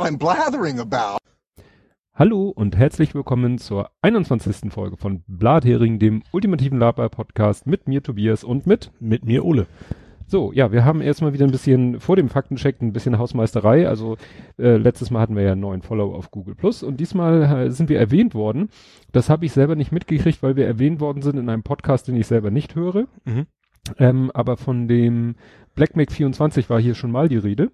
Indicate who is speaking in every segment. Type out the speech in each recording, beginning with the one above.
Speaker 1: what I'm blathering about.
Speaker 2: Hallo und herzlich willkommen zur 21. Folge von Blathering, dem ultimativen Laber-Podcast mit mir Tobias und mit
Speaker 3: Mit mir Ole.
Speaker 2: So, ja, wir haben erstmal wieder ein bisschen vor dem Faktencheck ein bisschen Hausmeisterei. Also äh, letztes Mal hatten wir ja einen neuen Follow auf Google Plus und diesmal äh, sind wir erwähnt worden. Das habe ich selber nicht mitgekriegt, weil wir erwähnt worden sind in einem Podcast, den ich selber nicht höre.
Speaker 3: Mhm.
Speaker 2: Ähm, aber von dem BlackMac 24 war hier schon mal die Rede.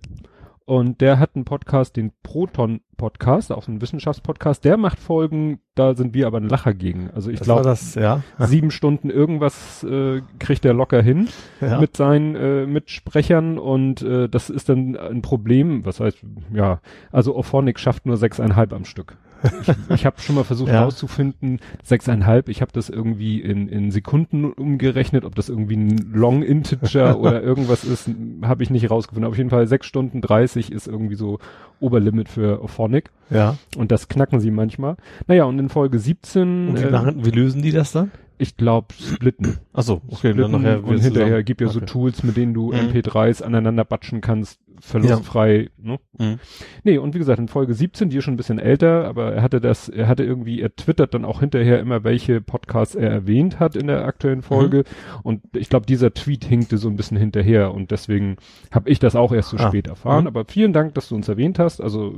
Speaker 2: Und der hat einen Podcast, den Proton Podcast, auch so ein Wissenschaftspodcast. Der macht Folgen, da sind wir aber ein Lacher gegen. Also ich glaube,
Speaker 3: das, ja.
Speaker 2: sieben Stunden irgendwas äh, kriegt er locker hin
Speaker 3: ja.
Speaker 2: mit seinen äh, Mitsprechern und äh, das ist dann ein Problem. Was heißt, ja, also Ophonic schafft nur sechseinhalb am Stück. Ich, ich habe schon mal versucht
Speaker 3: Ja.
Speaker 2: herauszufinden, sechseinhalb, ich habe das irgendwie in, in Sekunden umgerechnet, ob das irgendwie ein Long Integer oder irgendwas ist, habe ich nicht rausgefunden. Auf jeden Fall sechs Stunden 30 ist irgendwie so Oberlimit für Ophonic
Speaker 3: ja.
Speaker 2: und das knacken sie manchmal. Naja, und in Folge 17,
Speaker 3: Und wie,
Speaker 2: äh,
Speaker 3: machen, wie lösen die das dann?
Speaker 2: Ich glaube, splitten.
Speaker 3: Achso, okay,
Speaker 2: Splitten
Speaker 3: dann nachher
Speaker 2: und hinterher
Speaker 3: sagen-
Speaker 2: gibt ja so
Speaker 3: okay.
Speaker 2: Tools, mit denen du
Speaker 3: Mhm.
Speaker 2: MP3s aneinander batschen kannst, verlustfrei. Ne?
Speaker 3: Mhm.
Speaker 2: Nee, und wie gesagt, in Folge 17, die ist schon ein bisschen älter, aber er hatte das, er hatte irgendwie, er twittert dann auch hinterher immer, welche Podcasts er erwähnt hat in der aktuellen Folge. Und ich glaube, dieser Tweet hinkte so ein bisschen hinterher und deswegen habe ich das auch erst so
Speaker 3: Ah.
Speaker 2: spät erfahren.
Speaker 3: Mhm.
Speaker 2: Aber vielen Dank, dass du uns erwähnt hast. Also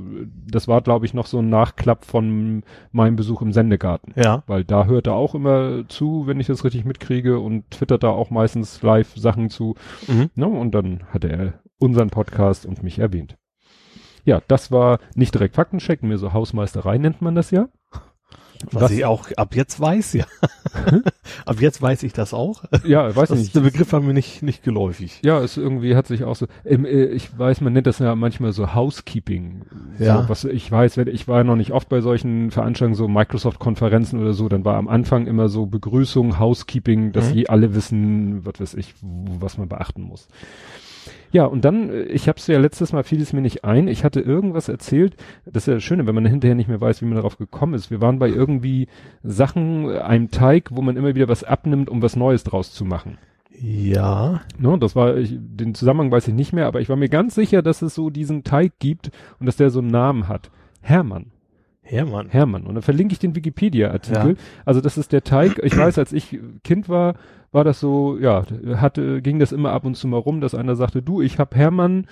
Speaker 2: das war, glaube ich, noch so ein Nachklapp von meinem Besuch im Sendegarten
Speaker 3: Ja.
Speaker 2: weil da hört er auch immer zu, wenn ich das richtig mitkriege und twittert da auch meistens live Sachen zu.
Speaker 3: Mhm.
Speaker 2: Ne? Und dann hatte er unseren Podcast und mich erwähnt. Ja, das war nicht direkt Faktencheck, mehr so Hausmeisterei nennt man das ja.
Speaker 3: Was,
Speaker 2: Was-
Speaker 3: ich auch ab jetzt weiß, ja. ab jetzt weiß ich das auch.
Speaker 2: Ja, weiß
Speaker 3: Das,
Speaker 2: nicht.
Speaker 3: der Begriff war mir nicht, nicht geläufig.
Speaker 2: Ja, es irgendwie hat sich auch so, äh, ich weiß, man nennt das ja manchmal so Housekeeping.
Speaker 3: Ja.
Speaker 2: So, was ich weiß, ich war noch nicht oft bei solchen Veranstaltungen, so Microsoft-Konferenzen oder so, dann war am Anfang immer so Begrüßung, Housekeeping, dass
Speaker 3: Mhm.
Speaker 2: je alle wissen, was weiß ich, was man beachten muss. Ja, und dann, äh, ich habe es ja letztes Mal, fiel es mir nicht ein, ich hatte irgendwas erzählt, das ist ja das Schöne, wenn man hinterher nicht mehr weiß, wie man darauf gekommen ist. Wir waren bei irgendwie Sachen, äh, einem Teig, wo man immer wieder was abnimmt, um was Neues draus zu machen.
Speaker 3: Ja.
Speaker 2: Ne, das war, ich, den Zusammenhang weiß ich nicht mehr, aber ich war mir ganz sicher, dass es so diesen Teig gibt und dass der so einen Namen hat. Hermann.
Speaker 3: Hermann.
Speaker 2: Hermann. Und dann verlinke ich den Wikipedia-Artikel.
Speaker 3: Ja.
Speaker 2: Also das ist der Teig. Ich weiß, als ich Kind war, war das so, ja, hatte, ging das immer ab und zu mal rum, dass einer sagte, du, ich hab Hermann.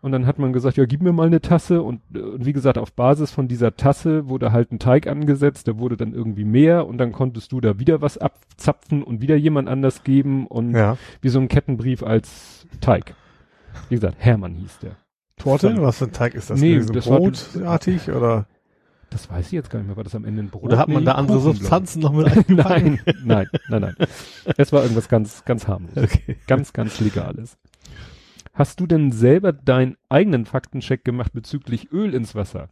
Speaker 2: Und dann hat man gesagt, ja, gib mir mal eine Tasse. Und, und wie gesagt, auf Basis von dieser Tasse wurde halt ein Teig angesetzt, der wurde dann irgendwie mehr und dann konntest du da wieder was abzapfen und wieder jemand anders geben und
Speaker 3: Ja.
Speaker 2: wie so ein Kettenbrief als Teig. Wie gesagt, Hermann hieß der.
Speaker 3: Torte? Was für ein Teig ist das?
Speaker 2: Nee, das war-
Speaker 3: Brotartig oder?
Speaker 2: Das weiß ich jetzt gar nicht mehr. War das am Ende ein Brot?
Speaker 3: Oder hat man
Speaker 2: Nee,
Speaker 3: da andere
Speaker 2: Kuchen,
Speaker 3: Substanzen noch mit eingefangen?
Speaker 2: Nein, nein, nein, nein. Es war irgendwas ganz, ganz harmlos.
Speaker 3: Okay.
Speaker 2: Ganz, ganz Legales. Hast du denn selber deinen eigenen Faktencheck gemacht bezüglich Öl ins Wasser?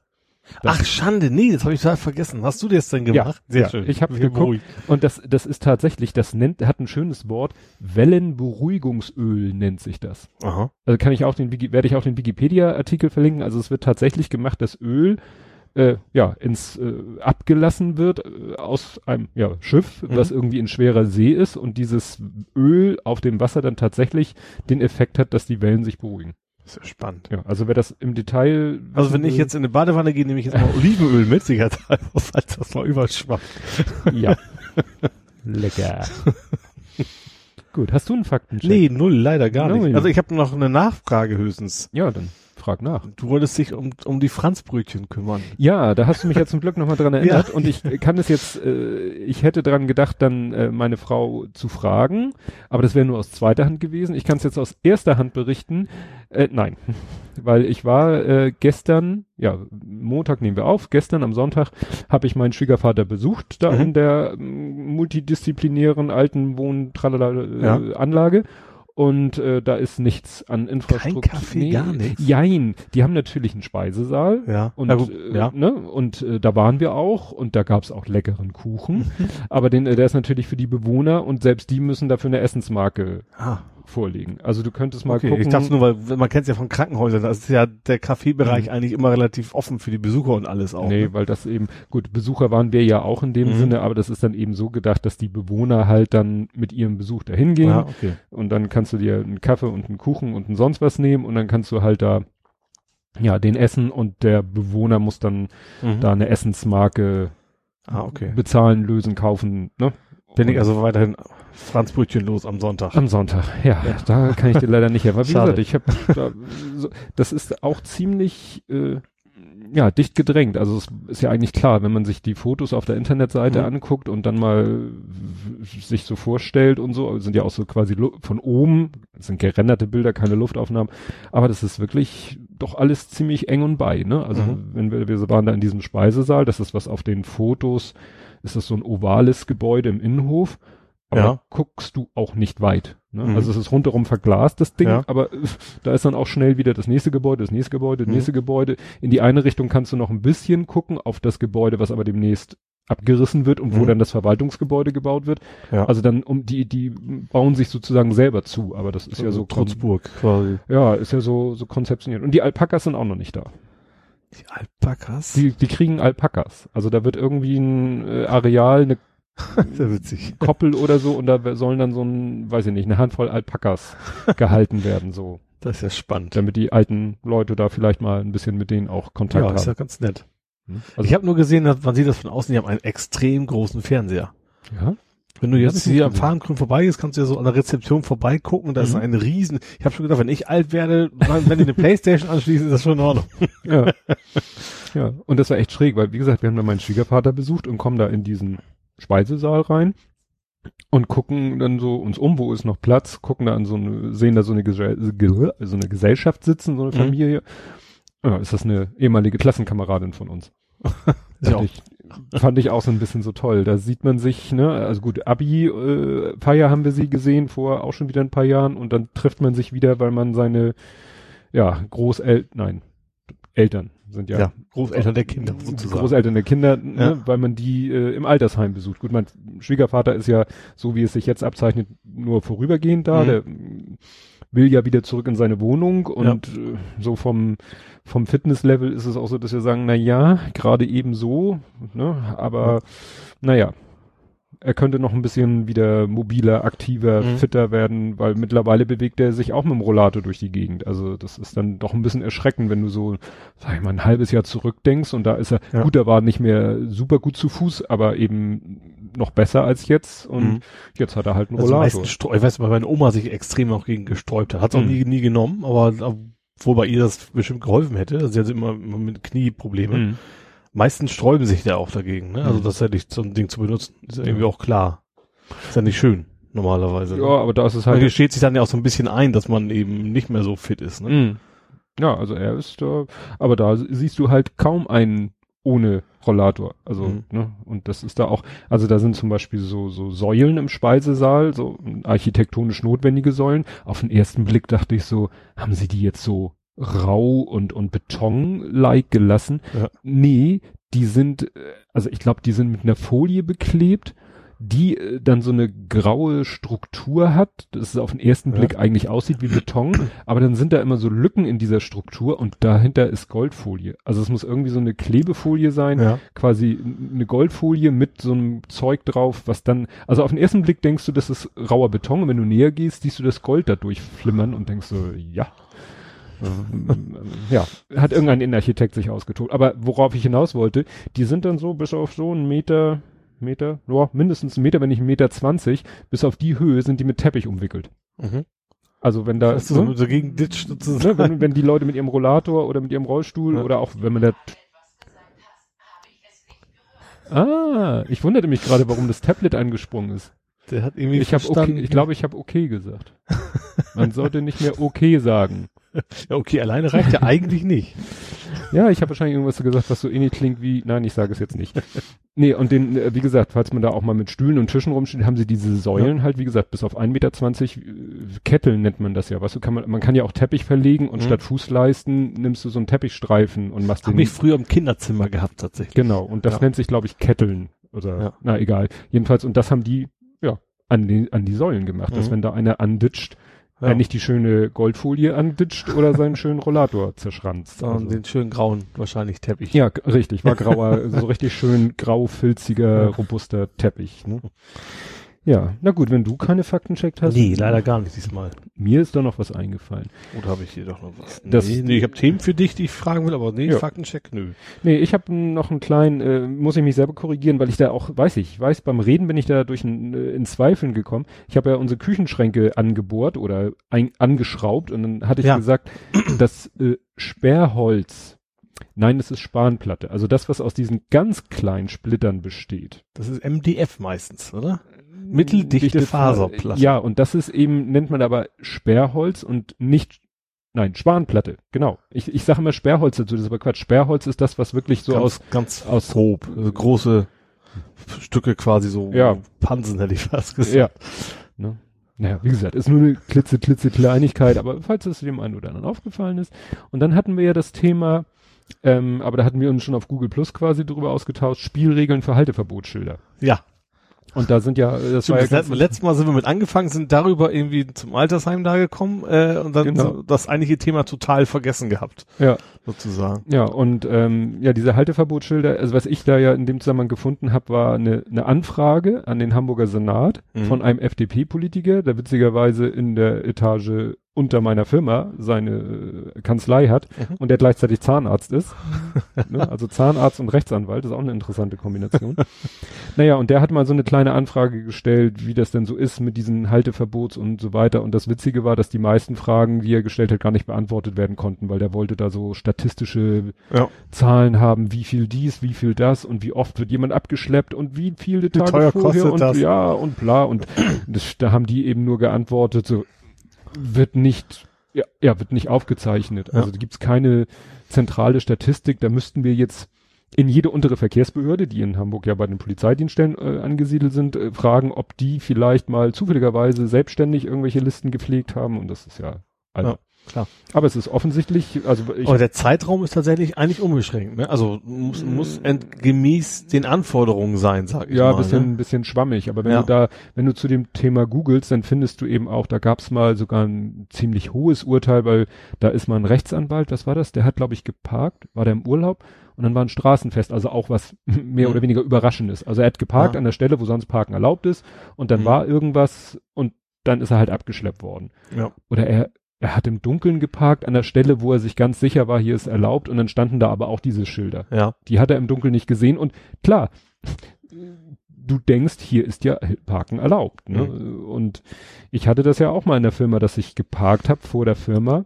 Speaker 2: Das-
Speaker 3: Ach, Schande, nee, das habe ich total vergessen. Hast du das denn gemacht?
Speaker 2: ja, Ich habe geguckt
Speaker 3: beruhigt.
Speaker 2: und das, das ist tatsächlich, das nennt, hat ein schönes Wort. Wellenberuhigungsöl nennt sich das.
Speaker 3: Aha.
Speaker 2: Also kann ich auch den, werde ich auch den Wikipedia-Artikel verlinken. Also es wird tatsächlich gemacht, dass Öl äh, ja ins äh, abgelassen wird äh, aus einem ja, Schiff,
Speaker 3: Mhm.
Speaker 2: was irgendwie in schwerer See ist und dieses Öl auf dem Wasser dann tatsächlich den Effekt hat, dass die Wellen sich beruhigen.
Speaker 3: Das ist ja spannend.
Speaker 2: Ja, also wer das im Detail
Speaker 3: Also wenn
Speaker 2: wissen
Speaker 3: ich
Speaker 2: will-
Speaker 3: jetzt in eine Badewanne gehe, nehme ich jetzt mal Olivenöl mit, sicherheitshalber, falls das mal überschwappt.
Speaker 2: ja lecker. Gut, hast du einen Faktencheck?
Speaker 3: Nee, null, leider gar
Speaker 2: Null.
Speaker 3: nicht. Also ich habe noch eine Nachfrage höchstens.
Speaker 2: Ja, dann frag nach.
Speaker 3: Du wolltest dich um, um die Franzbrötchen kümmern.
Speaker 2: Ja, da hast du mich ja zum Glück nochmal dran erinnert
Speaker 3: Ja.
Speaker 2: und ich kann es jetzt, äh, ich hätte dran gedacht, dann äh, meine Frau zu fragen, aber das wäre nur aus zweiter Hand gewesen. Ich kann es jetzt aus erster Hand berichten. Äh, nein, weil ich war äh, gestern, ja, Montag nehmen wir auf, gestern am Sonntag habe ich meinen Schwiegervater besucht, da
Speaker 3: Mhm.
Speaker 2: in der ähm, multidisziplinären alten Wohn tralala äh,
Speaker 3: Ja.
Speaker 2: Und äh, da ist nichts an Infrastruktur.
Speaker 3: Kaffee, gar nichts?
Speaker 2: Jein. Die haben natürlich einen Speisesaal.
Speaker 3: Ja.
Speaker 2: Und, äh,
Speaker 3: ja.
Speaker 2: ne? und äh, da waren wir auch und da gab's auch leckeren Kuchen. Aber den, äh, der ist natürlich für die Bewohner und selbst die müssen dafür eine Essensmarke
Speaker 3: Ah,
Speaker 2: vorlegen. Also du könntest mal
Speaker 3: okay.
Speaker 2: gucken.
Speaker 3: Ich dachte nur, weil man kennt es ja von Krankenhäusern, da ist ja der Kaffeebereich
Speaker 2: Mhm.
Speaker 3: eigentlich immer relativ offen für die Besucher und alles auch.
Speaker 2: Nee,
Speaker 3: ne?
Speaker 2: weil das eben, gut, Besucher waren wir ja auch in dem
Speaker 3: Mhm.
Speaker 2: Sinne, aber das ist dann eben so gedacht, dass die Bewohner halt dann mit ihrem Besuch dahin gehen
Speaker 3: Ja, okay.
Speaker 2: und dann kannst du dir einen Kaffee und einen Kuchen und ein sonst was nehmen und dann kannst du halt da ja, den essen und der Bewohner muss dann
Speaker 3: Mhm.
Speaker 2: da eine Essensmarke
Speaker 3: Ah, okay.
Speaker 2: bezahlen, lösen, kaufen, ne?
Speaker 3: Bin ich also weiterhin Franzbrötchen los am Sonntag.
Speaker 2: Am Sonntag, ja, da kann ich dir leider nicht helfen. Wie
Speaker 3: Schade.
Speaker 2: gesagt, ich habe da, so, das ist auch ziemlich äh, ja dicht gedrängt. Also es ist ja eigentlich klar, wenn man sich die Fotos auf der Internetseite
Speaker 3: Mhm.
Speaker 2: anguckt und dann mal sich so vorstellt und so, sind ja auch so quasi lu- von oben, sind gerenderte Bilder, keine Luftaufnahmen, aber das ist wirklich doch alles ziemlich eng und bei, ne? Also
Speaker 3: Mhm.
Speaker 2: wenn wir, wir waren da in diesem Speisesaal, das ist was auf den Fotos, ist das so ein ovales Gebäude im Innenhof, aber
Speaker 3: Ja.
Speaker 2: guckst du auch nicht weit. Ne?
Speaker 3: Mhm.
Speaker 2: Also es ist rundherum verglast, das Ding,
Speaker 3: Ja.
Speaker 2: aber äh, da ist dann auch schnell wieder das nächste Gebäude, das nächste Gebäude, das
Speaker 3: Mhm.
Speaker 2: nächste Gebäude. In die eine Richtung kannst du noch ein bisschen gucken auf das Gebäude, was aber demnächst abgerissen wird und wo
Speaker 3: Mhm.
Speaker 2: dann das Verwaltungsgebäude gebaut wird.
Speaker 3: Ja.
Speaker 2: Also dann um die, die bauen sich sozusagen selber zu, aber das ist ja so kon-
Speaker 3: Trutzburg quasi.
Speaker 2: ja, ist ja so, so konzeptioniert. Und die Alpakas sind auch noch nicht da.
Speaker 3: Die Alpakas?
Speaker 2: Die, die kriegen Alpakas. Also da wird irgendwie ein äh, Areal, eine
Speaker 3: Sehr witzig.
Speaker 2: Koppel oder so und da sollen dann so ein, weiß ich nicht, eine Handvoll Alpakas gehalten werden, so.
Speaker 3: Das ist ja spannend.
Speaker 2: Damit die alten Leute da vielleicht mal ein bisschen mit denen auch Kontakt
Speaker 3: Ja, ist ja
Speaker 2: haben.
Speaker 3: ganz nett.
Speaker 2: Also,
Speaker 3: ich habe nur gesehen, man sieht das von außen, die haben einen extrem großen Fernseher.
Speaker 2: ja,
Speaker 3: Wenn du jetzt hier am. Fahrengrün vorbeigehst, kannst du ja so an der Rezeption vorbeigucken. Da ist
Speaker 2: Mhm.
Speaker 3: ein riesen, ich habe schon gedacht, wenn ich alt werde, wenn wenn die eine Playstation anschließen, ist das schon in Ordnung.
Speaker 2: ja. ja, und das war echt schräg, weil wie gesagt, wir haben da meinen Schwiegervater besucht und kommen da in diesen Speisesaal rein und gucken dann so uns um, wo ist noch Platz, gucken da an so eine, sehen da so eine, Gesell Ge- so eine Gesellschaft sitzen, so eine
Speaker 3: Mhm.
Speaker 2: Familie. Ja, ist das eine ehemalige Klassenkameradin von uns.
Speaker 3: Ja
Speaker 2: Fand ich, fand ich auch so ein bisschen so toll. Da sieht man sich, ne, also gut, Abi-Feier haben wir sie gesehen vor auch schon wieder ein paar Jahren und dann trifft man sich wieder, weil man seine, ja, Großeltern, nein, Eltern sind ja,
Speaker 3: Ja, Großeltern der Kinder sozusagen.
Speaker 2: Großeltern der Kinder, ne,
Speaker 3: Ja.
Speaker 2: weil man die äh, im Altersheim besucht. Gut, mein Schwiegervater ist ja, so wie es sich jetzt abzeichnet, nur vorübergehend da.
Speaker 3: Mhm.
Speaker 2: Der will ja wieder zurück in seine Wohnung und äh, so vom vom Fitnesslevel ist es auch so, dass wir sagen, na ja, gerade eben so, ne, aber naja, er könnte noch ein bisschen wieder mobiler, aktiver,
Speaker 3: Mhm.
Speaker 2: fitter werden, weil mittlerweile bewegt er sich auch mit dem Rollator durch die Gegend. Also das ist dann doch ein bisschen erschreckend, wenn du so, sag ich mal, ein halbes Jahr zurückdenkst und da ist er,
Speaker 3: Ja.
Speaker 2: gut, er war nicht mehr super gut zu Fuß, aber eben noch besser als jetzt und
Speaker 3: Mhm.
Speaker 2: jetzt hat er halt einen
Speaker 3: Also
Speaker 2: Rollator.
Speaker 3: ich weiß, weil meine Oma sich extrem auch gegen gesträubt hat. Hat es auch
Speaker 2: Mhm.
Speaker 3: nie, nie genommen, aber obwohl bei ihr das bestimmt geholfen hätte. Also sie hat immer, immer mit Knieprobleme. Meistens sträuben sich da auch dagegen, ne? Also
Speaker 2: Mhm.
Speaker 3: das hätte ich so ein Ding zu benutzen. Ist ja irgendwie auch klar. Ist ja nicht schön, normalerweise.
Speaker 2: Ja,
Speaker 3: ne?
Speaker 2: aber da ist es
Speaker 3: Man
Speaker 2: halt
Speaker 3: gesteht sich dann ja auch so ein bisschen ein, dass man eben nicht mehr so fit ist, ne?
Speaker 2: Mhm. Ja, also er ist da, aber da siehst du halt kaum einen ohne Rollator. Also,
Speaker 3: Mhm.
Speaker 2: ne, und das ist da auch, also da sind zum Beispiel so, so Säulen im Speisesaal, so architektonisch notwendige Säulen. Auf den ersten Blick dachte ich so, haben sie die jetzt so rau und, und beton-like gelassen?
Speaker 3: Ja.
Speaker 2: Nee, die sind, äh, also ich glaube, die sind mit einer Folie beklebt, die äh, dann so eine graue Struktur hat, dass es auf den ersten
Speaker 3: Ja.
Speaker 2: Blick eigentlich aussieht wie Beton, aber dann sind da immer so Lücken in dieser Struktur und dahinter ist Goldfolie. Also es muss irgendwie so eine Klebefolie sein,
Speaker 3: Ja.
Speaker 2: quasi eine Goldfolie mit so einem Zeug drauf, was dann, also auf den ersten Blick denkst du, das ist rauer Beton und wenn du näher gehst, siehst du das Gold da durchflimmern und denkst so, ja. Ja, hat irgendein Innenarchitekt sich ausgetobt. Aber worauf ich hinaus wollte, die sind dann so bis auf so einen Meter, Meter, ja, mindestens einen Meter, wenn nicht einen Meter zwanzig, bis auf die Höhe sind die mit Teppich umwickelt.
Speaker 3: Mhm.
Speaker 2: Also wenn da,
Speaker 3: Das ist so,
Speaker 2: ne,
Speaker 3: so gegen Ditch
Speaker 2: ne,
Speaker 3: sozusagen.
Speaker 2: wenn, wenn die Leute mit ihrem Rollator oder mit ihrem Rollstuhl
Speaker 3: Ja.
Speaker 2: oder auch wenn man da Ah, ich wunderte mich gerade, warum das Tablet angesprungen ist.
Speaker 3: Der hat irgendwie
Speaker 2: Ich habe okay,
Speaker 3: verstanden-
Speaker 2: ich glaube, ich habe okay gesagt. Man sollte nicht mehr okay sagen.
Speaker 3: Ja, okay, alleine reicht ja eigentlich nicht.
Speaker 2: Ja, ich habe wahrscheinlich irgendwas gesagt, was so ähnlich klingt wie, nein, ich sage es jetzt nicht. Nee, und den, äh, wie gesagt, falls man da auch mal mit Stühlen und Tischen rumsteht, haben sie diese Säulen halt, wie gesagt, bis auf 1,20 Meter äh, Ketteln nennt man das ja. Weißt du, kann man, man kann ja auch Teppich verlegen und
Speaker 3: Mhm.
Speaker 2: statt Fußleisten nimmst du so einen Teppichstreifen und machst
Speaker 3: Hab
Speaker 2: den.
Speaker 3: ich früher im Kinderzimmer gehabt tatsächlich.
Speaker 2: Genau, und das
Speaker 3: Ja.
Speaker 2: nennt sich, glaube ich, Ketteln. Oder,
Speaker 3: Ja.
Speaker 2: na egal. Jedenfalls, und das haben die, ja, an die, an die Säulen gemacht, dass
Speaker 3: Mhm.
Speaker 2: wenn da einer anditscht,
Speaker 3: Ja.
Speaker 2: er nicht die schöne Goldfolie anditscht oder seinen schönen Rollator zerschranzt.
Speaker 3: Sondern
Speaker 2: Also-
Speaker 3: den schönen grauen, wahrscheinlich Teppich.
Speaker 2: ja, richtig, war grauer, so richtig schön grau, filziger, robuster Teppich. Ne? Ja, na gut, wenn du keine Fakten checkt hast.
Speaker 3: Nee, leider gar nicht diesmal.
Speaker 2: Mir ist da noch was eingefallen.
Speaker 3: Oder habe ich hier doch noch was?
Speaker 2: Das-
Speaker 3: nee, nee, ich habe Themen für dich, die ich fragen will, aber nee,
Speaker 2: Ja.
Speaker 3: Faktencheck, nö.
Speaker 2: Nee, ich habe noch einen kleinen, äh, muss ich mich selber korrigieren, weil ich da auch, weiß ich, weiß, beim Reden bin ich da durch ein, äh, in Zweifeln gekommen. Ich habe ja unsere Küchenschränke angebohrt oder ein, angeschraubt und dann hatte ich
Speaker 3: Ja.
Speaker 2: gesagt, das äh, Sperrholz, nein, es ist Spanplatte. Also das, was aus diesen ganz kleinen Splittern besteht.
Speaker 3: Das ist MDF meistens, oder? Mitteldichte
Speaker 2: Dichte
Speaker 3: Faserplatte.
Speaker 2: Ja, und das ist eben, nennt man aber Sperrholz und nicht, nein, Spanplatte, genau. Ich, ich sage immer Sperrholz dazu, das ist aber Quatsch. Sperrholz ist das, was wirklich so
Speaker 3: ganz,
Speaker 2: aus,
Speaker 3: ganz
Speaker 2: aus
Speaker 3: grob, also große Stücke quasi so
Speaker 2: Ja.
Speaker 3: Pansen hätte ich fast gesagt.
Speaker 2: Ja. Ne? Naja, wie gesagt, ist nur eine klitze, klitze Kleinigkeit, aber falls es dem einen oder anderen aufgefallen ist. Und dann hatten wir ja das Thema, ähm, aber da hatten wir uns schon auf Google Plus quasi drüber ausgetauscht, Spielregeln für Halteverbotsschilder.
Speaker 3: Ja.
Speaker 2: Und da sind ja, das war ja
Speaker 3: Das letzte, letztes Mal sind wir mit angefangen, sind darüber irgendwie zum Altersheim da gekommen äh, und dann
Speaker 2: Genau.
Speaker 3: das eigentliche Thema total vergessen gehabt,
Speaker 2: ja,
Speaker 3: sozusagen.
Speaker 2: ja, und ähm, ja, diese Halteverbotsschilder, also was ich da ja in dem Zusammenhang gefunden habe, war eine, eine Anfrage an den Hamburger Senat
Speaker 3: Mhm.
Speaker 2: von einem FDP-Politiker, der witzigerweise in der Etage unter meiner Firma seine äh, Kanzlei hat
Speaker 3: Mhm.
Speaker 2: und der gleichzeitig Zahnarzt ist. ne? Also Zahnarzt und Rechtsanwalt ist auch eine interessante Kombination. naja, und der hat mal so eine kleine Anfrage gestellt, wie das denn so ist mit diesen Halteverbots und so weiter. Und das Witzige war, dass die meisten Fragen, die er gestellt hat, gar nicht beantwortet werden konnten, weil der wollte da so statistische
Speaker 3: Ja.
Speaker 2: Zahlen haben, wie viel dies, wie viel das und wie oft wird jemand abgeschleppt und wie viele Tage
Speaker 3: teuer
Speaker 2: vorher und
Speaker 3: das?
Speaker 2: ja und bla und das, da haben die eben nur geantwortet, so wird nicht, ja, ja wird nicht aufgezeichnet.
Speaker 3: Ja.
Speaker 2: Also da gibt's keine zentrale Statistik, da müssten wir jetzt in jede untere Verkehrsbehörde, die in Hamburg ja bei den Polizeidienststellen äh, angesiedelt sind, äh, fragen, ob die vielleicht mal zufälligerweise selbstständig irgendwelche Listen gepflegt haben und das ist ja, also,
Speaker 3: Ja, klar.
Speaker 2: Aber es ist offensichtlich, also ich,
Speaker 3: Aber der Zeitraum ist tatsächlich eigentlich unbeschränkt, ne? Also muss, muss ent, gemäß den Anforderungen sein, sag ich
Speaker 2: Ja,
Speaker 3: mal.
Speaker 2: bisschen,
Speaker 3: ne?
Speaker 2: bisschen schwammig. Aber wenn
Speaker 3: Ja.
Speaker 2: du da, wenn du zu dem Thema googelst, dann findest du eben auch, da gab's mal sogar ein ziemlich hohes Urteil, weil da ist mal ein Rechtsanwalt, was war das? Der hat, glaube ich, geparkt, war der im Urlaub und dann war ein Straßenfest, also auch was mehr
Speaker 3: Mhm.
Speaker 2: oder weniger Überraschendes. Also er hat geparkt
Speaker 3: Ja.
Speaker 2: an der Stelle, wo sonst Parken erlaubt ist und dann
Speaker 3: Mhm.
Speaker 2: war irgendwas und dann ist er halt abgeschleppt worden.
Speaker 3: Ja.
Speaker 2: Oder er, er hat im Dunkeln geparkt an der Stelle, wo er sich ganz sicher war, hier ist erlaubt und dann standen da aber auch diese Schilder.
Speaker 3: Ja.
Speaker 2: Die hat er im Dunkeln nicht gesehen und klar, du denkst, hier ist ja Parken erlaubt. Ne? Und ich hatte das ja auch mal in der Firma, dass ich geparkt habe vor der Firma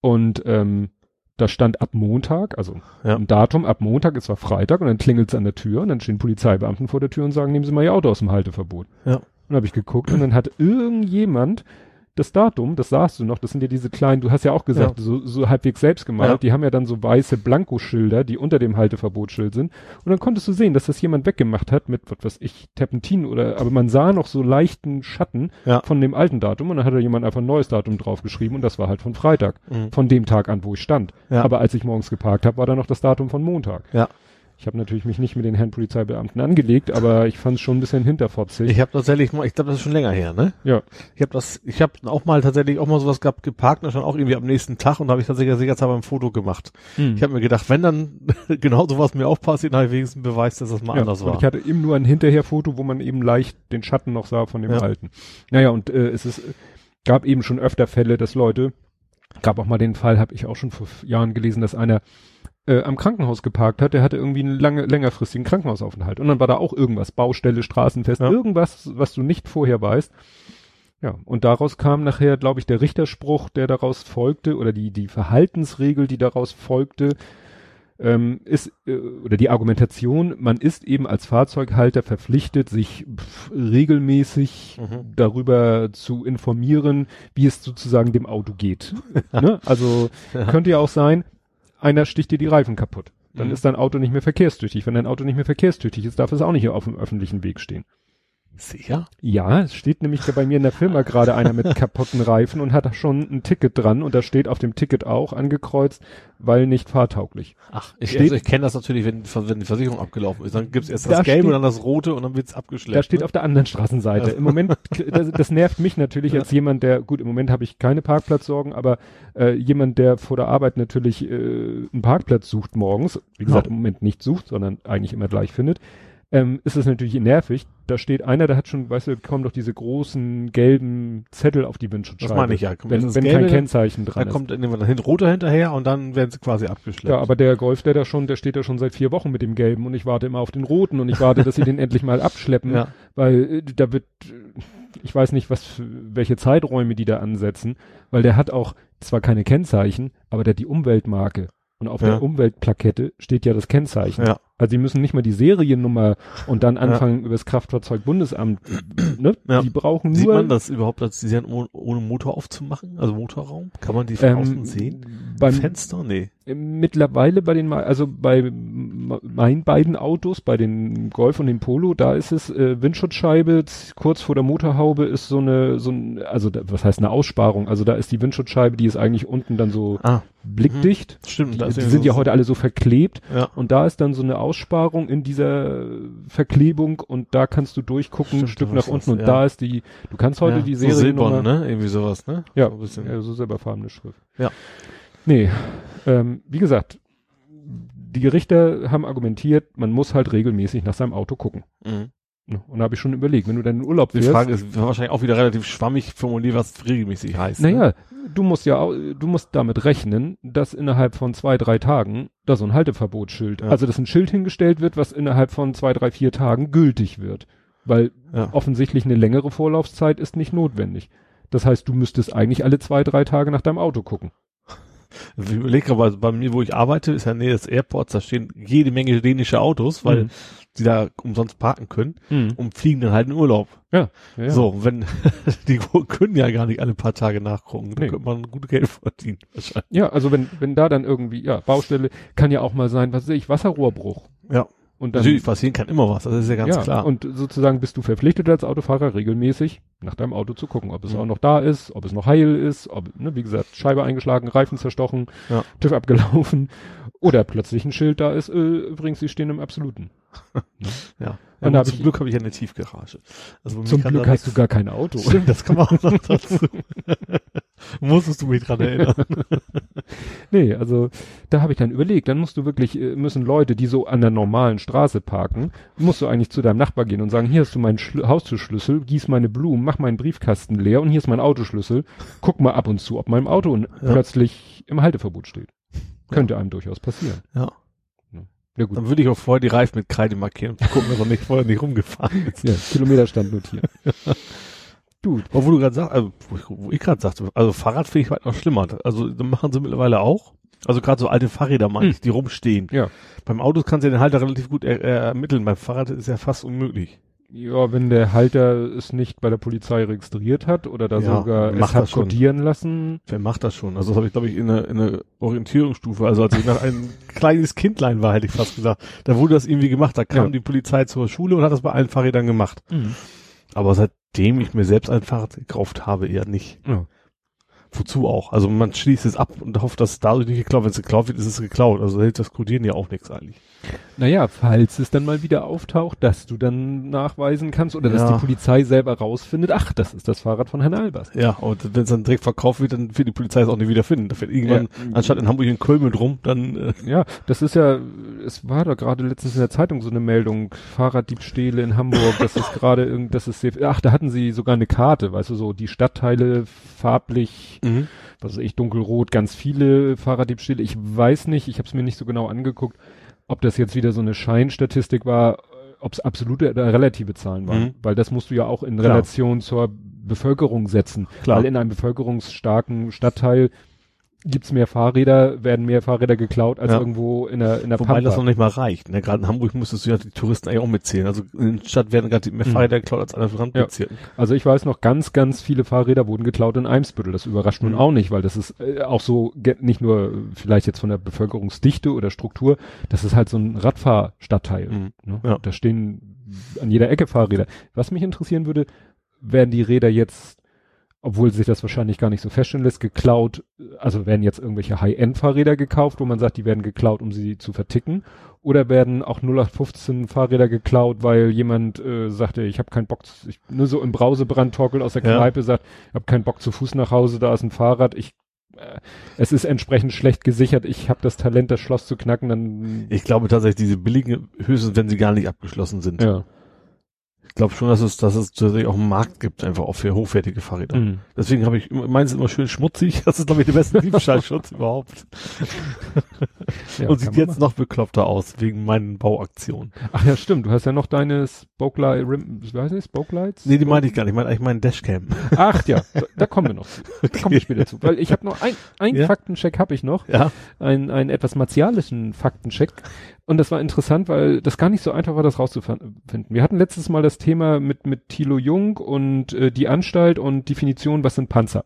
Speaker 2: und ähm, da stand ab Montag, also
Speaker 3: Ja.
Speaker 2: ein Datum, ab Montag, es war Freitag und dann klingelt es an der Tür und dann stehen Polizeibeamten vor der Tür und sagen, nehmen Sie mal Ihr Auto aus dem Halteverbot.
Speaker 3: Ja.
Speaker 2: Und dann habe ich geguckt und dann hat irgendjemand das Datum, das sahst du noch, das sind ja diese kleinen, du hast ja auch gesagt, so, so halbwegs selbst gemalt,
Speaker 3: Ja.
Speaker 2: die haben ja dann so weiße Blankoschilder, die unter dem Halteverbotsschild sind. Und dann konntest du sehen, dass das jemand weggemacht hat mit, was weiß ich, Terpentin oder, aber man sah noch so leichten Schatten
Speaker 3: Ja.
Speaker 2: von dem alten Datum und dann hat da jemand einfach ein neues Datum draufgeschrieben und das war halt von Freitag,
Speaker 3: Mhm.
Speaker 2: von dem Tag an, wo ich stand.
Speaker 3: Ja.
Speaker 2: Aber als ich morgens geparkt habe, war da noch das Datum von Montag.
Speaker 3: Ja.
Speaker 2: Ich habe natürlich mich nicht mit den Herrn Polizeibeamten angelegt, aber ich fand es schon ein bisschen hinterfotzig.
Speaker 3: Ich habe tatsächlich mal, ich glaube, das ist schon länger her, ne?
Speaker 2: ja.
Speaker 3: Ich habe das, ich habe auch mal tatsächlich auch mal sowas gehabt, geparkt, und dann auch irgendwie am nächsten Tag und habe ich tatsächlich sicherheitshalber ein Foto gemacht.
Speaker 2: Hm.
Speaker 3: Ich habe mir gedacht, wenn dann genau sowas mir auch passiert, dann habe ich wenigstens einen Beweis, dass das mal
Speaker 2: ja,
Speaker 3: anders
Speaker 2: und
Speaker 3: war.
Speaker 2: Ich hatte eben nur ein Hinterherfoto, wo man eben leicht den Schatten noch sah von dem
Speaker 3: Ja.
Speaker 2: alten. Naja, und äh, es ist, gab eben schon öfter Fälle, dass Leute, gab auch mal den Fall, habe ich auch schon vor Jahren gelesen, dass einer äh, am Krankenhaus geparkt hat, der hatte irgendwie einen lange, längerfristigen Krankenhausaufenthalt. Und dann war da auch irgendwas, Baustelle, Straßenfest,
Speaker 3: Ja.
Speaker 2: irgendwas, was du nicht vorher weißt. Ja, und daraus kam nachher, glaube ich, der Richterspruch, der daraus folgte, oder die, die Verhaltensregel, die daraus folgte, ähm, ist, äh, oder die Argumentation, man ist eben als Fahrzeughalter verpflichtet, sich pf, regelmäßig
Speaker 3: Mhm.
Speaker 2: darüber zu informieren, wie es sozusagen dem Auto geht. ne? Also
Speaker 3: Ja.
Speaker 2: könnte ja auch sein, einer sticht dir die Reifen kaputt. Dann
Speaker 3: Mhm.
Speaker 2: ist dein Auto nicht mehr verkehrstüchtig. Wenn dein Auto nicht mehr verkehrstüchtig ist, darf es auch nicht auf dem öffentlichen Weg stehen.
Speaker 3: Sicher?
Speaker 2: Ja, es steht nämlich bei mir in der Firma gerade einer mit kaputten Reifen und hat schon ein Ticket dran und da steht auf dem Ticket auch angekreuzt, weil nicht fahrtauglich.
Speaker 3: Ach, ich, also ich kenne das natürlich, wenn, wenn die Versicherung abgelaufen ist. Dann gibt's erst das
Speaker 2: Da
Speaker 3: Gelbe und dann das Rote und dann wird's abgeschleppt.
Speaker 2: Da steht
Speaker 3: ne?
Speaker 2: auf der anderen Straßenseite.
Speaker 3: Also-
Speaker 2: Im Moment, das, das nervt mich natürlich als jemand, der, gut, im Moment habe ich keine Parkplatzsorgen, aber äh, jemand, der vor der Arbeit natürlich äh, einen Parkplatz sucht morgens, wie gesagt,
Speaker 3: Ja.
Speaker 2: im Moment nicht sucht, sondern eigentlich immer gleich findet, ähm, ist es natürlich nervig. Da steht einer, der hat schon, weißt du, kommen doch diese großen gelben Zettel auf die Windschutzscheibe.
Speaker 3: Das meine ich ja.
Speaker 2: Wenn, wenn kein Kennzeichen dran
Speaker 3: dann
Speaker 2: ist.
Speaker 3: kommt dann hin roter hinterher und dann werden sie quasi abgeschleppt.
Speaker 2: Ja, aber der Golf, der da schon, der steht da schon seit vier Wochen mit dem gelben und ich warte immer auf den roten und ich warte, dass sie den endlich mal abschleppen,
Speaker 3: Ja.
Speaker 2: weil äh, da wird, äh, ich weiß nicht, was, welche Zeiträume die da ansetzen, weil der hat auch zwar keine Kennzeichen, aber der hat die Umweltmarke. Und auf
Speaker 3: Ja.
Speaker 2: der Umweltplakette steht ja das Kennzeichen.
Speaker 3: Ja.
Speaker 2: Also die müssen nicht mal die Seriennummer und dann anfangen über das Kraftfahrzeugbundesamt, ne?
Speaker 3: Ja.
Speaker 2: Die brauchen
Speaker 3: Sieht
Speaker 2: nur
Speaker 3: man das überhaupt, dass sie sind, ohne, ohne Motor aufzumachen? Also Motorraum? Kann man die von
Speaker 2: ähm,
Speaker 3: außen sehen?
Speaker 2: beim,
Speaker 3: Fenster? Nee.
Speaker 2: mittlerweile bei den, also bei meinen beiden Autos, bei den Golf und dem Polo, da ist es äh, Windschutzscheibe, kurz vor der Motorhaube ist so eine, so ein, also da, was heißt eine Aussparung? Also da ist die Windschutzscheibe, die ist eigentlich unten dann so
Speaker 3: Ah,
Speaker 2: blickdicht.
Speaker 3: stimmt.
Speaker 2: Die, die sind
Speaker 3: so-
Speaker 2: ja heute alle so verklebt
Speaker 3: Ja.
Speaker 2: und da ist dann so eine Aussparung in dieser Verklebung und da kannst du durchgucken, ein
Speaker 3: Stimmt,
Speaker 2: Stück
Speaker 3: da
Speaker 2: nach unten
Speaker 3: was,
Speaker 2: und
Speaker 3: ja.
Speaker 2: da ist die, du kannst heute
Speaker 3: ja,
Speaker 2: die
Speaker 3: so
Speaker 2: Seriennummer,
Speaker 3: silbern, ne? Irgendwie sowas, ne?
Speaker 2: Ja,
Speaker 3: So ein bisschen.
Speaker 2: ja, so selberfarbene Schrift.
Speaker 3: Ja.
Speaker 2: Nee, ähm, wie gesagt, die Gerichte haben argumentiert, man muss halt regelmäßig nach seinem Auto gucken.
Speaker 3: Mhm.
Speaker 2: Ne? Und da habe ich schon überlegt, wenn du dann in Urlaub
Speaker 3: Die
Speaker 2: fährst,
Speaker 3: Frage ist wahrscheinlich auch wieder relativ schwammig formuliert, was regelmäßig heißt.
Speaker 2: naja,
Speaker 3: Ne?
Speaker 2: du musst ja, au- du musst damit rechnen, dass innerhalb von zwei, drei Tagen da so ein Halteverbotsschild,
Speaker 3: Ja.
Speaker 2: also dass ein Schild hingestellt wird, was innerhalb von zwei, drei, vier Tagen gültig wird. Weil
Speaker 3: Ja.
Speaker 2: offensichtlich eine längere Vorlaufzeit ist nicht notwendig. Das heißt, du müsstest eigentlich alle zwei, drei Tage nach deinem Auto gucken.
Speaker 3: Ich überlege gerade, bei mir, wo ich arbeite, ist ja Nähe des Airports, da stehen jede Menge dänische Autos, weil
Speaker 2: Mhm.
Speaker 3: die da umsonst parken können
Speaker 2: Mhm.
Speaker 3: und fliegen dann halt in Urlaub.
Speaker 2: Ja, ja.
Speaker 3: So, wenn, die können ja gar nicht alle paar Tage nachgucken. Da
Speaker 2: Nee.
Speaker 3: könnte man gut Geld verdienen, wahrscheinlich.
Speaker 2: Ja, also wenn, wenn da dann irgendwie, ja, Baustelle kann ja auch mal sein, was weiß ich, Wasserrohrbruch.
Speaker 3: Ja.
Speaker 2: Und dann,
Speaker 3: Natürlich passieren kann immer was, das ist ja ganz
Speaker 2: ja,
Speaker 3: klar.
Speaker 2: Und sozusagen bist du verpflichtet als Autofahrer regelmäßig nach deinem Auto zu gucken, ob es
Speaker 3: Mhm.
Speaker 2: auch noch da ist, ob es noch heil ist, ob, ne, wie gesagt, Scheibe eingeschlagen, Reifen zerstochen,
Speaker 3: Ja.
Speaker 2: TÜV abgelaufen oder plötzlich ein Schild da ist, äh, übrigens, sie stehen im Absoluten.
Speaker 3: ja.
Speaker 2: Und
Speaker 3: ja zum
Speaker 2: ich-
Speaker 3: Glück habe ich ja eine Tiefgarage. Also
Speaker 2: Zum Glück hast du gar kein Auto.
Speaker 3: Stimmt, das kann man auch noch dazu. Musstest du mich dran erinnern.
Speaker 2: Nee, also da habe ich dann überlegt, dann musst du wirklich, äh, müssen Leute, die so an der normalen Straße parken, musst du eigentlich zu deinem Nachbar gehen und sagen, hier hast du meinen Schl Haustürschlüssel, gieß meine Blumen, mach meinen Briefkasten leer und hier ist mein Autoschlüssel. Guck mal ab und zu, ob mein Auto
Speaker 3: Ja.
Speaker 2: plötzlich im Halteverbot steht. Könnte einem durchaus passieren.
Speaker 3: Ja.
Speaker 2: Ja gut,
Speaker 3: Dann würde ich auch vorher die Reifen mit Kreide markieren und gucken, dass er nicht vorher nicht rumgefahren ist.
Speaker 2: ja, Kilometerstand notieren. du,
Speaker 3: Aber wo du gerade sagst, also wo ich, gerade sagte, also Fahrrad finde ich halt noch schlimmer. Also machen sie mittlerweile auch. Also gerade so alte Fahrräder meine
Speaker 2: Hm.
Speaker 3: ich, die rumstehen.
Speaker 2: Ja.
Speaker 3: Beim Auto kannst du den Halter relativ gut er, er, ermitteln. Beim Fahrrad ist ja fast unmöglich.
Speaker 2: Ja, wenn der Halter es nicht bei der Polizei registriert hat oder da
Speaker 3: Ja,
Speaker 2: sogar es hat kodieren lassen,
Speaker 3: Wer macht das schon? Also das habe ich, glaube ich, in einer in einer Orientierungsstufe, also als ich noch ein kleines Kindlein war, hätte ich fast gesagt, da wurde das irgendwie gemacht. Da kam
Speaker 2: Ja.
Speaker 3: die Polizei zur Schule und hat das bei allen Fahrrädern gemacht. Aber seitdem ich mir selbst ein Fahrrad gekauft habe, eher nicht.
Speaker 2: Ja.
Speaker 3: Wozu auch? Also man schließt es ab und hofft, dass es dadurch nicht geklaut wird. Wenn es geklaut wird, ist es geklaut. Also hält das Codieren ja auch nichts eigentlich.
Speaker 2: Naja, falls es dann mal wieder auftaucht, dass du dann nachweisen kannst oder dass
Speaker 3: Ja.
Speaker 2: die Polizei selber rausfindet, ach, das ist das Fahrrad von Herrn Albers.
Speaker 3: Ja, und wenn es dann direkt verkauft wird, dann wird die Polizei es auch nicht wieder finden. Da wird irgendwann,
Speaker 2: Ja.
Speaker 3: anstatt in Hamburg in Köln mit rum, dann, äh,
Speaker 2: Ja, das ist ja, es war da gerade letztens in der Zeitung so eine Meldung, Fahrraddiebstähle in Hamburg, das ist gerade irgend, das ist sehr, ach, da hatten sie sogar eine Karte, weißt du, so die Stadtteile farblich, was weiß ich, dunkelrot, ganz viele Fahrraddiebstähle. Ich weiß nicht, ich habe es mir nicht so genau angeguckt, ob das jetzt wieder so eine Scheinstatistik war, ob es absolute oder relative Zahlen waren,
Speaker 3: Mhm.
Speaker 2: weil das musst du ja auch in
Speaker 3: Klar.
Speaker 2: Relation zur Bevölkerung setzen.
Speaker 3: Klar.
Speaker 2: Weil in einem bevölkerungsstarken Stadtteil gibt's mehr Fahrräder, werden mehr Fahrräder geklaut als
Speaker 3: Ja.
Speaker 2: irgendwo in der in der
Speaker 3: Wobei das noch
Speaker 2: Pampa.
Speaker 3: nicht mal reicht. Ne? Gerade in Hamburg müsstest du ja die Touristen eigentlich auch mitzählen. Also in der Stadt werden gerade mehr
Speaker 2: Mhm.
Speaker 3: Fahrräder geklaut als andere Randbezirken.
Speaker 2: Also ich weiß noch, ganz, ganz viele Fahrräder wurden geklaut in Eimsbüttel. Das überrascht nun
Speaker 3: Mhm.
Speaker 2: auch nicht, weil das ist äh, auch so, nicht nur vielleicht jetzt von der Bevölkerungsdichte oder Struktur, das ist halt so ein Radfahrstadtteil.
Speaker 3: Mhm.
Speaker 2: Ne?
Speaker 3: Ja.
Speaker 2: Da stehen an jeder Ecke Fahrräder. Was mich interessieren würde, werden die Räder jetzt, obwohl sich das wahrscheinlich gar nicht so feststellen lässt, geklaut, also werden jetzt irgendwelche High-End-Fahrräder gekauft, wo man sagt, die werden geklaut, um sie zu verticken, oder werden auch 0815 Fahrräder geklaut, weil jemand äh, sagte, ich habe keinen Bock, zu- ich, nur so im Brausebrand torkelt aus der
Speaker 3: Ja.
Speaker 2: Kneipe, sagt, ich habe keinen Bock zu Fuß nach Hause, da ist ein Fahrrad, ich äh, es ist entsprechend schlecht gesichert. Ich habe das Talent, das Schloss zu knacken, dann
Speaker 3: Ich glaube tatsächlich, diese billigen, höchstens wenn sie gar nicht abgeschlossen sind.
Speaker 2: ja.
Speaker 3: Ich glaube schon, dass es, dass es tatsächlich auch einen Markt gibt, einfach auch für hochwertige Fahrräder.
Speaker 2: Mhm.
Speaker 3: Deswegen habe ich, meins immer schön schmutzig. Das ist, glaube ich, der beste Diebstahlschutz überhaupt.
Speaker 2: Ja,
Speaker 3: Und sieht jetzt
Speaker 2: machen.
Speaker 3: noch bekloppter aus, wegen meinen Bauaktionen.
Speaker 2: Ach ja, stimmt. Du hast ja noch deine Spokelight, Rim, wie heißt das? Spokelights?
Speaker 3: Nee, die meine ich gar nicht. Ich meine eigentlich meinen Dashcam.
Speaker 2: Ach ja, da, da kommen wir noch. Da kommen wir später zu. Weil ich habe noch ein, ein
Speaker 3: Ja.
Speaker 2: Faktencheck habe ich noch.
Speaker 3: Ja.
Speaker 2: einen, einen etwas martialischen Faktencheck. Und das war interessant, weil das gar nicht so einfach war, das rauszufinden. Wir hatten letztes Mal das Thema mit, mit Thilo Jung und äh, die Anstalt und Definition, was sind Panzer?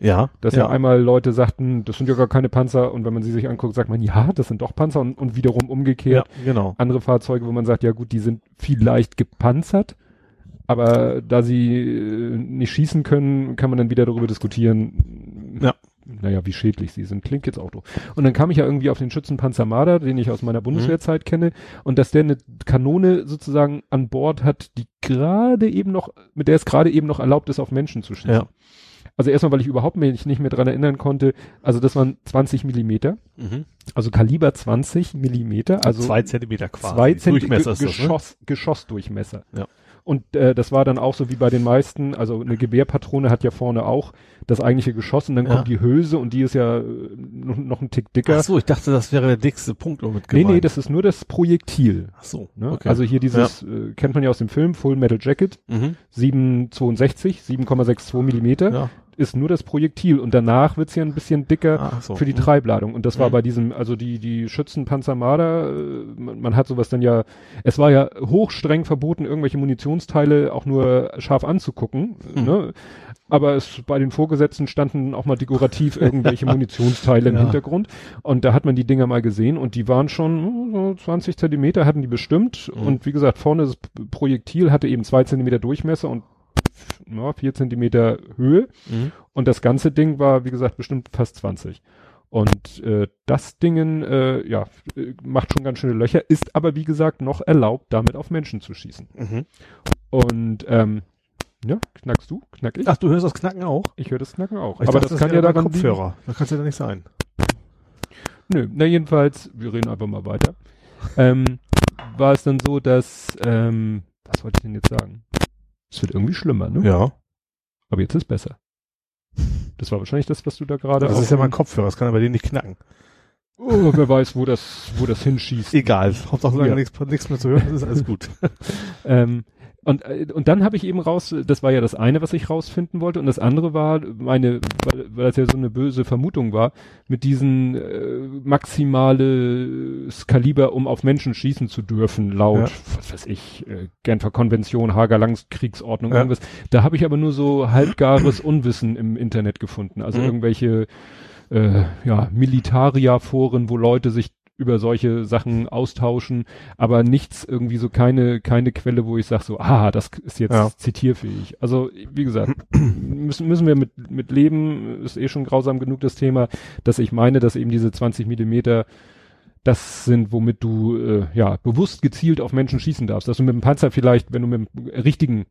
Speaker 3: Ja.
Speaker 2: Dass ja. einmal Leute sagten, das sind ja gar keine Panzer und wenn man sie sich anguckt, sagt man, ja, das sind doch Panzer und, und wiederum
Speaker 3: Ja,
Speaker 2: umgekehrt.
Speaker 3: genau.
Speaker 2: Andere Fahrzeuge, wo man sagt, ja gut, die sind vielleicht gepanzert, aber da sie äh, nicht schießen können, kann man dann wieder darüber diskutieren,
Speaker 3: Ja.
Speaker 2: Naja, wie schädlich sie sind. Klingt jetzt auch doof. Und dann kam ich ja irgendwie auf den Schützenpanzer Marder, den ich aus meiner Bundeswehrzeit kenne, und dass der eine Kanone sozusagen an Bord hat, die gerade eben noch, mit der es gerade eben noch erlaubt ist, auf Menschen zu schießen.
Speaker 3: Ja.
Speaker 2: Also erstmal, weil ich überhaupt mich nicht mehr dran erinnern konnte, also das waren 20 Millimeter,
Speaker 3: Mhm.
Speaker 2: also Kaliber 20 Millimeter, also
Speaker 3: zwei Zentimeter quasi.
Speaker 2: zwei Zentimeter
Speaker 3: Durchmesser ist das, ne?
Speaker 2: Geschoss, Geschossdurchmesser.
Speaker 3: Ja.
Speaker 2: Und äh, das war dann auch so wie bei den meisten, also eine Gewehrpatrone hat ja vorne auch das eigentliche Geschoss und dann
Speaker 3: Ja.
Speaker 2: kommt die Hülse und die ist ja äh, noch, noch ein Tick dicker.
Speaker 3: Ach so, ich dachte, das wäre der dickste Punkt um mit
Speaker 2: nee,
Speaker 3: gemeint.
Speaker 2: nee, das ist nur das Projektil.
Speaker 3: Ach so,
Speaker 2: Ne?
Speaker 3: okay.
Speaker 2: Also hier dieses, äh, kennt man ja aus dem Film, Full Metal Jacket,
Speaker 3: mhm.
Speaker 2: 762, 7,62 Millimeter,
Speaker 3: ja.
Speaker 2: Ist nur das Projektil und danach wird's ja ein bisschen dicker
Speaker 3: so.
Speaker 2: für die
Speaker 3: Mhm.
Speaker 2: Treibladung. Und das war
Speaker 3: Mhm.
Speaker 2: bei diesem, also die, die Schützenpanzer Marder, äh, man, man hat sowas dann ja, es war ja hochstreng verboten, irgendwelche Munitionsteile auch nur scharf anzugucken,
Speaker 3: Mhm.
Speaker 2: ne? Aber es, bei den Vorgesetzten standen auch mal dekorativ irgendwelche Munitionsteile im
Speaker 3: Ja.
Speaker 2: Hintergrund. Und da hat man die Dinger mal gesehen und die waren schon hm, so 20 Zentimeter hatten die bestimmt.
Speaker 3: Mhm.
Speaker 2: Und wie gesagt, vorne das Projektil hatte eben zwei Zentimeter Durchmesser und ja, vier Zentimeter Höhe.
Speaker 3: Mhm.
Speaker 2: Und das ganze Ding war, wie gesagt, bestimmt fast 20. Und äh, das Dingen, äh, ja, äh, macht schon ganz schöne Löcher, ist aber, wie gesagt, noch erlaubt, damit auf Menschen zu schießen.
Speaker 3: Mhm.
Speaker 2: Und, ähm, ja, knackst du, knack ich.
Speaker 3: Ach, du hörst das Knacken auch?
Speaker 2: Ich höre das Knacken auch.
Speaker 3: Ich
Speaker 2: aber
Speaker 3: dachte,
Speaker 2: das, kann ja daran
Speaker 3: Kopfhörer. Das kann es ja nicht sein.
Speaker 2: Liegen. Nö, na jedenfalls, wir reden einfach mal weiter. ähm, war es dann so, dass, ähm, was wollte ich denn jetzt sagen? Es wird irgendwie schlimmer, ne?
Speaker 3: Ja.
Speaker 2: Aber jetzt ist besser. Das war wahrscheinlich das, was du da gerade
Speaker 3: Das ist ja mein Kopfhörer. Das kann aber den nicht knacken.
Speaker 2: Oh, wer weiß, wo das, wo das hinschießt.
Speaker 3: Egal. Hauptsache, solange
Speaker 2: Ja.
Speaker 3: nichts, nichts mehr zu hören ist alles gut.
Speaker 2: Ähm, und, äh, und dann habe ich eben raus, das war ja das eine, was ich rausfinden wollte, und das andere war meine, weil, weil das ja so eine böse Vermutung war, mit diesen äh, maximales Kaliber, um auf Menschen schießen zu dürfen, laut,
Speaker 3: Ja.
Speaker 2: was weiß ich, äh, Genfer Konvention, Hager Kriegsordnung,
Speaker 3: Ja.
Speaker 2: irgendwas. Da habe ich aber nur so halbgares Unwissen im Internet gefunden, also
Speaker 3: Mhm.
Speaker 2: irgendwelche äh, ja, Militaria-Foren, wo Leute sich über solche Sachen austauschen, aber nichts irgendwie so keine keine Quelle, wo ich sage so, ah, das ist jetzt
Speaker 3: Ja.
Speaker 2: zitierfähig. Also wie gesagt, müssen müssen wir mit mit leben, ist eh schon grausam genug das Thema, dass ich meine, dass eben diese 20 Millimeter das sind, womit du äh, ja bewusst gezielt auf Menschen schießen darfst. Dass du mit dem Panzer vielleicht, wenn du mit dem richtigen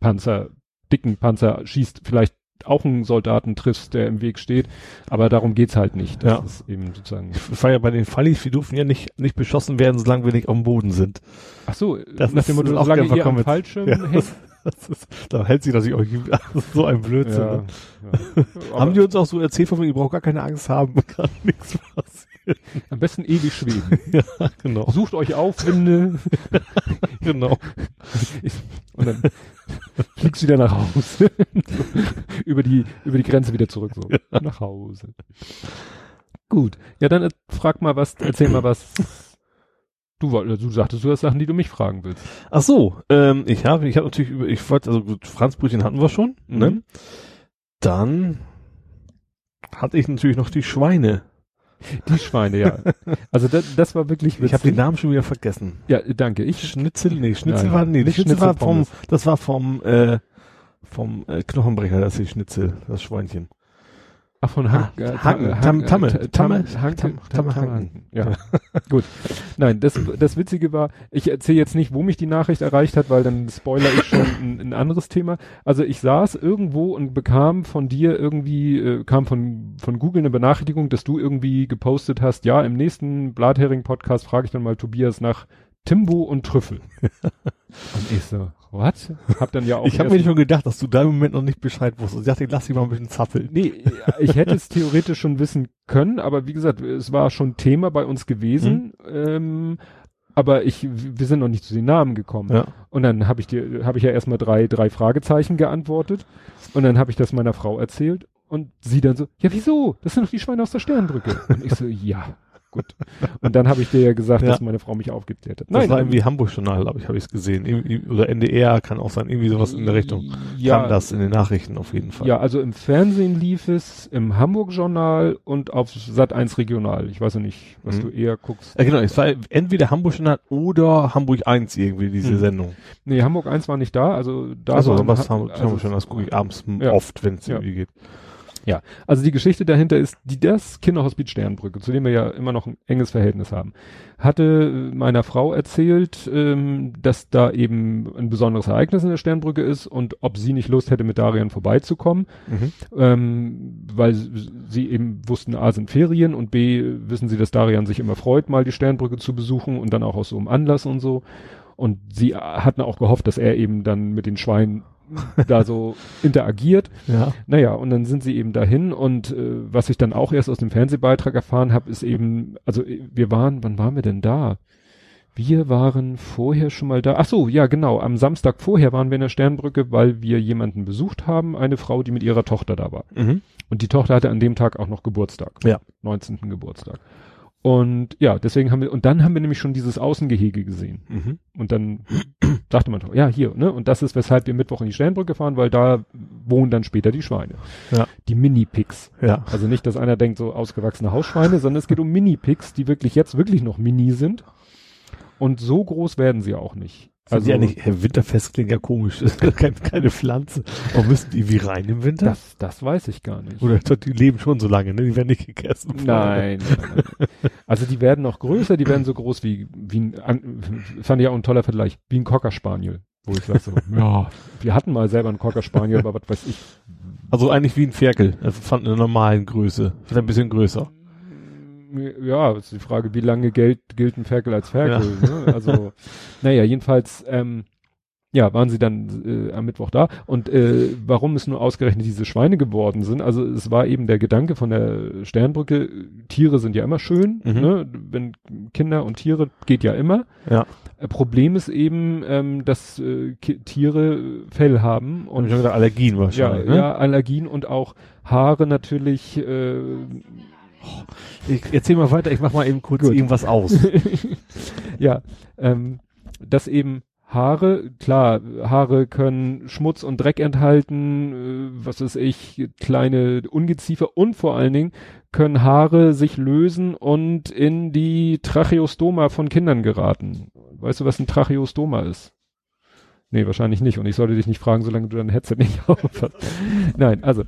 Speaker 2: Panzer, dicken Panzer schießt, vielleicht auch einen Soldaten triffst, der im Weg steht, aber darum geht's halt nicht. Das
Speaker 3: Ja.
Speaker 2: ist eben sozusagen.
Speaker 3: Ich war ja bei den Fallis, wir dürfen ja nicht, nicht beschossen werden, solange wir nicht auf dem Boden sind.
Speaker 2: Ach so,
Speaker 3: Das
Speaker 2: nach
Speaker 3: ist
Speaker 2: dem Motto, solange ihr am. Fallschirm
Speaker 3: Ja.
Speaker 2: hängt.
Speaker 3: Das ist, da hält sich das nicht euch so ein Blödsinn.
Speaker 2: Ja,
Speaker 3: ne?
Speaker 2: ja.
Speaker 3: Haben die uns auch so erzählt von, ihr braucht gar keine Angst haben, kann nichts passieren.
Speaker 2: am besten ewig schweben.
Speaker 3: Ja, genau.
Speaker 2: Sucht euch Aufwinde
Speaker 3: genau.
Speaker 2: und dann fliegst wieder nach Hause. über die, über die Grenze wieder zurück, so. Nach Hause. Gut. Ja, dann äh, frag mal was, erzähl mal was. Du wolltest, du sagtest, du hast Sachen, die du mich fragen willst.
Speaker 3: Ach so, ähm, ich habe, ich habe natürlich über, ich wollte, also gut, Franzbrötchen hatten wir schon,
Speaker 2: Mhm.
Speaker 3: ne? Dann hatte ich natürlich noch die Schweine.
Speaker 2: Die Schweine, ja. Also das, das war wirklich
Speaker 3: Ich habe den Namen schon wieder vergessen.
Speaker 2: Ja, danke. Ich,
Speaker 3: Schnitzel, nee, Schnitzel
Speaker 2: Nein,
Speaker 3: war, nee,
Speaker 2: nicht
Speaker 3: Schnitzel war vom, das war vom, äh, vom äh, Knochenbrecher, das ist die Schnitzel, das Schweinchen.
Speaker 2: Ach, von Hank,
Speaker 3: Ah,
Speaker 2: äh,
Speaker 3: Hanken,
Speaker 2: Hank-
Speaker 3: Tam- Tamme,
Speaker 2: Tam-
Speaker 3: Tamme,
Speaker 2: Hanke,
Speaker 3: Tam-
Speaker 2: Tam-
Speaker 3: Tamme
Speaker 2: Tamme
Speaker 3: Hanken.
Speaker 2: Hanken. Ja, gut. Nein, das, das Witzige war, ich erzähle jetzt nicht, wo mich die Nachricht erreicht hat, weil dann spoiler ich schon ein, ein anderes Thema. Also ich saß irgendwo und bekam von dir irgendwie, äh, kam von, von Google eine Benachrichtigung, dass du irgendwie gepostet hast, ja, im nächsten Blathering-Podcast frage ich dann mal Tobias nach Timbo und Trüffel. und ich so, what? Hab dann ja auch
Speaker 3: Ich habe mir schon gedacht, dass du da im Moment noch nicht Bescheid wusstest. Ich dachte, lass dich mal ein bisschen zappeln.
Speaker 2: Nee, ich hätte es theoretisch schon wissen können, aber wie gesagt, es war schon Thema bei uns gewesen. Ähm, aber ich, wir sind noch nicht zu den Namen gekommen.
Speaker 3: Ja.
Speaker 2: Und dann habe ich dir, habe ich ja erstmal drei, drei Fragezeichen geantwortet. Und dann habe ich das meiner Frau erzählt. Und sie dann so, ja wieso? Das sind doch die Schweine aus der Sternbrücke. Und ich so, ja, gut. Und dann habe ich dir ja gesagt,
Speaker 3: Ja.
Speaker 2: dass meine Frau mich aufgeklärt hat.
Speaker 3: Das war irgendwie Hamburg-Journal, glaube ich, habe ich es gesehen. Irgendwie, oder NDR kann auch sein, irgendwie sowas in der Richtung.
Speaker 2: Ja,
Speaker 3: Kam das in den Nachrichten auf jeden Fall.
Speaker 2: Ja, also im Fernsehen lief es, im Hamburg-Journal und auf Sat 1 Regional. Ich weiß ja nicht, was
Speaker 3: Mhm.
Speaker 2: du eher guckst.
Speaker 3: Ja, genau, es war entweder Hamburg-Journal oder Hamburg 1 irgendwie, diese
Speaker 2: Hm.
Speaker 3: Sendung.
Speaker 2: Nee, Hamburg 1 war nicht da, also da
Speaker 3: Also, was
Speaker 2: ha-
Speaker 3: Hamburg,
Speaker 2: also,
Speaker 3: Hamburg-Journal, das gucke ich abends
Speaker 2: Ja.
Speaker 3: oft, wenn es irgendwie geht.
Speaker 2: Also die Geschichte dahinter ist, die das Kinderhospiz Sternbrücke, zu dem wir ja immer noch ein enges Verhältnis haben, hatte äh, meiner Frau erzählt, ähm, dass da eben ein besonderes Ereignis in der Sternbrücke ist und ob sie nicht Lust hätte, mit Darian vorbeizukommen,
Speaker 3: Mhm.
Speaker 2: ähm, weil sie eben wussten, A sind Ferien und B wissen sie, dass Darian sich immer freut, mal die Sternbrücke zu besuchen und dann auch aus so einem Anlass und so. Und sie äh, hatten auch gehofft, dass er eben dann mit den Schweinen da so interagiert.
Speaker 3: Ja.
Speaker 2: Naja, und dann sind sie eben dahin und äh, was ich dann auch erst aus dem Fernsehbeitrag erfahren habe, ist eben, also äh, wir waren, wann waren wir denn da? Wir waren vorher schon mal da. Ach so, ja genau, am Samstag vorher waren wir in der Sternbrücke, weil wir jemanden besucht haben, eine Frau, die mit ihrer Tochter da war.
Speaker 3: Mhm.
Speaker 2: Und die Tochter hatte an dem Tag auch noch Geburtstag.
Speaker 3: Ja.
Speaker 2: 19. Geburtstag. Und ja, deswegen haben wir, und dann haben wir nämlich schon dieses Außengehege gesehen.
Speaker 3: Mhm.
Speaker 2: Und dann dachte man, ja, hier, ne? Und das ist, weshalb wir Mittwoch in die Sternbrücke fahren, weil da wohnen dann später die Schweine.
Speaker 3: Ja.
Speaker 2: Die Mini-Pigs.
Speaker 3: Ja.
Speaker 2: Also nicht, dass einer denkt, so ausgewachsene Hausschweine, sondern es geht um Mini-Pigs, die wirklich jetzt wirklich noch mini sind. Und so groß werden sie auch nicht.
Speaker 3: Also ja nicht, Herr Winterfest klingt ja komisch. Das ist keine, keine Pflanze. Aber müssen die wie rein im Winter?
Speaker 2: das, das weiß ich gar nicht.
Speaker 3: Oder die leben schon so lange, ne? Die werden nicht gegessen.
Speaker 2: Nein, nein, nein. Also die werden noch größer, die werden so groß wie, wie ein, an, fand ich auch ein toller Vergleich, wie ein Cocker Spaniel. Wo ich sag so, ja, wir hatten mal selber einen Cocker Spaniel, aber was weiß ich.
Speaker 3: Also eigentlich wie ein Ferkel. Also von einer normalen Größe. Vielleicht ein bisschen größer.
Speaker 2: Ja, ist die Frage, wie lange gilt, gilt ein Ferkel als Ferkel? Ne? Also, naja, jedenfalls, ähm, ja, waren sie dann äh, am Mittwoch da. Und äh, warum es nur ausgerechnet diese Schweine geworden sind, also es war eben der Gedanke von der Sternbrücke, Tiere sind ja immer schön,
Speaker 3: Mhm.
Speaker 2: ne? wenn Kinder und Tiere geht ja immer.
Speaker 3: Ja.
Speaker 2: Äh, Problem ist eben, ähm, dass äh, Tiere Fell haben
Speaker 3: Und schon wieder Allergien
Speaker 2: ja,
Speaker 3: wahrscheinlich, ne?
Speaker 2: ja, Allergien und auch Haare natürlich äh,
Speaker 3: Ich erzähl mal weiter, ich mach mal eben kurz
Speaker 2: Gut.
Speaker 3: irgendwas aus.
Speaker 2: ja, ähm, dass eben Haare, klar, Haare können Schmutz und Dreck enthalten, äh, was weiß ich, kleine Ungeziefer und vor allen Dingen können Haare sich lösen und in die Tracheostoma von Kindern geraten. Weißt du, was ein Tracheostoma ist? Nee, wahrscheinlich nicht. Und ich sollte dich nicht fragen, solange du dein Headset nicht aufhast. Nein, also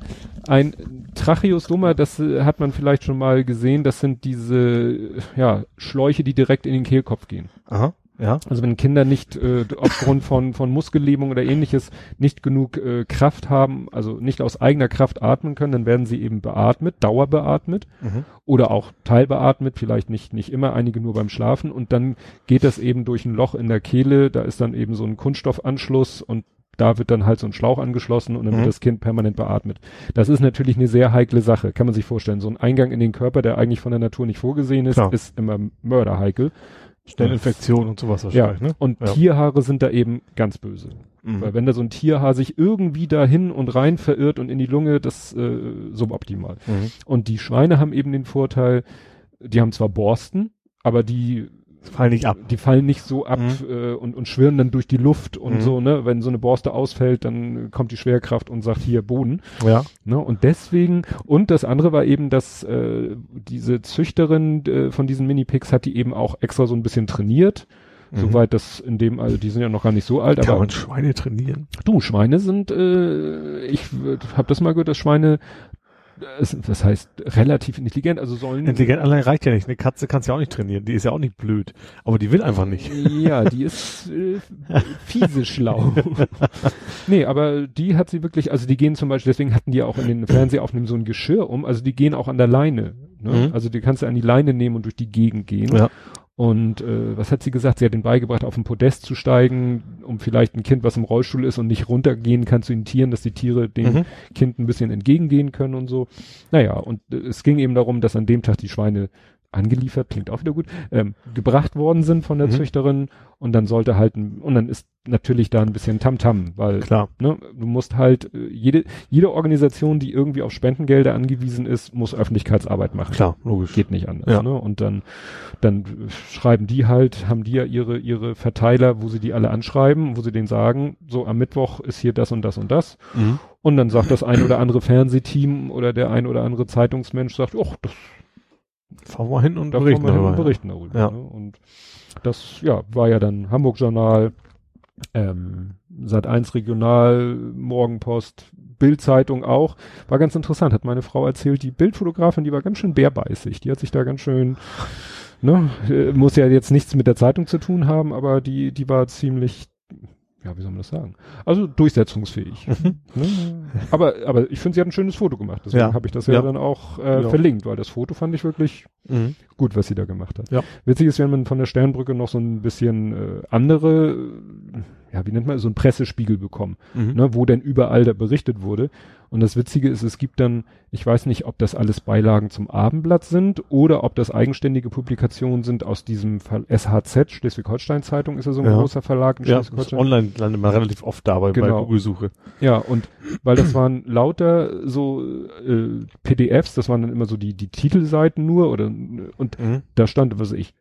Speaker 2: ein Tracheostoma, das äh, hat man vielleicht schon mal gesehen. Das sind diese ja, Schläuche, die direkt in den Kehlkopf gehen.
Speaker 3: Aha. Ja.
Speaker 2: Also wenn Kinder nicht äh, aufgrund von, von Muskellähmung oder ähnliches nicht genug äh, Kraft haben, also nicht aus eigener Kraft atmen können, dann werden sie eben beatmet, dauerbeatmet
Speaker 3: Mhm.
Speaker 2: oder auch teilbeatmet, vielleicht nicht, nicht immer, einige nur beim Schlafen und dann geht das eben durch ein Loch in der Kehle, da ist dann eben so ein Kunststoffanschluss und da wird dann halt so ein Schlauch angeschlossen und dann
Speaker 3: Mhm.
Speaker 2: wird das Kind permanent beatmet. Das ist natürlich eine sehr heikle Sache, kann man sich vorstellen. So ein Eingang in den Körper, der eigentlich von der Natur nicht vorgesehen ist,
Speaker 3: Klar.
Speaker 2: ist immer mörderheikel.
Speaker 3: Stellinfektion und sowas wahrscheinlich, ne?
Speaker 2: Und
Speaker 3: Ja.
Speaker 2: Tierhaare sind da eben ganz böse.
Speaker 3: Mhm.
Speaker 2: Weil wenn da so ein Tierhaar sich irgendwie dahin und rein verirrt und in die Lunge, das äh, suboptimal.
Speaker 3: Mhm.
Speaker 2: Und die Schweine haben eben den Vorteil, die haben zwar Borsten, aber die
Speaker 3: Fall nicht ab.
Speaker 2: die fallen nicht so ab
Speaker 3: Mhm.
Speaker 2: äh, und, und schwirren dann durch die Luft und
Speaker 3: Mhm.
Speaker 2: so, ne? Wenn so eine Borste ausfällt, dann kommt die Schwerkraft und sagt hier Boden.
Speaker 3: Ja.
Speaker 2: Ne? Und deswegen, und das andere war eben, dass äh, diese Züchterin äh, von diesen Mini-Pigs hat die eben auch extra so ein bisschen trainiert.
Speaker 3: Mhm.
Speaker 2: Soweit das in dem, also die sind ja noch gar nicht so alt,
Speaker 3: Kann
Speaker 2: aber
Speaker 3: man Schweine trainieren?
Speaker 2: du, Schweine sind, äh, ich habe das mal gehört, dass Schweine das, heißt relativ intelligent, also sollen
Speaker 3: Intelligent allein reicht ja nicht. Eine Katze kannst du ja auch nicht trainieren. Die ist ja auch nicht blöd. Aber die will einfach nicht.
Speaker 2: Ja, die ist äh, fiese schlau. nee, aber die hat sie wirklich, also die gehen zum Beispiel, deswegen hatten die auch in den Fernsehaufnahmen so ein Geschirr um, also die gehen auch an der Leine. Ne?
Speaker 3: Mhm.
Speaker 2: Also die kannst du an die Leine nehmen und durch die Gegend gehen.
Speaker 3: Ja.
Speaker 2: Und äh, was hat sie gesagt? Sie hat den beigebracht, auf den Podest zu steigen, um vielleicht ein Kind, was im Rollstuhl ist und nicht runtergehen kann, zu den Tieren, dass die Tiere dem
Speaker 3: Mhm.
Speaker 2: Kind ein bisschen entgegengehen können und so. Naja, und äh, es ging eben darum, dass an dem Tag die Schweine angeliefert, klingt auch wieder gut, ähm, gebracht worden sind von der
Speaker 3: Mhm.
Speaker 2: Züchterin und dann sollte halt, ein, und dann ist natürlich da ein bisschen Tamtam, weil
Speaker 3: Klar.
Speaker 2: ne, du musst halt, äh, jede, jede Organisation, die irgendwie auf Spendengelder angewiesen ist, muss Öffentlichkeitsarbeit machen.
Speaker 3: Klar, logisch.
Speaker 2: Geht nicht anders.
Speaker 3: Ja.
Speaker 2: Ne? Und dann, dann schreiben die halt, haben die ja ihre, ihre Verteiler, wo sie die alle anschreiben, wo sie denen sagen, so am Mittwoch ist hier das und das und das.
Speaker 3: Mhm.
Speaker 2: Und dann sagt das ein oder andere Fernsehteam oder der ein oder andere Zeitungsmensch sagt, ach, das
Speaker 3: Fahren wir hin und
Speaker 2: da
Speaker 3: berichten
Speaker 2: wir hin und berichten darüber.
Speaker 3: Ja.
Speaker 2: Ne? Und das, ja, war ja dann Hamburg Journal, ähm, Sat 1 Regional, Morgenpost, Bildzeitung auch. War ganz interessant, hat meine Frau erzählt, die Bildfotografin, die war ganz schön bärbeißig. Die hat sich da ganz schön, ne, äh, muss ja jetzt nichts mit der Zeitung zu tun haben, aber die, die war ziemlich, ja, wie soll man das sagen? Also durchsetzungsfähig.
Speaker 3: Mhm.
Speaker 2: Ne? Aber, aber ich finde, sie hat ein schönes Foto gemacht. Deswegen
Speaker 3: Ja.
Speaker 2: habe ich das ja,
Speaker 3: Ja.
Speaker 2: dann auch äh,
Speaker 3: Ja.
Speaker 2: verlinkt, weil das Foto fand ich wirklich
Speaker 3: Mhm.
Speaker 2: gut, was sie da gemacht hat.
Speaker 3: Ja.
Speaker 2: Witzig ist, wenn man von der Sternbrücke noch so ein bisschen äh, andere, ja, wie nennt man, so ein Pressespiegel bekommen,
Speaker 3: Mhm.
Speaker 2: ne, wo denn überall da berichtet wurde. Und das Witzige ist, es gibt dann, ich weiß nicht, ob das alles Beilagen zum Abendblatt sind oder ob das eigenständige Publikationen sind aus diesem Fall SHZ, Schleswig-Holstein Zeitung ist ja so ein
Speaker 3: Ja.
Speaker 2: großer Verlag in
Speaker 3: Ja,
Speaker 2: Schleswig-Holstein.
Speaker 3: online landet man relativ oft dabei bei
Speaker 2: Genau.
Speaker 3: Google-Suche.
Speaker 2: Ja, und weil das waren lauter so äh, PDFs, das waren dann immer so die, die Titelseiten nur oder und
Speaker 3: Mhm.
Speaker 2: da stand, was weiß ich,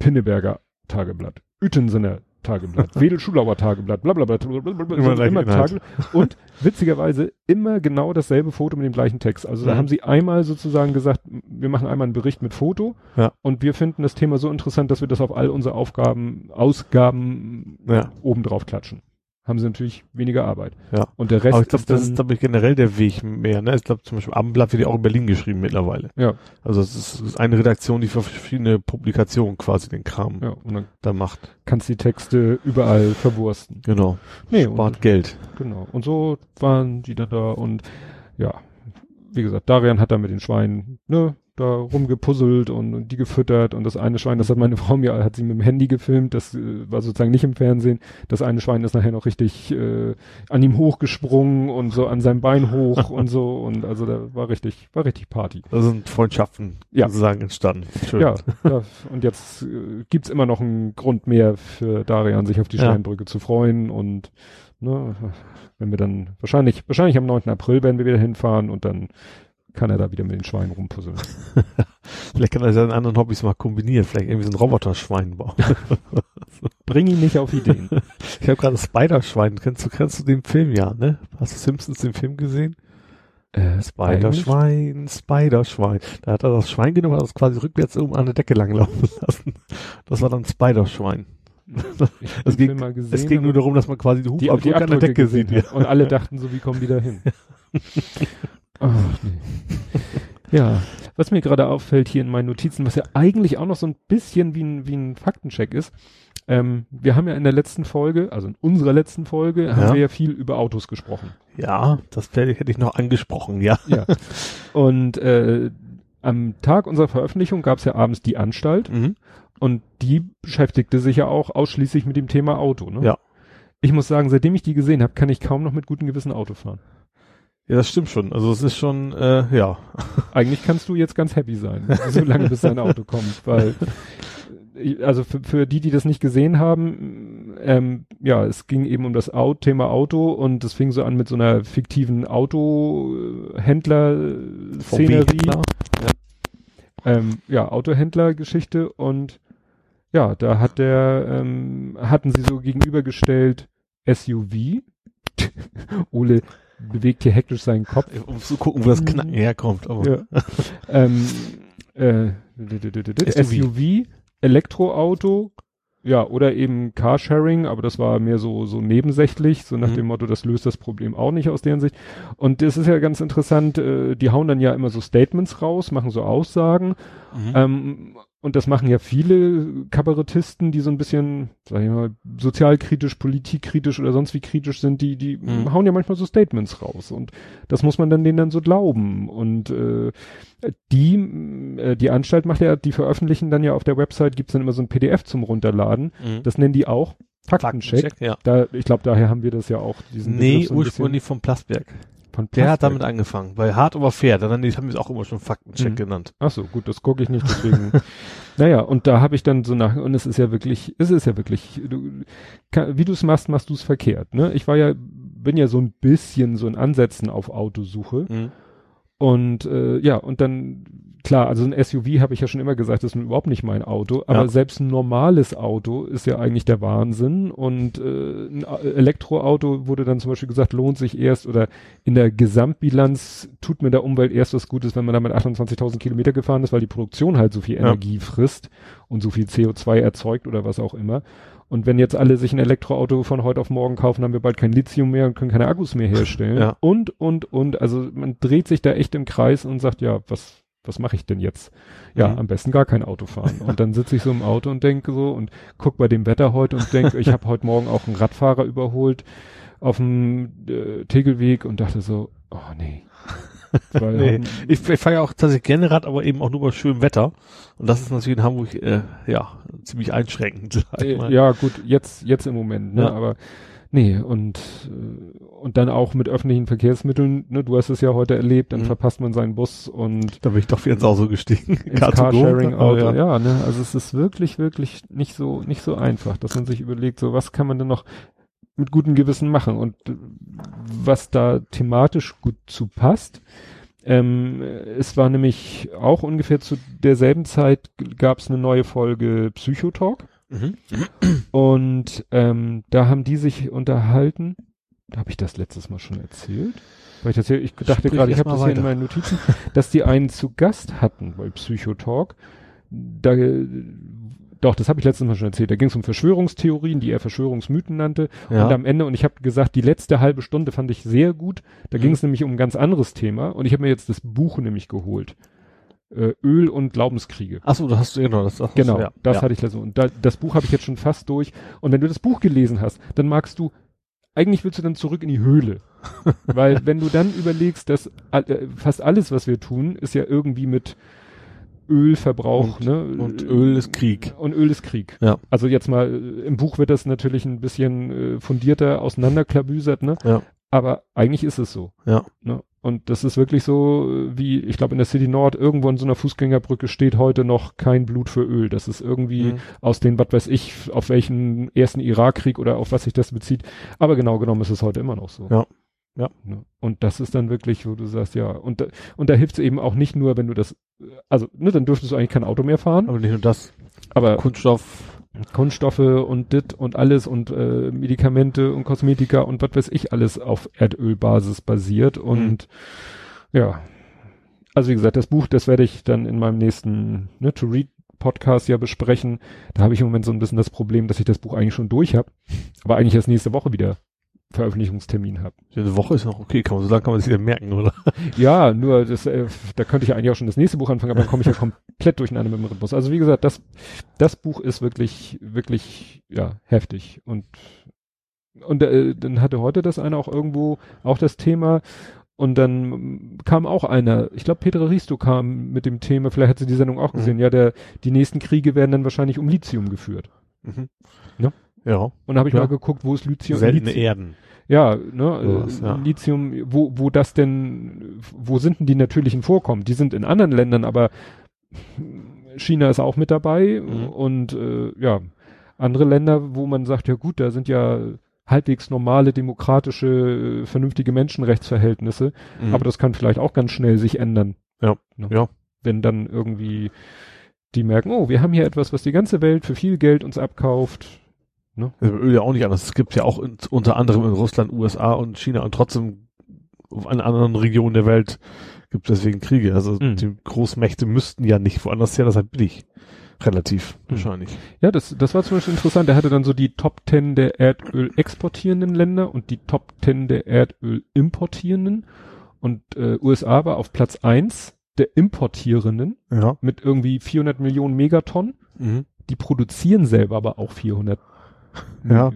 Speaker 2: Pinneberger Tageblatt, Utensener Tageblatt, Wedel-Schulauer Tageblatt, bla bla bla, bla, bla, bla,
Speaker 3: Immer
Speaker 2: so,
Speaker 3: gleich
Speaker 2: immer. Tageblatt. Und witzigerweise immer genau dasselbe Foto mit dem gleichen Text. Also da
Speaker 3: Mhm.
Speaker 2: haben sie einmal sozusagen gesagt, wir machen einmal einen Bericht mit Foto
Speaker 3: Ja.
Speaker 2: und wir finden das Thema so interessant, dass wir das auf all unsere Aufgaben, Ausgaben
Speaker 3: Ja.
Speaker 2: obendrauf klatschen. Haben sie natürlich weniger Arbeit.
Speaker 3: Ja.
Speaker 2: Und der Rest
Speaker 3: Aber ich glaube, das ist, glaube ich, generell der Weg mehr. Ne? Ich glaube, zum Beispiel Abendblatt wird ja auch in Berlin geschrieben mittlerweile.
Speaker 2: ja,
Speaker 3: Also es ist, ist eine Redaktion, die für verschiedene Publikationen quasi den Kram
Speaker 2: ja, und dann
Speaker 3: da macht.
Speaker 2: kannst die Texte überall verwursten.
Speaker 3: Genau.
Speaker 2: Nee,
Speaker 3: Spart Geld.
Speaker 2: Genau. Und so waren die dann da und ja, wie gesagt, Darian hat da mit den Schweinen, ne, da rumgepuzzelt und, und die gefüttert und das eine Schwein, das hat meine Frau mir, hat sie mit dem Handy gefilmt, das äh, war sozusagen nicht im Fernsehen. Das eine Schwein ist nachher noch richtig äh, an ihm hochgesprungen und so an seinem Bein hoch und so und also da war richtig, war richtig Party.
Speaker 3: Da sind Freundschaften
Speaker 2: Ja.
Speaker 3: sozusagen entstanden. Schön.
Speaker 2: Ja, ja, und jetzt äh, gibt's immer noch einen Grund mehr für Darian, sich auf die
Speaker 3: Ja.
Speaker 2: Steinbrücke zu freuen und ne, wenn wir dann wahrscheinlich, wahrscheinlich am 9. April werden wir wieder hinfahren und dann kann er da wieder mit den Schweinen rumpuzzeln.
Speaker 3: Vielleicht kann er seine anderen Hobbys mal kombinieren. Vielleicht irgendwie so ein Roboterschwein bauen.
Speaker 2: Bring ihn nicht auf Ideen.
Speaker 3: Ich habe gerade Spider-Schwein. Kennst du, kennst du den Film ja, ne? Hast du Simpsons den Film gesehen?
Speaker 2: äh,
Speaker 3: Spider-Schwein, Spider-Schwein. Da hat er das Schwein genommen, hat das quasi rückwärts oben an der Decke langlaufen lassen. Das war dann Spider-Schwein. Es
Speaker 2: den
Speaker 3: ging-
Speaker 2: gesehen,
Speaker 3: Es ging nur darum, dass man quasi die Hufabdrücke an der Decke sieht.
Speaker 2: Und alle dachten so, wie kommen die da hin? Nee. Ja, was mir gerade auffällt hier in meinen Notizen, was ja eigentlich auch noch so ein bisschen wie ein, wie ein Faktencheck ist, ähm, wir haben ja in der letzten Folge, also in unserer letzten Folge,
Speaker 3: Ja.
Speaker 2: haben wir ja viel über Autos gesprochen.
Speaker 3: Ja, das hätte ich noch angesprochen, ja.
Speaker 2: Ja. Und äh, am Tag unserer Veröffentlichung gab es ja abends die Anstalt
Speaker 3: Mhm.
Speaker 2: und die beschäftigte sich ja auch ausschließlich mit dem Thema Auto. Ne?
Speaker 3: Ja.
Speaker 2: Ich muss sagen, seitdem ich die gesehen habe, kann ich kaum noch mit gutem Gewissen Auto fahren.
Speaker 3: Ja, das stimmt schon. Also es ist schon, äh, ja.
Speaker 2: Eigentlich kannst du jetzt ganz happy sein, solange bis dein Auto kommt, weil äh, also für, für die, die das nicht gesehen haben, ähm, ja, es ging eben um das Au Thema Auto und es fing so an mit so einer fiktiven Autohändler-Szenerie.
Speaker 3: VW-Händler.
Speaker 2: ähm, ja, Autohändler-Geschichte und ja, da hat der, ähm, hatten sie so gegenübergestellt SUV. Ole bewegt hier hektisch seinen Kopf.
Speaker 3: Um zu gucken, wo das Knacken herkommt. Aber
Speaker 2: Ja. ähm, äh, SUV, Elektroauto Ja, oder eben Carsharing, aber das war mehr so, so nebensächlich, so nach
Speaker 3: Mhm.
Speaker 2: dem Motto, das löst das Problem auch nicht aus deren Sicht. Und das ist ja ganz interessant, äh, die hauen dann ja immer so Statements raus, machen so Aussagen,
Speaker 3: Mhm.
Speaker 2: ähm, und das machen ja viele Kabarettisten, die so ein bisschen, sag ich mal, sozialkritisch, politikkritisch oder sonst wie kritisch sind, die, die
Speaker 3: Mhm.
Speaker 2: hauen ja manchmal so Statements raus. Und das muss man dann denen dann so glauben. Und äh, die, äh, die Anstalt macht ja, die veröffentlichen dann ja auf der Website, gibt's dann immer so ein PDF zum Runterladen.
Speaker 3: Mhm.
Speaker 2: Das nennen die auch Faktencheck.
Speaker 3: ja.
Speaker 2: Da, ich glaube, daher haben wir das ja auch. Diesen
Speaker 3: Nee,
Speaker 2: Begriff so
Speaker 3: ursprünglich vom Plasberg. Der hat damit angefangen. Bei Hard over Fair, dann haben wir es auch immer schon Faktencheck
Speaker 2: Mhm.
Speaker 3: genannt.
Speaker 2: Ach so, gut, das gucke ich nicht, deswegen. naja, und da habe ich dann so nach, und es ist ja wirklich, es ist ja wirklich, du, ka- wie du es machst, machst du es verkehrt, ne? Ich war ja, bin ja so ein bisschen so in Ansätzen auf Autosuche
Speaker 3: Mhm.
Speaker 2: Und äh, ja, und dann, klar, also ein SUV habe ich ja schon immer gesagt, das ist überhaupt nicht mein Auto, aber
Speaker 3: Ja.
Speaker 2: selbst ein normales Auto ist ja eigentlich der Wahnsinn und äh, ein Elektroauto wurde dann zum Beispiel gesagt, lohnt sich erst oder in der Gesamtbilanz tut mir der Umwelt erst was Gutes, wenn man damit 28.000 Kilometer gefahren ist, weil die Produktion halt so viel
Speaker 3: Ja.
Speaker 2: Energie frisst und so viel CO2 erzeugt oder was auch immer. Und wenn jetzt alle sich ein Elektroauto von heute auf morgen kaufen, haben wir bald kein Lithium mehr und können keine Akkus mehr herstellen.
Speaker 3: Ja.
Speaker 2: Und, und, und. Also man dreht sich da echt im Kreis und sagt, ja, was, was mache ich denn jetzt? Ja,
Speaker 3: Mhm.
Speaker 2: am besten gar kein Auto fahren. Und dann sitze ich so im Auto und denke so und guck bei dem Wetter heute und denke, ich habe heute Morgen auch einen Radfahrer überholt auf dem äh, Tegelweg und dachte so, oh nee. Weil
Speaker 3: Nee,
Speaker 2: haben-
Speaker 3: ich, ich fahre ja auch tatsächlich gerne Rad, aber eben auch nur bei schönem Wetter. Und das ist natürlich in Hamburg, äh, ja, ziemlich einschränkend. sag ich mal.
Speaker 2: ja, gut, jetzt, jetzt im Moment, ne,
Speaker 3: Ja.
Speaker 2: aber nee, und, äh, und dann auch mit öffentlichen Verkehrsmitteln, ne, du hast es ja heute erlebt, dann
Speaker 3: Mhm.
Speaker 2: verpasst man seinen Bus und
Speaker 3: Da bin ich doch wieder ins Auto gestiegen.
Speaker 2: ins. Carsharing-Auto,
Speaker 3: ja.
Speaker 2: ja. ne, also es ist wirklich, wirklich nicht so, nicht so einfach, dass man sich überlegt, so was kann man denn noch mit gutem Gewissen machen und äh, was da thematisch gut zu passt. Ähm, es war nämlich auch ungefähr zu derselben Zeit gab es eine neue Folge Psychotalk.
Speaker 3: Mhm.
Speaker 2: Und ähm, da haben die sich unterhalten. Da habe ich das letztes Mal schon erzählt. Weil ich, das hier, ich dachte
Speaker 3: Sprich
Speaker 2: gerade, ich habe das hier in
Speaker 3: weiter.
Speaker 2: meinen Notizen, dass die einen zu Gast hatten bei Psychotalk. Da, doch, das habe ich letztes Mal schon erzählt. Da ging es um Verschwörungstheorien, die er Verschwörungsmythen nannte.
Speaker 3: Ja.
Speaker 2: Und am Ende, und ich habe gesagt, die letzte halbe Stunde fand ich sehr gut. Da
Speaker 3: Mhm.
Speaker 2: ging es nämlich um ein ganz anderes Thema. Und ich habe mir jetzt das Buch nämlich geholt. Äh, Öl und Glaubenskriege.
Speaker 3: Ach so, du hast genau das. das
Speaker 2: Genau,
Speaker 3: ja.
Speaker 2: das
Speaker 3: ja.
Speaker 2: hatte ich letztens. Und da, das Buch habe ich jetzt schon fast durch. Und wenn du das Buch gelesen hast, dann magst du, eigentlich willst du dann zurück in die Höhle. Weil wenn du dann überlegst, dass äh, fast alles, was wir tun, ist ja irgendwie mit Ölverbrauch,
Speaker 3: Und-
Speaker 2: ne?
Speaker 3: und Öl ist Krieg.
Speaker 2: Und Öl ist Krieg.
Speaker 3: Ja.
Speaker 2: Also jetzt mal, äh, im Buch wird das natürlich ein bisschen äh, fundierter auseinanderklabüsert, ne?
Speaker 3: Ja.
Speaker 2: Aber eigentlich ist es so.
Speaker 3: Ja.
Speaker 2: Ne? Und das ist wirklich so, äh, wie, ich glaube, in der City Nord irgendwo in so einer Fußgängerbrücke steht heute noch kein Blut für Öl. Das ist irgendwie
Speaker 3: Mhm.
Speaker 2: aus den, was weiß ich, auf welchen ersten Irakkrieg oder auf was sich das bezieht. Aber genau genommen ist es heute immer noch so.
Speaker 3: Ja. Ja.
Speaker 2: Ne? Und das ist dann wirklich, wo du sagst, ja, und da, und da hilft es eben auch nicht nur, wenn du das, also, ne, dann dürftest du eigentlich kein Auto mehr fahren,
Speaker 3: Aber nicht nur das.
Speaker 2: aber
Speaker 3: Kunststoff.
Speaker 2: Kunststoffe und dit und alles und äh, Medikamente und Kosmetika und was weiß ich alles auf Erdölbasis basiert und ja. Also wie gesagt, das Buch, das werde ich dann in meinem nächsten ne, To Read Podcast ja besprechen. Da habe ich im Moment so ein bisschen das Problem, dass ich das Buch eigentlich schon durch habe, aber eigentlich erst nächste Woche wieder Veröffentlichungstermin habe.
Speaker 3: Eine Woche ist noch okay, kann man so lange kann man sich wieder merken, oder?
Speaker 2: Ja, nur das, äh, da könnte ich eigentlich auch schon das nächste Buch anfangen, aber dann komme ich ja komplett durcheinander mit dem Rhythmus. Also wie gesagt, das, das Buch ist wirklich, wirklich, ja, heftig. Und, und äh, dann hatte heute das eine auch irgendwo auch das Thema. Und dann kam auch einer, ich glaube Petra Risto kam mit dem Thema, vielleicht hat sie die Sendung auch
Speaker 3: Mhm.
Speaker 2: gesehen, ja, der, die nächsten Kriege werden dann wahrscheinlich um Lithium geführt.
Speaker 3: Mhm.
Speaker 2: Ja.
Speaker 3: Ja.
Speaker 2: Und habe ich
Speaker 3: Ja.
Speaker 2: mal geguckt, wo ist Lithium?
Speaker 3: Seltene
Speaker 2: Lithium
Speaker 3: Erden.
Speaker 2: ja, ne,
Speaker 3: Sowas,
Speaker 2: äh,
Speaker 3: ja.
Speaker 2: Lithium, wo, wo das denn, wo sind denn die natürlichen Vorkommen? Die sind in anderen Ländern, aber China ist auch mit dabei
Speaker 3: Mhm.
Speaker 2: und äh, ja, andere Länder, wo man sagt, ja gut, da sind ja halbwegs normale, demokratische, äh, vernünftige Menschenrechtsverhältnisse,
Speaker 3: Mhm.
Speaker 2: aber das kann vielleicht auch ganz schnell sich ändern.
Speaker 3: Ja,
Speaker 2: Ne?
Speaker 3: ja.
Speaker 2: Wenn dann irgendwie die merken, oh, wir haben hier etwas, was die ganze Welt für viel Geld uns abkauft.
Speaker 3: Also Öl ja auch nicht anders. Es gibt ja auch in, unter anderem in Russland, USA und China und trotzdem auf in anderen Regionen der Welt gibt es deswegen Kriege. Also
Speaker 2: Mhm.
Speaker 3: die Großmächte müssten ja nicht woanders her, das halt billig. Relativ, wahrscheinlich.
Speaker 2: Ja, das, das war zum Beispiel interessant. Er hatte dann so die Top 10 der Erdöl exportierenden Länder und die Top 10 der Erdöl importierenden. Und äh, USA war auf Platz eins der importierenden
Speaker 3: Ja.
Speaker 2: mit irgendwie 400 Millionen Megatonnen.
Speaker 3: Mhm.
Speaker 2: Die produzieren selber aber auch 400,
Speaker 3: Ja.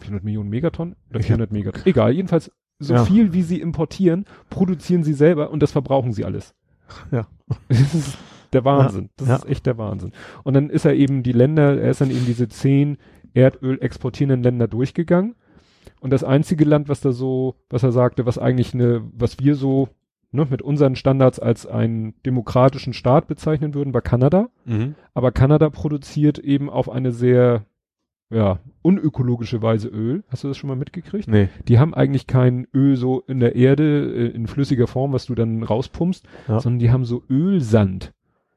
Speaker 2: 400 Millionen Megatonnen oder
Speaker 3: Ich
Speaker 2: 400 Megatonnen. Egal, jedenfalls so
Speaker 3: Ja.
Speaker 2: viel wie sie importieren, produzieren sie selber und das verbrauchen sie alles.
Speaker 3: Ja.
Speaker 2: Das ist der Wahnsinn. das
Speaker 3: ja.
Speaker 2: ist echt der Wahnsinn. Und dann ist er eben die Länder, er ist dann eben diese zehn Erdöl exportierenden Länder durchgegangen. Und das einzige Land, was da so, was er sagte, was eigentlich eine, was wir so ne, mit unseren Standards als einen demokratischen Staat bezeichnen würden, war Kanada.
Speaker 3: Mhm.
Speaker 2: Aber Kanada produziert eben auf eine sehr, ja, unökologische Weise Öl. Hast du das schon mal mitgekriegt?
Speaker 3: Nee.
Speaker 2: Die haben eigentlich kein Öl so in der Erde, äh, in flüssiger Form, was du dann rauspumpst,
Speaker 3: Ja.
Speaker 2: sondern die haben so Ölsand.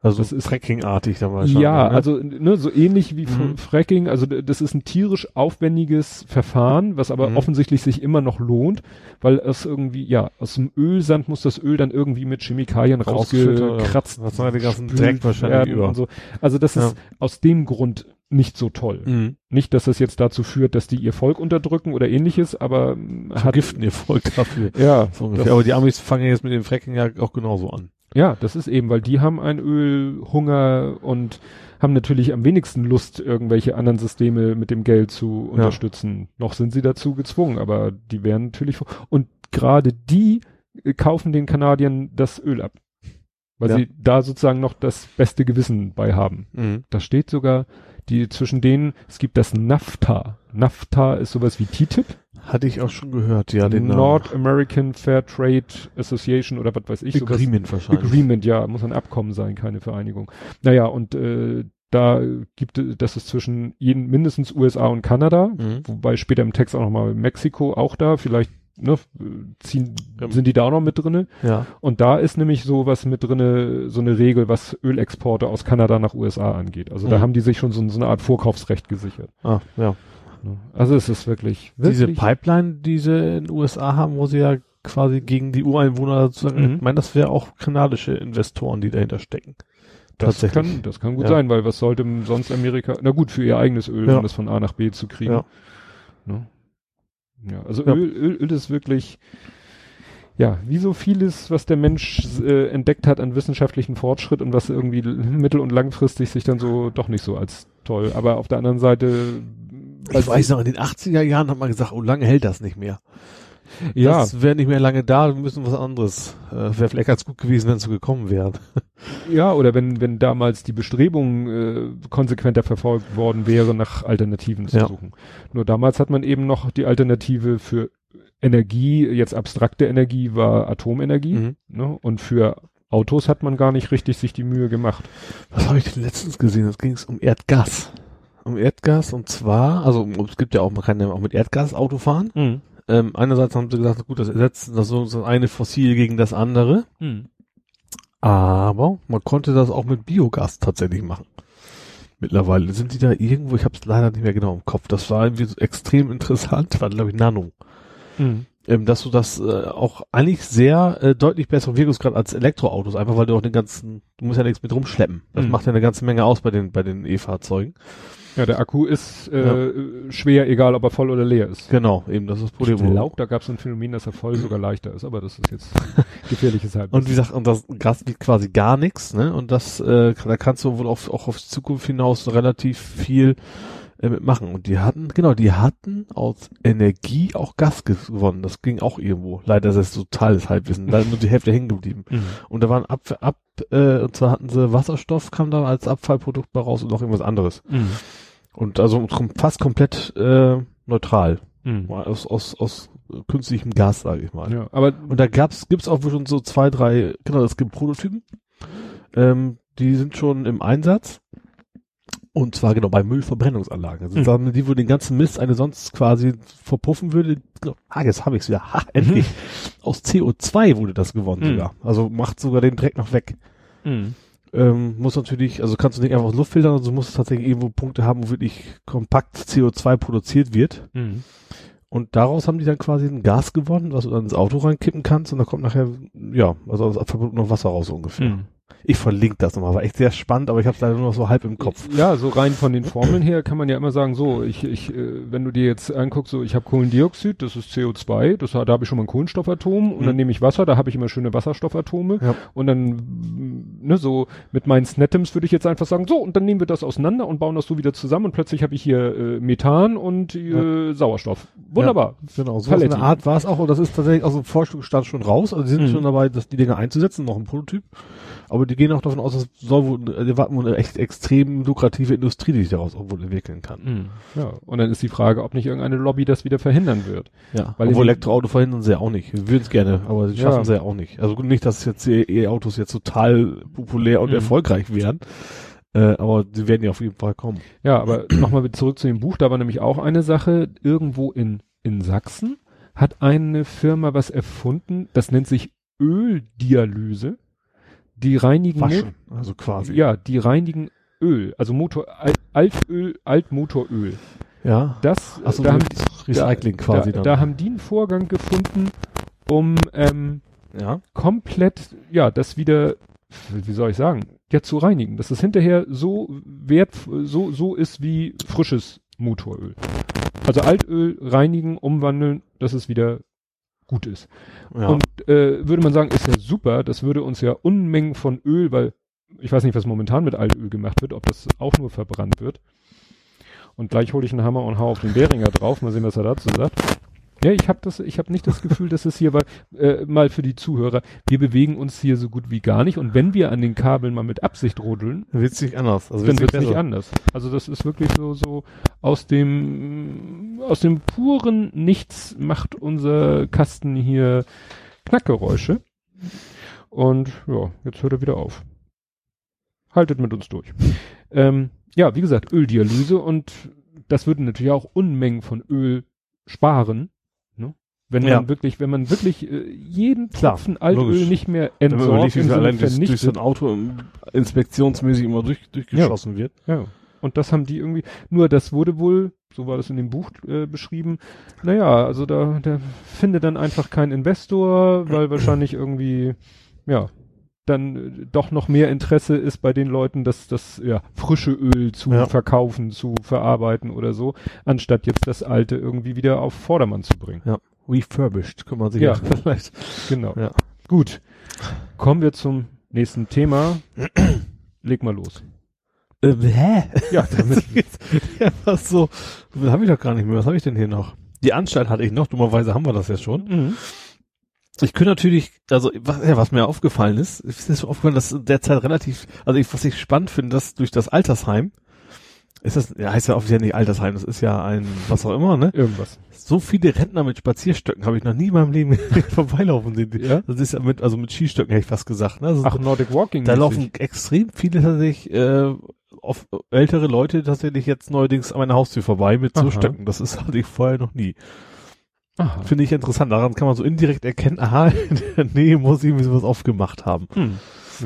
Speaker 3: Also
Speaker 2: Das ist-
Speaker 3: Fracking-artig damals schon.
Speaker 2: Ja,
Speaker 3: ne?
Speaker 2: also ne, so ähnlich wie
Speaker 3: Mhm.
Speaker 2: Fracking, also das ist ein tierisch aufwendiges Verfahren, was aber
Speaker 3: Mhm.
Speaker 2: offensichtlich sich immer noch lohnt, weil es irgendwie, ja, aus dem Ölsand muss das Öl dann irgendwie mit Chemikalien rausgekratzt
Speaker 3: Was den ganzen Dreck wahrscheinlich
Speaker 2: werden
Speaker 3: über.
Speaker 2: und so. Also das ist aus dem Grund nicht so toll.
Speaker 3: Mhm.
Speaker 2: Nicht, dass das jetzt dazu führt, dass die ihr Volk unterdrücken oder ähnliches, aber ähm, hat,
Speaker 3: Vergiften ihr Volk dafür.
Speaker 2: ja,
Speaker 3: So Aber die Amis fangen jetzt mit dem Fracking ja auch genauso an.
Speaker 2: Ja, das ist eben, weil die haben ein Ölhunger und haben natürlich am wenigsten Lust, irgendwelche anderen Systeme mit dem Geld zu unterstützen. Noch sind sie dazu gezwungen, aber die werden natürlich, und gerade die kaufen den Kanadiern das Öl ab. Weil
Speaker 3: Ja.
Speaker 2: sie da sozusagen noch das beste Gewissen bei haben.
Speaker 3: Mhm.
Speaker 2: Da steht sogar, die zwischen denen, es gibt das NAFTA. NAFTA ist sowas wie TTIP.
Speaker 3: Hatte ich auch schon gehört, ja, den
Speaker 2: North American Fair Trade Association oder was weiß ich. sowas.
Speaker 3: Agreement wahrscheinlich.
Speaker 2: Agreement, ja, muss ein Abkommen sein, keine Vereinigung. Naja, und äh, da gibt es, das ist zwischen jeden, mindestens USA und Kanada,
Speaker 3: Mhm.
Speaker 2: wobei später im Text auch nochmal Mexiko auch da, vielleicht ne, ziehen,
Speaker 3: Ja.
Speaker 2: sind die da auch noch mit drinne.
Speaker 3: Ja.
Speaker 2: Und da ist nämlich so was mit drinne, so eine Regel, was Ölexporte aus Kanada nach USA angeht. Also da
Speaker 3: Mhm.
Speaker 2: haben die sich schon so, so eine Art Vorkaufsrecht gesichert.
Speaker 3: Ah, ja.
Speaker 2: Ne? Also es ist wirklich, wirklich
Speaker 3: Diese Pipeline, die sie in den USA haben, wo sie ja quasi gegen die Ureinwohner sozusagen,
Speaker 2: Mhm.
Speaker 3: ich meine, das wäre auch kanadische Investoren, die dahinter stecken.
Speaker 2: Das kann, das kann gut
Speaker 3: Ja.
Speaker 2: sein, weil was sollte sonst Amerika, na gut, für ihr eigenes Öl,
Speaker 3: Ja.
Speaker 2: um das von A nach B zu kriegen.
Speaker 3: Ja.
Speaker 2: Ne? Ja, also
Speaker 3: Ja.
Speaker 2: Öl, Öl, Öl ist wirklich, ja, wie so vieles, was der Mensch äh, entdeckt hat an wissenschaftlichen Fortschritt und was irgendwie mittel- und langfristig sich dann so doch nicht so als toll. Aber auf der anderen Seite,
Speaker 3: Ich weiß noch, in den 80er Jahren hat man gesagt, oh, lange hält das nicht mehr.
Speaker 2: Ja,
Speaker 3: Das wäre nicht mehr lange da, wir müssen was anderes. Äh, wäre vielleicht ganz gut gewesen, wenn es so gekommen wäre.
Speaker 2: ja, oder wenn, wenn damals die Bestrebungen äh, konsequenter verfolgt worden wäre, nach Alternativen zu
Speaker 3: Ja.
Speaker 2: suchen. Nur damals hat man eben noch die Alternative für Energie, jetzt abstrakte Energie war Atomenergie,
Speaker 3: Mhm.
Speaker 2: ne? Und für Autos hat man gar nicht richtig sich die Mühe gemacht.
Speaker 3: Was habe ich denn letztens gesehen? Es ging um Erdgas. Um Erdgas und zwar, also es gibt ja auch, man kann ja auch mit Erdgas Auto fahren. Ähm, einerseits haben sie gesagt, gut, das ersetzt das so das eine Fossil gegen das andere. Aber man konnte das auch mit Biogas tatsächlich machen. Mittlerweile sind die da irgendwo, ich habe es leider nicht mehr genau im Kopf. Das war irgendwie so extrem interessant, war glaube ich Nano.
Speaker 2: Mhm.
Speaker 3: Ähm, dass du das äh, auch eigentlich sehr äh, deutlich besseren Wirkungsgrad als Elektroautos, einfach weil du auch den ganzen, du musst ja nichts mit rumschleppen. Das
Speaker 2: Mhm.
Speaker 3: macht ja eine ganze Menge aus bei den bei den E-Fahrzeugen.
Speaker 2: Ja, der Akku ist äh, schwer, egal ob er voll oder leer ist.
Speaker 3: Genau, eben das ist das
Speaker 2: Ich
Speaker 3: Problem.
Speaker 2: glaube, da gab es ein Phänomen, dass er voll sogar leichter ist, aber das ist jetzt gefährliches Halbwissen.
Speaker 3: Und wie gesagt, und das Gas wiegt quasi gar nichts, ne? Und das, äh, da kannst du wohl auf, auch auf Zukunft hinaus relativ viel äh, mitmachen. Und die hatten, genau, die hatten aus Energie auch Gas gewonnen. Das ging auch irgendwo. Leider ist es totales Halbwissen. Leider nur die Hälfte hängen geblieben.
Speaker 2: Mhm.
Speaker 3: Und da waren ab, ab äh, und zwar hatten sie Wasserstoff, kam da als Abfallprodukt bei raus und noch irgendwas anderes.
Speaker 2: Mhm.
Speaker 3: Und also fast komplett äh, neutral.
Speaker 2: Mhm.
Speaker 3: Aus, aus, aus künstlichem Gas, sage ich mal.
Speaker 2: Ja, aber
Speaker 3: Und da gab's, gibt's auch schon so zwei, drei, genau, es gibt Prototypen. Ähm, die sind schon im Einsatz. Und zwar genau bei Müllverbrennungsanlagen. Also
Speaker 2: Mhm.
Speaker 3: die, wo den ganzen Mist eine sonst quasi verpuffen würde. Genau, ah, jetzt habe ich's wieder. Ha, endlich. Aus CO2 wurde das gewonnen
Speaker 2: Mhm.
Speaker 3: sogar. Also macht sogar den Dreck noch weg.
Speaker 2: Mhm.
Speaker 3: Ähm, muss natürlich, also kannst du nicht einfach aus Luft filtern, also du musst tatsächlich irgendwo Punkte haben, wo wirklich kompakt CO2 produziert wird.
Speaker 2: Mhm.
Speaker 3: Und daraus haben die dann quasi ein Gas gewonnen, was du dann ins Auto reinkippen kannst und da kommt nachher, ja, also aus Abfallprodukt noch Wasser raus ungefähr.
Speaker 2: Mhm.
Speaker 3: Ich verlinke das nochmal, war echt sehr spannend, aber ich habe es leider nur noch so halb im Kopf.
Speaker 2: Ja, so rein von den Formeln her kann man ja immer sagen, so, ich, ich, äh, wenn du dir jetzt anguckst, so, ich habe Kohlendioxid, das ist CO2, das, da habe ich schon mal ein Kohlenstoffatom und
Speaker 3: Mhm.
Speaker 2: dann nehme ich Wasser, da habe ich immer schöne Wasserstoffatome
Speaker 3: Ja.
Speaker 2: und dann, ne, so mit meinen Snettems würde ich jetzt einfach sagen, so, und dann nehmen wir das auseinander und bauen das so wieder zusammen und plötzlich habe ich hier äh, Methan und äh, Sauerstoff. Wunderbar.
Speaker 3: Genau, so eine. Art war es auch und das ist tatsächlich aus dem Forschungsstand schon raus. Also die sind
Speaker 2: Mhm.
Speaker 3: schon dabei, das, die Dinge einzusetzen, noch ein Prototyp. Aber die gehen auch davon aus, dass soll wohl, die erwarten wohl eine echt extrem lukrative Industrie, die sich daraus auch wohl entwickeln kann.
Speaker 2: Mhm. Ja, und dann ist die Frage, ob nicht irgendeine Lobby das wieder verhindern wird.
Speaker 3: Ja,
Speaker 2: Weil
Speaker 3: Obwohl Elektroauto verhindern sie ja auch nicht. Wir würden es gerne, aber sie
Speaker 2: Ja.
Speaker 3: schaffen sie ja auch nicht. Also gut, nicht, dass jetzt E-Autos jetzt total populär und
Speaker 2: Mhm.
Speaker 3: erfolgreich werden, äh, aber sie werden ja auf jeden Fall kommen.
Speaker 2: Ja, aber nochmal zurück zu dem Buch, da war nämlich auch eine Sache, irgendwo in, in Sachsen hat eine Firma was erfunden, das nennt sich Öldialyse. Die reinigen, Mo-
Speaker 3: Waschen, also quasi.
Speaker 2: ja, die reinigen Öl, also Motor, Al- Altöl, Altmotoröl.
Speaker 3: Ja.
Speaker 2: Das,
Speaker 3: Achso,
Speaker 2: da, haben,
Speaker 3: Recycling
Speaker 2: da,
Speaker 3: quasi
Speaker 2: da,
Speaker 3: dann.
Speaker 2: da haben die einen Vorgang gefunden, um, ähm,
Speaker 3: ja.
Speaker 2: komplett, ja, das wieder, wie soll ich sagen, ja, zu reinigen, dass es hinterher so wert, so, so ist wie frisches Motoröl. Also Altöl reinigen, umwandeln, dass es wieder gut ist.
Speaker 3: ja.
Speaker 2: Und äh, würde man sagen, ist ja super, das würde uns ja Unmengen von Öl, weil ich weiß nicht, was momentan mit Altöl gemacht wird, ob das auch nur verbrannt wird. Und gleich hole ich einen Hammer und hau auf den Beringer drauf, mal sehen, was er dazu sagt. Ja, ich habe das, ich habe nicht das Gefühl, dass es hier war, äh, mal für die Zuhörer, wir bewegen uns hier so gut wie gar nicht und wenn wir an den Kabeln mal mit Absicht rodeln,
Speaker 3: wird's nicht anders. Also
Speaker 2: dann
Speaker 3: wird's
Speaker 2: wird's nicht anders. Also das ist wirklich so, so aus dem, aus dem puren Nichts macht unser Kasten hier Knackgeräusche. Und ja, jetzt hört er wieder auf. Haltet mit uns durch. Ähm, ja, wie gesagt, Öldialyse und das würde natürlich auch Unmengen von Öl sparen. Wenn
Speaker 3: Ja.
Speaker 2: man wirklich, wenn man wirklich äh, jeden
Speaker 3: Klar,
Speaker 2: Tropfen Altöl
Speaker 3: logisch.
Speaker 2: nicht mehr
Speaker 3: Wenn man
Speaker 2: entsorgt, Sinne
Speaker 3: allein durch, durch so ein Auto im- inspektionsmäßig immer durch, durchgeschossen wird.
Speaker 2: Ja. Und das haben die irgendwie, nur das wurde wohl, so war das in dem Buch äh, beschrieben, naja, also da, der findet dann einfach kein Investor, weil wahrscheinlich irgendwie, ja, dann äh, doch noch mehr Interesse ist bei den Leuten, das, das ja, frische Öl zu
Speaker 3: Ja.
Speaker 2: verkaufen, zu verarbeiten oder so, anstatt jetzt das alte irgendwie wieder auf Vordermann zu bringen.
Speaker 3: Refurbished, kann man sich
Speaker 2: Ja.
Speaker 3: ja vielleicht.
Speaker 2: Genau.
Speaker 3: Ja.
Speaker 2: Gut. Kommen wir zum nächsten Thema. Leg mal los.
Speaker 3: Äh, hä?
Speaker 2: Ja, damit,
Speaker 3: ja, was so. Das habe ich doch gar nicht mehr. Was habe ich denn hier noch? Die Anstalt hatte ich noch. Dummerweise haben wir das ja schon.
Speaker 2: mhm.
Speaker 3: Ich könnte natürlich, also was, ja, was mir aufgefallen ist, ist mir so aufgefallen, dass derzeit relativ, also ich, was ich spannend finde, dass durch das Altersheim, ist das, ja, heißt ja offiziell nicht Altersheim, das ist ja ein, was auch immer, ne?
Speaker 2: irgendwas.
Speaker 3: So viele Rentner mit Spazierstöcken habe ich noch nie in meinem Leben vorbeilaufen sehen.
Speaker 2: Ja?
Speaker 3: Das ist ja mit, also mit Skistöcken hätte ich fast gesagt, ne?
Speaker 2: Ach, Nordic Walking.
Speaker 3: da laufen extrem viele tatsächlich, äh, auf ältere Leute tatsächlich jetzt neuerdings an meiner Haustür vorbei mit so
Speaker 2: Aha.
Speaker 3: Stöcken. Das ist hatte ich vorher noch nie.
Speaker 2: Aha.
Speaker 3: Finde ich interessant. Daran kann man so indirekt erkennen, aha, in der Nähe muss irgendwie sowas aufgemacht haben.
Speaker 2: Hm.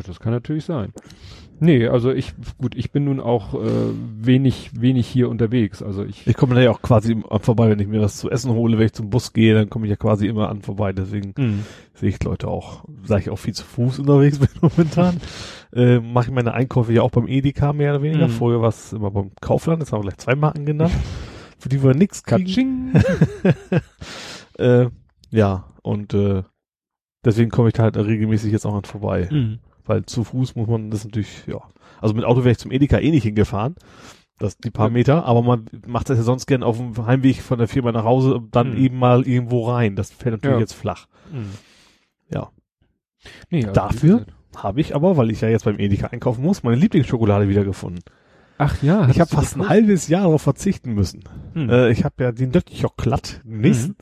Speaker 2: Das kann natürlich sein. Nee, also ich, gut, ich bin nun auch äh, wenig, wenig hier unterwegs. Also ich,
Speaker 3: Ich komme da ja auch quasi vorbei, wenn ich mir was zu essen hole, wenn ich zum Bus gehe, dann komme ich ja quasi immer an vorbei. Deswegen
Speaker 2: Hm.
Speaker 3: sehe ich Leute auch, sage ich auch viel zu Fuß unterwegs bin momentan. äh, Mache ich meine Einkäufe ja auch beim Edeka mehr oder weniger.
Speaker 2: Mhm.
Speaker 3: Vorher war es immer beim Kaufland, jetzt haben wir gleich zwei Marken genannt, für die wir nichts kriegen. Äh, ja, und äh, deswegen komme ich da halt regelmäßig jetzt auch an vorbei.
Speaker 2: Hm.
Speaker 3: Weil zu Fuß muss man das natürlich, ja. Also mit Auto wäre ich zum Edeka eh nicht hingefahren. Das die paar
Speaker 2: Ja.
Speaker 3: Meter, aber man macht das ja sonst gern auf dem Heimweg von der Firma nach Hause und dann
Speaker 2: Mhm.
Speaker 3: eben mal irgendwo rein. Das fällt natürlich
Speaker 2: Ja.
Speaker 3: jetzt flach.
Speaker 2: Hm.
Speaker 3: Ja.
Speaker 2: Nee,
Speaker 3: Dafür? Habe ich aber, weil ich ja jetzt beim Edeka einkaufen muss, meine Lieblingsschokolade wiedergefunden.
Speaker 2: Ach ja,
Speaker 3: ich habe fast ein halbes Jahr darauf verzichten müssen.
Speaker 2: Hm.
Speaker 3: Äh, ich habe ja den Nötchoklatt. Nächsten.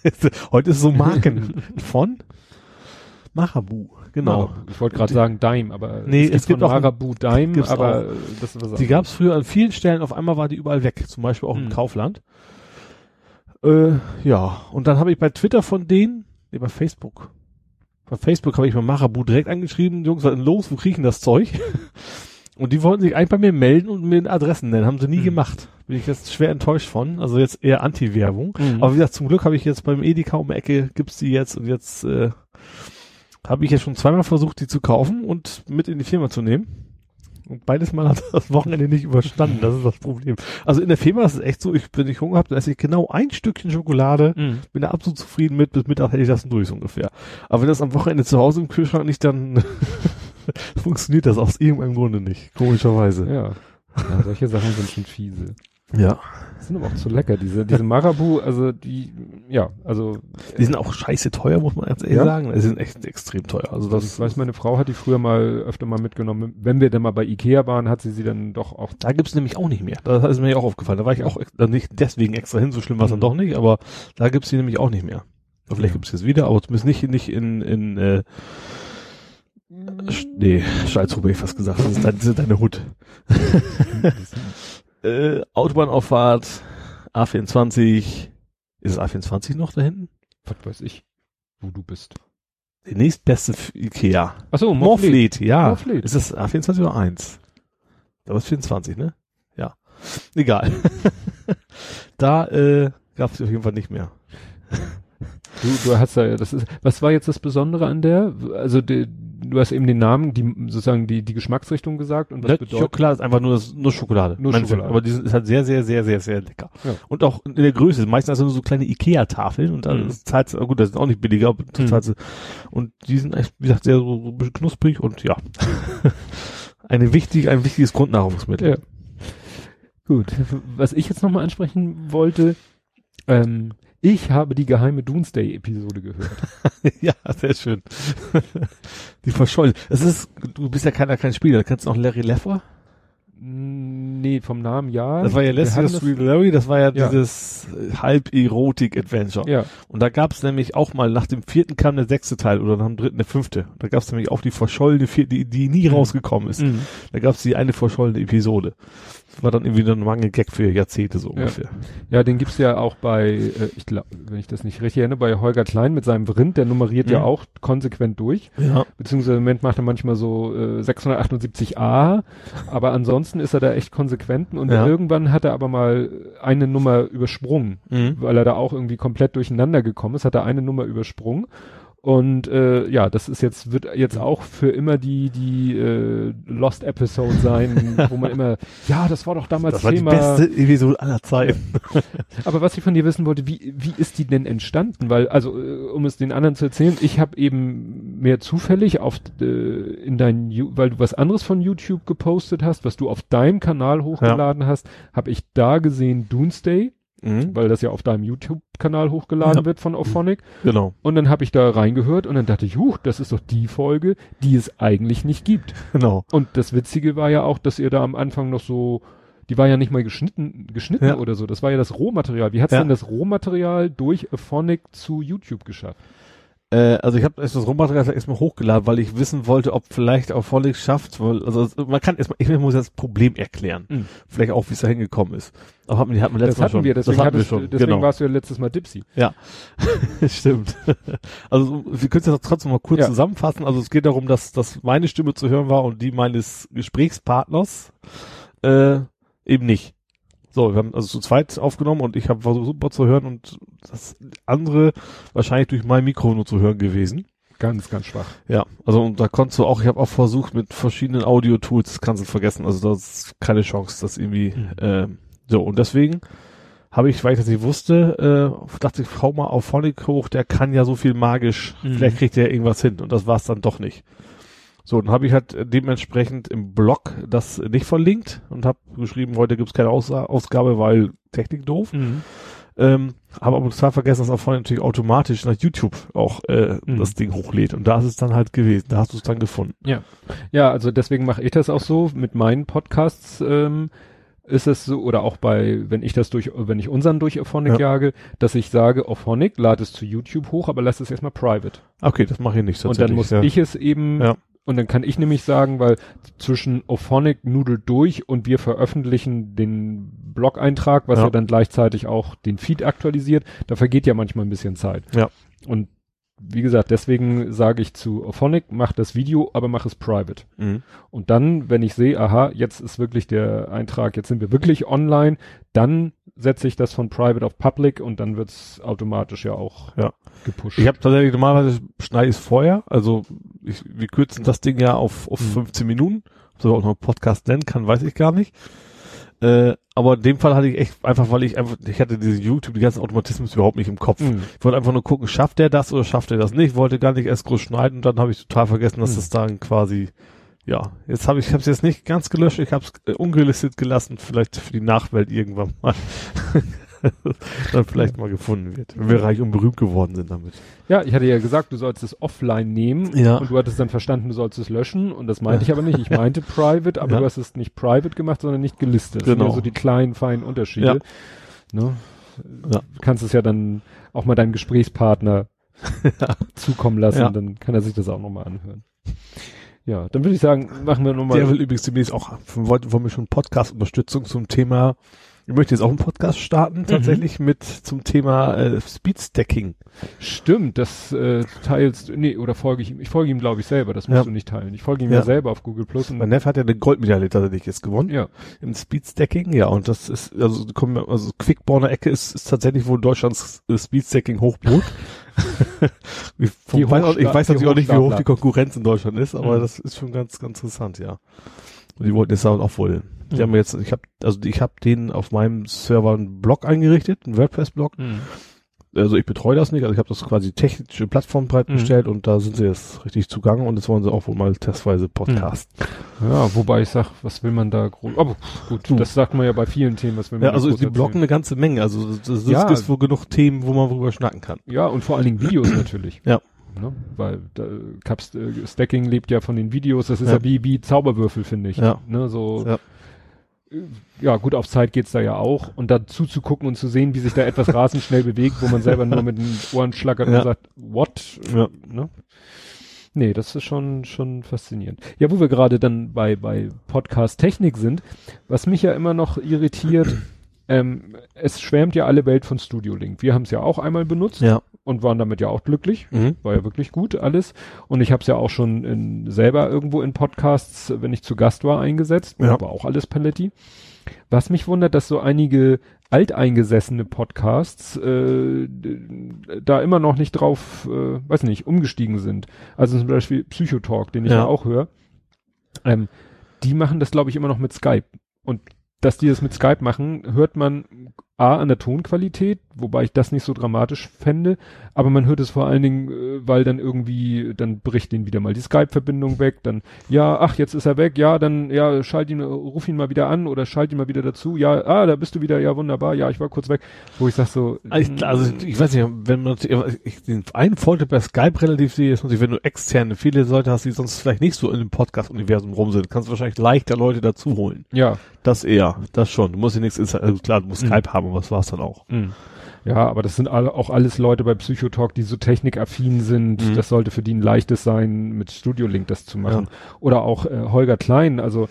Speaker 3: Heute ist so Marken von Marabu. Genau.
Speaker 2: Marabu. Ich wollte gerade sagen Daim, aber
Speaker 3: Nee, es gibt
Speaker 2: von
Speaker 3: auch ein-
Speaker 2: Marabu Daim,
Speaker 3: gibt's
Speaker 2: aber
Speaker 3: auch.
Speaker 2: das ist was
Speaker 3: Die gab es früher an vielen Stellen, auf einmal war die überall weg, zum Beispiel auch im
Speaker 2: Hm.
Speaker 3: Kaufland. Äh, ja, und dann habe ich bei Twitter von denen, nee, bei Facebook. Bei Facebook habe ich mal Marabu direkt angeschrieben, Jungs, was ist denn los, wo denn das Zeug? Und die wollten sich eigentlich bei mir melden und mir Adressen nennen, haben sie nie
Speaker 2: Hm.
Speaker 3: gemacht. Bin ich jetzt schwer enttäuscht von, also jetzt eher Anti-Werbung.
Speaker 2: Mhm.
Speaker 3: Aber wie gesagt, zum Glück habe ich jetzt beim Edeka um die Ecke, gibt's die jetzt und jetzt, äh, habe ich jetzt schon zweimal versucht, die zu kaufen und mit in die Firma zu nehmen. Und beides Mal hat das Wochenende nicht überstanden. Das ist das Problem. Also in der Firma ist es echt so, ich, wenn ich Hunger habe, dann esse ich genau ein Stückchen Schokolade,
Speaker 2: Mhm.
Speaker 3: bin da absolut zufrieden mit, bis Mittag hätte ich das durch so ungefähr. Aber wenn das am Wochenende zu Hause im Kühlschrank nicht, dann funktioniert das aus irgendeinem Grunde nicht. Komischerweise.
Speaker 2: Ja. ja. Solche Sachen sind schon fiese.
Speaker 3: Ja.
Speaker 2: Sind aber auch zu lecker, diese, diese Marabu, also die, ja, also
Speaker 3: Die sind auch scheiße teuer, muss man ganz ehrlich
Speaker 2: Ja?
Speaker 3: sagen. Die sind echt extrem teuer. Also das,
Speaker 2: ich weiß, meine Frau hat die früher mal öfter mal mitgenommen. Wenn wir dann mal bei Ikea waren, hat sie sie dann doch auch
Speaker 3: da gibt's nämlich auch nicht mehr. Das ist mir auch aufgefallen. Da war ich auch dann nicht deswegen extra hin, so schlimm war es dann
Speaker 2: Mhm.
Speaker 3: doch nicht, aber da gibt's die nämlich auch nicht mehr. Vielleicht
Speaker 2: Ja.
Speaker 3: gibt's jetzt wieder, aber zumindest nicht, nicht in, in äh, Sch- nee, hätte ich fast gesagt. Das ist, dein, das ist deine Hut. äh, Autobahnauffahrt, A24. Ist es A24 noch da hinten?
Speaker 2: was weiß ich, wo du bist.
Speaker 3: Der nächstbeste Ikea.
Speaker 2: Achso,
Speaker 3: Morfleet, ja.
Speaker 2: Morfleet.
Speaker 3: Ist das A24 oder 1? Da war es 24, ne? Ja. Egal. da äh, gab es auf jeden Fall nicht mehr.
Speaker 2: Du, du hast ja, das ist, was war jetzt das Besondere an der? Also die, du hast eben den Namen, die sozusagen die die Geschmacksrichtung gesagt und was
Speaker 3: Ne?
Speaker 2: bedeutet?
Speaker 3: Schokolade ist einfach nur, das, nur Schokolade.
Speaker 2: Nur
Speaker 3: Meinetwegen.
Speaker 2: Schokolade.
Speaker 3: Aber die sind, ist halt sehr, sehr, sehr, sehr, sehr lecker.
Speaker 2: Ja.
Speaker 3: Und auch in der Größe. Meistens hast du nur so kleine Ikea-Tafeln und dann
Speaker 2: Mhm.
Speaker 3: zahlt gut, das ist auch nicht billiger, aber
Speaker 2: Mhm.
Speaker 3: zahlst du- und die sind echt, wie gesagt, sehr so, so ein bisschen knusprig und ja. Eine wichtig, ein wichtiges Grundnahrungsmittel.
Speaker 2: Ja. Gut. Was ich jetzt nochmal ansprechen wollte, ähm, ich habe die geheime Doomsday-Episode gehört.
Speaker 3: Ja, sehr schön. die verschollen. Es ist, du bist ja keiner, kein Spieler. Kennst du noch Larry Leffer?
Speaker 2: Mm, Nee, vom Namen ja.
Speaker 3: Das war ja
Speaker 2: hatten
Speaker 3: Sweet Larry, das war ja,
Speaker 2: Ja.
Speaker 3: dieses äh, Halb-Erotik-Adventure.
Speaker 2: Ja,
Speaker 3: Und da gab es nämlich auch mal, nach dem vierten kam der sechste Teil oder nach dem dritten der fünfte. Da gab es nämlich auch die verschollene vierte, die, die nie
Speaker 2: Mhm.
Speaker 3: rausgekommen ist.
Speaker 2: mhm.
Speaker 3: Da gab es die eine verschollene Episode. War dann irgendwie ein Mangel-Gag für Jahrzehnte so ungefähr.
Speaker 2: ja, den gibt's ja auch bei, äh, ich glaube, wenn ich das nicht richtig erinnere, bei Holger Klein mit seinem Vrind, der nummeriert ja
Speaker 3: Mhm.
Speaker 2: auch konsequent durch.
Speaker 3: Ja.
Speaker 2: Beziehungsweise im Moment macht er manchmal so äh, 678a, aber ansonsten ist er da echt konsequent und
Speaker 3: Ja.
Speaker 2: irgendwann hat er aber mal eine Nummer übersprungen.
Speaker 3: Mhm.
Speaker 2: weil er da auch irgendwie komplett durcheinander gekommen ist, hat er eine Nummer übersprungen. Und äh, ja, das ist jetzt, wird jetzt auch für immer die, die äh, Lost Episode sein, wo man immer, ja, das war doch damals
Speaker 3: Das war die
Speaker 2: Thema.
Speaker 3: beste Episode aller Zeiten.
Speaker 2: Aber was ich von dir wissen wollte, wie, wie ist die denn entstanden? Weil, also, äh, um es den anderen zu erzählen, ich habe eben mehr zufällig auf äh, in dein, weil du was anderes von YouTube gepostet hast, was du auf deinem Kanal hochgeladen hast, habe ich da gesehen Doomsday,
Speaker 3: Mhm.
Speaker 2: weil das ja auf deinem YouTube-Kanal hochgeladen
Speaker 3: Ja.
Speaker 2: wird von Ophonic.
Speaker 3: Genau.
Speaker 2: Und dann habe ich da reingehört und dann dachte ich, huch, das ist doch die Folge, die es eigentlich nicht gibt.
Speaker 3: Genau.
Speaker 2: Und das Witzige war ja auch, dass ihr da am Anfang noch so, die war ja nicht mal geschnitten, geschnitten
Speaker 3: Ja.
Speaker 2: oder so. Das war ja das Rohmaterial. Wie hat's
Speaker 3: Ja.
Speaker 2: denn das Rohmaterial durch Ophonic zu YouTube geschafft?
Speaker 3: Äh, also ich habe erst das Rohmaterial erstmal hochgeladen, weil ich wissen wollte, ob vielleicht auch Volix schafft, weil, also man kann erstmal, ich muss das Problem erklären.
Speaker 2: Mhm.
Speaker 3: Vielleicht auch, wie es da hingekommen ist. Aber hatten wir, hatten wir letztes
Speaker 2: Das hatten
Speaker 3: Mal schon.
Speaker 2: wir, deswegen,
Speaker 3: das hatten wir schon.
Speaker 2: deswegen
Speaker 3: genau.
Speaker 2: warst du ja letztes Mal Dipsy.
Speaker 3: Stimmt. Also wir können es ja trotzdem mal kurz
Speaker 2: Ja.
Speaker 3: zusammenfassen. Also es geht darum, dass, dass meine Stimme zu hören war und die meines Gesprächspartners äh, eben nicht. So, wir haben also zu zweit aufgenommen und ich habe versucht super zu hören und das andere wahrscheinlich durch mein Mikro nur zu hören gewesen.
Speaker 2: Ganz, ganz schwach.
Speaker 3: Ja, also und da konntest du auch, ich habe auch versucht mit verschiedenen Audio-Tools, das kannst du vergessen, also das ist keine Chance, das irgendwie,
Speaker 2: Mhm.
Speaker 3: ähm, so und deswegen habe ich, weil ich das nicht wusste, äh, dachte ich, hau mal auf Phonic hoch, der kann ja so viel magisch,
Speaker 2: Mhm.
Speaker 3: vielleicht kriegt er irgendwas hin und das war es dann doch nicht. So, dann habe ich halt dementsprechend im Blog das nicht verlinkt und habe geschrieben, heute gibt's keine Aus Ausgabe, weil Technik doof. Ähm, habe aber total vergessen, dass auch vorhin natürlich automatisch nach YouTube auch äh,
Speaker 2: Mhm.
Speaker 3: das Ding hochlädt. Und da ist es dann halt gewesen. Da hast du es dann gefunden.
Speaker 2: Ja, also deswegen mache ich das auch so mit meinen Podcasts. Ähm, ist es so, oder auch bei, wenn ich das durch, wenn ich unseren durch Ophonic
Speaker 3: Ja.
Speaker 2: jage, dass ich sage, Ophonic, lade es zu YouTube hoch, aber lass es erstmal private.
Speaker 3: Okay, das mache ich nicht
Speaker 2: Und dann muss
Speaker 3: ja.
Speaker 2: ich es eben,
Speaker 3: Ja.
Speaker 2: Und dann kann ich nämlich sagen, weil zwischen Ophonic nudelt durch und wir veröffentlichen den Blog-Eintrag, was ja.
Speaker 3: Ja.
Speaker 2: dann gleichzeitig auch den Feed aktualisiert, da vergeht ja manchmal ein bisschen Zeit.
Speaker 3: Ja.
Speaker 2: Und wie gesagt, deswegen sage ich zu Ophonic, mach das Video, aber mach es private.
Speaker 3: Mhm.
Speaker 2: Und dann, wenn ich sehe, aha, jetzt ist wirklich der Eintrag, jetzt sind wir wirklich online, dann setze ich das von private auf public und dann wird's automatisch ja auch
Speaker 3: Ja.
Speaker 2: gepusht.
Speaker 3: Ich habe tatsächlich normalerweise schneide ich es vorher, also ich, wir kürzen das Ding ja auf, auf
Speaker 2: Mhm.
Speaker 3: 15 Minuten, so auch noch einen Podcast nennen kann, weiß ich gar nicht. Äh, aber in dem Fall hatte ich echt einfach, weil ich einfach, ich hatte diese YouTube, die ganzen Automatismus überhaupt nicht im Kopf.
Speaker 2: Mhm.
Speaker 3: Ich wollte einfach nur gucken, schafft er das oder schafft er das nicht? Wollte gar nicht erst groß schneiden und dann habe ich total vergessen, dass
Speaker 2: Hm.
Speaker 3: das dann quasi, ja, jetzt habe ich, ich habe es jetzt nicht ganz gelöscht, ich habe es äh, ungelistet gelassen, vielleicht für die Nachwelt irgendwann mal. dann vielleicht mal gefunden wird, wenn wir reich und berühmt geworden sind damit.
Speaker 2: Ja, ich hatte ja gesagt, du sollst es offline nehmen
Speaker 3: Ja.
Speaker 2: und du hattest dann verstanden, du sollst es löschen und das meinte ich aber nicht. Ich meinte private, aber
Speaker 3: Ja.
Speaker 2: du hast es nicht private gemacht, sondern nicht gelistet. Das sind
Speaker 3: Genau.
Speaker 2: ja so die kleinen, feinen Unterschiede. Ne?
Speaker 3: Ja.
Speaker 2: Du kannst es ja dann auch mal deinem Gesprächspartner zukommen lassen,
Speaker 3: Ja.
Speaker 2: dann kann er sich das auch nochmal anhören. Ja, dann würde ich sagen, machen wir nochmal.
Speaker 3: Der will übrigens demnächst auch, wollen wir schon Podcast-Unterstützung zum Thema, ich möchte jetzt auch einen Podcast starten, tatsächlich mit zum Thema äh, Speedstacking.
Speaker 2: Stimmt, das äh, teilst, nee, oder folge ich ihm. Ich folge ihm, glaube ich, selber, das musst
Speaker 3: Ja.
Speaker 2: du nicht teilen. Ich folge ihm ja,
Speaker 3: Ja.
Speaker 2: selber auf Google Plus
Speaker 3: Mein Neffe hat ja eine Goldmedaille tatsächlich jetzt gewonnen.
Speaker 2: ja.
Speaker 3: Im Speedstacking, ja, und das ist, also, kommen, also Quickborner Ecke ist, ist tatsächlich wohl Deutschlands äh, Speedstacking Hochburg. ich, weiß ich weiß natürlich auch nicht, wie hoch die Konkurrenz in Deutschland ist, aber
Speaker 2: Mhm.
Speaker 3: das ist schon ganz, ganz interessant, ja. Und die wollten jetzt halt auch wohl. Die
Speaker 2: Mhm.
Speaker 3: haben jetzt, ich habe, also ich habe denen auf meinem Server einen Blog eingerichtet, einen WordPress-Blog.
Speaker 2: Mhm.
Speaker 3: Also ich betreue das nicht, also ich habe das quasi technische Plattform bereitgestellt
Speaker 2: Mhm.
Speaker 3: und da sind sie jetzt richtig zugange und jetzt wollen sie auch wohl mal testweise Podcast.
Speaker 2: Ja, wobei ich sag, was will man da groß, aber gut,
Speaker 3: Du.
Speaker 2: das sagt man ja bei vielen Themen, was will man
Speaker 3: Ja, also die blocken eine ganze Menge. Also das, das
Speaker 2: Ja.
Speaker 3: ist wohl genug Themen, wo man drüber schnacken kann.
Speaker 2: Ja, und vor allen Dingen Videos natürlich.
Speaker 3: Ja.
Speaker 2: Ne? Weil da, Cups, äh, Stacking lebt ja von den Videos, das ist
Speaker 3: Ja.
Speaker 2: ja, wie, wie Zauberwürfel, finde ich.
Speaker 3: Ja.
Speaker 2: Ne? So,
Speaker 3: Ja.
Speaker 2: Ja, gut, auf Zeit geht's da ja auch. Und dazu zu gucken und zu sehen, wie sich da etwas rasend schnell bewegt, wo man selber nur mit den Ohren schlackert
Speaker 3: Ja.
Speaker 2: und sagt, what?
Speaker 3: Ja.
Speaker 2: Ne? Nee, das ist schon, schon faszinierend. Ja, wo wir gerade dann bei, bei Podcast-Technik sind, was mich ja immer noch irritiert, ähm, es schwärmt ja alle Welt von Studio Link. Wir haben es ja auch einmal benutzt
Speaker 3: Ja.
Speaker 2: und waren damit ja auch glücklich.
Speaker 3: Mhm.
Speaker 2: War ja wirklich gut alles. Und ich habe es ja auch schon in, selber irgendwo in Podcasts, wenn ich zu Gast war, eingesetzt.
Speaker 3: Ja.
Speaker 2: Aber auch alles Paletti. Was mich wundert, dass so einige alteingesessene Podcasts äh, da immer noch nicht drauf, äh, weiß nicht, umgestiegen sind. Also zum Beispiel Psychotalk, den ich ja,
Speaker 3: Ja.
Speaker 2: auch höre. Ähm, die machen das, glaube ich, immer noch mit Skype. Und dass die das mit Skype machen, hört man A an der Tonqualität, wobei ich das nicht so dramatisch fände, aber man hört es vor allen Dingen, äh, weil dann irgendwie, dann bricht denen wieder mal die Skype-Verbindung weg, dann, ja, ach, jetzt ist er weg, ja, dann, ja, schalt ihn, ruf ihn mal wieder an oder schalt ihn mal wieder dazu, ja, ah, da bist du wieder, ja, wunderbar, ja, ich war kurz weg, wo ich sag so,
Speaker 3: Ich, also ich weiß nicht, wenn man ich, den einen Vorteil bei Skype relativ sehe, ist natürlich, wenn du externe viele Leute hast, die sonst vielleicht nicht so in dem Podcast-Universum rum sind, kannst du wahrscheinlich leichter Leute dazu holen.
Speaker 2: ja,
Speaker 3: Das eher, das schon. Du musst ja nichts, also klar, du musst
Speaker 2: Mhm.
Speaker 3: Skype haben, aber das war's dann auch.
Speaker 2: Mm. Ja, aber das sind alle, auch alles Leute bei Psychotalk, die so technikaffin sind.
Speaker 3: Mhm.
Speaker 2: Das sollte für die ein leichtes sein, mit Studio Link das zu machen. Oder auch äh, Holger Klein, also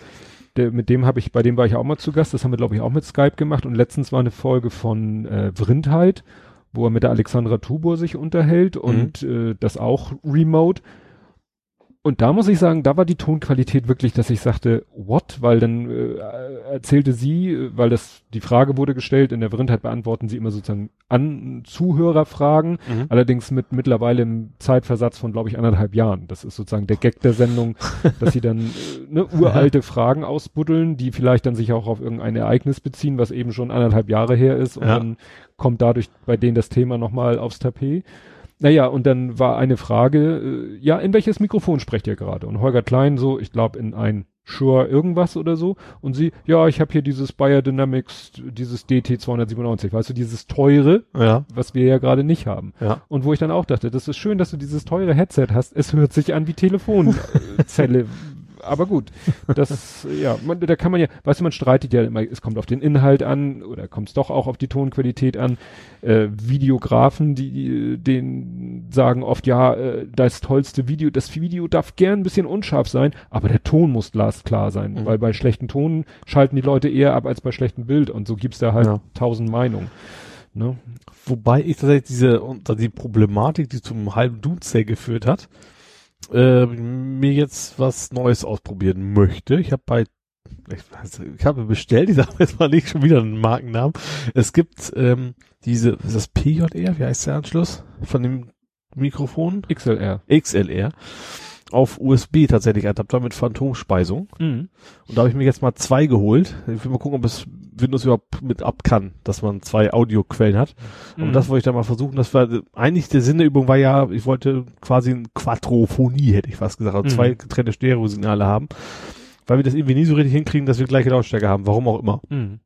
Speaker 2: der, mit dem habe ich, bei dem war ich auch mal zu Gast, das haben wir, glaube ich, auch mit Skype gemacht. Und letztens war eine Folge von äh, Vrindheit, wo er mit der Alexandra Tubor sich unterhält und äh, das auch remote. Und da muss ich sagen, da war die Tonqualität wirklich, dass ich sagte, what? Weil dann äh, erzählte sie, äh, weil das die Frage wurde gestellt, in der Vrindheit beantworten sie immer sozusagen an Zuhörerfragen,
Speaker 3: Mhm.
Speaker 2: allerdings mit mittlerweile im Zeitversatz von, glaube ich, anderthalb Jahren. Das ist sozusagen der Gag der Sendung, dass sie dann äh, ne, uralte Fragen ausbuddeln, die vielleicht dann sich auch auf irgendein Ereignis beziehen, was eben schon anderthalb Jahre her ist und
Speaker 3: Ja.
Speaker 2: dann kommt dadurch bei denen das Thema nochmal aufs Tapet. Naja, und dann war eine Frage, äh, ja, in welches Mikrofon sprecht ihr gerade? Und Holger Klein so, ich glaube in ein Shure irgendwas oder so. Und sie, ja, ich habe hier dieses Bayer Dynamics, dieses DT297, weißt du, dieses teure,
Speaker 3: Ja,
Speaker 2: was wir ja gerade nicht haben.
Speaker 3: ja.
Speaker 2: Und wo ich dann auch dachte, das ist schön, dass du dieses teure Headset hast. Es hört sich an wie Telefonzelle. Aber gut, das, ja, man, da kann man ja, weißt du, man streitet ja immer, es kommt auf den Inhalt an oder kommt es doch auch auf die Tonqualität an. Äh, Videografen, die, den sagen oft, ja, äh, das tollste Video, das Video darf gern ein bisschen unscharf sein, aber der Ton muss glasklar sein,
Speaker 3: Mhm.
Speaker 2: weil bei schlechten Ton schalten die Leute eher ab als bei schlechtem Bild und so gibt's da halt
Speaker 3: Ja.
Speaker 2: tausend Meinungen. Ne?
Speaker 3: Wobei ich tatsächlich diese, die Problematik, die zum halben Doomsday geführt hat, äh, mir jetzt was Neues ausprobieren möchte. Ich habe bei ich, ich habe bestellt, ich sage jetzt mal nicht schon wieder einen Markennamen. Es gibt ähm, diese, ist das PJR, wie heißt der Anschluss von dem Mikrofon?
Speaker 2: XLR.
Speaker 3: XLR. Auf USB tatsächlich Adapter mit Phantomspeisung.
Speaker 2: Mhm.
Speaker 3: Und da habe ich mir jetzt mal zwei geholt. Ich will mal gucken, ob es Windows überhaupt mit ab kann, dass man zwei Audioquellen hat.
Speaker 2: Mhm.
Speaker 3: Und das wollte ich dann mal versuchen. Das war eigentlich der Sinn der Übung war ja, ich wollte quasi ein Quadrophonie, hätte ich fast gesagt, also
Speaker 2: Mhm.
Speaker 3: zwei getrennte Stereosignale haben. Weil wir das irgendwie nie so richtig hinkriegen, dass wir gleiche Lautstärke haben, warum auch immer.
Speaker 2: Mhm.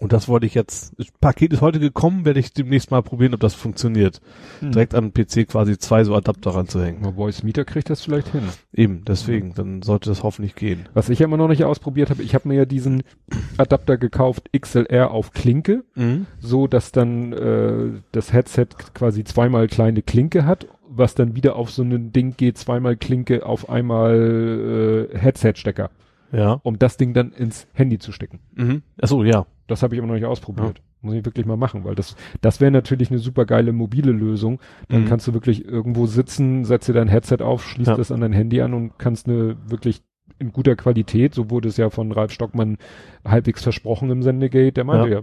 Speaker 3: Und das wollte ich jetzt, das Paket ist heute gekommen, werde ich demnächst mal probieren, ob das funktioniert.
Speaker 2: Mhm.
Speaker 3: Direkt an den PC quasi zwei so Adapter ranzuhängen.
Speaker 2: Mal Voice Meter kriegt das vielleicht hin.
Speaker 3: Eben, deswegen, dann sollte das hoffentlich gehen.
Speaker 2: Was ich ja immer noch nicht ausprobiert habe, ich habe mir ja diesen Adapter gekauft, XLR auf Klinke, so dass dann äh, das Headset quasi zweimal kleine Klinke hat, was dann wieder auf so ein Ding geht, zweimal Klinke auf einmal äh, Headset-Stecker,
Speaker 3: Ja.
Speaker 2: um das Ding dann ins Handy zu stecken.
Speaker 3: Mhm. Achso, ja.
Speaker 2: Das habe ich aber noch nicht ausprobiert. Muss ich wirklich mal machen, weil das, das wäre natürlich eine super geile mobile Lösung. Dann
Speaker 3: Mhm.
Speaker 2: kannst du wirklich irgendwo sitzen, setzt dir dein Headset auf, schließt
Speaker 3: Ja.
Speaker 2: das an dein Handy an und kannst eine wirklich in guter Qualität, so wurde es ja von Ralf Stockmann halbwegs versprochen im Sendegate, der meinte ja,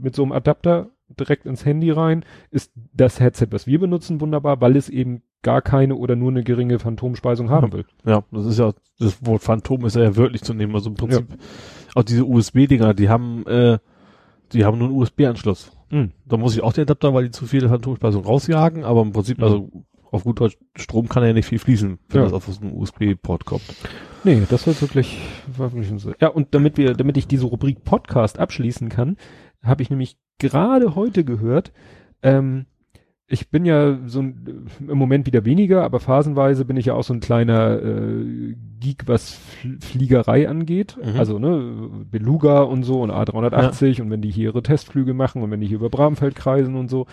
Speaker 2: mit so einem Adapter direkt ins Handy rein, ist das Headset, was wir benutzen, wunderbar, weil es eben gar keine oder nur eine geringe Phantomspeisung haben will.
Speaker 3: Ja, das ist ja, das Wort Phantom ist ja wörtlich zu nehmen. Also im Prinzip, auch diese USB-Dinger, die haben, äh, die haben nur einen USB-Anschluss.
Speaker 2: Mhm.
Speaker 3: Da muss ich auch den Adapter, weil die zu viele Phantomspeisung rausjagen, aber im Prinzip,
Speaker 2: Mhm.
Speaker 3: also auf gut Deutsch, Strom kann ja nicht viel fließen, wenn
Speaker 2: Ja.
Speaker 3: das auf so einen USB-Port kommt.
Speaker 2: Nee, das war wirklich, war wirklich. Ja, und damit wir, damit ich diese Rubrik Podcast abschließen kann, habe ich nämlich gerade heute gehört, ähm, ich bin ja so ein, im Moment wieder weniger, aber phasenweise bin ich ja auch so ein kleiner äh, Geek, was Fl Fliegerei angeht.
Speaker 3: Mhm.
Speaker 2: Also ne, Beluga und so und A380 und wenn die hier ihre Testflüge machen und wenn die hier über Bramfeld kreisen und so.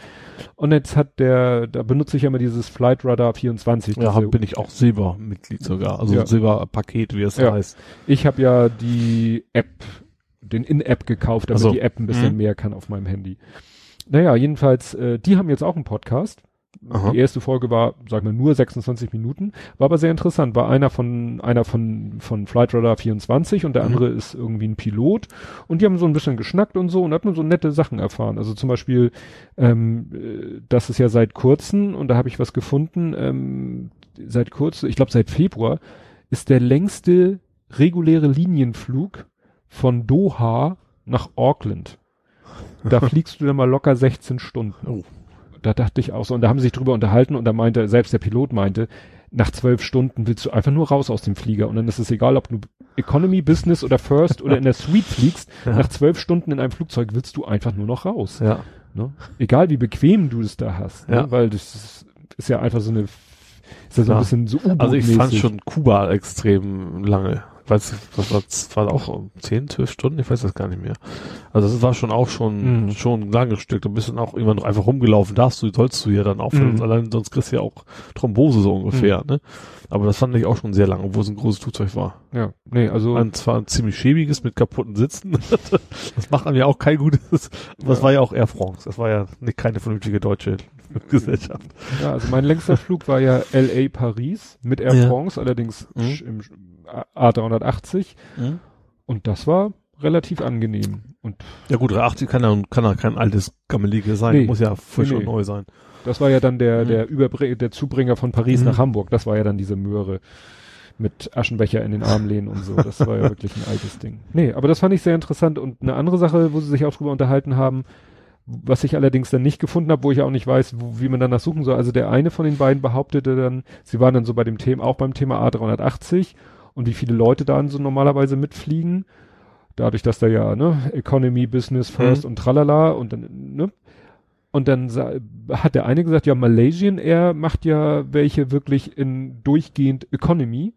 Speaker 2: Und jetzt hat der, da benutze ich ja immer dieses Flight Radar 24.
Speaker 3: Ja, hab, bin ich auch Silbermitglied sogar. Also
Speaker 2: Ja.
Speaker 3: Silberpaket, wie es
Speaker 2: Ja.
Speaker 3: heißt.
Speaker 2: Ich habe ja die App, den In-App gekauft, damit
Speaker 3: Ach so.
Speaker 2: die App ein bisschen
Speaker 3: Mhm.
Speaker 2: mehr kann auf meinem Handy. Naja, jedenfalls, äh, die haben jetzt auch einen Podcast.
Speaker 3: Aha.
Speaker 2: Die erste Folge war, sag mal, nur 26 Minuten, war aber sehr interessant. War einer von, einer von, von Flight Radar 24 und der
Speaker 3: Mhm.
Speaker 2: andere ist irgendwie ein Pilot. Und die haben so ein bisschen geschnackt und so und hat man so nette Sachen erfahren. Also zum Beispiel, ähm, äh, das ist ja seit kurzem und da habe ich was gefunden, ähm, seit kurzem, ich glaube seit Februar, ist der längste reguläre Linienflug von Doha nach Auckland. Da fliegst du dann mal locker 16 Stunden.
Speaker 3: Oh.
Speaker 2: Da dachte ich auch so, und da haben sie sich drüber unterhalten und da meinte, selbst der Pilot meinte, nach zwölf Stunden willst du einfach nur raus aus dem Flieger und dann ist es egal, ob du Economy, Business oder First oder in der Suite fliegst.
Speaker 3: Ja.
Speaker 2: Nach zwölf Stunden in einem Flugzeug willst du einfach nur noch raus.
Speaker 3: Ja.
Speaker 2: Ne? Egal wie bequem du es da hast.
Speaker 3: Ja.
Speaker 2: Ne? Weil das ist, ist ja einfach so eine, ist ja so ein bisschen so
Speaker 3: Also ich fand schon Kuba extrem lange. Weiß was war, das war auch um 10, 12 Stunden? Ich weiß das gar nicht mehr. Also das war schon auch schon,
Speaker 2: Mhm.
Speaker 3: schon ein langes Stück. Du bist dann auch irgendwann einfach rumgelaufen. Darfst du, sollst du ja dann aufhören.
Speaker 2: Mhm.
Speaker 3: Allein sonst kriegst du ja auch Thrombose so ungefähr, ne? Aber das fand ich auch schon sehr lang, obwohl es ein großes Flugzeug war.
Speaker 2: Ja, nee, also.
Speaker 3: Ein, zwar ein ziemlich schäbiges mit kaputten Sitzen. das macht einem ja auch kein gutes. Das
Speaker 2: Ja.
Speaker 3: war ja auch Air France. Das war ja nicht keine vernünftige deutsche Gesellschaft.
Speaker 2: Ja, also mein längster Flug war ja LA Paris mit Air
Speaker 3: Ja.
Speaker 2: France, allerdings
Speaker 3: Mhm.
Speaker 2: im sch- A380 und das war relativ angenehm und
Speaker 3: Ja gut, 380 kann ja, kann ja kein altes Gammelige sein.
Speaker 2: Nee.
Speaker 3: Muss ja frisch
Speaker 2: Nee,
Speaker 3: und neu sein.
Speaker 2: das war ja dann der
Speaker 3: Mhm.
Speaker 2: der Überbr der Zubringer von Paris
Speaker 3: Mhm.
Speaker 2: nach Hamburg, das war ja dann diese Möhre mit Aschenbecher in den Armlehnen und so, das war ja wirklich ein altes Ding. Nee, aber das fand ich sehr interessant und eine andere Sache, wo sie sich auch drüber unterhalten haben, was ich allerdings dann nicht gefunden habe, wo ich auch nicht weiß, wo, wie man danach suchen soll. Also der eine von den beiden behauptete dann, sie waren dann so bei dem Thema, auch beim Thema A380 und wie viele Leute da so normalerweise mitfliegen. Dadurch, dass da ja, ne, Economy, Business First und tralala und dann, ne? Und dann hat der eine gesagt, ja, Malaysian Air macht ja welche wirklich in durchgehend Economy.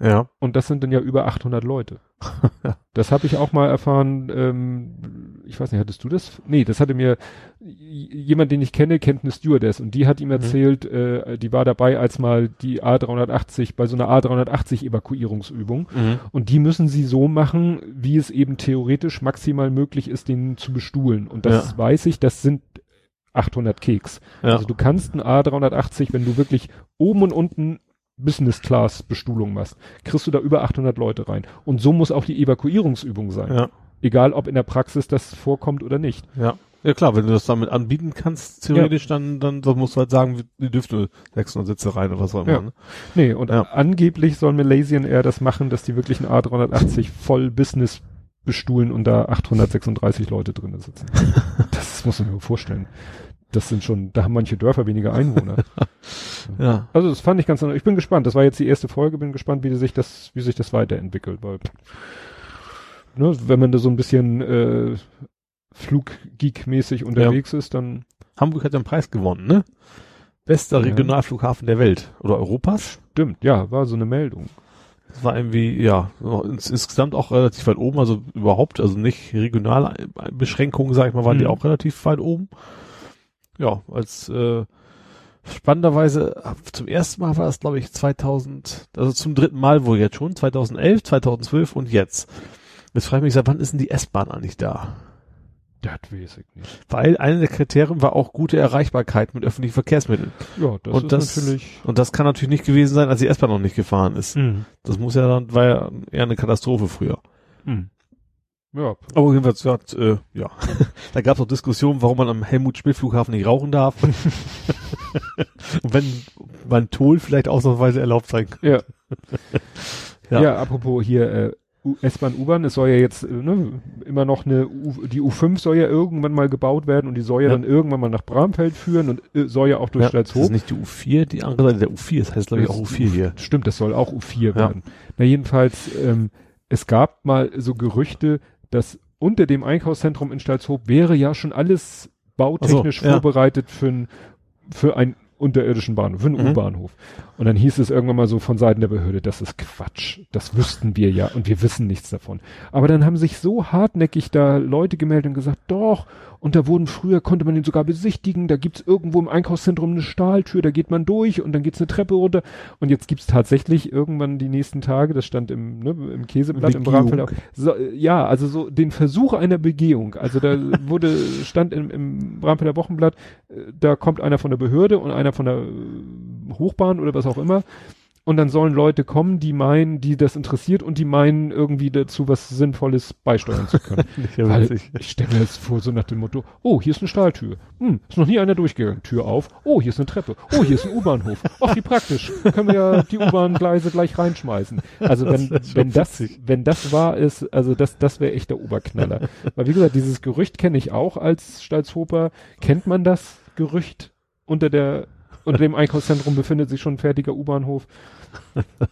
Speaker 3: Ja.
Speaker 2: Und das sind dann ja über 800 Leute. das habe ich auch mal erfahren. Ähm, ich weiß nicht, hattest du das? Nee, das hatte mir jemand, den ich kenne, kennt eine Stewardess und die hat ihm erzählt, äh, die war dabei, als mal die A380 bei so einer A380 Evakuierungsübung
Speaker 3: Mhm.
Speaker 2: und die müssen sie so machen, wie es eben theoretisch maximal möglich ist, den zu bestuhlen. Und das
Speaker 3: Ja.
Speaker 2: weiß ich, das sind 800 Keks.
Speaker 3: Ja.
Speaker 2: Also du kannst ein A380, wenn du wirklich oben und unten Business Class Bestuhlung machst, kriegst du da über 800 Leute rein. Und so muss auch die Evakuierungsübung sein.
Speaker 3: Ja.
Speaker 2: Egal, ob in der Praxis das vorkommt oder nicht.
Speaker 3: Ja. Ja klar, wenn du das damit anbieten kannst, theoretisch, dann, dann so musst du halt sagen, die dürfen nur 600 Sitze rein oder was auch immer.
Speaker 2: Ja.
Speaker 3: Ne?
Speaker 2: Nee, und
Speaker 3: Ja.
Speaker 2: angeblich soll Malaysian Air das machen, dass die wirklich ein A380 voll Business bestuhlen und da 836 Leute drin sitzen. das muss man mir vorstellen. Das sind schon, da haben manche Dörfer weniger Einwohner.
Speaker 3: Ja.
Speaker 2: Also das fand ich ganz, ich bin gespannt. Das war jetzt die erste Folge, bin gespannt, wie sich das, wie sich das weiterentwickelt, weil, ne, wenn man da so ein bisschen, äh, Fluggeek-mäßig unterwegs ist, dann,
Speaker 3: Hamburg hat ja einen Preis gewonnen, ne? Bester
Speaker 2: Ja.
Speaker 3: Regionalflughafen der Welt. Oder Europas?
Speaker 2: stimmt, ja, war so eine Meldung.
Speaker 3: Das war irgendwie, ja, ins, insgesamt auch relativ weit oben, also überhaupt, also nicht regionale Beschränkungen, sag ich mal, waren die
Speaker 2: Mhm.
Speaker 3: auch relativ weit oben. Ja, als äh, spannenderweise zum ersten Mal war das, glaube ich, 2000, also zum dritten Mal wohl jetzt schon, 2011, 2012 und jetzt. Jetzt frage ich mich, seit wann ist denn die S-Bahn eigentlich da?
Speaker 2: Das weiß ich nicht.
Speaker 3: Weil eine der Kriterien war auch gute Erreichbarkeit mit öffentlichen Verkehrsmitteln.
Speaker 2: Ja, das
Speaker 3: Und
Speaker 2: ist
Speaker 3: das-
Speaker 2: natürlich,
Speaker 3: Und das kann natürlich nicht gewesen sein, als die S-Bahn noch nicht gefahren ist.
Speaker 2: Mhm.
Speaker 3: Das muss ja dann, war ja eher eine Katastrophe früher.
Speaker 2: Mhm. Ja,
Speaker 3: Aber jedenfalls, ja, äh, ja. da gab es auch Diskussionen, warum man am Helmut-Schmidt-Flughafen nicht rauchen darf. Und wenn man Toll vielleicht ausnahmsweise erlaubt sein kann.
Speaker 2: ja.
Speaker 3: Ja.
Speaker 2: ja. apropos hier, äh, S-Bahn, U-Bahn, es soll ja jetzt äh, ne, immer noch eine, U die U5 soll ja irgendwann mal gebaut werden und die soll ja,
Speaker 3: Ja.
Speaker 2: dann irgendwann mal nach Bramfeld führen und äh, soll ja auch durch
Speaker 3: Ja, das
Speaker 2: Stalzhoop.
Speaker 3: ist nicht die U4, die andere Seite der U4, das heißt glaube ich auch
Speaker 2: Das-
Speaker 3: U4 hier.
Speaker 2: Stimmt, das soll auch U4
Speaker 3: Ja.
Speaker 2: werden. Na jedenfalls, ähm, es gab mal so Gerüchte, dass unter dem Einkaufszentrum in Stalzhoop wäre ja schon alles bautechnisch
Speaker 3: so, ja.
Speaker 2: vorbereitet für ein, für einen unterirdischen Bahnhof, für einen
Speaker 3: Mhm.
Speaker 2: U-Bahnhof. Und dann hieß es irgendwann mal so von Seiten der Behörde, das ist Quatsch. Das wüssten wir ja und wir wissen nichts davon. Aber dann haben sich so hartnäckig da Leute gemeldet und gesagt, doch, und da wurden früher, konnte man den sogar besichtigen, da gibt's irgendwo im Einkaufszentrum eine Stahltür, da geht man durch und dann geht's eine Treppe runter. Und jetzt gibt's tatsächlich irgendwann die nächsten Tage, das stand im, ne, im Käseblatt, im
Speaker 3: Begehung.
Speaker 2: Bramfeld auch, so, ja, also so den Versuch einer Begehung. Also da wurde, stand im, im Bramfelder Wochenblatt, äh, da kommt einer von der Behörde und einer von der äh, Hochbahn oder was auch immer. Und dann sollen Leute kommen, die meinen, die das interessiert und die meinen, irgendwie dazu was Sinnvolles beisteuern zu können.
Speaker 3: Ja,
Speaker 2: Weil ich stelle mir jetzt vor, so nach dem Motto, oh, hier ist eine Stahltür. Hm, ist noch nie einer durchgegangen. Tür auf. Oh, hier ist eine Treppe. Oh, hier ist ein U-Bahnhof. Ach, wie praktisch. Können wir ja die U-Bahn-Gleise gleich reinschmeißen. Also wenn,
Speaker 3: Das
Speaker 2: wenn das,
Speaker 3: witzig.
Speaker 2: wenn das wahr ist, also das, das wäre echt der Oberknaller. Weil wie gesagt, dieses Gerücht kenne ich auch als Stalzhoper. Kennt man das Gerücht unter der, unter dem Einkaufszentrum befindet sich schon ein fertiger U-Bahnhof.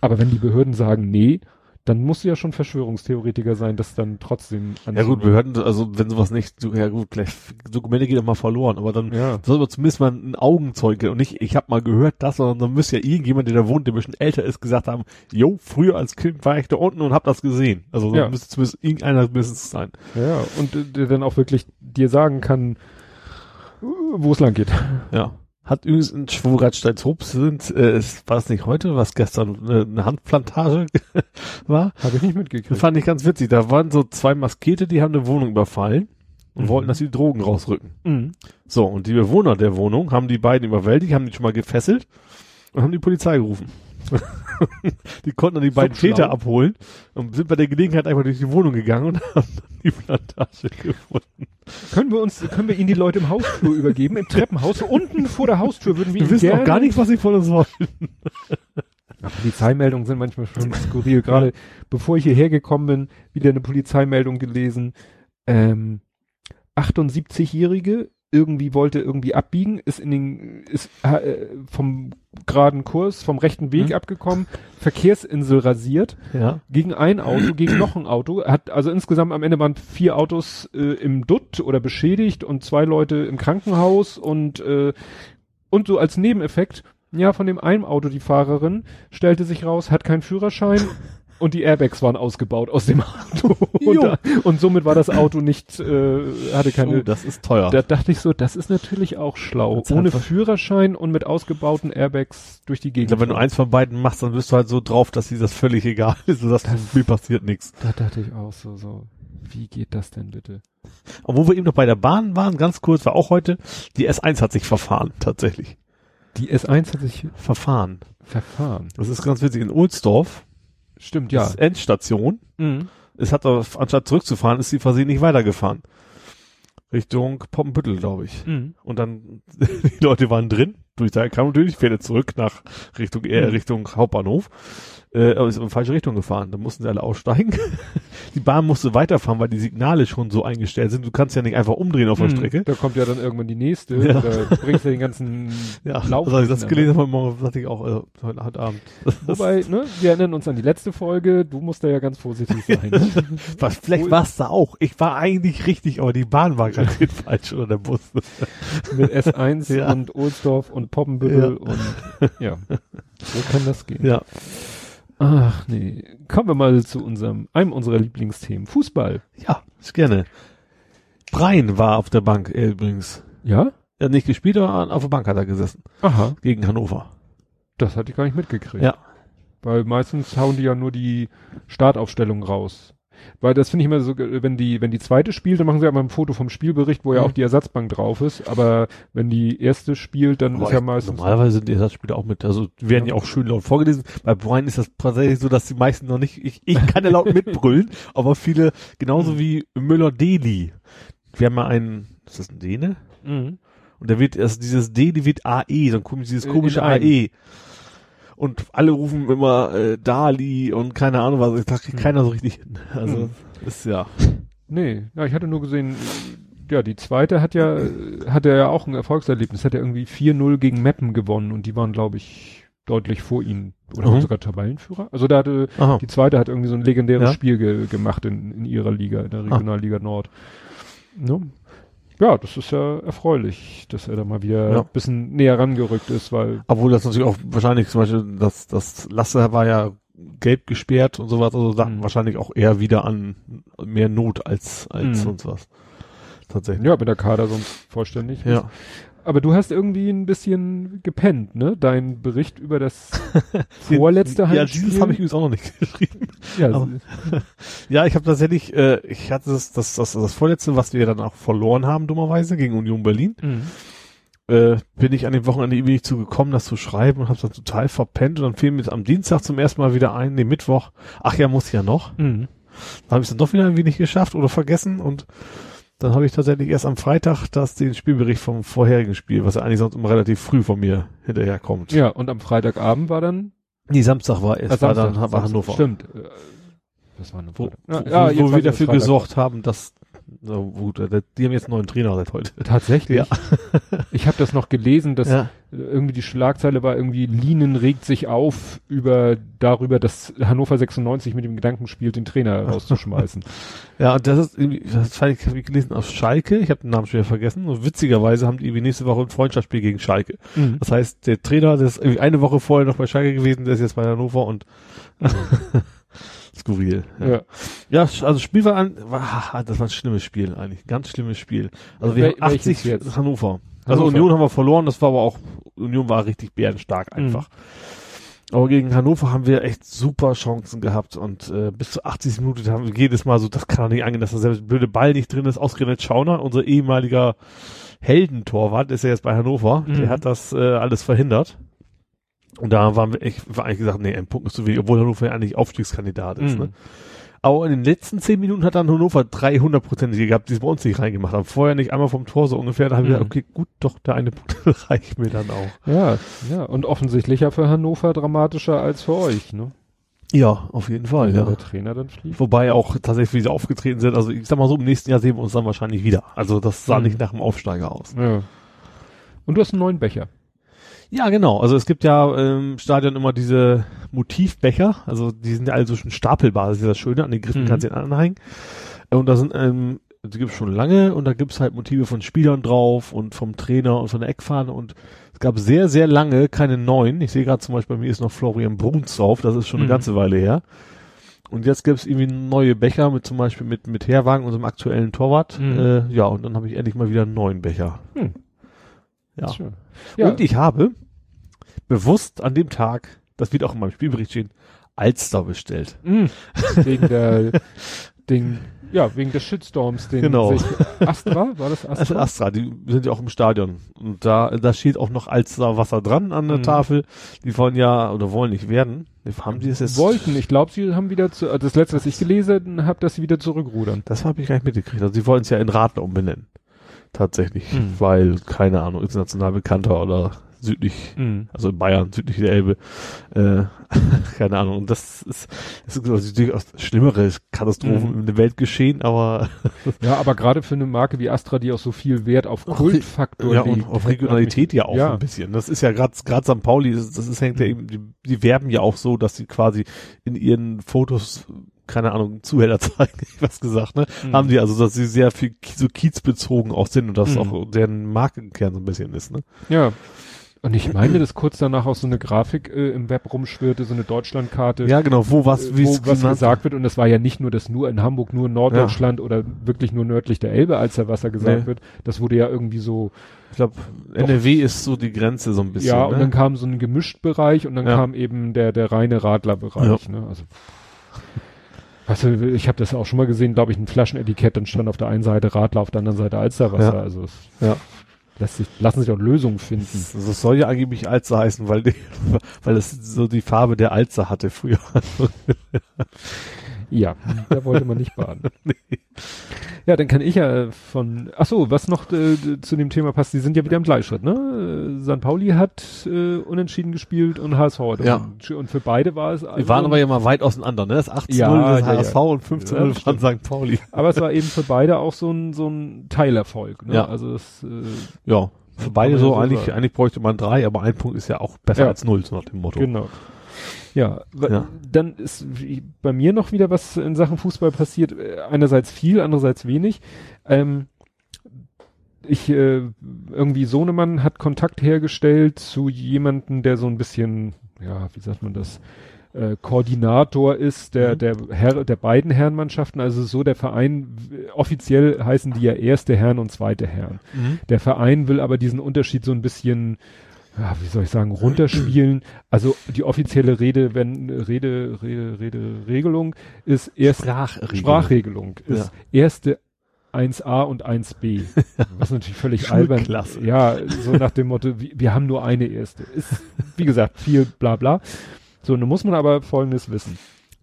Speaker 2: Aber wenn die Behörden sagen, nee, dann muss ja schon Verschwörungstheoretiker sein, das dann trotzdem
Speaker 3: Ja gut, wir hörten, also wenn sowas nicht, so, ja gut, gleich, Dokumente geht doch mal verloren, aber dann
Speaker 2: Ja.
Speaker 3: soll man zumindest mal ein Augenzeuge und nicht, ich habe mal gehört das, sondern dann müsste ja irgendjemand, der da wohnt, der ein bisschen älter ist, gesagt haben, jo, früher als Kind war ich da unten und hab das gesehen. Also
Speaker 2: Ja.
Speaker 3: dann müsste zumindest irgendeiner mindestens sein.
Speaker 2: Ja, und äh, der dann auch wirklich dir sagen kann, wo es lang geht.
Speaker 3: Ja. Hat übrigens in Schwurradstein-Hob sind, äh, ist- war es nicht heute, was gestern eine, eine Handplantage war?
Speaker 2: Habe ich nicht
Speaker 3: Das
Speaker 2: mitgekriegt.
Speaker 3: fand ich ganz witzig. Da waren so zwei Maskierte, die haben eine Wohnung überfallen und
Speaker 2: Mhm.
Speaker 3: wollten, dass die Drogen rausrücken.
Speaker 2: Mhm.
Speaker 3: So, und die Bewohner der Wohnung haben die beiden überwältigt, haben die schon mal gefesselt und haben die Polizei gerufen. die konnten dann die beiden
Speaker 2: schlau.
Speaker 3: Täter abholen und sind bei der Gelegenheit einfach durch die Wohnung gegangen und haben dann die Plantage gefunden.
Speaker 2: Können wir uns, können wir Ihnen die Leute im Hausflur übergeben, im Treppenhaus, unten vor der Haustür würden wir
Speaker 3: Wir
Speaker 2: Ihnen
Speaker 3: wissen
Speaker 2: gerne
Speaker 3: auch gar nicht, was sie von uns wollen.
Speaker 2: Ja, Polizeimeldungen sind manchmal schon skurril. Gerade bevor ich hierher gekommen bin, wieder eine Polizeimeldung gelesen. Ähm, 78-Jährige irgendwie wollte irgendwie abbiegen, ist in den, ist äh, vom geraden Kurs, vom rechten Weg
Speaker 3: Mhm.
Speaker 2: abgekommen, Verkehrsinsel rasiert,
Speaker 3: Ja.
Speaker 2: gegen ein Auto, gegen noch ein Auto, hat also insgesamt am Ende waren vier Autos äh, im Dutt oder beschädigt und zwei Leute im Krankenhaus und äh, und so als Nebeneffekt, ja, von dem einen Auto die Fahrerin stellte sich raus, hat keinen Führerschein und die Airbags waren ausgebaut aus dem Auto und, da, und somit war das Auto nicht äh, hatte keine
Speaker 3: Oh, das ist teuer.
Speaker 2: da dachte ich so, das ist natürlich auch schlau. Ohne Führerschein und mit ausgebauten Airbags durch die Gegend.
Speaker 3: glaube, wenn du eins von beiden machst, dann bist du halt so drauf, dass dir das völlig egal ist, sodass
Speaker 2: Das-
Speaker 3: mir passiert nichts.
Speaker 2: Da dachte ich auch so, so. Wie geht das denn bitte?
Speaker 3: Und wo wir eben noch bei der Bahn waren, ganz kurz, war auch heute, die S1 hat sich verfahren, tatsächlich.
Speaker 2: Die S1 hat sich
Speaker 3: Verfahren.
Speaker 2: verfahren.
Speaker 3: Das ist ganz witzig. In Ohlsdorf,
Speaker 2: Stimmt,
Speaker 3: das
Speaker 2: ja.
Speaker 3: ist Endstation,
Speaker 2: Mhm.
Speaker 3: es hat aber, anstatt zurückzufahren, ist sie versehentlich weitergefahren. Richtung Poppenbüttel, glaube ich.
Speaker 2: Mhm.
Speaker 3: Und dann, die Leute waren drin, Durchsage kam natürlich, fährt er zurück nach Richtung, eher
Speaker 2: Mhm.
Speaker 3: Richtung Hauptbahnhof, äh, aber ist in die falsche Richtung gefahren. Da mussten sie alle aussteigen. die Bahn musste weiterfahren, weil die Signale schon so eingestellt sind. Du kannst ja nicht einfach umdrehen auf der
Speaker 2: Mhm.
Speaker 3: Strecke.
Speaker 2: Da kommt ja dann irgendwann die nächste.
Speaker 3: Ja.
Speaker 2: Da bringst du den ganzen
Speaker 3: Ja,
Speaker 2: Lauf.
Speaker 3: also das gelesen habe, morgen sagte ich auch, äh, heute, heute Abend.
Speaker 2: Wobei, ne, wir erinnern uns an die letzte Folge. Du musst da ja ganz vorsichtig sein. ne?
Speaker 3: Was, vielleicht war es da auch. Ich war eigentlich richtig, aber die Bahn war gerade falsch oder der Bus.
Speaker 2: Mit S1
Speaker 3: Ja.
Speaker 2: und Ohlsdorf und Poppenbüttel und ja. So kann das gehen.
Speaker 3: Ja.
Speaker 2: Ach nee. Kommen wir mal zu unserem, einem unserer Lieblingsthemen. Fußball.
Speaker 3: Ja, ist gerne. Brein war auf der Bank äh, übrigens.
Speaker 2: Ja?
Speaker 3: Er hat nicht gespielt, aber auf der Bank hat er gesessen.
Speaker 2: Aha.
Speaker 3: Gegen Hannover.
Speaker 2: Das hatte ich gar nicht mitgekriegt.
Speaker 3: Ja.
Speaker 2: Weil meistens hauen die ja nur die Startaufstellung raus. Weil das finde ich immer so, ge- wenn die, wenn die zweite spielt, dann machen sie ja immer ein Foto vom Spielbericht, wo ja
Speaker 3: Mhm.
Speaker 2: auch die Ersatzbank drauf ist. Aber wenn die erste spielt, dann
Speaker 3: Aber
Speaker 2: ist ja meistens.
Speaker 3: Normalerweise sind die Ersatzspieler auch mit, also werden ja auch schön laut vorgelesen. Bei Brian ist das tatsächlich so, dass die meisten noch nicht, ich, ich kann ja laut mitbrüllen, aber viele, genauso
Speaker 2: Mhm.
Speaker 3: wie Müller-Deli. Wir haben mal einen, ist das ein Däne?
Speaker 2: Mhm.
Speaker 3: Und da wird, also dieses Deli wird AE, so ein komisch, dieses
Speaker 2: Äh,
Speaker 3: komische. AE. Und alle rufen immer äh, Dali und keine Ahnung was, ich kriegt
Speaker 2: Hm.
Speaker 3: keiner so richtig hin. Also,
Speaker 2: Hm.
Speaker 3: ist ja.
Speaker 2: Nee, ja, ich hatte nur gesehen, ja, die zweite hat ja, hatte ja auch ein Erfolgserlebnis, hat ja irgendwie 4-0 gegen Meppen gewonnen und die waren, glaube ich, deutlich vor ihnen. Oder
Speaker 3: Mhm.
Speaker 2: sogar Tabellenführer. Also da hatte,
Speaker 3: Aha.
Speaker 2: die zweite hat irgendwie so ein legendäres
Speaker 3: Ja.
Speaker 2: Spiel ge gemacht in, in ihrer Liga, in der
Speaker 3: Ah.
Speaker 2: Regionalliga Nord. Ne? Ja, das ist ja erfreulich, dass er da mal wieder
Speaker 3: Ja.
Speaker 2: ein bisschen näher rangerückt ist, weil,
Speaker 3: Obwohl das natürlich auch wahrscheinlich zum Beispiel, das, das Lasse war ja gelb gesperrt und sowas, also dachten
Speaker 2: Mhm.
Speaker 3: wahrscheinlich auch eher wieder an mehr Not als, als
Speaker 2: Mhm.
Speaker 3: sonst was. Tatsächlich.
Speaker 2: ja, wenn der Kader sonst vollständig ist.
Speaker 3: Ja.
Speaker 2: Aber du hast irgendwie ein bisschen gepennt, ne? Dein Bericht über das vorletzte
Speaker 3: Ja,
Speaker 2: Heimspiel.
Speaker 3: dieses habe ich übrigens auch noch nicht geschrieben.
Speaker 2: ja,
Speaker 3: aber- Ja, ich habe tatsächlich, äh, ich hatte das, das, das, das vorletzte, was wir dann auch verloren haben, dummerweise, gegen Union Berlin.
Speaker 2: Mhm.
Speaker 3: äh, bin ich an dem Wochenende irgendwie nicht zu gekommen, das zu schreiben und habe dann total verpennt und dann fiel mir am Dienstag zum ersten Mal wieder ein, nee, Mittwoch, ach ja, muss ja noch.
Speaker 2: Mhm.
Speaker 3: Dann habe ich es dann doch wieder irgendwie nicht geschafft oder vergessen und dann habe ich tatsächlich erst am Freitag das den Spielbericht vom vorherigen Spiel, was ja eigentlich sonst immer relativ früh von mir hinterherkommt.
Speaker 2: Ja, und am Freitagabend war dann
Speaker 3: Nee, Samstag war es,
Speaker 2: Ah,
Speaker 3: war
Speaker 2: Samstag,
Speaker 3: dann war
Speaker 2: Samstag,
Speaker 3: Hannover.
Speaker 2: Stimmt. Äh, Das war eine
Speaker 3: Wo, wo,
Speaker 2: Ja,
Speaker 3: wo, wir dafür gesorgt haben, dass so gut, die haben jetzt einen neuen Trainer seit heute.
Speaker 2: Tatsächlich.
Speaker 3: Ja.
Speaker 2: Ich habe das noch gelesen, dass
Speaker 3: Ja.
Speaker 2: irgendwie die Schlagzeile war irgendwie Lienen regt sich auf über darüber, dass Hannover 96 mit dem Gedanken spielt, den Trainer rauszuschmeißen.
Speaker 3: Ja, und das ist irgendwie, das habe ich, gelesen auf Schalke, ich habe den Namen schon wieder vergessen, und witzigerweise haben die irgendwie nächste Woche ein Freundschaftsspiel gegen Schalke.
Speaker 2: Mhm.
Speaker 3: Das heißt, der Trainer, der ist irgendwie eine Woche vorher noch bei Schalke gewesen, der ist jetzt bei Hannover und skurril. Ja.
Speaker 2: Ja.
Speaker 3: ja, also Spiel war an, war, das war ein schlimmes Spiel eigentlich, ein ganz schlimmes Spiel. Also wir
Speaker 2: Wel-
Speaker 3: haben
Speaker 2: welches
Speaker 3: 80
Speaker 2: jetzt?
Speaker 3: Hannover. Also
Speaker 2: Hannover.
Speaker 3: Union haben wir verloren, das war aber auch, Union war richtig bärenstark
Speaker 2: Mhm.
Speaker 3: einfach. Aber gegen Hannover haben wir echt super Chancen gehabt und äh, bis zu 80 Minuten haben wir jedes Mal so, das kann doch nicht angehen, dass da selbst blöde Ball nicht drin ist. Ausgerechnet Schauner, unser ehemaliger Heldentorwart, ist ja jetzt bei Hannover,
Speaker 2: Mhm.
Speaker 3: der hat das äh, alles verhindert. Und da waren wir echt, war eigentlich gesagt, nee, ein Punkt ist zu wenig, obwohl Hannover ja eigentlich Aufstiegskandidat ist.
Speaker 2: Mhm.
Speaker 3: Ne? Aber in den letzten zehn Minuten hat dann Hannover 300-prozentige gehabt, die es bei uns nicht reingemacht haben. Vorher nicht einmal vom Tor so ungefähr. Da haben wir
Speaker 2: Mhm.
Speaker 3: gesagt, okay, gut, doch, der eine Punkt reicht mir dann auch.
Speaker 2: Ja, ja, und offensichtlicher für Hannover dramatischer als für euch, ne?
Speaker 3: Ja, auf jeden Fall, ja.
Speaker 2: der Trainer dann fliegt.
Speaker 3: Wobei auch tatsächlich, wie sie aufgetreten sind, also ich sag mal so, im nächsten Jahr sehen wir uns dann wahrscheinlich wieder. Also das sah
Speaker 2: Mhm.
Speaker 3: nicht nach einem Aufsteiger aus.
Speaker 2: Ja. Und du hast einen neuen Becher.
Speaker 3: Ja, genau. Also es gibt ja im Stadion immer diese Motivbecher, also die sind ja alle so schon stapelbar, das ist ja das Schöne, an den Griffen
Speaker 2: Mhm.
Speaker 3: kannst du ihn anhängen. Und da sind, ähm, die gibt's schon lange und da gibt's halt Motive von Spielern drauf und vom Trainer und von der Eckfahne und es gab sehr, sehr lange keine neuen. Ich sehe gerade zum Beispiel, bei mir ist noch Florian Bruns drauf, das ist schon eine
Speaker 2: Mhm.
Speaker 3: ganze Weile her. Und jetzt gibt's irgendwie neue Becher mit zum Beispiel mit, mit Herwagen, unserem aktuellen Torwart.
Speaker 2: Mhm.
Speaker 3: Äh, ja, und dann habe ich endlich mal wieder einen neuen Becher.
Speaker 2: Hm.
Speaker 3: Ja.
Speaker 2: Schön. Ja.
Speaker 3: Und ich habe bewusst an dem Tag, das wird auch in meinem Spielbericht stehen, Alster bestellt.
Speaker 2: Mm. Wegen der Ding. Ja, wegen des Shitstorms, den
Speaker 3: Genau.
Speaker 2: sich Astra, war das Astra?
Speaker 3: Also Astra, die sind ja auch im Stadion. Und da, da steht auch noch Alster Wasser dran an der
Speaker 2: Mhm.
Speaker 3: Tafel. Die wollen ja, oder wollen nicht werden. Haben die das jetzt?
Speaker 2: Wollten, ich glaube, sie haben wieder zu, also das letzte, was ich gelesen habe, dass sie wieder zurückrudern.
Speaker 3: Das habe ich gar nicht mitgekriegt. Also sie wollen es ja in Radler umbenennen. Tatsächlich.
Speaker 2: Mhm.
Speaker 3: Weil, keine Ahnung, international bekannter oder südlich, also in Bayern, südlich der Elbe. Äh, keine Ahnung. Und das ist, das ist also durchaus schlimmere Katastrophen
Speaker 2: Mhm.
Speaker 3: in der Welt geschehen, aber
Speaker 2: Ja, aber gerade für eine Marke wie Astra, die auch so viel Wert auf Kultfaktor
Speaker 3: ja, und
Speaker 2: legt,
Speaker 3: auf Regionalität ja auch
Speaker 2: Ja.
Speaker 3: ein bisschen. Das ist ja gerade gerade St. Pauli, das, das ist, hängt ja eben, die, die werben ja auch so, dass sie quasi in ihren Fotos keine Ahnung, Zuhälter zeigen, was gesagt, ne?
Speaker 2: Mhm.
Speaker 3: Haben die also, dass sie sehr viel so kiezbezogen auch sind und das
Speaker 2: Mhm.
Speaker 3: auch deren Markenkern so ein bisschen ist, ne?
Speaker 2: Ja. Und ich meine, dass kurz danach auch so eine Grafik äh, im Web rumschwirrte, so eine Deutschlandkarte,
Speaker 3: Ja, genau, wo was,
Speaker 2: äh, wo was gesagt wird. Und das war ja nicht nur, dass nur in Hamburg, nur Norddeutschland oder wirklich nur nördlich der Elbe als der Wasser gesagt
Speaker 3: Nee.
Speaker 2: wird. Das wurde ja irgendwie so,
Speaker 3: Ich glaube, NRW ist so die Grenze so ein bisschen.
Speaker 2: ja,
Speaker 3: ne?
Speaker 2: und dann kam so ein gemischt Bereich und dann
Speaker 3: Ja.
Speaker 2: kam eben der, der reine Radlerbereich. Ne? Also, du, ich habe das auch schon mal gesehen, glaube ich, ein Flaschenetikett, dann stand auf der einen Seite Radler, auf der anderen Seite Alsterwasser.
Speaker 3: Ja.
Speaker 2: Also es
Speaker 3: Ja.
Speaker 2: Lässt sich, lassen sich auch Lösungen finden.
Speaker 3: Das, das soll ja angeblich Alster heißen, weil die, weil es so die Farbe der Alster hatte früher.
Speaker 2: Ja, da wollte man nicht baden. Ja, dann kann ich ja von, ach so, was noch äh, zu dem Thema passt, die sind ja wieder im Gleichschritt, ne? Äh, St. Pauli hat äh, unentschieden gespielt und HSV hat
Speaker 3: Ja.
Speaker 2: unentschieden. Und für beide war es also,
Speaker 3: Wir waren aber ja mal weit auseinander, ne? Das 18
Speaker 2: Ja,
Speaker 3: 0 das
Speaker 2: ja,
Speaker 3: HSV und 15
Speaker 2: Ja,
Speaker 3: 0
Speaker 2: das
Speaker 3: von St. Pauli.
Speaker 2: aber es war eben für beide auch so ein so ein Teilerfolg, ne?
Speaker 3: Ja.
Speaker 2: Also es, äh,
Speaker 3: Ja. Für beide so, eigentlich, eigentlich bräuchte man drei, aber ein Punkt ist ja auch besser als null, so nach dem Motto.
Speaker 2: Genau. Ja,
Speaker 3: Ja.
Speaker 2: dann ist bei mir noch wieder was in Sachen Fußball passiert. Äh, Einerseits viel, andererseits wenig. Ähm, ich äh, irgendwie Sohnemann hat Kontakt hergestellt zu jemanden, der so ein bisschen, ja, wie sagt man das, äh, Koordinator ist der
Speaker 3: Mhm.
Speaker 2: der Herr der beiden Herrenmannschaften. Also so der Verein offiziell heißen die ja erste Herren und zweite Herren.
Speaker 3: Mhm.
Speaker 2: Der Verein will aber diesen Unterschied so ein bisschen, ja, wie soll ich sagen, runterspielen. Also die offizielle Rede, wenn Rede, Rede, Rede, Regelung ist erst
Speaker 3: Sprachregelung.
Speaker 2: Sprachregelung ist erste 1a und 1b. Was natürlich völlig albern.
Speaker 3: Schulklasse.
Speaker 2: Ja, so nach dem Motto, wir, wir haben nur eine erste. Ist, wie gesagt, viel bla bla. So, nun muss man aber Folgendes wissen.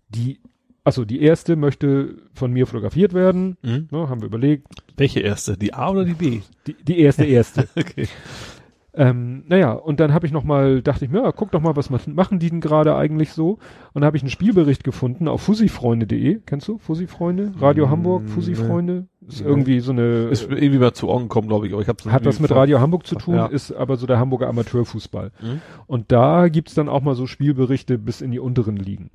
Speaker 2: Die, also die erste möchte von mir fotografiert werden.
Speaker 3: Mhm.
Speaker 2: Ne, haben wir überlegt.
Speaker 3: Welche erste? Die A oder die B?
Speaker 2: Die, die erste erste.
Speaker 3: Okay.
Speaker 2: Ähm, naja, und dann habe ich noch mal, dachte ich mir, ja, guck doch mal, was machen die denn gerade eigentlich so? Und habe ich einen Spielbericht gefunden auf fussifreunde.de. Kennst du Fussifreunde? Radio
Speaker 3: Mm,
Speaker 2: Hamburg,
Speaker 3: nee.
Speaker 2: Fussifreunde? Ist
Speaker 3: Nee.
Speaker 2: irgendwie so eine,
Speaker 3: Ist irgendwie mal zu Ohren gekommen, glaube ich, aber ich hab's
Speaker 2: hat was mit Radio Hamburg zu tun,
Speaker 3: Ja.
Speaker 2: ist aber so der Hamburger Amateurfußball.
Speaker 3: Mhm.
Speaker 2: Und da gibt's dann auch mal so Spielberichte bis in die unteren Ligen.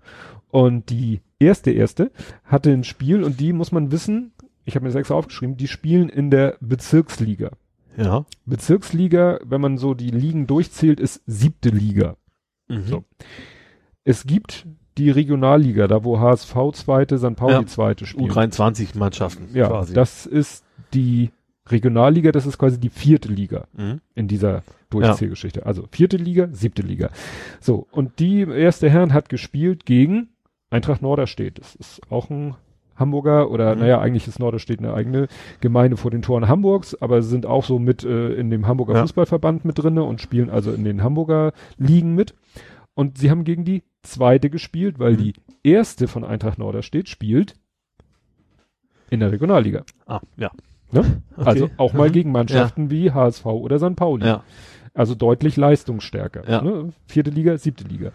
Speaker 2: Und die erste erste hatte ein Spiel und die muss man wissen, ich habe mir das extra aufgeschrieben, die spielen in der Bezirksliga.
Speaker 3: Ja.
Speaker 2: Bezirksliga, wenn man so die Ligen durchzählt, ist siebte Liga.
Speaker 3: Mhm.
Speaker 2: So. Es gibt die Regionalliga, da wo HSV zweite, St. Pauli
Speaker 3: Ja.
Speaker 2: zweite spielen.
Speaker 3: U23 Mannschaften.
Speaker 2: ja,
Speaker 3: quasi.
Speaker 2: das ist die Regionalliga, das ist quasi die vierte Liga
Speaker 3: Mhm.
Speaker 2: in dieser Durchzählgeschichte. Also vierte Liga, siebte Liga. So, und die erste Herren hat gespielt gegen Eintracht Norderstedt. Das ist auch ein Hamburger oder
Speaker 3: Mhm.
Speaker 2: naja, eigentlich ist Norderstedt eine eigene Gemeinde vor den Toren Hamburgs, aber sie sind auch so mit äh, in dem Hamburger
Speaker 3: Ja.
Speaker 2: Fußballverband mit drinne und spielen also in den Hamburger Ligen mit. Und sie haben gegen die zweite gespielt, weil
Speaker 3: Mhm.
Speaker 2: die erste von Eintracht Norderstedt spielt in der Regionalliga.
Speaker 3: Ah, ja.
Speaker 2: Ne?
Speaker 3: Okay.
Speaker 2: Also auch mal gegen Mannschaften wie HSV oder St. Pauli.
Speaker 3: Ja.
Speaker 2: Also deutlich leistungsstärker.
Speaker 3: Ja.
Speaker 2: Ne? Vierte Liga, siebte Liga.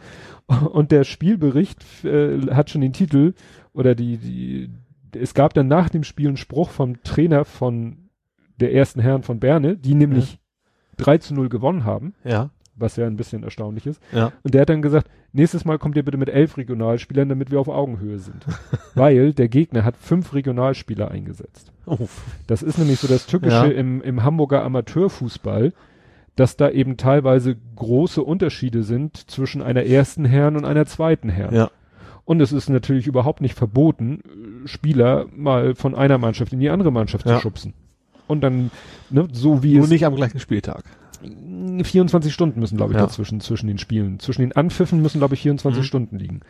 Speaker 2: Und der Spielbericht äh, hat schon den Titel oder die, die, es gab dann nach dem Spiel einen Spruch vom Trainer von der ersten Herren von Berne, die nämlich 3 zu 0 gewonnen haben,
Speaker 3: Ja.
Speaker 2: was ja ein bisschen erstaunlich ist.
Speaker 3: Ja.
Speaker 2: Und der hat dann gesagt, nächstes Mal kommt ihr bitte mit elf Regionalspielern, damit wir auf Augenhöhe sind. Weil der Gegner hat fünf Regionalspieler eingesetzt.
Speaker 3: Uff.
Speaker 2: Das ist nämlich so das Tückische
Speaker 3: Ja.
Speaker 2: im, im Hamburger Amateurfußball, dass da eben teilweise große Unterschiede sind zwischen einer ersten Herren und einer zweiten Herren.
Speaker 3: Ja.
Speaker 2: Und es ist natürlich überhaupt nicht verboten, Spieler mal von einer Mannschaft in die andere Mannschaft
Speaker 3: Ja.
Speaker 2: zu schubsen. Und dann, ne, so wie
Speaker 3: Nur
Speaker 2: es
Speaker 3: nicht am gleichen Spieltag.
Speaker 2: 24 Stunden müssen, glaube ich,
Speaker 3: Ja.
Speaker 2: dazwischen, zwischen den Spielen. Zwischen den Anpfiffen müssen, glaube ich, 24
Speaker 3: Mhm.
Speaker 2: Stunden liegen.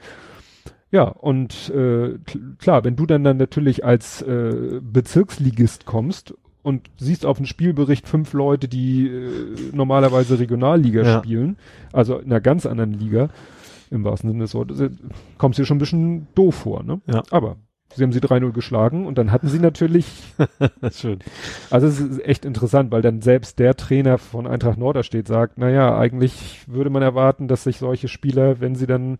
Speaker 2: Ja, und äh, kl- klar, wenn du dann dann natürlich als äh, Bezirksligist kommst und siehst auf dem Spielbericht fünf Leute, die äh, normalerweise Regionalliga
Speaker 3: Ja.
Speaker 2: spielen, also in einer ganz anderen Liga, im wahrsten Sinne des Wortes, äh, kommst dir schon ein bisschen doof vor, ne?
Speaker 3: Ja.
Speaker 2: Aber sie haben sie 3-0 geschlagen und dann hatten sie natürlich
Speaker 3: Schön.
Speaker 2: also es ist echt interessant, weil dann selbst der Trainer von Eintracht Norderstedt sagt, naja, eigentlich würde man erwarten, dass sich solche Spieler, wenn sie dann,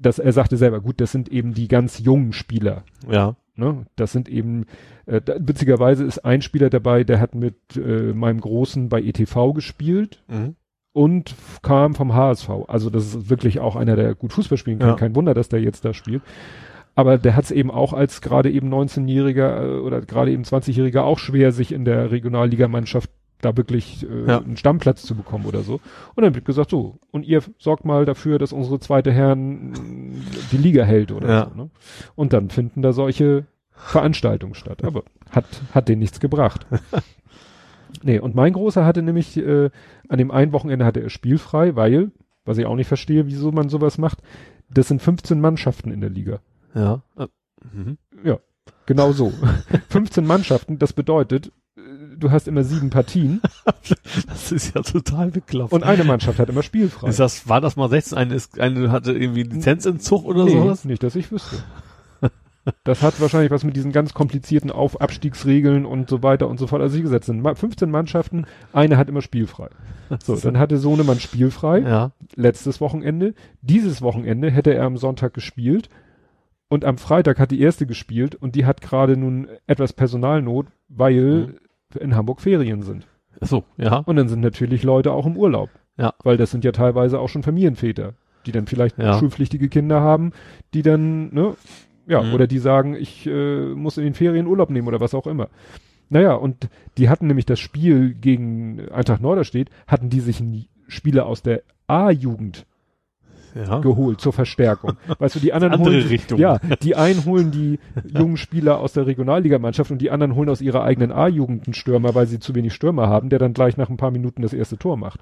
Speaker 2: dass er sagte selber, gut, das sind eben die ganz jungen Spieler.
Speaker 3: Ja.
Speaker 2: Ne? Das sind eben, äh, da, witzigerweise ist ein Spieler dabei, der hat mit äh, meinem Großen bei ETV gespielt
Speaker 3: Mhm.
Speaker 2: Und kam vom HSV. Also das ist wirklich auch einer, der gut Fußball spielen kann.
Speaker 3: Ja.
Speaker 2: Kein Wunder, dass der jetzt da spielt. Aber der hat es eben auch als gerade eben 19-Jähriger äh, oder gerade eben 20-Jähriger auch schwer, sich in der Regionalligamannschaft da wirklich äh,
Speaker 3: Ja.
Speaker 2: einen Stammplatz zu bekommen oder so. Und dann wird gesagt, so, und ihr sorgt mal dafür, dass unsere zweite Herren mh, die Liga hält oder
Speaker 3: Ja.
Speaker 2: so. Ne? Und dann finden da solche Veranstaltungen statt. Aber hat, hat denen nichts gebracht. nee, und mein Großer hatte nämlich, äh, an dem einen Wochenende hatte er spielfrei, weil, was ich auch nicht verstehe, wieso man sowas macht, das sind 15 Mannschaften in der Liga.
Speaker 3: Ja. Äh, Mhm.
Speaker 2: Genau so. 15 Mannschaften, das bedeutet, äh, du hast immer sieben Partien
Speaker 3: Das ist ja total bekloppt.
Speaker 2: und eine Mannschaft hat immer spielfrei.
Speaker 3: ist das, war das mal 16? Eine, ist, eine hatte irgendwie Lizenzentzug oder
Speaker 2: nee,
Speaker 3: sowas?
Speaker 2: nicht, dass ich wüsste. Das hat wahrscheinlich was mit diesen ganz komplizierten Auf Abstiegsregeln und so weiter und so fort. Also wie gesagt, es sind ma- 15 Mannschaften, eine hat immer spielfrei. So, dann hatte Sohnemann spielfrei,
Speaker 3: Ja.
Speaker 2: letztes Wochenende. Dieses Wochenende hätte er am Sonntag gespielt und am Freitag hat die erste gespielt und die hat gerade nun etwas Personalnot, weil in Hamburg Ferien sind.
Speaker 3: Ach So, ja.
Speaker 2: Und dann sind natürlich Leute auch im Urlaub.
Speaker 3: Ja.
Speaker 2: Weil das sind ja teilweise auch schon Familienväter, die dann vielleicht
Speaker 3: Ja.
Speaker 2: schulpflichtige Kinder haben, die dann, ne, ja,
Speaker 3: Mhm.
Speaker 2: oder die sagen, ich äh, muss in den Ferien Urlaub nehmen oder was auch immer. Naja, und die hatten nämlich das Spiel gegen Eintracht Norderstedt, hatten die sich einen Spieler aus der A-Jugend
Speaker 3: Ja.
Speaker 2: geholt zur Verstärkung. weißt du, die anderen
Speaker 3: Andere
Speaker 2: holen,
Speaker 3: Richtung.
Speaker 2: ja, die einen holen die jungen Spieler aus der Regionalligamannschaft und die anderen holen aus ihrer eigenen A-Jugend einen Stürmer, weil sie zu wenig Stürmer haben, der dann gleich nach ein paar Minuten das erste Tor macht.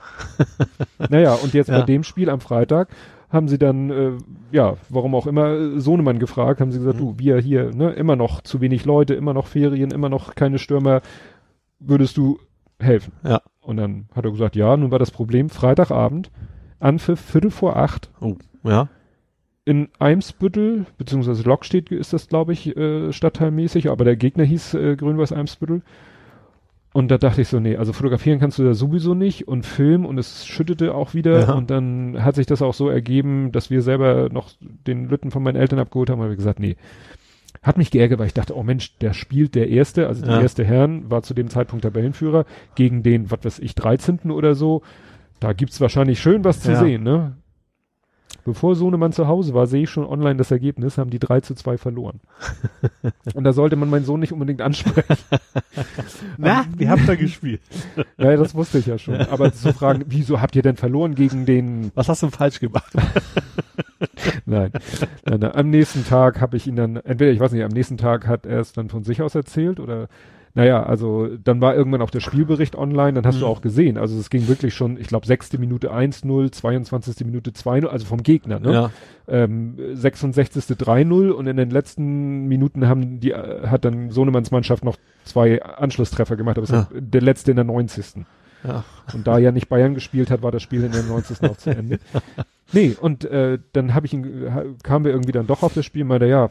Speaker 2: naja, und jetzt
Speaker 3: Ja.
Speaker 2: bei dem Spiel am Freitag haben sie dann, äh, ja, warum auch immer, äh, Sohnemann gefragt, haben sie gesagt,
Speaker 3: Mhm.
Speaker 2: du, wir hier, ne, immer noch zu wenig Leute, immer noch Ferien, immer noch keine Stürmer, würdest du helfen?
Speaker 3: Ja.
Speaker 2: Und dann hat er gesagt, ja, nun war das Problem, Freitagabend, Anpfiff, Viertel vor acht,
Speaker 3: Oh, ja.
Speaker 2: in Eimsbüttel, beziehungsweise Lockstedt ist das, glaube ich, äh, stadtteilmäßig, aber der Gegner hieß äh, Grün-Weiß Eimsbüttel. Und da dachte ich so, nee, also fotografieren kannst du da sowieso nicht und filmen und es schüttete auch wieder
Speaker 3: Ja.
Speaker 2: und dann hat sich das auch so ergeben, dass wir selber noch den Lütten von meinen Eltern abgeholt haben, habe ich gesagt, nee. Hat mich geärgert, weil ich dachte, oh Mensch, der spielt der Erste, also der
Speaker 3: Ja.
Speaker 2: erste Herrn war zu dem Zeitpunkt Tabellenführer gegen den, was weiß ich, 13. oder so. Da gibt's wahrscheinlich schön was zu
Speaker 3: Ja.
Speaker 2: sehen, ne? Bevor Sohnemann zu Hause war, sehe ich schon online das Ergebnis, haben die 3 zu 2 verloren. Und da sollte man meinen Sohn nicht unbedingt ansprechen.
Speaker 3: Na, wie habt ihr gespielt?
Speaker 2: Ja, das wusste ich ja schon. Aber zu fragen, wieso habt ihr denn verloren gegen den
Speaker 3: Was hast du falsch gemacht?
Speaker 2: Nein. nein, nein. Am nächsten Tag habe ich ihn dann, entweder, ich weiß nicht, am nächsten Tag hat er es dann von sich aus erzählt oder, naja, also dann war irgendwann auch der Spielbericht online, dann hast
Speaker 3: Mhm.
Speaker 2: du auch gesehen. Also es ging wirklich schon, ich glaube, sechste Minute 1-0, 22. Minute 2-0, also vom Gegner, ne?
Speaker 3: Ja.
Speaker 2: Ähm, 66. 3-0 und in den letzten Minuten haben die, äh, hat dann Sohnemanns Mannschaft noch zwei Anschlusstreffer gemacht, aber
Speaker 3: Ja.
Speaker 2: der letzte in der 90.
Speaker 3: Ja.
Speaker 2: Und da ja nicht Bayern gespielt hat, war das Spiel in der 90. auch zu Ende. Nee, und äh, dann habe ich ihn, kamen wir irgendwie dann doch auf das Spiel, meinte, ja,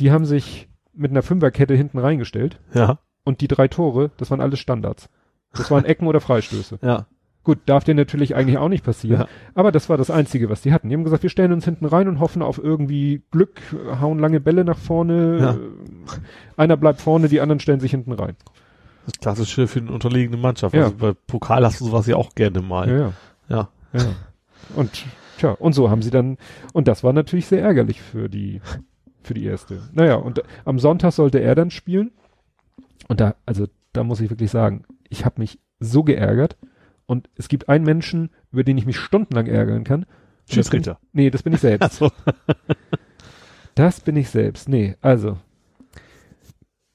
Speaker 2: die haben sich mit einer Fünferkette hinten reingestellt
Speaker 3: Ja.
Speaker 2: und die drei Tore, das waren alles Standards. Das waren Ecken oder Freistöße.
Speaker 3: Ja.
Speaker 2: Gut, darf dir natürlich eigentlich auch nicht passieren,
Speaker 3: Ja.
Speaker 2: aber das war das Einzige, was die hatten. Die haben gesagt, wir stellen uns hinten rein und hoffen auf irgendwie Glück, hauen lange Bälle nach vorne,
Speaker 3: Ja.
Speaker 2: einer bleibt vorne, die anderen stellen sich hinten rein.
Speaker 3: Das Klassische für eine unterlegene Mannschaft.
Speaker 2: Ja.
Speaker 3: Also bei Pokal hast du sowas ja auch gerne mal.
Speaker 2: Ja, ja.
Speaker 3: Ja.
Speaker 2: Ja. Und tja, und so haben sie dann, und das war natürlich sehr ärgerlich für die, für die erste. Naja, und am Sonntag sollte er dann spielen. Und da, also da muss ich wirklich sagen, ich habe mich so geärgert. Und es gibt einen Menschen, über den ich mich stundenlang ärgern kann.
Speaker 3: Schiedsrichter.
Speaker 2: Nee, das bin ich selbst.
Speaker 3: Achso.
Speaker 2: Das bin ich selbst. Nee, also.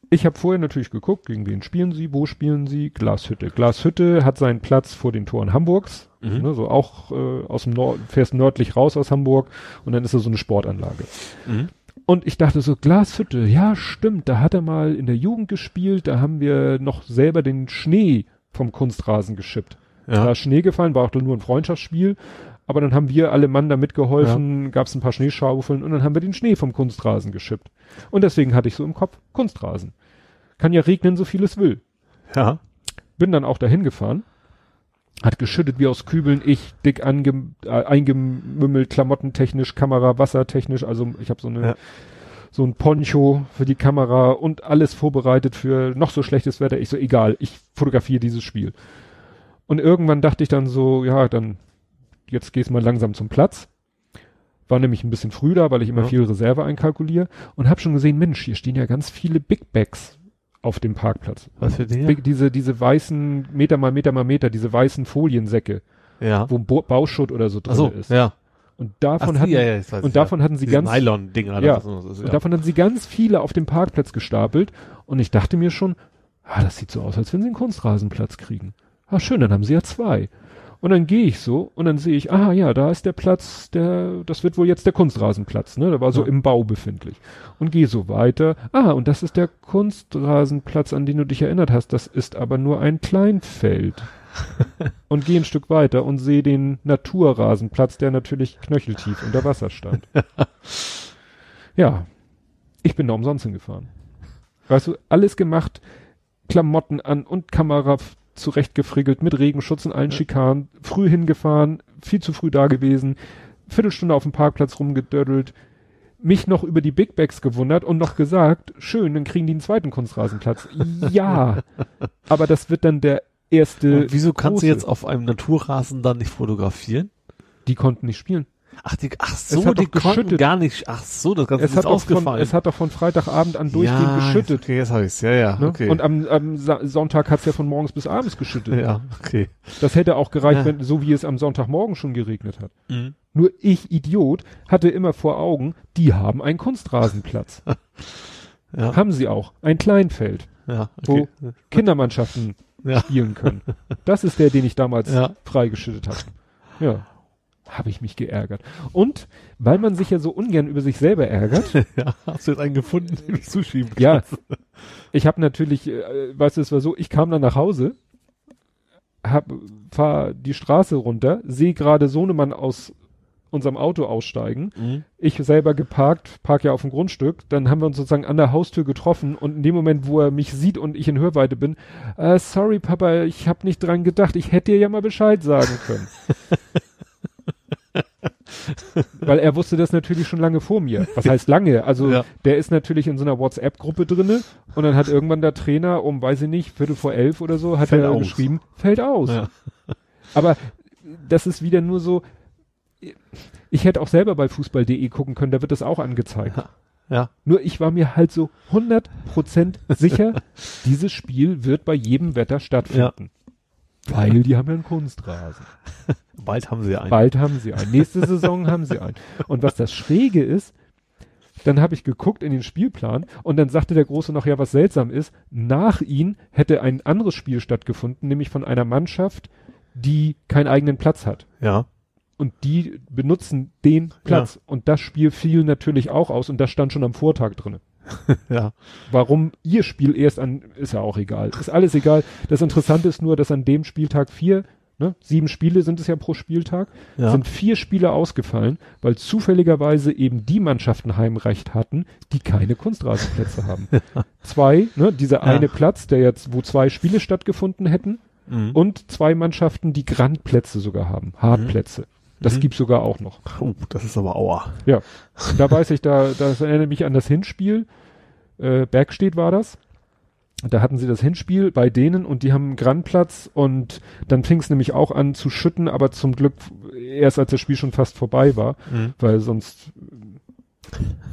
Speaker 2: ich habe vorher natürlich geguckt, gegen wen spielen sie, wo spielen sie, Glashütte. Glashütte hat seinen Platz vor den Toren Hamburgs,
Speaker 3: Mhm.
Speaker 2: ne, so auch äh, aus dem Nord, fährst nördlich raus aus Hamburg und dann ist da so eine Sportanlage.
Speaker 3: Mhm.
Speaker 2: Und ich dachte so, Glashütte, ja stimmt, da hat er mal in der Jugend gespielt, da haben wir noch selber den Schnee vom Kunstrasen geschippt. Da
Speaker 3: Ja.
Speaker 2: ist Schnee gefallen, war auch nur ein Freundschaftsspiel, aber dann haben wir alle Mann da mitgeholfen, gab es ein paar Schneeschaufeln und dann haben wir den Schnee vom Kunstrasen geschippt. Und deswegen hatte ich so im Kopf Kunstrasen. Kann ja regnen, so viel es will.
Speaker 3: Ja.
Speaker 2: Bin dann auch dahin gefahren, hat geschüttet wie aus Kübeln, ich dick ange, äh, eingemümmelt, klamottentechnisch, Kamera, wassertechnisch, also ich habe so eine
Speaker 3: Ja.
Speaker 2: so ein Poncho für die Kamera und alles vorbereitet für noch so schlechtes Wetter. Ich so, egal, ich fotografiere dieses Spiel. Und irgendwann dachte ich dann so, ja, dann jetzt gehst mal langsam zum Platz. War nämlich ein bisschen früh da, weil ich immer
Speaker 3: Ja.
Speaker 2: viel Reserve einkalkuliere und habe schon gesehen, Mensch, hier stehen ja ganz viele Big Bags auf dem Parkplatz.
Speaker 3: Was für Dinge?
Speaker 2: Diese, diese weißen Meter mal Meter mal Meter, diese weißen Foliensäcke,
Speaker 3: ja.
Speaker 2: wo Bo Bauschutt oder so drin
Speaker 3: Achso,
Speaker 2: ist.
Speaker 3: ja.
Speaker 2: Und davon
Speaker 3: Ach,
Speaker 2: hatten,
Speaker 3: ja, ja,
Speaker 2: und davon hatten sie
Speaker 3: Diese
Speaker 2: ganz
Speaker 3: Nylon-Dinger.
Speaker 2: Ja.
Speaker 3: was ist,
Speaker 2: und davon hatten sie ganz viele auf dem Parkplatz gestapelt. Und ich dachte mir schon, ah, das sieht so aus, als wenn sie einen Kunstrasenplatz kriegen. Ah, schön, dann haben sie ja zwei. Und dann gehe ich so und dann sehe ich, ah ja, da ist der Platz, der, das wird wohl jetzt der Kunstrasenplatz, ne? Der war so
Speaker 3: Ja.
Speaker 2: im Bau befindlich. Und gehe so weiter. Ah, und das ist der Kunstrasenplatz, an den du dich erinnert hast. Das ist aber nur ein Kleinfeld. und gehe ein Stück weiter und sehe den Naturrasenplatz, der natürlich knöcheltief unter Wasser stand. ja, ich bin da umsonst hingefahren. Weißt du, alles gemacht, Klamotten an und Kamera zurechtgefrickelt mit Regenschutz und allen Schikanen, früh hingefahren, viel zu früh da gewesen, Viertelstunde auf dem Parkplatz rumgedödelt, mich noch über die Big Bags gewundert und noch gesagt, schön, dann kriegen die einen zweiten Kunstrasenplatz. Ja, aber das wird dann der erste.
Speaker 3: Und wieso kannst du jetzt auf einem Naturrasen dann nicht fotografieren?
Speaker 2: Die konnten nicht spielen.
Speaker 3: Ach, die, ach so,
Speaker 2: hat
Speaker 3: die konnten
Speaker 2: geschüttet.
Speaker 3: gar nicht. Ach so, das Ganze
Speaker 2: Es
Speaker 3: ist
Speaker 2: hat, doch von,
Speaker 3: ausgefallen.
Speaker 2: es hat doch von Freitagabend an durchgehend
Speaker 3: ja,
Speaker 2: geschüttet.
Speaker 3: Okay, jetzt hab ich's. Ja, ja,
Speaker 2: Ne?
Speaker 3: okay.
Speaker 2: Und am, am Sa Sonntag hat's ja von morgens bis abends geschüttet.
Speaker 3: ja, okay.
Speaker 2: Das hätte auch gereicht,
Speaker 3: Ja.
Speaker 2: wenn, so wie es am Sonntagmorgen schon geregnet hat.
Speaker 3: Mhm.
Speaker 2: Nur ich, Idiot, hatte immer vor Augen, die haben einen Kunstrasenplatz.
Speaker 3: Ja,
Speaker 2: haben sie auch. Ein Kleinfeld,
Speaker 3: ja,
Speaker 2: wo
Speaker 3: okay.
Speaker 2: Kindermannschaften
Speaker 3: Ja.
Speaker 2: spielen können. Das ist der, den ich damals
Speaker 3: Ja.
Speaker 2: freigeschüttet habe. Ja. Habe ich mich geärgert. Und weil man sich ja so ungern über sich selber ärgert,
Speaker 3: ja, hast du jetzt einen gefunden, den du zuschieben
Speaker 2: ja,
Speaker 3: kannst?
Speaker 2: ich habe natürlich, äh, weißt du, es war so, ich kam dann nach Hause, hab, fahr die Straße runter, sehe gerade Sohnemann aus unserem Auto aussteigen,
Speaker 3: Mhm.
Speaker 2: ich selber geparkt, park ja auf dem Grundstück, dann haben wir uns sozusagen an der Haustür getroffen und in dem Moment, wo er mich sieht und ich in Hörweite bin, äh, sorry Papa, ich habe nicht dran gedacht, ich hätte dir ja mal Bescheid sagen können. Weil er wusste das natürlich schon lange vor mir. Was heißt lange? Also
Speaker 3: Ja.
Speaker 2: der ist natürlich in so einer WhatsApp-Gruppe drinne und dann hat irgendwann der Trainer um, weiß ich nicht, Viertel vor elf oder so, hat
Speaker 3: Fällt
Speaker 2: er
Speaker 3: aus.
Speaker 2: geschrieben, fällt aus.
Speaker 3: Ja.
Speaker 2: Aber das ist wieder nur so, ich hätte auch selber bei fußball.de gucken können, da wird das auch angezeigt.
Speaker 3: Ja.
Speaker 2: Nur ich war mir halt so 100% sicher, dieses Spiel wird bei jedem Wetter stattfinden. Weil die haben ja einen Kunstrasen.
Speaker 3: Bald haben sie ja einen.
Speaker 2: Bald haben sie einen. Nächste Saison haben sie einen. Und was das Schräge ist, dann habe ich geguckt in den Spielplan und dann sagte der Große noch, ja, was seltsam ist, nach ihm hätte ein anderes Spiel stattgefunden, nämlich von einer Mannschaft, die keinen eigenen Platz hat.
Speaker 3: Ja.
Speaker 2: Und die benutzen den Platz. Und das Spiel fiel natürlich auch aus und das stand schon am Vortag drinne.
Speaker 3: Ja.
Speaker 2: Warum ihr Spiel erst an, ist ja auch egal. Ist alles egal. Das Interessante ist nur, dass an dem Spieltag vier, ne, sieben Spiele sind es ja pro Spieltag,
Speaker 3: Ja.
Speaker 2: sind vier Spiele ausgefallen, weil zufälligerweise eben die Mannschaften Heimrecht hatten, die keine Kunstrasenplätze haben. Zwei, ne, dieser eine Platz, der jetzt, wo zwei Spiele stattgefunden hätten,
Speaker 3: Mhm.
Speaker 2: und zwei Mannschaften, die Grandplätze sogar haben, Hartplätze. Das
Speaker 3: Mhm.
Speaker 2: gibt's sogar auch noch.
Speaker 3: Oh, das ist aber aua.
Speaker 2: Ja, da weiß ich, da, das erinnert mich an das Hinspiel. Äh, Bergstedt war das. Da hatten sie das Hinspiel bei denen und die haben einen Grandplatz und dann fing es nämlich auch an zu schütten, aber zum Glück erst als das Spiel schon fast vorbei war,
Speaker 3: Mhm.
Speaker 2: weil sonst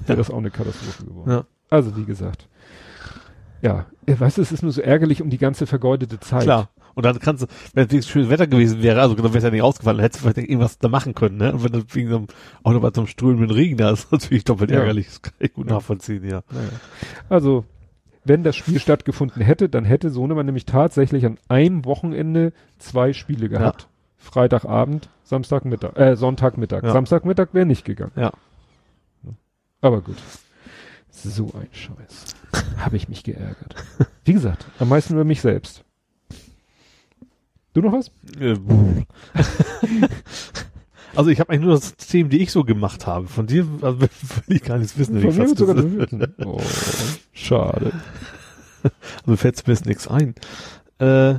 Speaker 2: wäre das auch eine Katastrophe geworden.
Speaker 3: Ja.
Speaker 2: Also wie gesagt. Ja, weißt du, es ist nur so ärgerlich um die ganze vergeudete Zeit.
Speaker 3: Klar. Und dann kannst du, wenn es schönes Wetter gewesen wäre, also dann wäre es ja nicht ausgefallen, dann hättest du vielleicht irgendwas da machen können, ne? Und wenn das wegen so einem, auch noch bei so einem strömenden Regen da ist, natürlich doppelt
Speaker 2: Ja.
Speaker 3: ärgerlich. Das kann ich gut
Speaker 2: Ja.
Speaker 3: nachvollziehen, ja.
Speaker 2: Naja. Also, wenn das Spiel stattgefunden hätte, dann hätte Sohnemann nämlich tatsächlich an einem Wochenende zwei Spiele gehabt.
Speaker 3: Ja.
Speaker 2: Freitagabend, Samstagmittag, äh, Sonntagmittag.
Speaker 3: Ja.
Speaker 2: Samstagmittag wäre nicht gegangen.
Speaker 3: Ja.
Speaker 2: Aber gut. So ein Scheiß. Habe ich mich geärgert. Wie gesagt, am meisten über mich selbst. Du noch was?
Speaker 3: Also ich habe eigentlich nur das Themen, die ich so gemacht habe. Von dir also, will ich gar nichts wissen.
Speaker 2: Von
Speaker 3: ich
Speaker 2: mir sogar wissen. Oh, schade.
Speaker 3: Also fällt mir jetzt nichts ein. Äh,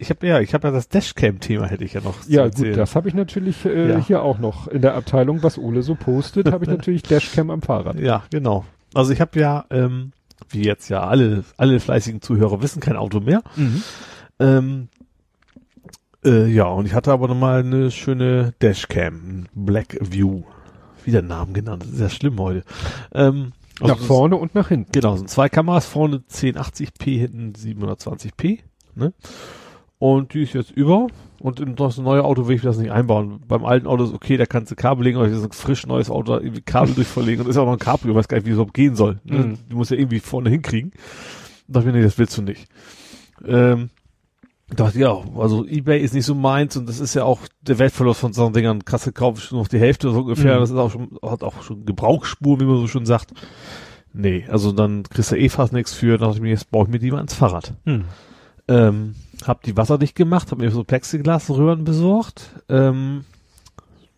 Speaker 3: ich habe ja, ich habe ja das Dashcam-Thema hätte ich ja noch zu
Speaker 2: Ja, gut,
Speaker 3: erzählen.
Speaker 2: das habe ich natürlich äh,
Speaker 3: Ja.
Speaker 2: hier auch noch in der Abteilung, was Ole so postet, habe ich natürlich Dashcam am Fahrrad.
Speaker 3: Ja, genau. Also ich habe ja, ähm, wie jetzt ja alle, alle fleißigen Zuhörer wissen, kein Auto mehr. Ähm, äh, ja, und ich hatte aber nochmal eine schöne Dashcam, Black View. Wieder Namen genannt, das ist ja schlimm heute. Ähm, also
Speaker 2: nach vorne und nach hinten.
Speaker 3: Genau, sind zwei Kameras, vorne 1080p, hinten 720p. Ne? Und die ist jetzt über. Und in das neue Auto will ich das nicht einbauen. Beim alten Auto ist okay, da kannst du Kabel legen, aber das ist ein frisch neues Auto, da irgendwie Kabel durchverlegen. Und ist auch noch ein Cabrio, ich weiß gar nicht, wie es überhaupt gehen soll. Ne?
Speaker 2: Mhm.
Speaker 3: Du musst ja irgendwie vorne hinkriegen. Und dachte ich mir, nee, das willst du nicht. Ähm, dachte ja, also Ebay ist nicht so meins und das ist ja auch der Wertverlust von so einen Dingern. Krasse Kauf ist nur noch die Hälfte so ungefähr.
Speaker 2: Mhm.
Speaker 3: Das ist auch schon, hat auch schon Gebrauchsspuren, wie man so schon sagt. Nee, also dann kriegst du eh fast nichts für. Da dachte ich mir, jetzt baue ich mir die mal ins Fahrrad.
Speaker 2: Hm.
Speaker 3: Ähm, hab die wasserdicht gemacht, hab mir so Plexiglasröhren besorgt. Ähm,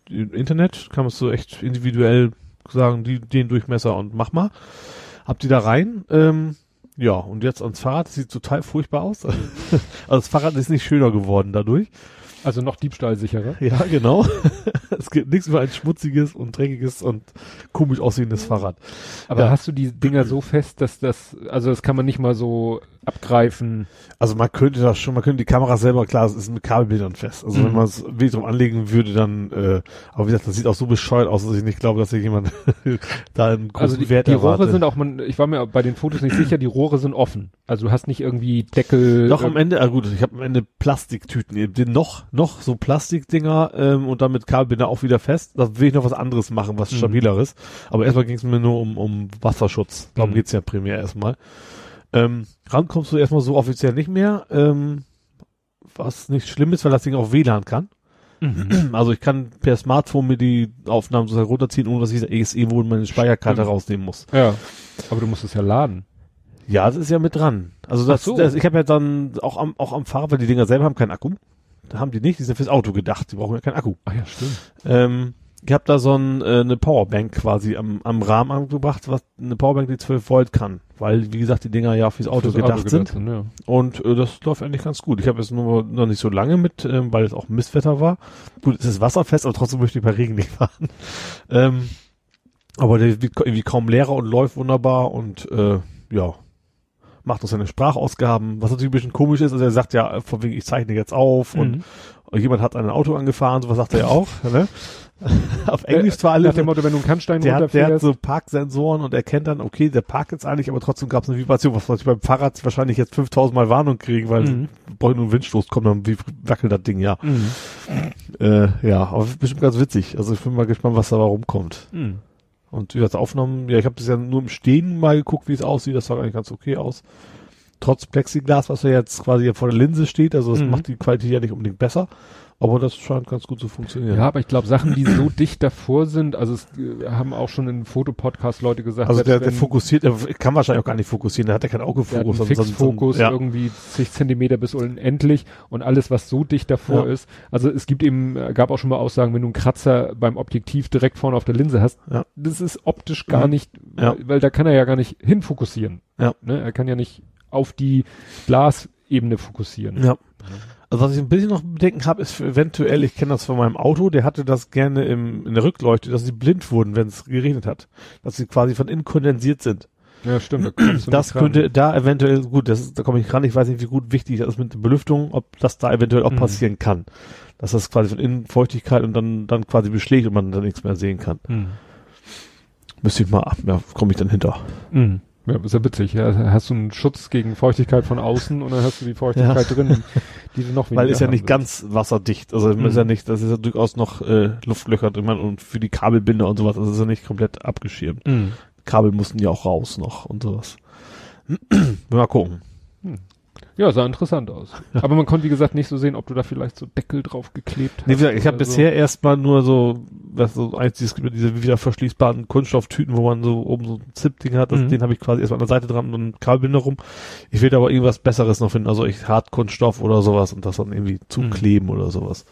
Speaker 3: im Internet kann man es so echt individuell sagen, die, den Durchmesser und mach mal. Hab die da rein. Ähm, ja, und jetzt ans Fahrrad, sieht total furchtbar aus. also das Fahrrad ist nicht schöner geworden dadurch.
Speaker 2: Also noch diebstahlsicherer.
Speaker 3: Ja, genau. es gibt nichts über ein schmutziges und dreckiges und komisch aussehendes Fahrrad.
Speaker 2: Aber
Speaker 3: Ja.
Speaker 2: hast du die Dinger so fest, dass das, also das kann man nicht mal so abgreifen.
Speaker 3: Also man könnte das schon, man könnte die Kamera selber, klar, es ist mit Kabelbildern fest. Also
Speaker 2: Mhm.
Speaker 3: wenn man es wirklich drum anlegen würde, dann, äh, aber wie gesagt, das sieht auch so bescheuert aus, dass ich nicht glaube, dass hier jemand da einen großen
Speaker 2: Also die,
Speaker 3: Wert
Speaker 2: die Rohre
Speaker 3: erwartet.
Speaker 2: sind auch, man, ich war mir bei den Fotos nicht sicher, die Rohre sind offen. Also du hast nicht irgendwie Deckel.
Speaker 3: Doch am
Speaker 2: äh,
Speaker 3: Ende, ah gut, ich habe am Ende Plastiktüten, noch, noch so Plastikdinger ähm, und dann mit Kabelbinder auch wieder fest. Da will ich noch was anderes machen, was
Speaker 2: Mhm.
Speaker 3: stabileres. Aber erstmal ging es mir nur um, um Wasserschutz. Darum
Speaker 2: Mhm.
Speaker 3: geht's ja primär erstmal. Ähm, ran kommst du erstmal so offiziell nicht mehr. Ähm, was nicht schlimm ist, weil das Ding auch WLAN kann.
Speaker 2: Mhm.
Speaker 3: Also ich kann per Smartphone mir die Aufnahmen sozusagen runterziehen, ohne dass ich das ESE wohl meine Speicherkarte
Speaker 2: Stimmt.
Speaker 3: rausnehmen muss.
Speaker 2: Ja. Aber du musst es ja laden.
Speaker 3: Ja, das ist ja mit dran. Also das,
Speaker 2: so.
Speaker 3: das ich habe ja dann auch am auch am Fahrrad, weil die Dinger selber haben keinen Akku. Da haben die nicht, die sind fürs Auto gedacht, die brauchen ja keinen Akku.
Speaker 2: Ach ja, stimmt.
Speaker 3: Ähm, ich habe da so ein, äh, eine Powerbank quasi am, am Rahmen angebracht, was eine Powerbank, die 12 Volt kann, weil wie gesagt die Dinger ja fürs Auto
Speaker 2: Fürs
Speaker 3: gedacht sind.
Speaker 2: ja.
Speaker 3: Und äh, das läuft eigentlich ganz gut. Ich habe es nur noch nicht so lange mit, ähm, weil es auch Mistwetter war. Gut, es ist wasserfest, aber trotzdem möchte ich bei Regen nicht fahren. Ähm, aber der wird irgendwie kaum leerer und läuft wunderbar und äh, ja, macht auch seine Sprachausgaben, was natürlich ein bisschen komisch ist. Also er sagt ja, von wegen, ich zeichne jetzt auf und
Speaker 2: Mhm.
Speaker 3: jemand hat ein Auto angefahren, sowas sagt er ja auch. ne? Auf Englisch zwar
Speaker 2: Nach
Speaker 3: alle.
Speaker 2: dem Motto, wenn du einen Kannstein
Speaker 3: Der hat, der hat so Parksensoren und erkennt dann, okay, der parkt jetzt eigentlich, aber trotzdem gab es eine Vibration, was ich beim Fahrrad wahrscheinlich jetzt 5000 Mal Warnung kriegen, weil
Speaker 2: Mhm.
Speaker 3: brauche nur einen Windstoß kommt, dann wie wackelt das Ding, ja.
Speaker 2: Mhm.
Speaker 3: Äh, ja, aber bestimmt ganz witzig. Also ich bin mal gespannt, was da rumkommt.
Speaker 2: Mhm.
Speaker 3: Und wie gesagt, Aufnahmen, ja, ich habe das ja nur im Stehen mal geguckt, wie es aussieht, das sah eigentlich ganz okay aus. Trotz Plexiglas, was ja jetzt quasi vor der Linse steht, also das
Speaker 2: Mhm.
Speaker 3: macht die Qualität ja nicht unbedingt besser, aber das scheint ganz gut zu funktionieren.
Speaker 2: Ja, aber ich glaube, Sachen, die so dicht davor sind, also es äh, haben auch schon in Fotopodcast Leute gesagt,
Speaker 3: also der, der fokussiert, er kann wahrscheinlich auch gar nicht fokussieren, der hat ja keinen
Speaker 2: der
Speaker 3: so- so-
Speaker 2: Fixfokus,
Speaker 3: ja.
Speaker 2: irgendwie zig Zentimeter bis unendlich und alles, was so dicht davor
Speaker 3: Ja.
Speaker 2: ist. Also es gibt eben, äh, gab auch schon mal Aussagen, wenn du einen Kratzer beim Objektiv direkt vorne auf der Linse hast,
Speaker 3: Ja.
Speaker 2: das ist optisch gar
Speaker 3: Mhm.
Speaker 2: nicht, weil, weil da kann er ja gar nicht hinfokussieren.
Speaker 3: Ja.
Speaker 2: Ne? Er kann ja nicht auf die Glasebene fokussieren.
Speaker 3: Ja. Also was ich ein bisschen noch bedenken habe, ist eventuell, ich kenne das von meinem Auto, der hatte das gerne im, in der Rückleuchte, dass sie blind wurden, wenn es geregnet hat. Dass sie quasi von innen kondensiert sind.
Speaker 2: Ja, stimmt. Da
Speaker 3: Das könnte da eventuell, gut, das ist, da komme ich ran, ich weiß nicht, wie gut wichtig das ist mit der Belüftung, ob das da eventuell auch
Speaker 2: Mhm.
Speaker 3: passieren kann. Dass das quasi von innen Feuchtigkeit und dann, dann quasi beschlägt und man dann nichts mehr sehen kann.
Speaker 2: Mhm.
Speaker 3: Müsste ich mal ab, ja, komme ich dann hinter.
Speaker 2: Mhm. Ja, ist ja witzig. Ja, hast du einen Schutz gegen Feuchtigkeit von außen und dann hast du die Feuchtigkeit drin, die du noch weniger
Speaker 3: Weil ist ja nicht ganz wasserdicht. Also
Speaker 2: Mhm.
Speaker 3: ist ja nicht, das ist ja durchaus noch äh, Luftlöcher drin und für die Kabelbinder und sowas, das ist ja nicht komplett abgeschirmt.
Speaker 2: Mhm.
Speaker 3: Kabel mussten ja auch raus noch und sowas. Mal gucken.
Speaker 2: Ja, sah interessant aus. Aber man konnte, wie gesagt, nicht so sehen, ob du da vielleicht so Deckel drauf geklebt hast.
Speaker 3: Nee, wie gesagt, ich habe
Speaker 2: so.
Speaker 3: bisher erstmal nur so, was so eins, diese wieder verschließbaren Kunststofftüten, wo man so oben so ein Zip-Ding hat, das,
Speaker 2: Mhm.
Speaker 3: den habe ich quasi erstmal an der Seite dran und ein Kabelbinder rum. Ich will aber irgendwas Besseres noch finden, also ich Hartkunststoff oder sowas und das dann irgendwie zukleben oder sowas.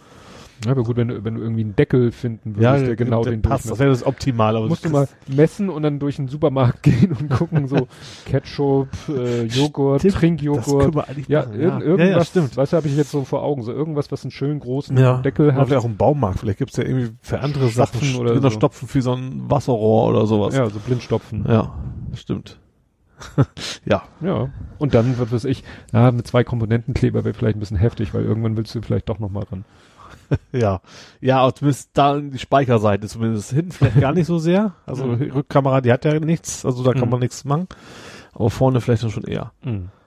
Speaker 2: Ja, aber gut, wenn du, wenn du irgendwie einen Deckel finden würdest, der genau den
Speaker 3: passt. Das wäre das optimal, aber
Speaker 2: musst du mal messen und dann durch den Supermarkt gehen und gucken, so Ketchup, äh, Joghurt,
Speaker 3: Stimmt,
Speaker 2: Trinkjoghurt. Ja,
Speaker 3: machen, ja.
Speaker 2: irgendwas,
Speaker 3: Ja, ja, stimmt.
Speaker 2: weißt du, habe ich jetzt so vor Augen, so irgendwas, was einen schönen großen
Speaker 3: Ja,
Speaker 2: Deckel hat.
Speaker 3: Oder auch im Baumarkt. Vielleicht gibt's ja irgendwie für andere
Speaker 2: Stopfen
Speaker 3: Sachen
Speaker 2: oder
Speaker 3: oder
Speaker 2: so.
Speaker 3: Stopfen für so ein Wasserrohr oder sowas.
Speaker 2: Ja, so Blindstopfen.
Speaker 3: ja stimmt. ja.
Speaker 2: Ja. Und dann wird es ich, ja, mit zwei Komponentenkleber wäre vielleicht ein bisschen heftig, weil irgendwann willst du vielleicht doch nochmal ran.
Speaker 3: Ja. Ja, zumindest da die Speicherseite zumindest hinten vielleicht gar nicht so sehr. Also
Speaker 2: Mhm.
Speaker 3: Rückkamera, die hat ja nichts, also da kann
Speaker 2: Mhm.
Speaker 3: man nichts machen. Aber vorne vielleicht dann schon eher.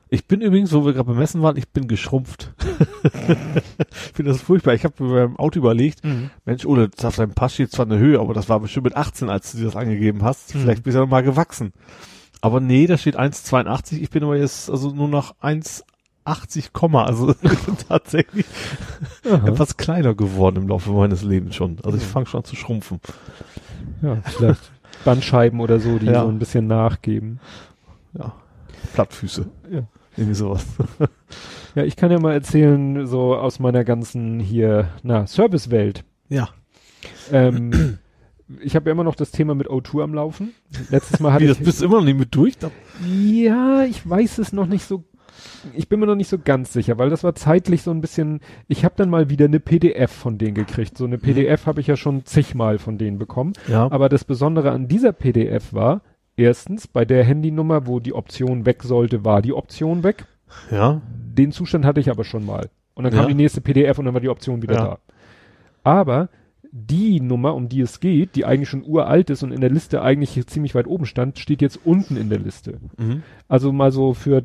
Speaker 3: Ich bin übrigens, wo wir gerade beim Messen waren, ich bin geschrumpft. ich finde das furchtbar. Ich habe beim Auto überlegt,
Speaker 2: Mhm.
Speaker 3: Mensch, Ole, das auf deinem Pass steht zwar eine Höhe, aber das war bestimmt mit 18, als du dir das angegeben hast.
Speaker 2: Mhm.
Speaker 3: Vielleicht bist du ja noch mal gewachsen. Aber nee, da steht 1,82. Ich bin aber jetzt also nur noch 1,80, Komma. Also tatsächlich
Speaker 2: Aha.
Speaker 3: etwas kleiner geworden im Laufe meines Lebens schon. Also ich fange schon an zu schrumpfen.
Speaker 2: Ja, vielleicht Bandscheiben oder so, die
Speaker 3: Ja.
Speaker 2: so ein bisschen nachgeben.
Speaker 3: Ja. Plattfüße.
Speaker 2: Ja.
Speaker 3: Irgendwie sowas.
Speaker 2: Ja, ich kann ja mal erzählen, so aus meiner ganzen hier, na, Servicewelt.
Speaker 3: Ja.
Speaker 2: Ähm, ich habe ja immer noch das Thema mit O2 am Laufen. Letztes Mal hatte
Speaker 3: Wie, das
Speaker 2: ich.
Speaker 3: bist du immer noch nicht mit durch?
Speaker 2: Ja, ich weiß es noch nicht so. Ich bin mir noch nicht so ganz sicher, weil das war zeitlich so ein bisschen. Ich habe dann mal wieder eine PDF von denen gekriegt. So eine PDF habe ich ja schon zigmal von denen bekommen.
Speaker 3: ja.
Speaker 2: Aber das Besondere an dieser PDF war, erstens, bei der Handynummer, wo die Option weg sollte, war die Option weg.
Speaker 3: ja.
Speaker 2: Den Zustand hatte ich aber schon mal. Und dann kam
Speaker 3: Ja.
Speaker 2: die nächste PDF und dann war die Option wieder
Speaker 3: Ja.
Speaker 2: da. Aber die Nummer, um die es geht, die eigentlich schon uralt ist und in der Liste eigentlich ziemlich weit oben stand, steht jetzt unten in der Liste.
Speaker 3: Mhm.
Speaker 2: Also mal so für,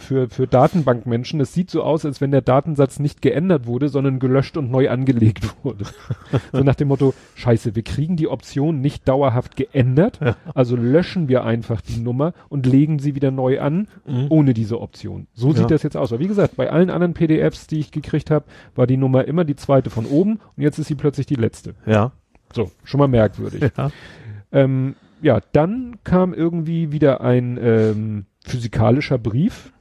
Speaker 2: für, für Datenbankmenschen, es sieht so aus, als wenn der Datensatz nicht geändert wurde, sondern gelöscht und neu angelegt wurde. so nach dem Motto, scheiße, wir kriegen die Option nicht dauerhaft geändert,
Speaker 3: Ja.
Speaker 2: also löschen wir einfach die Nummer und legen sie wieder neu an,
Speaker 3: Mhm.
Speaker 2: ohne diese Option. So
Speaker 3: Ja.
Speaker 2: sieht das jetzt aus. Aber wie gesagt, bei allen anderen PDFs, die ich gekriegt habe, war die Nummer immer die zweite von oben und jetzt ist sie plötzlich die letzte.
Speaker 3: Ja.
Speaker 2: So, schon mal merkwürdig.
Speaker 3: Ja.
Speaker 2: Ähm, ja, dann kam irgendwie wieder ein ähm, physikalischer Brief.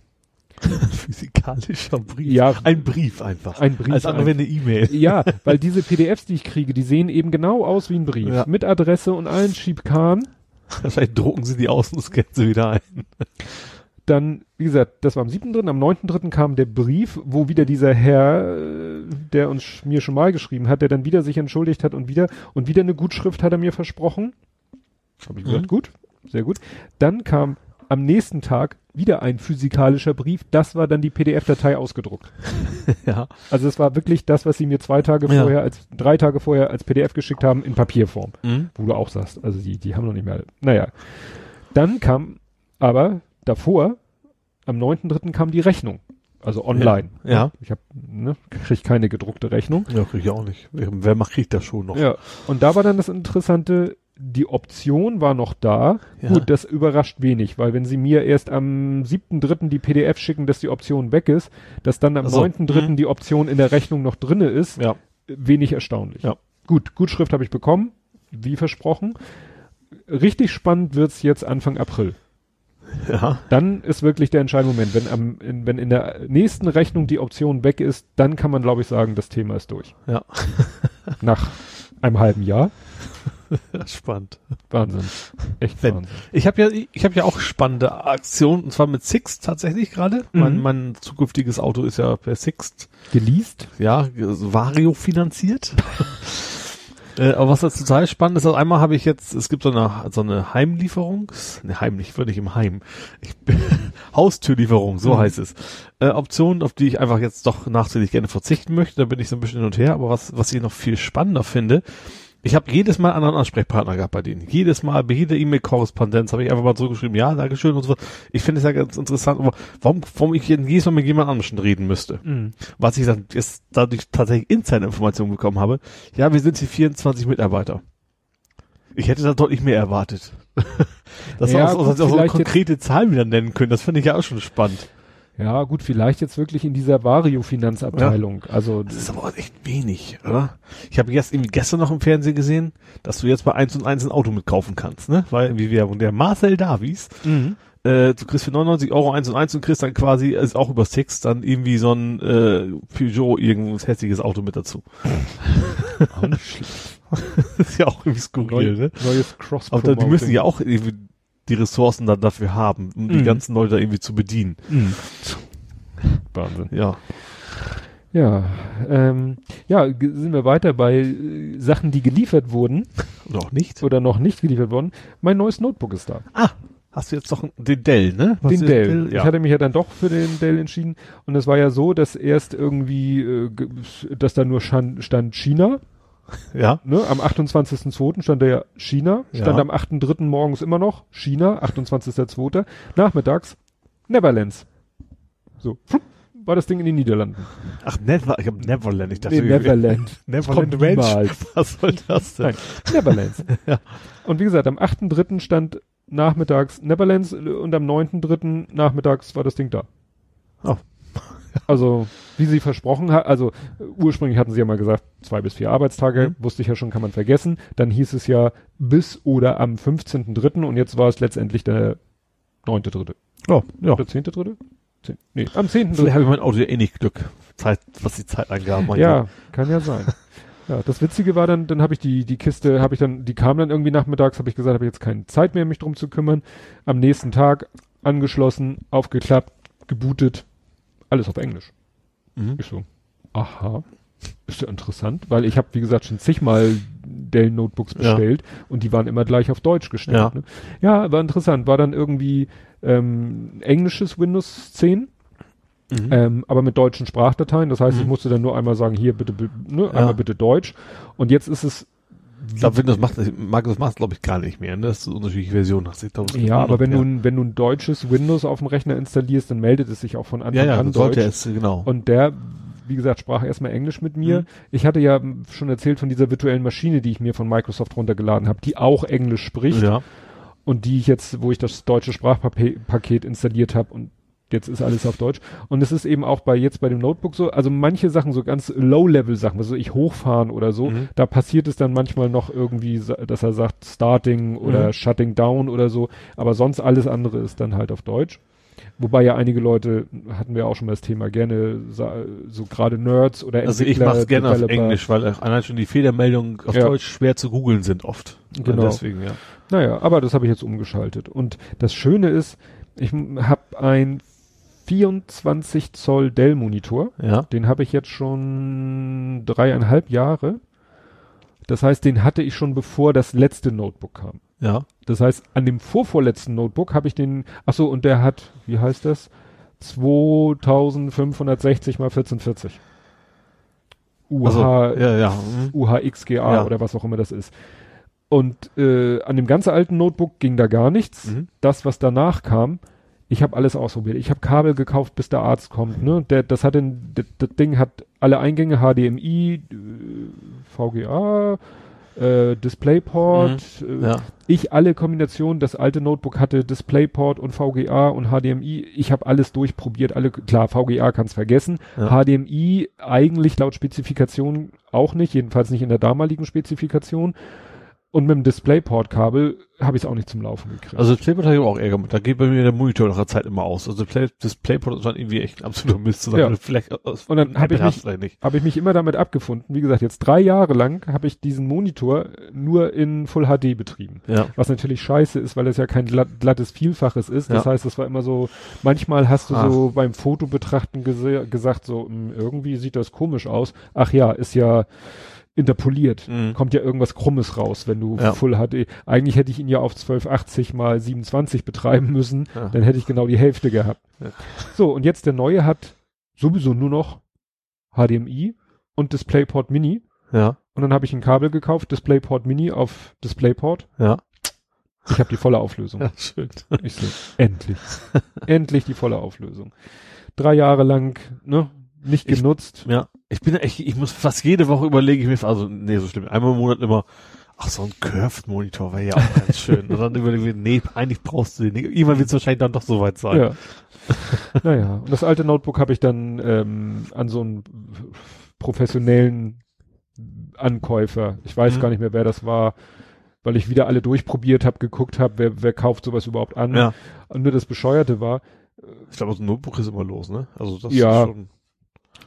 Speaker 3: Physikalischer Brief.
Speaker 2: Ja.
Speaker 3: Ein Brief einfach.
Speaker 2: Ein Brief.
Speaker 3: Als andere wäre eine E-Mail.
Speaker 2: ja, weil diese PDFs, die ich kriege, die sehen eben genau aus wie ein Brief.
Speaker 3: Ja.
Speaker 2: Mit Adresse und allen Schibkan.
Speaker 3: Vielleicht drucken sie die aus und scannen sie wieder ein.
Speaker 2: Dann, wie gesagt, das war am 7.3., am 9.3. kam der Brief, wo wieder dieser Herr, äh, der uns mir schon mal geschrieben hat, der dann wieder sich entschuldigt hat und wieder, und wieder eine Gutschrift hat er mir versprochen. Habe ich gesagt,
Speaker 3: Mhm.
Speaker 2: gut, sehr gut. Dann kam am nächsten Tag wieder ein physikalischer Brief. Das war dann die PDF-Datei ausgedruckt.
Speaker 3: ja.
Speaker 2: Also es war wirklich das, was sie mir zwei Tage
Speaker 3: Ja.
Speaker 2: vorher, als drei Tage vorher als PDF geschickt haben in Papierform.
Speaker 3: Mhm.
Speaker 2: Wo du auch sagst, also die, die haben noch nicht mehr. Naja. Dann kam aber davor, am 9.3. kam die Rechnung. Also online.
Speaker 3: Ja.
Speaker 2: Ich habe, ne, krieg keine gedruckte Rechnung.
Speaker 3: Ja, krieg ich auch nicht. Wer macht, kriegt das schon noch?
Speaker 2: Ja. Und da war dann das Interessante, die Option war noch da.
Speaker 3: Ja.
Speaker 2: Gut, das überrascht wenig, weil wenn sie mir erst am 7.3. die PDF schicken, dass die Option weg ist, dass dann am
Speaker 3: Ach so.
Speaker 2: 9.3.
Speaker 3: Mhm.
Speaker 2: die Option in der Rechnung noch drinne ist,
Speaker 3: Ja.
Speaker 2: wenig erstaunlich.
Speaker 3: Ja.
Speaker 2: Gut, Gutschrift habe ich bekommen, wie versprochen. Richtig spannend wird's jetzt Anfang April.
Speaker 3: Ja.
Speaker 2: Dann ist wirklich der entscheidende Moment. Wenn, am, in, wenn in der nächsten Rechnung die Option weg ist, dann kann man, glaube ich, sagen, das Thema ist durch.
Speaker 3: Ja.
Speaker 2: Nach einem halben Jahr.
Speaker 3: Spannend.
Speaker 2: Wahnsinn. Echt
Speaker 3: Wenn-
Speaker 2: Wahnsinn.
Speaker 3: Ich habe ja, ich habe ja auch spannende Aktionen, und zwar mit Sixt tatsächlich gerade. Mein,
Speaker 2: Mhm.
Speaker 3: mein zukünftiges Auto ist ja per Sixt,
Speaker 2: Geleast?
Speaker 3: ja, Vario finanziert. Äh, aber was jetzt total spannend ist, also einmal habe ich jetzt, es gibt so eine, so eine Heimlieferung, ne, heimlich, würde ich im Heim, ich, Haustürlieferung, so
Speaker 2: Mhm.
Speaker 3: heißt es. Äh, Option, auf die ich einfach jetzt doch nachträglich gerne verzichten möchte, da bin ich so ein bisschen hin und her, aber was, was ich noch viel spannender finde, ich habe jedes Mal einen anderen Ansprechpartner gehabt bei denen. Jedes Mal, bei jeder E-Mail-Korrespondenz habe ich einfach mal zurückgeschrieben, ja, Dankeschön und so. Ich finde es ja ganz interessant, warum, warum ich jedes Mal mit jemand anderem reden müsste.
Speaker 2: Mhm.
Speaker 3: Was ich dann jetzt dadurch tatsächlich Insider-Informationen bekommen habe, ja, wir sind hier 24 Mitarbeiter. Ich hätte da deutlich mehr erwartet. Dass
Speaker 2: Ja,
Speaker 3: wir auch,
Speaker 2: gut,
Speaker 3: auch so
Speaker 2: vielleicht
Speaker 3: konkrete Zahlen wieder nennen können, das finde ich ja auch schon spannend.
Speaker 2: Ja, gut, vielleicht jetzt wirklich in dieser Vario-Finanzabteilung. Also,
Speaker 3: Das ist aber auch echt wenig, oder? Ich habe jetzt irgendwie gestern noch im Fernsehen gesehen, dass du jetzt bei 1 und 1 ein Auto mitkaufen kannst, ne? Weil irgendwie Werbung. Der Marcel Davies,
Speaker 2: mhm.
Speaker 3: äh, du kriegst für 99 Euro 1 und 1 und kriegst dann quasi, ist auch über Six, dann irgendwie so ein äh, Peugeot, irgendein hässliches Auto mit dazu. das ist ja auch irgendwie skurril,
Speaker 2: Neu,
Speaker 3: ne?
Speaker 2: neues cross
Speaker 3: Aber die müssen ja auch irgendwie die Ressourcen dann dafür haben, um die
Speaker 2: Mhm.
Speaker 3: ganzen Leute da irgendwie zu bedienen.
Speaker 2: Mhm. Wahnsinn.
Speaker 3: Ja.
Speaker 2: Ja, ähm, ja, sind wir weiter bei äh, Sachen, die geliefert wurden
Speaker 3: Oder auch nicht.
Speaker 2: oder noch nicht geliefert wurden. Mein neues Notebook ist da.
Speaker 3: Ah, hast du jetzt doch den Dell, ne? Was
Speaker 2: den
Speaker 3: ist
Speaker 2: Dell.
Speaker 3: Ja.
Speaker 2: Ich hatte mich ja dann doch für den Dell entschieden. Und es war ja so, dass erst irgendwie, äh, dass da nur stand China.
Speaker 3: ja.
Speaker 2: Ne? Am 28.02. stand da ja China. Stand
Speaker 3: Ja.
Speaker 2: am 8.03. morgens immer noch China. 28.02. Nachmittags Neverlands. So. War das Ding in den Niederlanden.
Speaker 3: Ach, Never, ich hab Neverland. Ich dachte,
Speaker 2: Nee, Neverland.
Speaker 3: Neverland Ranch. Was soll das denn?
Speaker 2: Nein, Neverlands.
Speaker 3: Ja.
Speaker 2: Und wie gesagt, am 8.3. stand nachmittags Neverlands und am 9.3. nachmittags war das Ding da.
Speaker 3: Oh.
Speaker 2: Also, wie sie versprochen hat, also äh, ursprünglich hatten sie ja mal gesagt, zwei bis vier Arbeitstage,
Speaker 3: Mhm.
Speaker 2: wusste ich ja schon, kann man vergessen. Dann hieß es ja bis oder am 15.3. und jetzt war es letztendlich der 9.3.
Speaker 3: Oh, ja.
Speaker 2: Oder 10.3.? Zehn, nee, am 10.3.
Speaker 3: Vielleicht habe ich mein Auto ja eh nicht Glück, Zeit, was die Zeitangaben angeht.
Speaker 2: Ja, kann ja sein. Ja, das Witzige war dann, dann habe ich die, die Kiste, habe ich dann, die kam dann irgendwie nachmittags, habe ich gesagt, habe jetzt keine Zeit mehr, mich drum zu kümmern. Am nächsten Tag angeschlossen, aufgeklappt, gebootet, alles auf Englisch.
Speaker 3: Mhm.
Speaker 2: Ich so, aha, ist ja interessant, weil ich habe, wie gesagt, schon zigmal Dell Notebooks
Speaker 3: Ja.
Speaker 2: bestellt und die waren immer gleich auf Deutsch gestellt.
Speaker 3: Ja.
Speaker 2: Ne? ja war interessant, war dann irgendwie ähm, englisches Windows 10
Speaker 3: Mhm.
Speaker 2: ähm, aber mit deutschen Sprachdateien. Das heißt, ich
Speaker 3: Mhm.
Speaker 2: musste dann nur einmal sagen, hier bitte, bi- ne,
Speaker 3: Ja.
Speaker 2: einmal bitte Deutsch. Und jetzt ist es,
Speaker 3: Ich glaube, Windows macht, Microsoft macht glaube ich gar nicht mehr, ne? Das ist unterschiedliche Versionen hast. Ich glaub, es
Speaker 2: ja, aber wenn du, ein- wenn du ein deutsches Windows auf dem Rechner installierst, dann meldet es sich auch von Anfang
Speaker 3: ja, ja,
Speaker 2: an
Speaker 3: sollte
Speaker 2: Deutsch.
Speaker 3: es, genau.
Speaker 2: Und der, wie gesagt, sprach erstmal Englisch mit mir.
Speaker 3: Mhm.
Speaker 2: Ich hatte ja schon erzählt von dieser virtuellen Maschine, die ich mir von Microsoft runtergeladen habe, die auch Englisch spricht
Speaker 3: ja.
Speaker 2: und die ich jetzt, wo ich das deutsche Sprachpaket installiert habe und jetzt ist alles auf Deutsch. Und es ist eben auch bei jetzt bei dem Notebook so, also manche Sachen, so ganz Low-Level-Sachen, also ich hochfahren oder so,
Speaker 3: Mhm.
Speaker 2: da passiert es dann manchmal noch irgendwie, dass er sagt Starting oder
Speaker 3: Mhm.
Speaker 2: Shutting Down oder so, aber sonst alles andere ist dann halt auf Deutsch. Wobei ja einige Leute, hatten wir auch schon mal das Thema, gerne so gerade Nerds oder
Speaker 3: Also ich
Speaker 2: Entwickler,
Speaker 3: mache es gerne auf
Speaker 2: Developer.
Speaker 3: Englisch, weil allein schon die Fehlermeldungen auf
Speaker 2: Ja.
Speaker 3: Deutsch schwer zu googeln sind oft.
Speaker 2: Genau.
Speaker 3: Deswegen, ja.
Speaker 2: Naja, aber das habe ich jetzt umgeschaltet. Und das Schöne ist, ich habe ein 24 Zoll Dell-Monitor.
Speaker 3: Ja.
Speaker 2: Den habe ich jetzt schon dreieinhalb Jahre. Das heißt, den hatte ich schon bevor das letzte Notebook kam.
Speaker 3: Ja.
Speaker 2: Das heißt, an dem vorvorletzten Notebook habe ich den, ach so, und der hat, wie heißt das? 2560 mal 1440. UH,
Speaker 3: Also, ja, ja. mhm.
Speaker 2: UHXGA
Speaker 3: Ja.
Speaker 2: oder was auch immer das ist. Und äh, an dem ganz alten Notebook ging da gar nichts.
Speaker 3: Mhm.
Speaker 2: Das, was danach kam, ich habe alles ausprobiert. Ich habe Kabel gekauft, bis der Arzt kommt. Ne? Der, das hat den, das, das Ding hat alle Eingänge, HDMI, äh, VGA, äh, DisplayPort. Äh,
Speaker 3: Ja.
Speaker 2: Ich alle Kombinationen. Das alte Notebook hatte DisplayPort und VGA und HDMI. Ich habe alles durchprobiert. Alle klar, VGA kann's vergessen.
Speaker 3: Ja.
Speaker 2: HDMI eigentlich laut Spezifikation auch nicht, jedenfalls nicht in der damaligen Spezifikation. Und mit dem DisplayPort-Kabel habe ich es auch nicht zum Laufen gekriegt.
Speaker 3: Also Displayport habe ich auch Ärger mit. Da geht bei mir der Monitor nach der Zeit immer aus. Also Play, Displayport ist dann irgendwie echt ein absoluter Mist. Zu
Speaker 2: Ja.
Speaker 3: Vielleicht, äh,
Speaker 2: Und dann hab ich mich- habe ich mich immer damit abgefunden. Wie gesagt, jetzt drei Jahre lang habe ich diesen Monitor nur in Full HD betrieben.
Speaker 3: Ja.
Speaker 2: Was natürlich scheiße ist, weil es ja kein glatt, glattes Vielfaches ist. Das
Speaker 3: Ja.
Speaker 2: heißt, es war immer so, manchmal hast du
Speaker 3: Ach.
Speaker 2: so beim Fotobetrachten gese- gesagt, so, "Hm, irgendwie sieht das komisch aus. Ach ja, ist ja interpoliert.
Speaker 3: Mhm.
Speaker 2: Kommt ja irgendwas Krummes raus, wenn du
Speaker 3: Ja.
Speaker 2: Full HD. Eigentlich hätte ich ihn ja auf 1280 mal 27 betreiben müssen.
Speaker 3: Ja.
Speaker 2: Dann hätte ich genau die Hälfte gehabt.
Speaker 3: Ja.
Speaker 2: So, und jetzt der neue hat sowieso nur noch HDMI und DisplayPort Mini.
Speaker 3: Ja.
Speaker 2: Und dann habe ich ein Kabel gekauft, DisplayPort Mini auf DisplayPort.
Speaker 3: Ja.
Speaker 2: Ich habe die volle Auflösung.
Speaker 3: Ja, schön.
Speaker 2: Ich so, endlich. endlich die volle Auflösung. Drei Jahre lang, ne, nicht
Speaker 3: Ich-
Speaker 2: genutzt.
Speaker 3: Ja. Ich bin echt, ich muss fast jede Woche überlege ich mir, also, nee, so schlimm. Einmal im Monat immer Ach, so ein Curved-Monitor wäre ja auch ganz schön. Und dann überlegen wir, nee, eigentlich brauchst du den nicht. Irgendwann wird es wahrscheinlich dann doch soweit sein.
Speaker 2: Ja. naja, und das alte Notebook habe ich dann ähm, an so einen professionellen Ankäufer, ich weiß
Speaker 3: Mhm.
Speaker 2: gar nicht mehr, wer das war, weil ich wieder alle durchprobiert habe, geguckt habe, wer, wer kauft sowas überhaupt an.
Speaker 3: Ja.
Speaker 2: Und nur das Bescheuerte war,
Speaker 3: Ich glaube, so ein Notebook ist immer los, ne? Also das
Speaker 2: Ja.
Speaker 3: ist schon.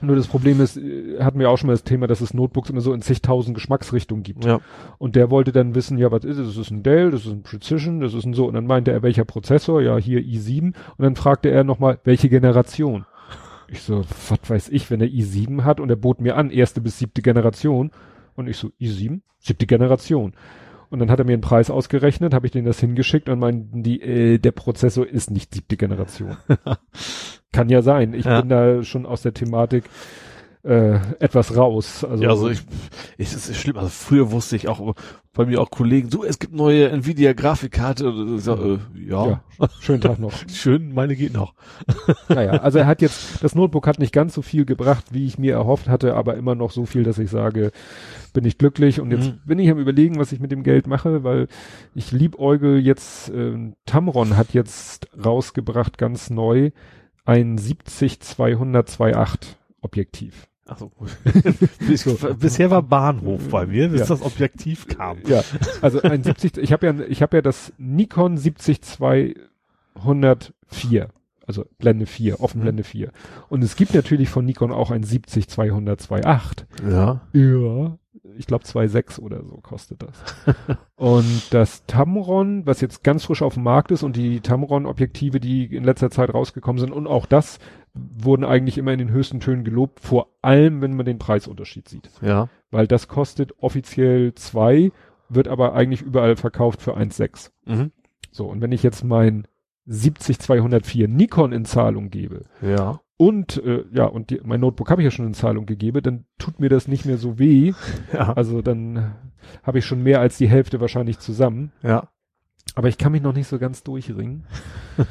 Speaker 2: Nur das Problem ist, äh, hatten wir auch schon mal das Thema, dass es Notebooks immer so in zigtausend Geschmacksrichtungen gibt.
Speaker 3: Ja.
Speaker 2: Und der wollte dann wissen, ja, was ist es? Das ist ein Dell, das ist ein Precision, das ist ein so. Und dann meinte er, welcher Prozessor? Ja, hier i7. Und dann fragte er nochmal, welche Generation? Ich so, was weiß ich, wenn er i7 hat und er bot mir an, erste bis siebte Generation. Und ich so, i7? Siebte Generation. Und dann hat er mir einen Preis ausgerechnet, habe ich denen das hingeschickt und meinten die, äh, der Prozessor ist nicht siebte Generation. Kann ja sein. Ich
Speaker 3: Ja.
Speaker 2: bin da schon aus der Thematik äh, etwas raus. Also,
Speaker 3: Ja, also ich, ich, das ist schlimm. Also früher wusste ich auch bei mir auch Kollegen, so, es gibt neue Nvidia Grafikkarte. So, äh, ja,
Speaker 2: ja, schönen Tag noch.
Speaker 3: schön, meine geht noch.
Speaker 2: Naja, also er hat jetzt, das Notebook hat nicht ganz so viel gebracht, wie ich mir erhofft hatte, aber immer noch so viel, dass ich sage, bin ich glücklich und jetzt
Speaker 3: Mhm.
Speaker 2: bin ich am überlegen, was ich mit dem Geld mache, weil ich liebäugel jetzt, ähm, Tamron hat jetzt rausgebracht, ganz neu, ein 70-200-2.8 Objektiv.
Speaker 3: Ach so. Bis, bisher war Bahnhof bei mir, bis
Speaker 2: Ja.
Speaker 3: das Objektiv kam.
Speaker 2: Ja, also ein 70, ich habe ja, ich habe ja das Nikon 70-204, also Blende 4, Offenblende 4. Und es gibt natürlich von Nikon auch ein 70-200-2.8.
Speaker 3: Ja.
Speaker 2: Ja, ich glaube 2,6 oder so kostet das. und das Tamron, was jetzt ganz frisch auf dem Markt ist und die Tamron-Objektive, die in letzter Zeit rausgekommen sind und auch das wurden eigentlich immer in den höchsten Tönen gelobt, vor allem wenn man den Preisunterschied sieht.
Speaker 3: Ja.
Speaker 2: Weil das kostet offiziell 2, wird aber eigentlich überall verkauft für 1,6.
Speaker 3: Mhm.
Speaker 2: So, und wenn ich jetzt mein 70-204 Nikon in Zahlung gebe,
Speaker 3: Ja.
Speaker 2: und äh, ja, und die, mein Notebook habe ich ja schon in Zahlung gegeben, dann tut mir das nicht mehr so weh.
Speaker 3: Ja.
Speaker 2: Also dann habe ich schon mehr als die Hälfte wahrscheinlich zusammen.
Speaker 3: Ja.
Speaker 2: Aber ich kann mich noch nicht so ganz durchringen.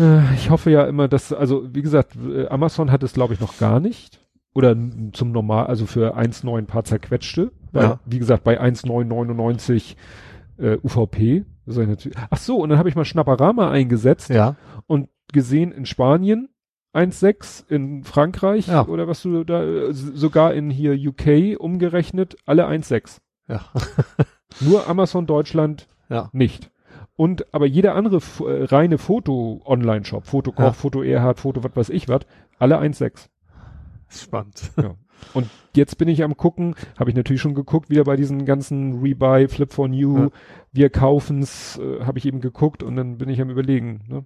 Speaker 2: Äh, ich hoffe ja immer, dass, also wie gesagt, äh, Amazon hat es glaube ich noch gar nicht. Oder zum Normal, also für 1,9 ein paar zerquetschte. Weil,
Speaker 3: Ja.
Speaker 2: Wie gesagt, bei 1,999 äh, UVP. Ach so, und dann habe ich mal Schnapperama eingesetzt
Speaker 3: Ja.
Speaker 2: und gesehen in Spanien 1,6, in Frankreich
Speaker 3: Ja.
Speaker 2: oder was du da, äh, sogar in hier UK umgerechnet, alle 1,6.
Speaker 3: Ja.
Speaker 2: Nur Amazon Deutschland
Speaker 3: Ja.
Speaker 2: nicht. Und aber jeder andere äh, reine Foto-Online-Shop, Fotokoch,
Speaker 3: Ja.
Speaker 2: Foto Erhard, Foto was weiß ich was, alle 1,6.
Speaker 3: Spannend.
Speaker 2: Und jetzt bin ich am gucken, habe ich natürlich schon geguckt, wieder bei diesen ganzen Rebuy, Flip for New,
Speaker 3: Ja.
Speaker 2: wir kaufen's, äh, habe ich eben geguckt und dann bin ich am überlegen, ne?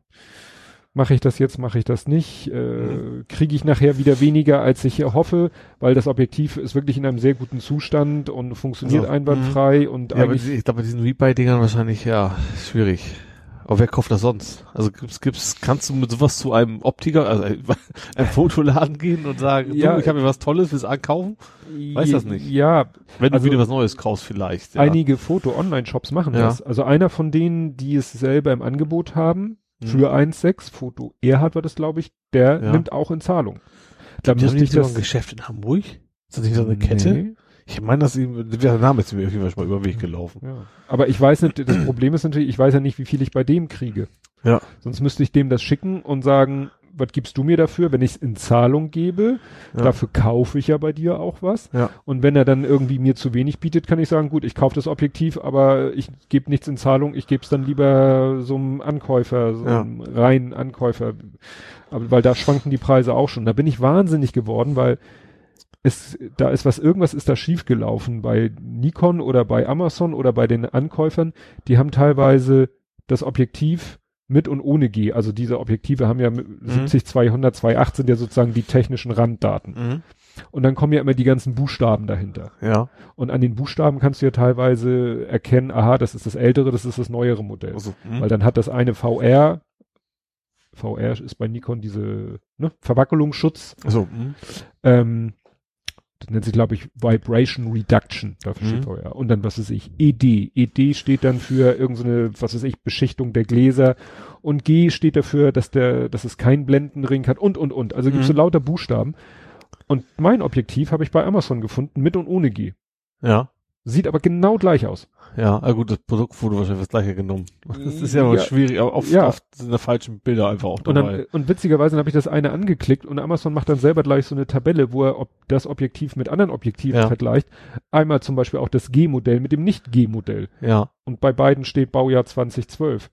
Speaker 2: Mache ich das jetzt, mache ich das nicht? Äh,
Speaker 3: Mhm.
Speaker 2: Kriege ich nachher wieder weniger, als ich hoffe, weil das Objektiv ist wirklich in einem sehr guten Zustand und funktioniert
Speaker 3: Also,
Speaker 2: einwandfrei und
Speaker 3: Ja, aber ich glaube, bei diesen Rebuy-Dingern wahrscheinlich, ja, schwierig. Aber wer kauft das sonst? Also gibt's, gibt's, kannst du mit sowas zu einem Optiker, also ein- einem Fotoladen gehen und sagen,
Speaker 2: Ja.
Speaker 3: ich habe mir was Tolles, willst du ankaufen? Weiß das nicht.
Speaker 2: Ja,
Speaker 3: Wenn
Speaker 2: Also-
Speaker 3: du wieder was Neues kaufst vielleicht. Ja.
Speaker 2: einige Foto-Online-Shops machen
Speaker 3: Ja.
Speaker 2: das. Also einer von denen, die es selber im Angebot haben,
Speaker 3: Mhm.
Speaker 2: für 1,6, Foto Erhard war das, glaube ich, der
Speaker 3: Ja.
Speaker 2: nimmt auch in Zahlung. Da müsste ich das...
Speaker 3: ein Geschäft in Hamburg? Ist das nicht so eine Kette?
Speaker 2: Nee.
Speaker 3: Ich meine, dass ihm, der Name ist mir irgendwie schon mal über den Weg gelaufen.
Speaker 2: Ja. Aber ich weiß nicht, das Problem ist natürlich, ich weiß ja nicht, wie viel ich bei dem kriege.
Speaker 3: Ja.
Speaker 2: Sonst müsste ich dem das schicken und sagen, was gibst du mir dafür, wenn ich es in Zahlung gebe?
Speaker 3: Ja.
Speaker 2: Dafür kaufe ich ja bei dir auch was.
Speaker 3: Ja.
Speaker 2: Und wenn er dann irgendwie mir zu wenig bietet, kann ich sagen, gut, ich kaufe das Objektiv, aber ich gebe nichts in Zahlung, ich gebe es dann lieber so einem Ankäufer, so
Speaker 3: Ja.
Speaker 2: einem reinen Ankäufer. Aber weil da schwanken die Preise auch schon. Da bin ich wahnsinnig geworden, weil es, da ist was, irgendwas ist da schiefgelaufen bei Nikon oder bei Amazon oder bei den Ankäufern. Die haben teilweise das Objektiv mit und ohne G. Also diese Objektive haben ja mit 70, 200, 2.8 sind ja sozusagen die technischen Randdaten.
Speaker 3: Mhm.
Speaker 2: Und dann kommen ja immer die ganzen Buchstaben dahinter.
Speaker 3: Ja.
Speaker 2: Und an den Buchstaben kannst du ja teilweise erkennen, aha, das ist das ältere, das ist das neuere Modell.
Speaker 3: Also, mhm.
Speaker 2: Weil dann hat das eine VR, VR ist bei Nikon diese ne, Verwackelungsschutz,
Speaker 3: also, mhm.
Speaker 2: ähm, das nennt sich, glaube ich, Vibration Reduction, dafür
Speaker 3: Mhm.
Speaker 2: steht VR. Und dann, was weiß ich, ED. ED steht dann für irgendeine, was weiß ich, Beschichtung der Gläser. Und G steht dafür, dass der, dass es keinen Blendenring hat und, und, und. Also gibt's so
Speaker 3: Mhm.
Speaker 2: lauter Buchstaben. Und mein Objektiv habe ich bei Amazon gefunden, mit und ohne G.
Speaker 3: ja.
Speaker 2: Sieht aber genau gleich aus.
Speaker 3: Ja, ah gut, das Produkt wurde wahrscheinlich das gleiche genommen. Das ist ja mal
Speaker 2: Ja.
Speaker 3: schwierig, aber oft,
Speaker 2: Ja.
Speaker 3: oft sind da falschen Bilder einfach auch
Speaker 2: Und,
Speaker 3: dabei.
Speaker 2: dann, und witzigerweise habe ich das eine angeklickt und Amazon macht dann selber gleich so eine Tabelle, wo er ob das Objektiv mit anderen Objektiven
Speaker 3: Ja.
Speaker 2: vergleicht. Einmal zum Beispiel auch das G-Modell mit dem Nicht-G-Modell.
Speaker 3: ja,
Speaker 2: Und bei beiden steht Baujahr 2012.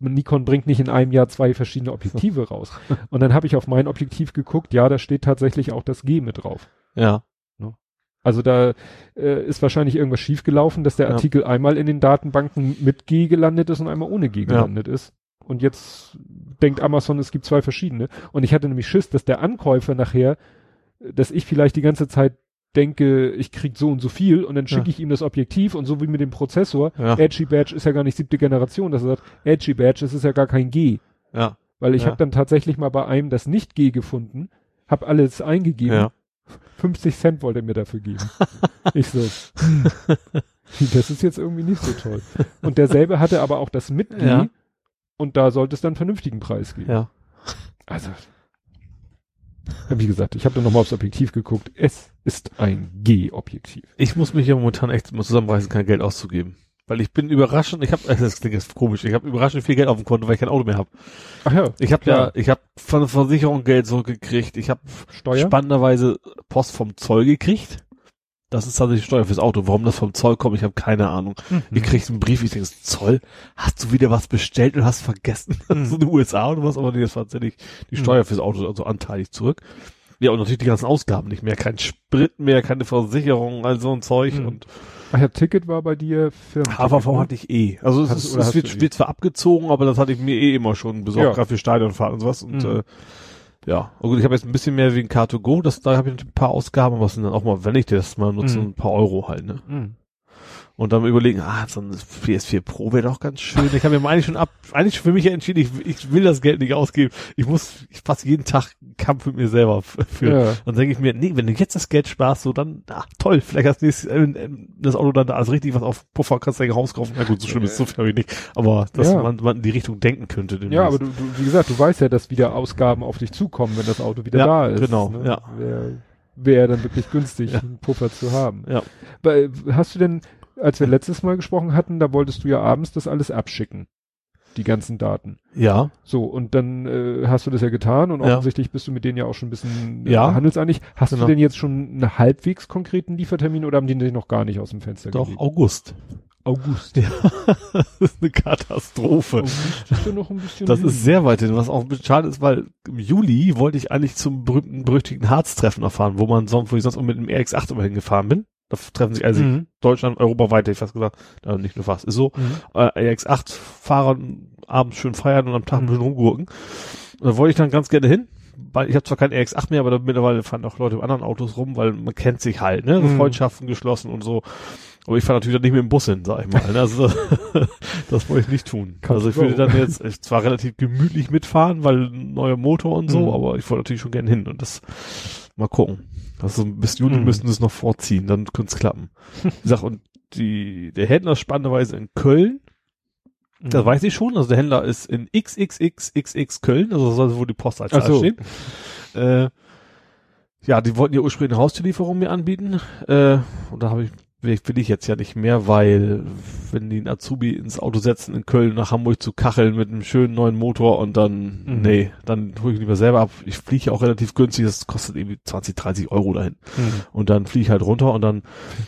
Speaker 2: Nikon bringt nicht in einem Jahr zwei verschiedene Objektive raus. Und dann habe ich auf mein Objektiv geguckt, ja, da steht tatsächlich auch das G mit drauf.
Speaker 3: ja,
Speaker 2: Also da äh, ist wahrscheinlich irgendwas schiefgelaufen, dass der
Speaker 3: Ja.
Speaker 2: Artikel einmal in den Datenbanken mit G gelandet ist und einmal ohne G
Speaker 3: Ja.
Speaker 2: gelandet ist. Und jetzt denkt Amazon, es gibt zwei verschiedene. Und ich hatte nämlich Schiss, dass der Ankäufer nachher, dass ich vielleicht die ganze Zeit denke, ich krieg so und so viel und dann schicke
Speaker 3: Ja.
Speaker 2: ich ihm das Objektiv und so wie mit dem Prozessor,
Speaker 3: ja,
Speaker 2: Edgy Badge ist ja gar nicht siebte Generation, dass er sagt, Edgy Badge, das ist ja gar kein G.
Speaker 3: ja,
Speaker 2: Weil ich
Speaker 3: Ja.
Speaker 2: habe dann tatsächlich mal bei einem das nicht G gefunden, habe alles eingegeben,
Speaker 3: ja.
Speaker 2: 50 Cent wollte er mir dafür geben. ich so, hm, das ist jetzt irgendwie nicht so toll. Und derselbe hatte aber auch das mit G
Speaker 3: Ja.
Speaker 2: und da sollte es dann einen vernünftigen Preis geben.
Speaker 3: ja.
Speaker 2: Also, wie gesagt, ich habe dann nochmal aufs Objektiv geguckt. Es ist ein G-Objektiv.
Speaker 3: Ich muss mich ja momentan echt mal zusammenreißen, kein Geld auszugeben. Weil ich bin überraschend, ich habe, das klingt jetzt komisch, ich habe überraschend viel Geld auf dem Konto, weil ich kein Auto mehr habe.
Speaker 2: Ach ja,
Speaker 3: Ich habe ja, ich habe von der Versicherung Geld zurückgekriegt, ich habe spannenderweise Post vom Zoll gekriegt. Das ist tatsächlich Steuer fürs Auto. Warum das vom Zoll kommt, ich habe keine Ahnung.
Speaker 2: Mhm.
Speaker 3: Ich krieg einen Brief, ich denke, Zoll, hast du wieder was bestellt und hast vergessen?
Speaker 2: Mhm.
Speaker 3: so in den USA oder was? Aber nee, das war tatsächlich die
Speaker 2: Mhm.
Speaker 3: Steuer fürs Auto, also anteilig zurück. Ja, und natürlich die ganzen Ausgaben nicht mehr. Kein Sprit mehr, keine Versicherung, all so ein Zeug.
Speaker 2: Mhm.
Speaker 3: Und
Speaker 2: Ach ja, Ticket war bei dir Firmen.
Speaker 3: HVV hatte ich eh. Also es, ist, es wird,
Speaker 2: du eh?
Speaker 3: wird zwar abgezogen, aber das hatte ich mir eh immer schon besorgt,
Speaker 2: Ja.
Speaker 3: gerade für Stadionfahrt und sowas. Und
Speaker 2: Mhm.
Speaker 3: äh, ja, und gut, ich habe jetzt ein bisschen mehr wegen Car2Go, das, da habe ich ein paar Ausgaben, es sind dann auch mal, wenn ich das mal nutze,
Speaker 2: Mhm.
Speaker 3: ein paar Euro halt, ne?
Speaker 2: Mhm.
Speaker 3: Und dann überlegen, ah, so ein PS4 Pro wäre doch ganz schön. Ich habe mir mal eigentlich schon ab, eigentlich für mich entschieden, ich, ich will das Geld nicht ausgeben. Ich muss ich fast jeden Tag einen Kampf mit mir selber führen.
Speaker 2: Ja.
Speaker 3: Dann denke ich mir, nee, wenn du jetzt das Geld sparst, so dann, ach toll, vielleicht hast du nächstes, äh, äh, das Auto dann da ist richtig was auf Puffer, kannst du ein Haus kaufen. Na gut, so schlimm ist es so viel nicht. Aber dass
Speaker 2: Ja.
Speaker 3: man, man in die Richtung denken könnte. demnächst.
Speaker 2: Ja, aber du, du, wie gesagt, du weißt ja, dass wieder Ausgaben auf dich zukommen, wenn das Auto wieder
Speaker 3: Ja,
Speaker 2: da ist.
Speaker 3: genau,
Speaker 2: ne?
Speaker 3: ja.
Speaker 2: Wäre wär dann wirklich günstig,
Speaker 3: Ja.
Speaker 2: einen Puffer zu haben.
Speaker 3: Ja.
Speaker 2: Hast du denn, als wir letztes Mal gesprochen hatten, da wolltest du ja abends das alles abschicken. Die ganzen Daten.
Speaker 3: Ja,
Speaker 2: So, und dann äh, hast du das ja getan und
Speaker 3: Ja.
Speaker 2: offensichtlich bist du mit denen ja auch schon ein bisschen äh,
Speaker 3: Ja.
Speaker 2: handelseinig. Hast
Speaker 3: Genau.
Speaker 2: du denn jetzt schon einen halbwegs konkreten Liefertermin oder haben die dich noch gar nicht aus dem Fenster
Speaker 3: doch,
Speaker 2: gelegt?
Speaker 3: August.
Speaker 2: August.
Speaker 3: Ja, das ist eine Katastrophe.
Speaker 2: August ist ja noch ein bisschen
Speaker 3: Das
Speaker 2: hin.
Speaker 3: ist sehr weit hin, was auch schade ist, weil im Juli wollte ich eigentlich zum berühmten, berüchtigten Harztreffen erfahren, wo man sonst, wo ich sonst auch mit dem RX8 immer hingefahren bin. Da treffen sich also
Speaker 2: Mhm.
Speaker 3: Deutschland, europaweit, hätte ich fast gesagt, äh, nicht nur fast, ist so,
Speaker 2: Mhm.
Speaker 3: äh, RX8-Fahrer abends schön feiern und am Tag ein
Speaker 2: Mhm.
Speaker 3: bisschen rumgurken. Und da wollte ich dann ganz gerne hin, weil ich habe zwar kein RX8 mehr, aber da mittlerweile fahren auch Leute in anderen Autos rum, weil man kennt sich halt, ne,
Speaker 2: Mhm.
Speaker 3: Freundschaften geschlossen und so. Aber ich fahre natürlich dann nicht mit dem Bus hin, sag ich mal. Ne? Also das, wollte ich nicht tun.
Speaker 2: Kannst
Speaker 3: also ich würde dann jetzt ich zwar relativ gemütlich mitfahren, weil neuer Motor und so,
Speaker 2: Mhm.
Speaker 3: aber ich wollte natürlich schon gerne hin und das mal gucken. Also bis Juni
Speaker 2: Mhm.
Speaker 3: müssten sie es noch vorziehen, dann könnte es klappen. Wie gesagt, und die, der Händler ist spannenderweise in Köln. Das
Speaker 2: Mhm.
Speaker 3: weiß ich schon. Also der Händler ist in XXXXX Köln, also das soll wo die Postleitzahl
Speaker 2: Ach so.
Speaker 3: steht. Äh, ja, die wollten ja ursprünglich eine Haustierlieferung mir anbieten. Äh, und da habe ich will, will ich jetzt ja nicht mehr, weil wenn die einen Azubi ins Auto setzen in Köln nach Hamburg zu kacheln mit einem schönen neuen Motor und dann,
Speaker 2: Mhm.
Speaker 3: nee, dann hole ich lieber selber ab. Ich fliege ja auch relativ günstig, das kostet irgendwie 20, 30 Euro dahin.
Speaker 2: Mhm.
Speaker 3: Und dann fliege ich halt runter und dann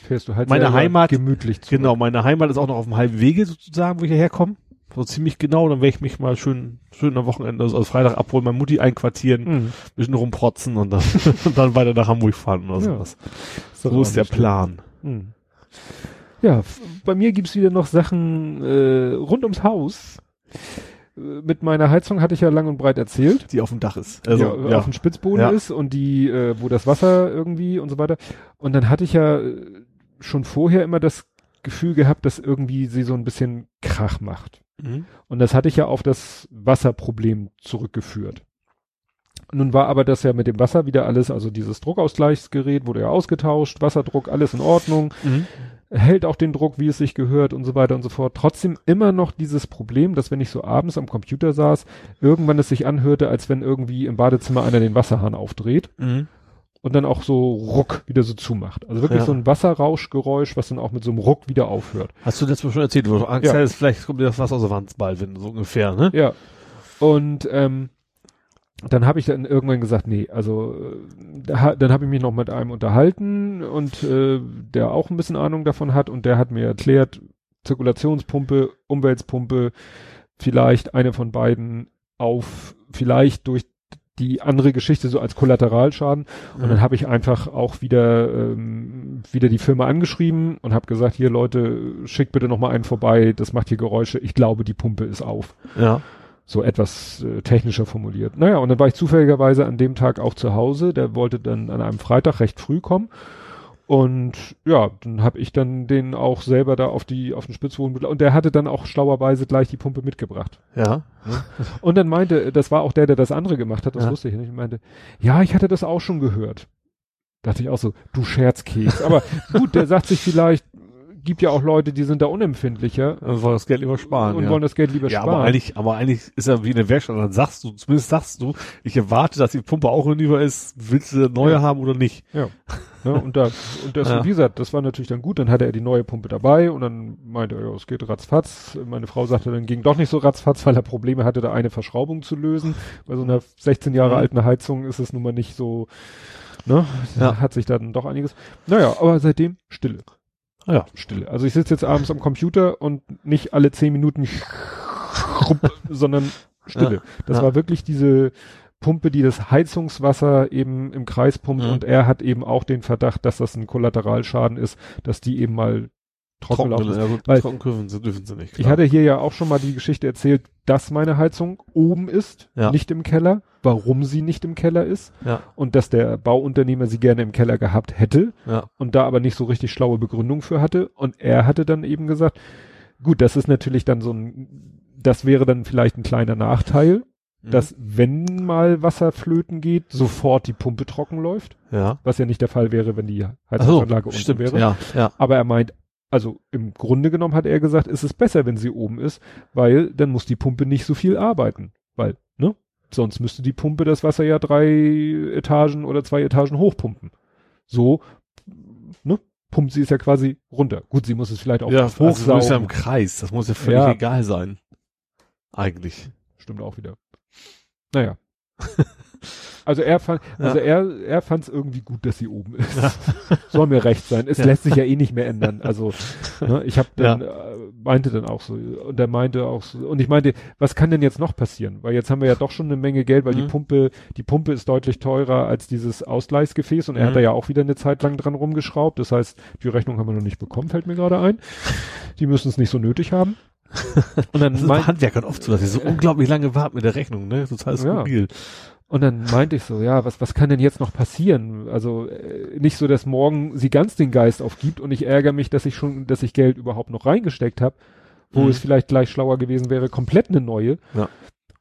Speaker 2: Fährst du halt
Speaker 3: Meine Heimat-
Speaker 2: gemütlich zu.
Speaker 3: Genau, meine Heimat ist auch noch auf dem halben Wege sozusagen, wo ich hierher komme. So ziemlich genau, dann werde ich mich mal schön, schön am Wochenende, also Freitag abholen, meine Mutti einquartieren,
Speaker 2: Mhm.
Speaker 3: bisschen rumprotzen und dann, und dann weiter nach Hamburg fahren oder
Speaker 2: Ja.
Speaker 3: sowas. So ist der
Speaker 2: schlecht.
Speaker 3: Plan.
Speaker 2: Mhm. Ja, bei mir gibt's wieder noch Sachen äh, rund ums Haus. Äh, Mit meiner Heizung hatte ich ja lang und breit erzählt.
Speaker 3: Die auf dem Dach ist.
Speaker 2: Also ja,
Speaker 3: ja.
Speaker 2: auf dem Spitzboden
Speaker 3: Ja.
Speaker 2: ist und die, äh, wo das Wasser irgendwie und so weiter. Und dann hatte ich ja äh, schon vorher immer das Gefühl gehabt, dass irgendwie sie so ein bisschen Krach macht.
Speaker 3: Mhm.
Speaker 2: Und das hatte ich ja auf das Wasserproblem zurückgeführt. Nun war aber das ja mit dem Wasser wieder alles, also dieses Druckausgleichsgerät wurde ja ausgetauscht, Wasserdruck, alles in Ordnung,
Speaker 3: Mhm.
Speaker 2: hält auch den Druck, wie es sich gehört und so weiter und so fort. Trotzdem immer noch dieses Problem, dass wenn ich so abends am Computer saß, irgendwann es sich anhörte, als wenn irgendwie im Badezimmer einer den Wasserhahn aufdreht.
Speaker 3: Mhm.
Speaker 2: und dann auch so ruck wieder so zumacht. Also wirklich
Speaker 3: Ja.
Speaker 2: so ein Wasserrauschgeräusch, was dann auch mit so einem Ruck wieder aufhört.
Speaker 3: Hast du das mal schon erzählt, wo du Angst
Speaker 2: Ja.
Speaker 3: hattest, vielleicht kommt dir das Wasser aus der Wand bald, wenn so ungefähr, ne?
Speaker 2: Ja. Und ähm, dann habe ich dann irgendwann gesagt, nee, also äh, da, dann habe ich mich noch mit einem unterhalten und äh, der auch ein bisschen Ahnung davon hat und der hat mir erklärt, Zirkulationspumpe, Umweltpumpe, vielleicht eine von beiden auf, vielleicht durch die andere Geschichte so als Kollateralschaden. Und dann habe ich einfach auch wieder ähm, wieder die Firma angeschrieben und habe gesagt, hier Leute, schickt bitte noch mal einen vorbei, das macht hier Geräusche. Ich glaube, die Pumpe ist auf
Speaker 3: ja.
Speaker 2: So etwas äh, technischer formuliert. Naja, und dann war ich zufälligerweise an dem Tag auch zu Hause. Der wollte dann an einem Freitag recht früh kommen. Und ja, dann habe ich dann den auch selber da auf die auf den Spitzboden und der hatte dann auch schlauerweise gleich die Pumpe mitgebracht.
Speaker 3: Ja.
Speaker 2: Und dann meinte, das war auch der, der das andere gemacht hat, das
Speaker 3: Ja.
Speaker 2: wusste ich nicht, meinte, ja, ich hatte das auch schon gehört. Dachte ich auch so, du Scherzkeks. Aber gut, der sagt sich vielleicht, gibt ja auch Leute, die sind da unempfindlicher
Speaker 3: Dann wollen das Geld lieber sparen.
Speaker 2: und
Speaker 3: ja.
Speaker 2: wollen das Geld lieber
Speaker 3: ja,
Speaker 2: sparen.
Speaker 3: aber eigentlich, aber eigentlich ist er wie eine Werkstatt. Dann sagst du, zumindest sagst du, ich erwarte, dass die Pumpe auch hinüber ist. Willst du eine neue
Speaker 2: Ja.
Speaker 3: haben oder nicht?
Speaker 2: Ja. ja und da, und das,
Speaker 3: Ja.
Speaker 2: wie gesagt, das war natürlich dann gut. Dann hatte er die neue Pumpe dabei und dann meinte er, ja, es geht ratzfatz. Meine Frau sagte, dann ging doch nicht so ratzfatz, weil er Probleme hatte, da eine Verschraubung zu lösen. Bei so einer 16 Jahre
Speaker 3: Mhm.
Speaker 2: alten Heizung ist es nun mal nicht so, ne?
Speaker 3: Ja.
Speaker 2: Hat sich dann doch einiges. Naja, aber seitdem Stille.
Speaker 3: Ah ja.
Speaker 2: Stille. Also ich sitze jetzt abends am Computer und nicht alle 10 Minuten sondern Stille.
Speaker 3: Ja.
Speaker 2: Das
Speaker 3: Ja.
Speaker 2: war wirklich diese Pumpe, die das Heizungswasser eben im Kreis pumpt
Speaker 3: Mhm.
Speaker 2: und er hat eben auch den Verdacht, dass das ein Kollateralschaden ist, dass die eben mal trocken,
Speaker 3: Trocken,
Speaker 2: laufen.
Speaker 3: ja, gut,
Speaker 2: Weil-
Speaker 3: trocken dürfen sie, nicht.
Speaker 2: Ich
Speaker 3: klar.
Speaker 2: hatte hier ja auch schon mal die Geschichte erzählt, dass meine Heizung oben ist,
Speaker 3: Ja.
Speaker 2: nicht im Keller, warum sie nicht im Keller ist
Speaker 3: ja,
Speaker 2: und dass der Bauunternehmer sie gerne im Keller gehabt hätte
Speaker 3: ja,
Speaker 2: und da aber nicht so richtig schlaue Begründung für hatte. Und er hatte dann eben gesagt, gut, das ist natürlich dann so ein, das wäre dann vielleicht ein kleiner Nachteil,
Speaker 3: Mhm.
Speaker 2: dass wenn mal Wasser flöten geht, sofort die Pumpe trocken läuft,
Speaker 3: ja.
Speaker 2: was ja nicht der Fall wäre, wenn die
Speaker 3: Ach so,
Speaker 2: Heizungsanlage unten
Speaker 3: stimmt,
Speaker 2: wäre.
Speaker 3: ja, ja.
Speaker 2: Aber er meint, also im Grunde genommen hat er gesagt, ist es besser, wenn sie oben ist, weil dann muss die Pumpe nicht so viel arbeiten, weil, ne? Sonst müsste die Pumpe das Wasser ja drei Etagen oder zwei Etagen hochpumpen. So, ne? Pumpt sie es ja quasi runter. Gut, sie muss es vielleicht auch
Speaker 3: ja, also du bist ja im
Speaker 2: hochsaugen.
Speaker 3: Kreis. Das muss ja völlig
Speaker 2: Ja.
Speaker 3: egal sein. Eigentlich.
Speaker 2: Stimmt auch wieder. Naja. Also er fand, also er, er fand es irgendwie gut, dass sie oben ist. Soll mir recht sein. Es
Speaker 3: Ja.
Speaker 2: lässt sich ja eh nicht mehr ändern. Also ne, ich habe dann äh, meinte dann auch so und er meinte auch so und ich meinte, was kann denn jetzt noch passieren? Weil jetzt haben wir ja doch schon eine Menge Geld, weil die
Speaker 3: Mhm.
Speaker 2: Pumpe, die Pumpe ist deutlich teurer als dieses Ausgleichsgefäß und er
Speaker 3: Mhm.
Speaker 2: hat da ja auch wieder eine Zeit lang dran rumgeschraubt. Das heißt, die Rechnung haben wir noch nicht bekommen, fällt mir gerade ein. Die müssen es nicht so nötig haben. Und dann
Speaker 3: Das ist bei Handwerkern oft so, dass sie so unglaublich lange warten mit der Rechnung, ne? Total
Speaker 2: Ja. Und dann meinte ich so, ja, was, was kann denn jetzt noch passieren? Also äh, nicht so, dass morgen sie ganz den Geist aufgibt und ich ärgere mich, dass ich schon, dass ich Geld überhaupt noch reingesteckt habe, wo
Speaker 3: Mhm.
Speaker 2: es vielleicht gleich schlauer gewesen wäre, komplett eine neue.
Speaker 3: Ja.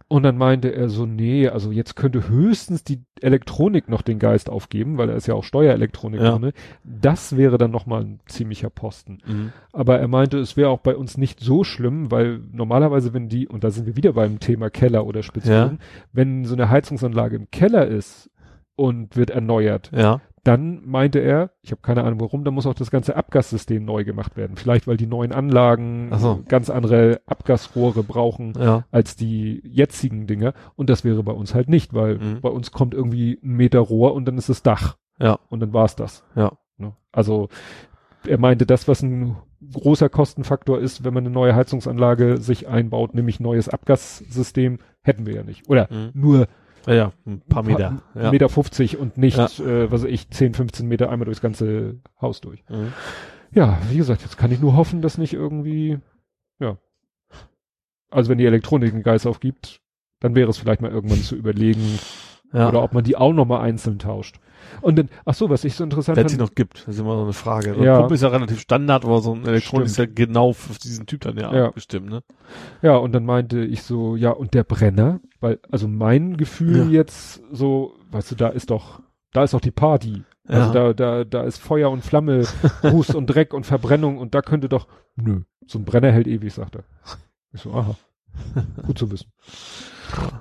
Speaker 2: Und dann meinte er so, nee, also jetzt könnte höchstens die Elektronik noch den Geist aufgeben, weil er ist ja auch Steuerelektronik
Speaker 3: Ja.
Speaker 2: drin. Das wäre dann nochmal ein ziemlicher Posten.
Speaker 3: Mhm.
Speaker 2: Aber er meinte, es wäre auch bei uns nicht so schlimm, weil normalerweise, wenn die, und da sind wir wieder beim Thema Keller oder Spitzboden, wenn so eine Heizungsanlage im Keller ist und wird erneuert,
Speaker 3: Ja.
Speaker 2: Dann meinte er, ich habe keine Ahnung warum, dann muss auch das ganze Abgassystem neu gemacht werden. Vielleicht, weil die neuen Anlagen
Speaker 3: so.
Speaker 2: ganz andere Abgasrohre brauchen
Speaker 3: Ja.
Speaker 2: als die jetzigen Dinger. Und das wäre bei uns halt nicht, weil
Speaker 3: Mhm.
Speaker 2: bei uns kommt irgendwie ein Meter Rohr und dann ist das Dach.
Speaker 3: Ja.
Speaker 2: Und dann war's das.
Speaker 3: Ja.
Speaker 2: Ne? Also er meinte, das, was ein großer Kostenfaktor ist, wenn man eine neue Heizungsanlage sich einbaut, nämlich neues Abgassystem, hätten wir ja nicht. Oder
Speaker 3: Mhm.
Speaker 2: nur
Speaker 3: Ja, ja, ein paar Meter. Ja.
Speaker 2: Meter 50 und nicht,
Speaker 3: Ja.
Speaker 2: äh, was weiß ich, 10, 15 Meter einmal durchs ganze Haus durch.
Speaker 3: Mhm.
Speaker 2: Ja, wie gesagt, jetzt kann ich nur hoffen, dass nicht irgendwie, ja. Also wenn die Elektronik einen Geist aufgibt, dann wäre es vielleicht mal irgendwann zu überlegen,
Speaker 3: Ja.
Speaker 2: oder ob man die auch nochmal einzeln tauscht. Und dann, ach so, was ich so interessant
Speaker 3: Wenn es sie noch gibt, das ist immer so eine Frage. So
Speaker 2: Ja.
Speaker 3: ein ist ja relativ Standard, aber so ein Elektronik ist ja genau für diesen Typ dann ja,
Speaker 2: Ja.
Speaker 3: abgestimmt, ne?
Speaker 2: ja, und dann meinte ich so, ja, und der Brenner, weil, also mein Gefühl
Speaker 3: Ja.
Speaker 2: jetzt so, weißt du, da ist doch, da ist doch die Party. Also
Speaker 3: Ja.
Speaker 2: da, da, da ist Feuer und Flamme, Ruß und Dreck und Verbrennung und da könnte doch, nö, so ein Brenner hält ewig, sagt er. Ich so, aha, gut zu wissen.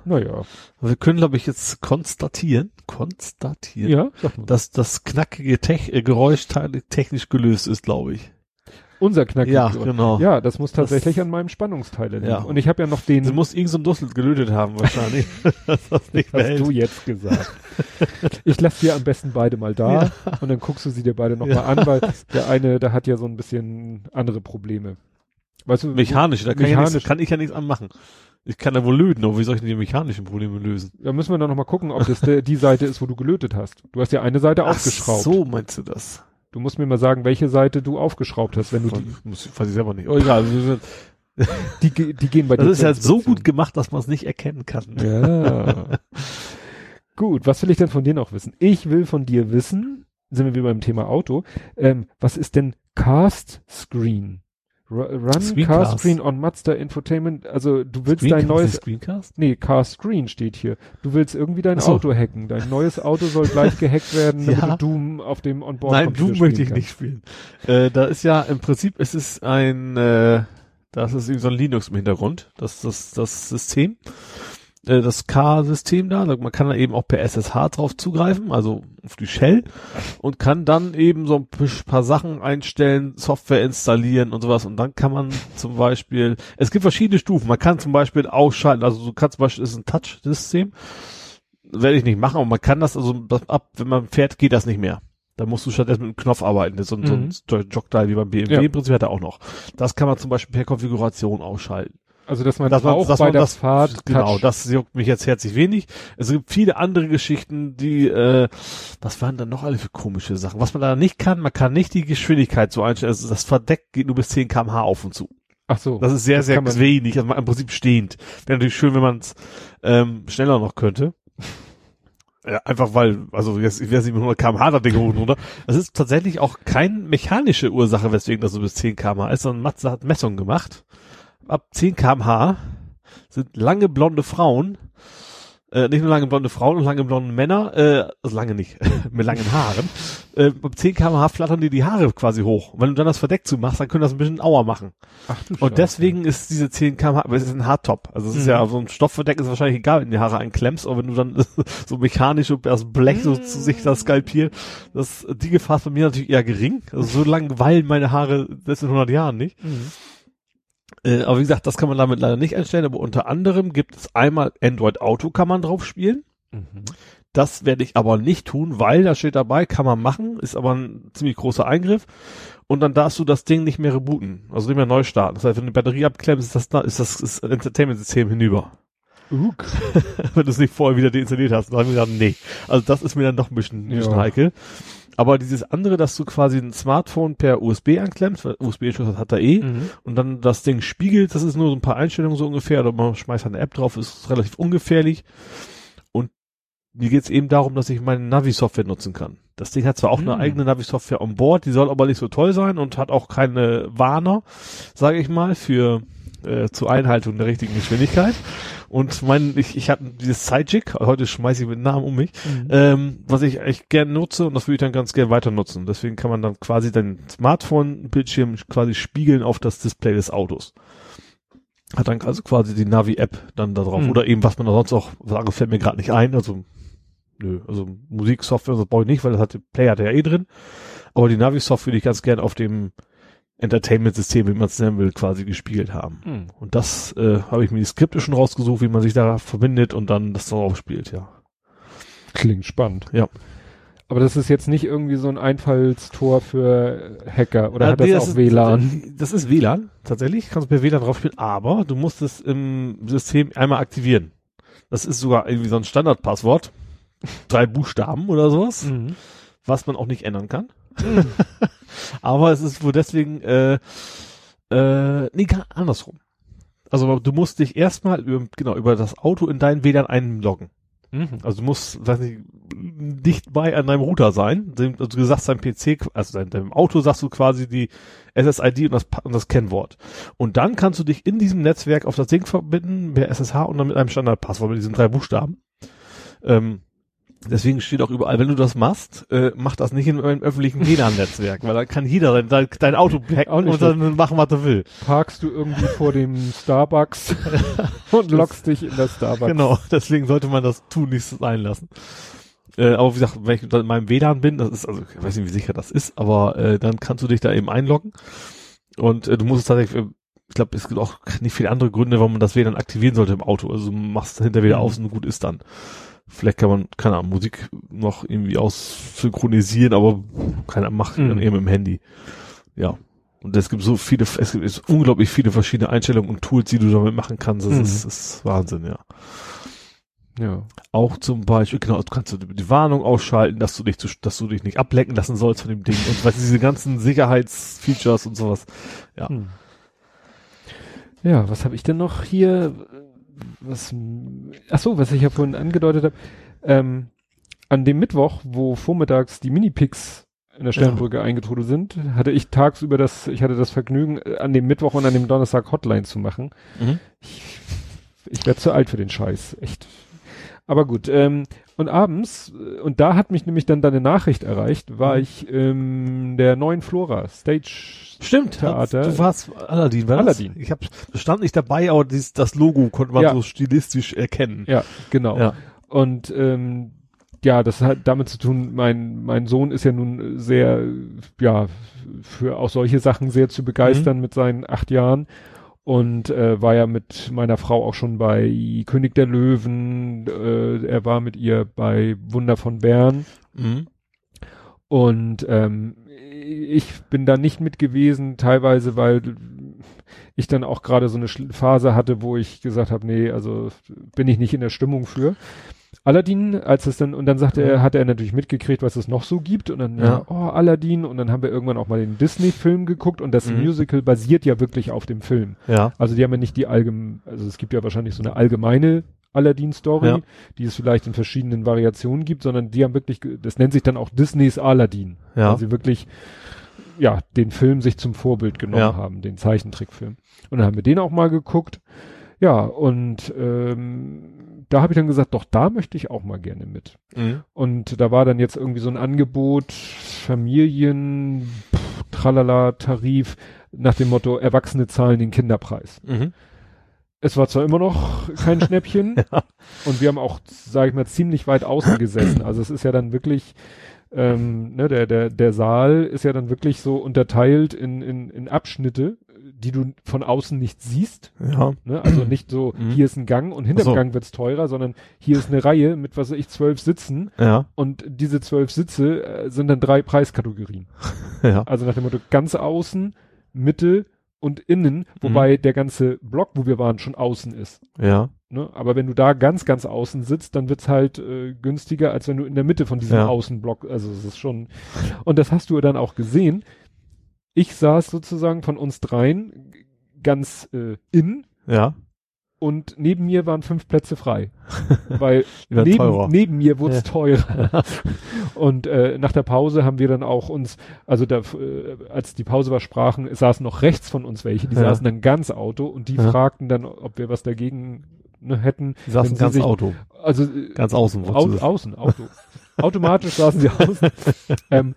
Speaker 2: Naja.
Speaker 3: Wir können, glaube ich, jetzt konstatieren, konstatieren,
Speaker 2: Ja,
Speaker 3: dass das knackige Tech äh, Geräusch te- technisch gelöst ist, glaube ich.
Speaker 2: Unser Knack.
Speaker 3: Ja, genau.
Speaker 2: Ja, das muss tatsächlich
Speaker 3: Das-
Speaker 2: an meinem Spannungsteil liegen.
Speaker 3: Ja.
Speaker 2: Und ich habe ja noch den,
Speaker 3: Sie muss irgend so ein Dussel gelötet haben, wahrscheinlich. das nicht mehr
Speaker 2: hast du jetzt gesagt. ich lasse dir am besten beide mal da
Speaker 3: Ja.
Speaker 2: und dann guckst du sie dir beide nochmal
Speaker 3: Ja.
Speaker 2: an, weil der eine, der hat ja so ein bisschen andere Probleme. Weißt du,
Speaker 3: Mechanisch, da kann, Ich ja
Speaker 2: Mechanisch.
Speaker 3: nichts, kann ich ja nichts anmachen. Ich kann da wohl löten, aber wie soll ich denn die mechanischen Probleme lösen?
Speaker 2: Da müssen wir dann nochmal gucken, ob das die Seite ist, wo du gelötet hast. Du hast ja eine Seite aufgeschraubt.
Speaker 3: Ach so meinst du das?
Speaker 2: Du musst mir mal sagen, welche Seite du aufgeschraubt hast, wenn du die,
Speaker 3: Muss, weiß ich selber nicht. Oh, egal.
Speaker 2: die, die gehen bei
Speaker 3: Das
Speaker 2: dir
Speaker 3: ist
Speaker 2: zur
Speaker 3: ja so
Speaker 2: Inspektion.
Speaker 3: gut gemacht, dass man es nicht erkennen kann.
Speaker 2: Ja. Gut, was will ich denn von dir noch wissen? Ich will von dir wissen, sind wir wieder beim Thema Auto, ähm, was ist denn Cast Screen? Ru- Run
Speaker 3: Screencast.
Speaker 2: Cast Screen on Mazda Infotainment, also du willst dein
Speaker 3: Screencast?
Speaker 2: neues,
Speaker 3: Ist Screencast?
Speaker 2: nee, Cast Screen steht hier. Du willst irgendwie dein
Speaker 3: so.
Speaker 2: Auto hacken. Dein neues Auto soll gleich gehackt werden, damit
Speaker 3: Ja.
Speaker 2: du Doom auf dem Onboard
Speaker 3: Nein, Doom möchte ich nicht spielen. Äh, da ist ja im Prinzip ist es ein, äh, das ist irgendwie so ein Linux im Hintergrund. Das das das System, äh, das K-System da. Man kann da eben auch per SSH drauf zugreifen, also auf die Shell und kann dann eben so ein paar Sachen einstellen, Software installieren und sowas. Und dann kann man zum Beispiel, es gibt verschiedene Stufen. Man kann zum Beispiel ausschalten, also du kannst zum Beispiel, das ist ein Touch-System. Werde ich nicht machen, aber man kann das, also das ab, wenn man fährt, geht das nicht mehr. Da musst du stattdessen mit einem Knopf arbeiten. Das ist so ein,
Speaker 2: Mhm.
Speaker 3: so ein Jogdial wie beim BMW.
Speaker 2: Ja.
Speaker 3: Im Prinzip hat er auch noch. Das kann man zum Beispiel per Konfiguration ausschalten.
Speaker 2: Also, dass man
Speaker 3: Dass man-
Speaker 2: auch
Speaker 3: dass
Speaker 2: bei
Speaker 3: man
Speaker 2: der
Speaker 3: das-
Speaker 2: Fahrt
Speaker 3: Genau,
Speaker 2: Touch-
Speaker 3: das juckt mich jetzt herzlich wenig. Es gibt viele andere Geschichten, die, äh, was waren dann noch alle für komische Sachen? Was man da nicht kann, man kann nicht die Geschwindigkeit so einstellen. Also das Verdeck geht nur bis 10 kmh auf und zu.
Speaker 2: Ach so.
Speaker 3: Das ist sehr,
Speaker 2: Das
Speaker 3: sehr wenig. Also im Prinzip stehend. Wäre natürlich schön, wenn man es ähm, schneller noch könnte. Ja, einfach weil, also jetzt, ich weiß nicht, mit 100 kmh das Ding hoch runter. Das ist tatsächlich auch keine mechanische Ursache, weswegen das so bis 10 kmh ist, sondern Matze hat Messungen gemacht. Ab 10 kmh sind lange blonde Frauen, äh, nicht nur lange blonde Frauen und lange blonde Männer, äh, also lange nicht, mit langen Haaren, äh, ab 10 kmh flattern dir die Haare quasi hoch. Und wenn du dann das Verdeck zumachst, dann können das ein bisschen Auer machen.
Speaker 2: Ach du
Speaker 3: Und
Speaker 2: Scheiße.
Speaker 3: deswegen ist diese 10 kmh, aber es ist ein Hardtop. Also es ist
Speaker 2: Mhm.
Speaker 3: ja so ein Stoffverdeck ist wahrscheinlich egal, wenn die Haare einklemmst, aber wenn du dann so mechanisch und das Blech so zu sich das skalpiert, das, die Gefahr ist bei mir natürlich eher gering. Also so lange weilen meine Haare selbst in 100 Jahren nicht.
Speaker 2: Mhm.
Speaker 3: Äh, aber wie gesagt, das kann man damit leider nicht einstellen, aber unter anderem gibt es einmal Android Auto kann man drauf spielen.
Speaker 2: Mhm.
Speaker 3: Das werde ich aber nicht tun, weil da steht dabei, kann man machen, ist aber ein ziemlich großer Eingriff. Und dann darfst du das Ding nicht mehr rebooten, also nicht mehr neu starten. Das heißt, wenn du die Batterie abklemmst, ist das, da, ist das, ist Entertainment-System hinüber.
Speaker 2: Uk.
Speaker 3: wenn du es nicht vorher wieder deinstalliert hast. Dann haben wir gesagt, nee. Also das ist mir dann doch ein bisschen, ein bisschen heikel. Aber dieses andere, dass du quasi ein Smartphone per USB anklemmst, USB-Anschluss hat er eh,
Speaker 2: Mhm.
Speaker 3: und dann das Ding spiegelt, das ist nur so ein paar Einstellungen so ungefähr, oder man schmeißt eine App drauf, ist relativ ungefährlich. Und mir geht's eben darum, dass ich meine Navi-Software nutzen kann. Das Ding hat zwar auch eine
Speaker 2: Hm.
Speaker 3: eigene Navi-Software on board, die soll aber nicht so toll sein und hat auch keine Warner, sage ich mal, für äh, zur Einhaltung der richtigen Geschwindigkeit. Und mein, ich, ich hatte dieses Sidejig, heute schmeiße ich mit Namen um mich,
Speaker 2: Mhm.
Speaker 3: ähm, was ich echt gern nutze und das würde ich dann ganz gern weiter nutzen. Deswegen kann man dann quasi dein Smartphone-Bildschirm quasi spiegeln auf das Display des Autos. Hat dann also quasi die Navi-App dann da drauf.
Speaker 2: Hm.
Speaker 3: Oder eben, was man da sonst auch, sage, fällt mir gerade nicht ein. Also, nö, also Musiksoftware, das brauche ich nicht, weil das hat, Play hat ja eh drin. Aber die Navi-Software würde ich ganz gern auf dem Entertainment-System, wie man es nennen will, quasi gespielt haben.
Speaker 2: Mhm.
Speaker 3: Und das äh, habe ich mir die Skripte schon rausgesucht, wie man sich da verbindet und dann das darauf spielt, ja.
Speaker 2: Klingt spannend.
Speaker 3: Ja.
Speaker 2: Aber das ist jetzt nicht irgendwie so ein Einfallstor für Hacker oder hat
Speaker 3: nee,
Speaker 2: das auch
Speaker 3: ist,
Speaker 2: WLAN?
Speaker 3: Das ist WLAN, tatsächlich. Kannst du per WLAN drauf spielen, aber du musst es im System einmal aktivieren. Das ist sogar irgendwie so ein Standardpasswort. Drei Buchstaben oder sowas,
Speaker 2: Mhm.
Speaker 3: was man auch nicht ändern kann. aber es ist wohl deswegen, äh, äh, nee, andersrum. Also du musst dich erstmal über, genau, über das Auto in dein WLAN einloggen.
Speaker 2: Mhm.
Speaker 3: Also du musst, weiß nicht, dicht bei an deinem Router sein. Also du sagst deinem PC, also dein, deinem Auto sagst du quasi die SSID und das, und das Kennwort. Und dann kannst du dich in diesem Netzwerk auf das Ding verbinden, per SSH und dann mit einem Standardpasswort mit diesen drei Buchstaben. Ähm, Deswegen steht auch überall, wenn du das machst, äh, mach das nicht in einem öffentlichen WLAN-Netzwerk, weil da kann jeder dein, dein Auto hacken
Speaker 2: nicht
Speaker 3: und dann machen, was er will.
Speaker 2: Parkst du irgendwie vor dem Starbucks und lockst dich in das Starbucks.
Speaker 3: Genau, deswegen sollte man das tun, nicht sein lassen. Äh, aber wie gesagt, wenn ich in meinem WLAN bin, das ist, also ich weiß nicht, wie sicher das ist, aber äh, dann kannst du dich da eben einloggen. Und äh, du musst es tatsächlich, äh, ich glaube, es gibt auch nicht viele andere Gründe, warum man das WLAN aktivieren sollte im Auto. Also du machst hinter wieder
Speaker 2: Mhm.
Speaker 3: aus und gut ist dann. Vielleicht kann man, keine Ahnung, Musik noch irgendwie aussynchronisieren, aber keiner macht
Speaker 2: Mhm.
Speaker 3: dann eben im Handy. Ja. Und es gibt so viele, es gibt es unglaublich viele verschiedene Einstellungen und Tools, die du damit machen kannst. Das
Speaker 2: Mhm.
Speaker 3: ist, ist Wahnsinn, ja.
Speaker 2: Ja.
Speaker 3: Auch zum Beispiel, genau, du kannst die Warnung ausschalten, dass du dich zu, dass du dich nicht ablecken lassen sollst von dem Ding und was diese ganzen Sicherheitsfeatures und sowas. Ja.
Speaker 2: Hm. Ja, was habe ich denn noch hier? Was? Ach so, was ich ja vorhin angedeutet habe. Ähm, an dem Mittwoch, wo vormittags die Mini-Picks in der Sternbrücke eingetrudelt sind, hatte ich tagsüber das, ich hatte das Vergnügen, an dem Mittwoch und an dem Donnerstag Hotline zu machen.
Speaker 3: Mhm.
Speaker 2: Ich, ich werde zu alt für den Scheiß, echt. Aber gut, ähm, und abends, äh, und da hat mich nämlich dann deine Nachricht erreicht, war
Speaker 3: Mhm.
Speaker 2: ich ähm, der neuen Flora Stage
Speaker 3: Stimmt,
Speaker 2: Theater.
Speaker 3: Du warst Aladdin, war
Speaker 2: Aladdin.
Speaker 3: Das? Ich hab, stand nicht dabei, aber dieses, das Logo konnte man
Speaker 2: Ja.
Speaker 3: so stilistisch erkennen.
Speaker 2: Ja, genau.
Speaker 3: Ja.
Speaker 2: Und ähm, ja, das hat damit zu tun, mein, mein Sohn ist ja nun sehr, ja, für auch solche Sachen sehr zu begeistern mit seinen acht Jahren. Und äh, war ja mit meiner Frau auch schon bei König der Löwen, äh, er war mit ihr bei Wunder von Bern.
Speaker 3: Mhm.
Speaker 2: Und ähm, ich bin da nicht mit gewesen, teilweise, weil ich dann auch gerade so eine Phase hatte, wo ich gesagt habe, nee, also bin ich nicht in der Stimmung für. Aladdin, als es dann, und dann sagte er, hat er natürlich mitgekriegt, was es noch so gibt. Und dann, ja,
Speaker 3: Ja.
Speaker 2: oh, Aladdin. Und dann haben wir irgendwann auch mal den Disney-Film geguckt und das
Speaker 3: Mhm.
Speaker 2: Musical basiert ja wirklich auf dem Film.
Speaker 3: Ja.
Speaker 2: Also die haben ja nicht die allgemeine, also es gibt ja wahrscheinlich so eine allgemeine Aladdin-Story,
Speaker 3: Ja.
Speaker 2: die es vielleicht in verschiedenen Variationen gibt, sondern die haben wirklich, das nennt sich dann auch Disneys Aladdin.
Speaker 3: Ja.
Speaker 2: Weil sie wirklich, ja, den Film sich zum Vorbild genommen
Speaker 3: Ja.
Speaker 2: haben, den Zeichentrickfilm. Und dann haben wir den auch mal geguckt. Ja, und ähm, da habe ich dann gesagt, doch, da möchte ich auch mal gerne mit.
Speaker 3: Mhm.
Speaker 2: Und da war dann jetzt irgendwie so ein Angebot, Familien, pff, tralala, Tarif, nach dem Motto, Erwachsene zahlen den Kinderpreis.
Speaker 3: Mhm.
Speaker 2: Es war zwar immer noch kein Schnäppchen
Speaker 3: Ja.
Speaker 2: und wir haben auch, sage ich mal, ziemlich weit außen gesessen. Also es ist ja dann wirklich, ähm, ne, der, der, der Saal ist ja dann wirklich so unterteilt in, in, in Abschnitte, die du von außen nicht siehst.
Speaker 3: Ja.
Speaker 2: Ne? Also nicht so,
Speaker 3: Mhm.
Speaker 2: hier ist ein Gang und hinterm
Speaker 3: so.
Speaker 2: Gang wird's teurer, sondern hier ist eine Reihe mit, was weiß ich, zwölf Sitzen
Speaker 3: Ja.
Speaker 2: und diese zwölf Sitze äh, sind dann drei Preiskategorien.
Speaker 3: Ja.
Speaker 2: Also nach dem Motto ganz außen, Mitte und innen, wobei der ganze Block, wo wir waren, schon außen ist.
Speaker 3: Ja.
Speaker 2: Ne? Aber wenn du da ganz, ganz außen sitzt, dann wird's halt äh, günstiger, als wenn du in der Mitte von diesem
Speaker 3: Ja.
Speaker 2: Außenblock, also es ist schon, und das hast du dann auch gesehen. Ich saß sozusagen von uns dreien ganz äh, in
Speaker 3: Ja.
Speaker 2: und neben mir waren fünf Plätze frei. Weil neben,
Speaker 3: teurer.
Speaker 2: neben mir wurde es
Speaker 3: Ja.
Speaker 2: teurer. und äh, nach der Pause haben wir dann auch uns, also da, äh, als die Pause war, sprachen, saßen noch rechts von uns welche, die
Speaker 3: Ja.
Speaker 2: saßen dann ganz Auto und die
Speaker 3: Ja.
Speaker 2: fragten dann, ob wir was dagegen ne, hätten.
Speaker 3: Die saßen ganz
Speaker 2: sich-
Speaker 3: Auto.
Speaker 2: Also äh,
Speaker 3: Ganz außen.
Speaker 2: Au außen, Auto. Automatisch saßen sie außen. ähm,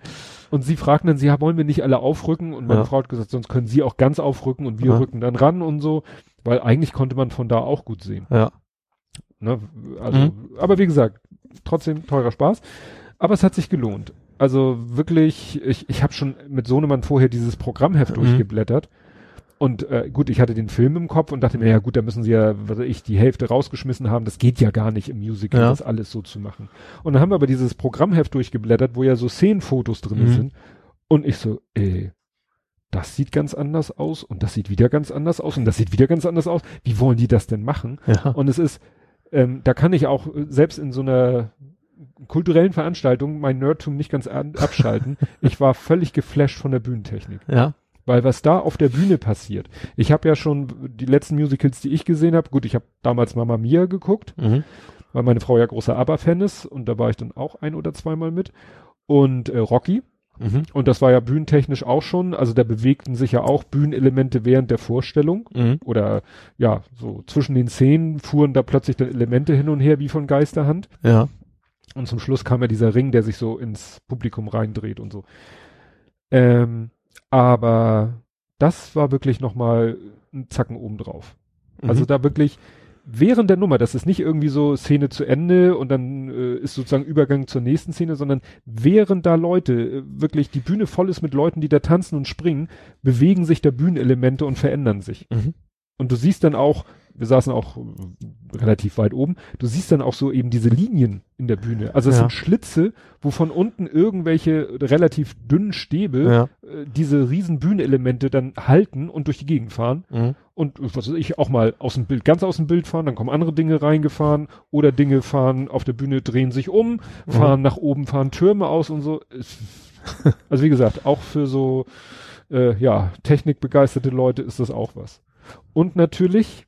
Speaker 2: und sie fragten dann, sie wollen wir nicht alle aufrücken? Und meine
Speaker 3: Ja.
Speaker 2: Frau hat gesagt, sonst können sie auch ganz aufrücken und wir
Speaker 3: Ja.
Speaker 2: rücken dann ran und so, weil eigentlich konnte man von da auch gut sehen.
Speaker 3: Ja.
Speaker 2: Ne? Also,
Speaker 3: Mhm.
Speaker 2: aber wie gesagt, trotzdem teurer Spaß. Aber es hat sich gelohnt. Also wirklich, ich, ich habe schon mit Sohnemann vorher dieses Programmheft
Speaker 3: Mhm.
Speaker 2: durchgeblättert. Und äh, gut, ich hatte den Film im Kopf und dachte mir, ja gut, da müssen sie ja, was weiß ich, die Hälfte rausgeschmissen haben. Das geht ja gar nicht im Musical,
Speaker 3: Ja.
Speaker 2: das alles so zu machen. Und dann haben wir aber dieses Programmheft durchgeblättert, wo ja so Szenenfotos drin
Speaker 3: Mhm.
Speaker 2: sind. Und ich so, ey, das sieht ganz anders aus und das sieht wieder ganz anders aus und das sieht wieder ganz anders aus. Wie wollen die das denn machen?
Speaker 3: Ja.
Speaker 2: Und es ist, ähm, da kann ich auch äh, selbst in so einer kulturellen Veranstaltung mein Nerdtum nicht ganz an, abschalten. ich war völlig geflasht von der Bühnentechnik.
Speaker 3: Ja.
Speaker 2: Weil was da auf der Bühne passiert. Ich habe ja schon die letzten Musicals, die ich gesehen habe, gut, ich habe damals Mama Mia geguckt,
Speaker 3: Mhm.
Speaker 2: weil meine Frau ja großer ABBA-Fan ist und da war ich dann auch ein oder zweimal mit. Und äh, Rocky,
Speaker 3: Mhm.
Speaker 2: und das war ja bühnentechnisch auch schon, also da bewegten sich ja auch Bühnenelemente während der Vorstellung
Speaker 3: Mhm.
Speaker 2: oder ja, so zwischen den Szenen fuhren da plötzlich dann Elemente hin und her wie von Geisterhand.
Speaker 3: Ja.
Speaker 2: Und zum Schluss kam ja dieser Ring, der sich so ins Publikum reindreht und so. Ähm, aber das war wirklich nochmal ein Zacken obendrauf.
Speaker 3: Mhm.
Speaker 2: Also da wirklich während der Nummer, das ist nicht irgendwie so Szene zu Ende und dann äh, ist sozusagen Übergang zur nächsten Szene, sondern während da Leute äh, wirklich die Bühne voll ist mit Leuten, die da tanzen und springen, bewegen sich da Bühnenelemente und verändern sich.
Speaker 3: Mhm.
Speaker 2: Und du siehst dann auch, wir saßen auch äh, relativ weit oben, du siehst dann auch so eben diese Linien in der Bühne. Also es
Speaker 3: Ja.
Speaker 2: sind Schlitze, wo von unten irgendwelche relativ dünnen Stäbe
Speaker 3: Ja.
Speaker 2: äh, diese riesen Bühnenelemente dann halten und durch die Gegend fahren
Speaker 3: Mhm.
Speaker 2: und was weiß ich auch mal aus dem Bild, ganz aus dem Bild fahren, dann kommen andere Dinge reingefahren oder Dinge fahren auf der Bühne, drehen sich um, fahren nach oben, fahren Türme aus und so. Also wie gesagt, auch für so äh, ja technikbegeisterte Leute ist das auch was. Und natürlich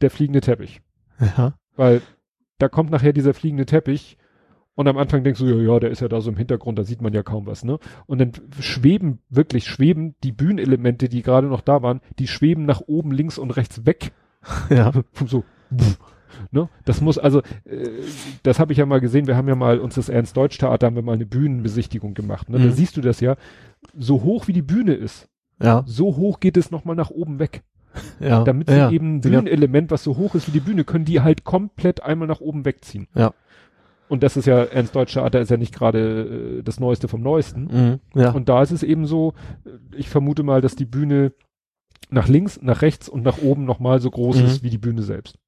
Speaker 2: der fliegende Teppich,
Speaker 3: Ja.
Speaker 2: weil da kommt nachher dieser fliegende Teppich und am Anfang denkst du, ja, ja, der ist ja da so im Hintergrund, da sieht man ja kaum was, ne? Und dann schweben, wirklich schweben die Bühnenelemente, die gerade noch da waren, die schweben nach oben, links und rechts weg.
Speaker 3: Ja.
Speaker 2: So. Ne? Das muss also, äh, das habe ich ja mal gesehen, wir haben ja mal uns das Ernst-Deutsch-Theater, haben wir mal eine Bühnenbesichtigung gemacht. Ne? Da
Speaker 3: Mhm.
Speaker 2: siehst du das ja, so hoch wie die Bühne ist,
Speaker 3: Ja.
Speaker 2: so hoch geht es nochmal nach oben weg.
Speaker 3: Ja.
Speaker 2: Damit
Speaker 3: ja.
Speaker 2: sie eben ein
Speaker 3: Ja.
Speaker 2: Bühnenelement, was so hoch ist wie die Bühne, können die halt komplett einmal nach oben wegziehen.
Speaker 3: Ja.
Speaker 2: Und das ist ja, Ernst Deutsch Theater ist ja nicht gerade äh, das Neueste vom Neuesten.
Speaker 3: Mhm. Ja.
Speaker 2: Und da ist es eben so, ich vermute mal, dass die Bühne nach links, nach rechts und nach oben nochmal so groß
Speaker 3: Mhm.
Speaker 2: ist wie die Bühne selbst.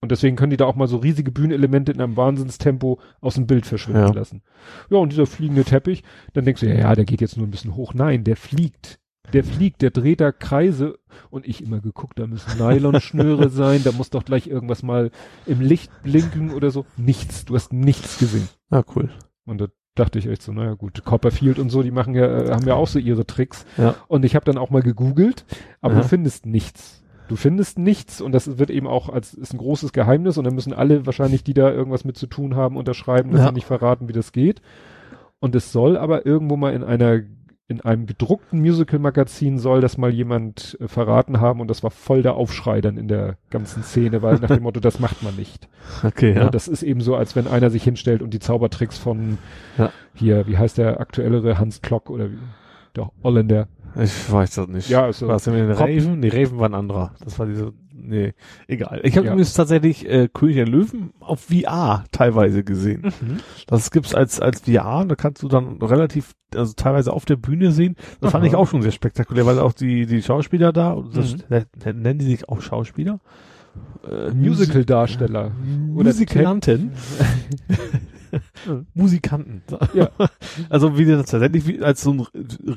Speaker 2: Und deswegen können die da auch mal so riesige Bühnenelemente in einem Wahnsinnstempo aus dem Bild verschwinden
Speaker 3: Ja.
Speaker 2: lassen. Ja, und dieser fliegende Teppich, dann denkst du, ja, ja, der geht jetzt nur ein bisschen hoch. Nein, der fliegt. Der fliegt, der dreht da Kreise und ich immer geguckt, da müssen Nylonschnüre sein, da muss doch gleich irgendwas mal im Licht blinken oder so. Nichts, du hast nichts gesehen.
Speaker 3: Ja, cool.
Speaker 2: Und da dachte ich echt so, naja gut, Copperfield und so, die machen ja, äh, haben ja auch so ihre Tricks.
Speaker 3: Ja.
Speaker 2: Und ich habe dann auch mal gegoogelt, aber
Speaker 3: Ja.
Speaker 2: du findest nichts. Du findest nichts und das wird eben auch als ist ein großes Geheimnis und dann müssen alle wahrscheinlich, die da irgendwas mit zu tun haben, unterschreiben, dass
Speaker 3: Ja.
Speaker 2: sie nicht verraten, wie das geht. Und es soll aber irgendwo mal in einer in einem gedruckten Musical-Magazin soll das mal jemand äh, verraten haben und das war voll der Aufschrei dann in der ganzen Szene, weil nach dem Motto, das macht man nicht.
Speaker 3: Okay,
Speaker 2: Ja.
Speaker 3: ja.
Speaker 2: das ist eben so, als wenn einer sich hinstellt und die Zaubertricks von
Speaker 3: Ja.
Speaker 2: hier, wie heißt der aktuellere Hans Klock oder wie, der Holländer.
Speaker 3: Ich weiß das nicht.
Speaker 2: Ja, also
Speaker 3: War es denn mit den
Speaker 2: Rob-
Speaker 3: Raven? Nee, Raven war ein anderer. Das war diese, nee, egal. Ich habe
Speaker 2: Ja.
Speaker 3: übrigens tatsächlich äh, König der Löwen auf VR teilweise gesehen.
Speaker 2: Mhm.
Speaker 3: Das gibt's als als VR, da kannst du dann relativ, also teilweise auf der Bühne sehen. Das fand
Speaker 2: Aha.
Speaker 3: ich auch schon sehr spektakulär, weil auch die die Schauspieler da, und das,
Speaker 2: Mhm.
Speaker 3: äh, nennen die sich auch Schauspieler? Äh,
Speaker 2: Musical-Darsteller. Oder
Speaker 3: Musikanten. Musikanten.
Speaker 2: Ja.
Speaker 3: Also wie die das tatsächlich wie, als so ein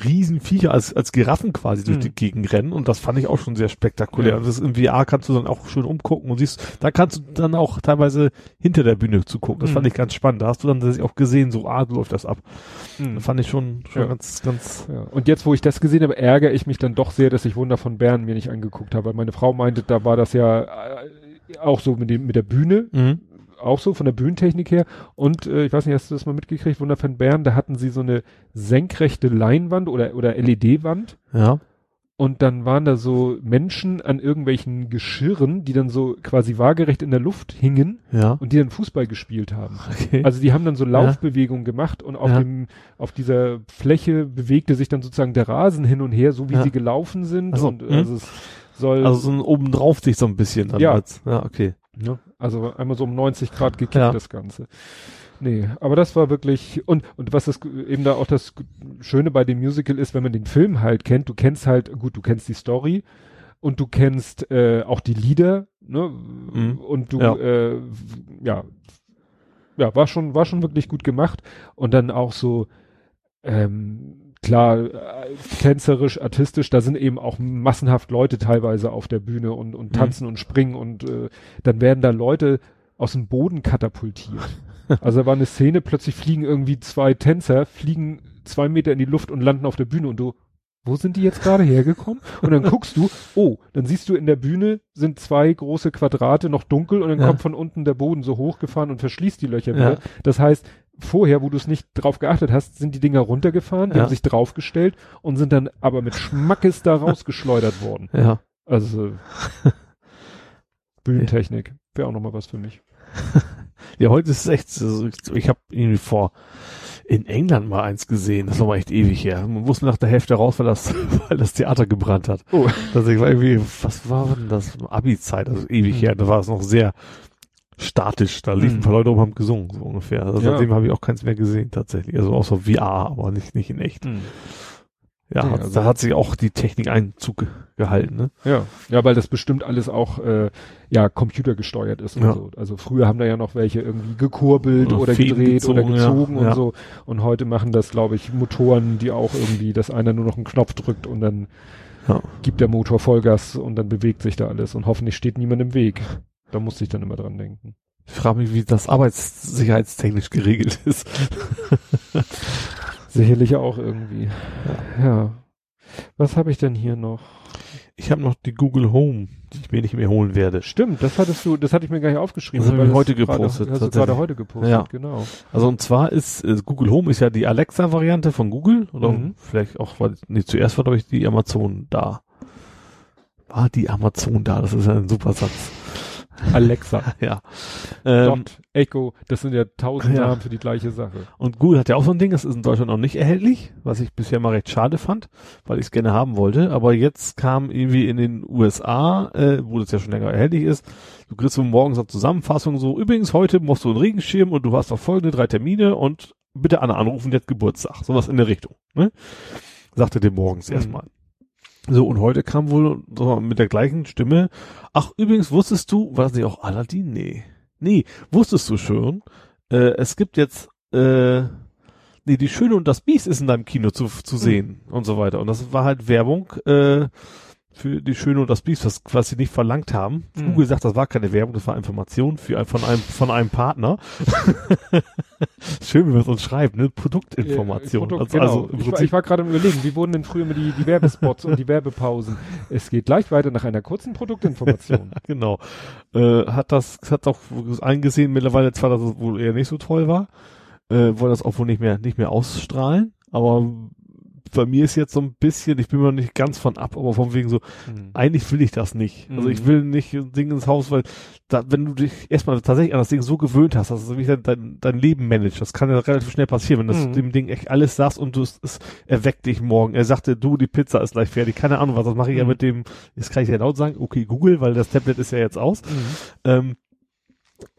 Speaker 3: Riesenviecher, als, als Giraffen quasi durch
Speaker 2: Mhm.
Speaker 3: die Gegend rennen und das fand ich auch schon sehr spektakulär.
Speaker 2: Ja.
Speaker 3: Und das im VR kannst du dann auch schön umgucken und siehst, da kannst du dann auch teilweise hinter der Bühne zugucken. Das
Speaker 2: Mhm.
Speaker 3: fand ich ganz spannend. Da hast du dann tatsächlich auch gesehen, so, ah, läuft das ab.
Speaker 2: Mhm.
Speaker 3: Das fand ich schon, schon
Speaker 2: Ja.
Speaker 3: ganz, ganz,
Speaker 2: Ja. Und jetzt, wo ich das gesehen habe, ärgere ich mich dann doch sehr, dass ich Wunder von Bern mir nicht angeguckt habe, weil meine Frau meinte, da war das ja äh, auch so mit dem mit der Bühne,
Speaker 3: mhm.
Speaker 2: Auch so von der Bühnentechnik her. Und äh, ich weiß nicht, hast du das mal mitgekriegt, Wunder von Bern, da hatten sie so eine senkrechte Leinwand oder oder LED-Wand
Speaker 3: ja.
Speaker 2: und dann waren da so Menschen an irgendwelchen Geschirren, die dann so quasi waagerecht in der Luft hingen
Speaker 3: Ja.
Speaker 2: und die dann Fußball gespielt haben.
Speaker 3: Okay.
Speaker 2: Also die haben dann so Laufbewegungen gemacht und auf
Speaker 3: Ja.
Speaker 2: dem, auf dieser Fläche bewegte sich dann sozusagen der Rasen hin und her, so wie
Speaker 3: Ja.
Speaker 2: sie gelaufen sind.
Speaker 3: Ach so,
Speaker 2: und
Speaker 3: mhm.
Speaker 2: also es soll,
Speaker 3: also so ein obendrauf sich so ein bisschen dann
Speaker 2: Ja.
Speaker 3: als, ja, okay.
Speaker 2: ne, also einmal so um 90 Grad gekippt
Speaker 3: Ja.
Speaker 2: das Ganze. Nee, aber das war wirklich, und, und was das eben da auch das Schöne bei dem Musical ist, wenn man den Film halt kennt, du kennst halt, gut, du kennst die Story und du kennst äh, auch die Lieder, ne,
Speaker 3: Mhm.
Speaker 2: und du,
Speaker 3: Ja.
Speaker 2: äh, ja, ja, war schon, war schon wirklich gut gemacht und dann auch so, ähm, klar, äh, tänzerisch, artistisch, da sind eben auch massenhaft Leute teilweise auf der Bühne und, und tanzen und springen und äh, dann werden da Leute aus dem Boden katapultiert. Also da war eine Szene, plötzlich fliegen irgendwie zwei Tänzer, fliegen zwei Meter in die Luft und landen auf der Bühne und du, wo sind die jetzt gerade hergekommen? Und dann guckst du, oh, dann siehst du in der Bühne sind zwei große Quadrate noch dunkel und dann
Speaker 3: Ja.
Speaker 2: kommt von unten der Boden so hochgefahren und verschließt die Löcher wieder.
Speaker 3: Ja.
Speaker 2: Das heißt, vorher, wo du es nicht drauf geachtet hast, sind die Dinger runtergefahren, die
Speaker 3: Ja.
Speaker 2: haben sich draufgestellt und sind dann aber mit Schmackes da rausgeschleudert worden.
Speaker 3: Ja.
Speaker 2: Also Bühnentechnik wäre auch nochmal was für mich.
Speaker 3: Ja, heute ist es echt, so, ich habe irgendwie vor in England mal eins gesehen, das war mal echt ewig her. Man musste nach der Hälfte raus, weil das, weil das Theater gebrannt hat.
Speaker 2: Oh.
Speaker 3: Das war irgendwie, was war denn das? Abi-Zeit, also ewig
Speaker 2: Mhm.
Speaker 3: her. Da war es noch sehr statisch. Da liefen
Speaker 2: Mhm.
Speaker 3: ein paar Leute rum, haben gesungen, so ungefähr. Also
Speaker 2: Ja.
Speaker 3: seitdem habe ich auch keins mehr gesehen, tatsächlich. Also außer VR, aber nicht, nicht in echt.
Speaker 2: Hm.
Speaker 3: Ja, hat-
Speaker 2: also-
Speaker 3: da hat sich auch die Technik Einzug gehalten, ne?
Speaker 2: Ja, ja, weil das bestimmt alles auch äh, ja computergesteuert ist und
Speaker 3: Ja.
Speaker 2: so. Also früher haben da ja noch welche irgendwie gekurbelt
Speaker 3: Oder
Speaker 2: oder gedreht oder
Speaker 3: gezogen, ja.
Speaker 2: gezogen und
Speaker 3: Ja.
Speaker 2: so. Und heute machen das, glaube ich, Motoren, die auch irgendwie, dass einer nur noch einen Knopf drückt und dann
Speaker 3: Ja.
Speaker 2: gibt der Motor Vollgas und dann bewegt sich da alles und hoffentlich steht niemand im Weg. Da musste ich dann immer dran denken.
Speaker 3: Ich frage mich, wie das arbeitssicherheitstechnisch geregelt ist.
Speaker 2: Sicherlich auch irgendwie. Ja. Was habe ich denn hier noch?
Speaker 3: Ich habe noch die Google Home, die ich mir nicht mehr holen werde.
Speaker 2: Stimmt, das hattest du, das hatte ich mir gar nicht aufgeschrieben.
Speaker 3: Das hab
Speaker 2: weil
Speaker 3: ich heute
Speaker 2: gerade-
Speaker 3: gepostet,
Speaker 2: Hast du gerade heute gepostet,
Speaker 3: Ja.
Speaker 2: genau.
Speaker 3: Also und zwar ist äh, Google Home ist ja die Alexa-Variante von Google oder
Speaker 2: Mhm.
Speaker 3: vielleicht auch, weil nee, zuerst war glaube ich die Amazon da. War die Amazon da? Das ist ja ein super Satz.
Speaker 2: Alexa.
Speaker 3: ja. Ähm,
Speaker 2: Dot, Echo, das sind ja tausend
Speaker 3: Ja.
Speaker 2: Namen für die gleiche Sache.
Speaker 3: und Google hat ja auch so ein Ding, das ist in Deutschland noch nicht erhältlich, was ich bisher mal recht schade fand, weil ich es gerne haben wollte. Aber jetzt kam irgendwie in den USA, äh, wo das ja schon länger erhältlich ist, du kriegst so morgens eine Zusammenfassung so, übrigens heute brauchst du einen Regenschirm und du hast noch folgende drei Termine und bitte Anna anrufen, jetzt Geburtstag. Sowas in der Richtung. Ne? Sagte dir morgens
Speaker 2: Mhm.
Speaker 3: erstmal. So, und heute kam wohl so mit der gleichen Stimme, ach, übrigens wusstest du, war das nicht auch Aladdin? Nee. Nee, wusstest du schon, äh, es gibt jetzt, äh, nee, die Schöne und das Biest ist in deinem Kino zu, zu sehen und so weiter. Und das war halt Werbung, äh, für die Schöne und das Biest, was, was sie nicht verlangt haben.
Speaker 2: Mhm.
Speaker 3: Google sagt, das war keine Werbung, das war Information für ein, von einem, von einem Partner. Schön, wie wir es uns schreiben, ne? Produktinformation.
Speaker 2: Äh, Produkt,
Speaker 3: also,
Speaker 2: genau.
Speaker 3: also
Speaker 2: ich, war, ich war gerade im Überlegen, wie wurden denn früher immer die, die Werbespots und die Werbepausen? Es geht gleich weiter nach einer kurzen Produktinformation.
Speaker 3: genau. Äh, hat das, hat auch eingesehen mittlerweile zwar, dass es wohl eher nicht so toll war, äh, wollen das auch wohl nicht mehr, nicht mehr ausstrahlen, aber bei mir ist jetzt so ein bisschen, ich bin mir noch nicht ganz von ab, aber von wegen so,
Speaker 2: Hm.
Speaker 3: eigentlich will ich das nicht. Also
Speaker 2: Mhm.
Speaker 3: ich will nicht ein Ding ins Haus, weil da, wenn du dich erstmal tatsächlich an das Ding so gewöhnt hast, dass du dein, dein, dein Leben managst, das kann ja relativ schnell passieren, wenn du
Speaker 2: Mhm.
Speaker 3: dem Ding echt alles sagst und du es, es erweckt dich morgen. Er sagte, du, die Pizza ist gleich fertig. Keine Ahnung, was das mache ich ja
Speaker 2: Mhm.
Speaker 3: mit dem, jetzt kann ich ja laut sagen, okay, Google, weil das Tablet ist ja jetzt aus. Ähm,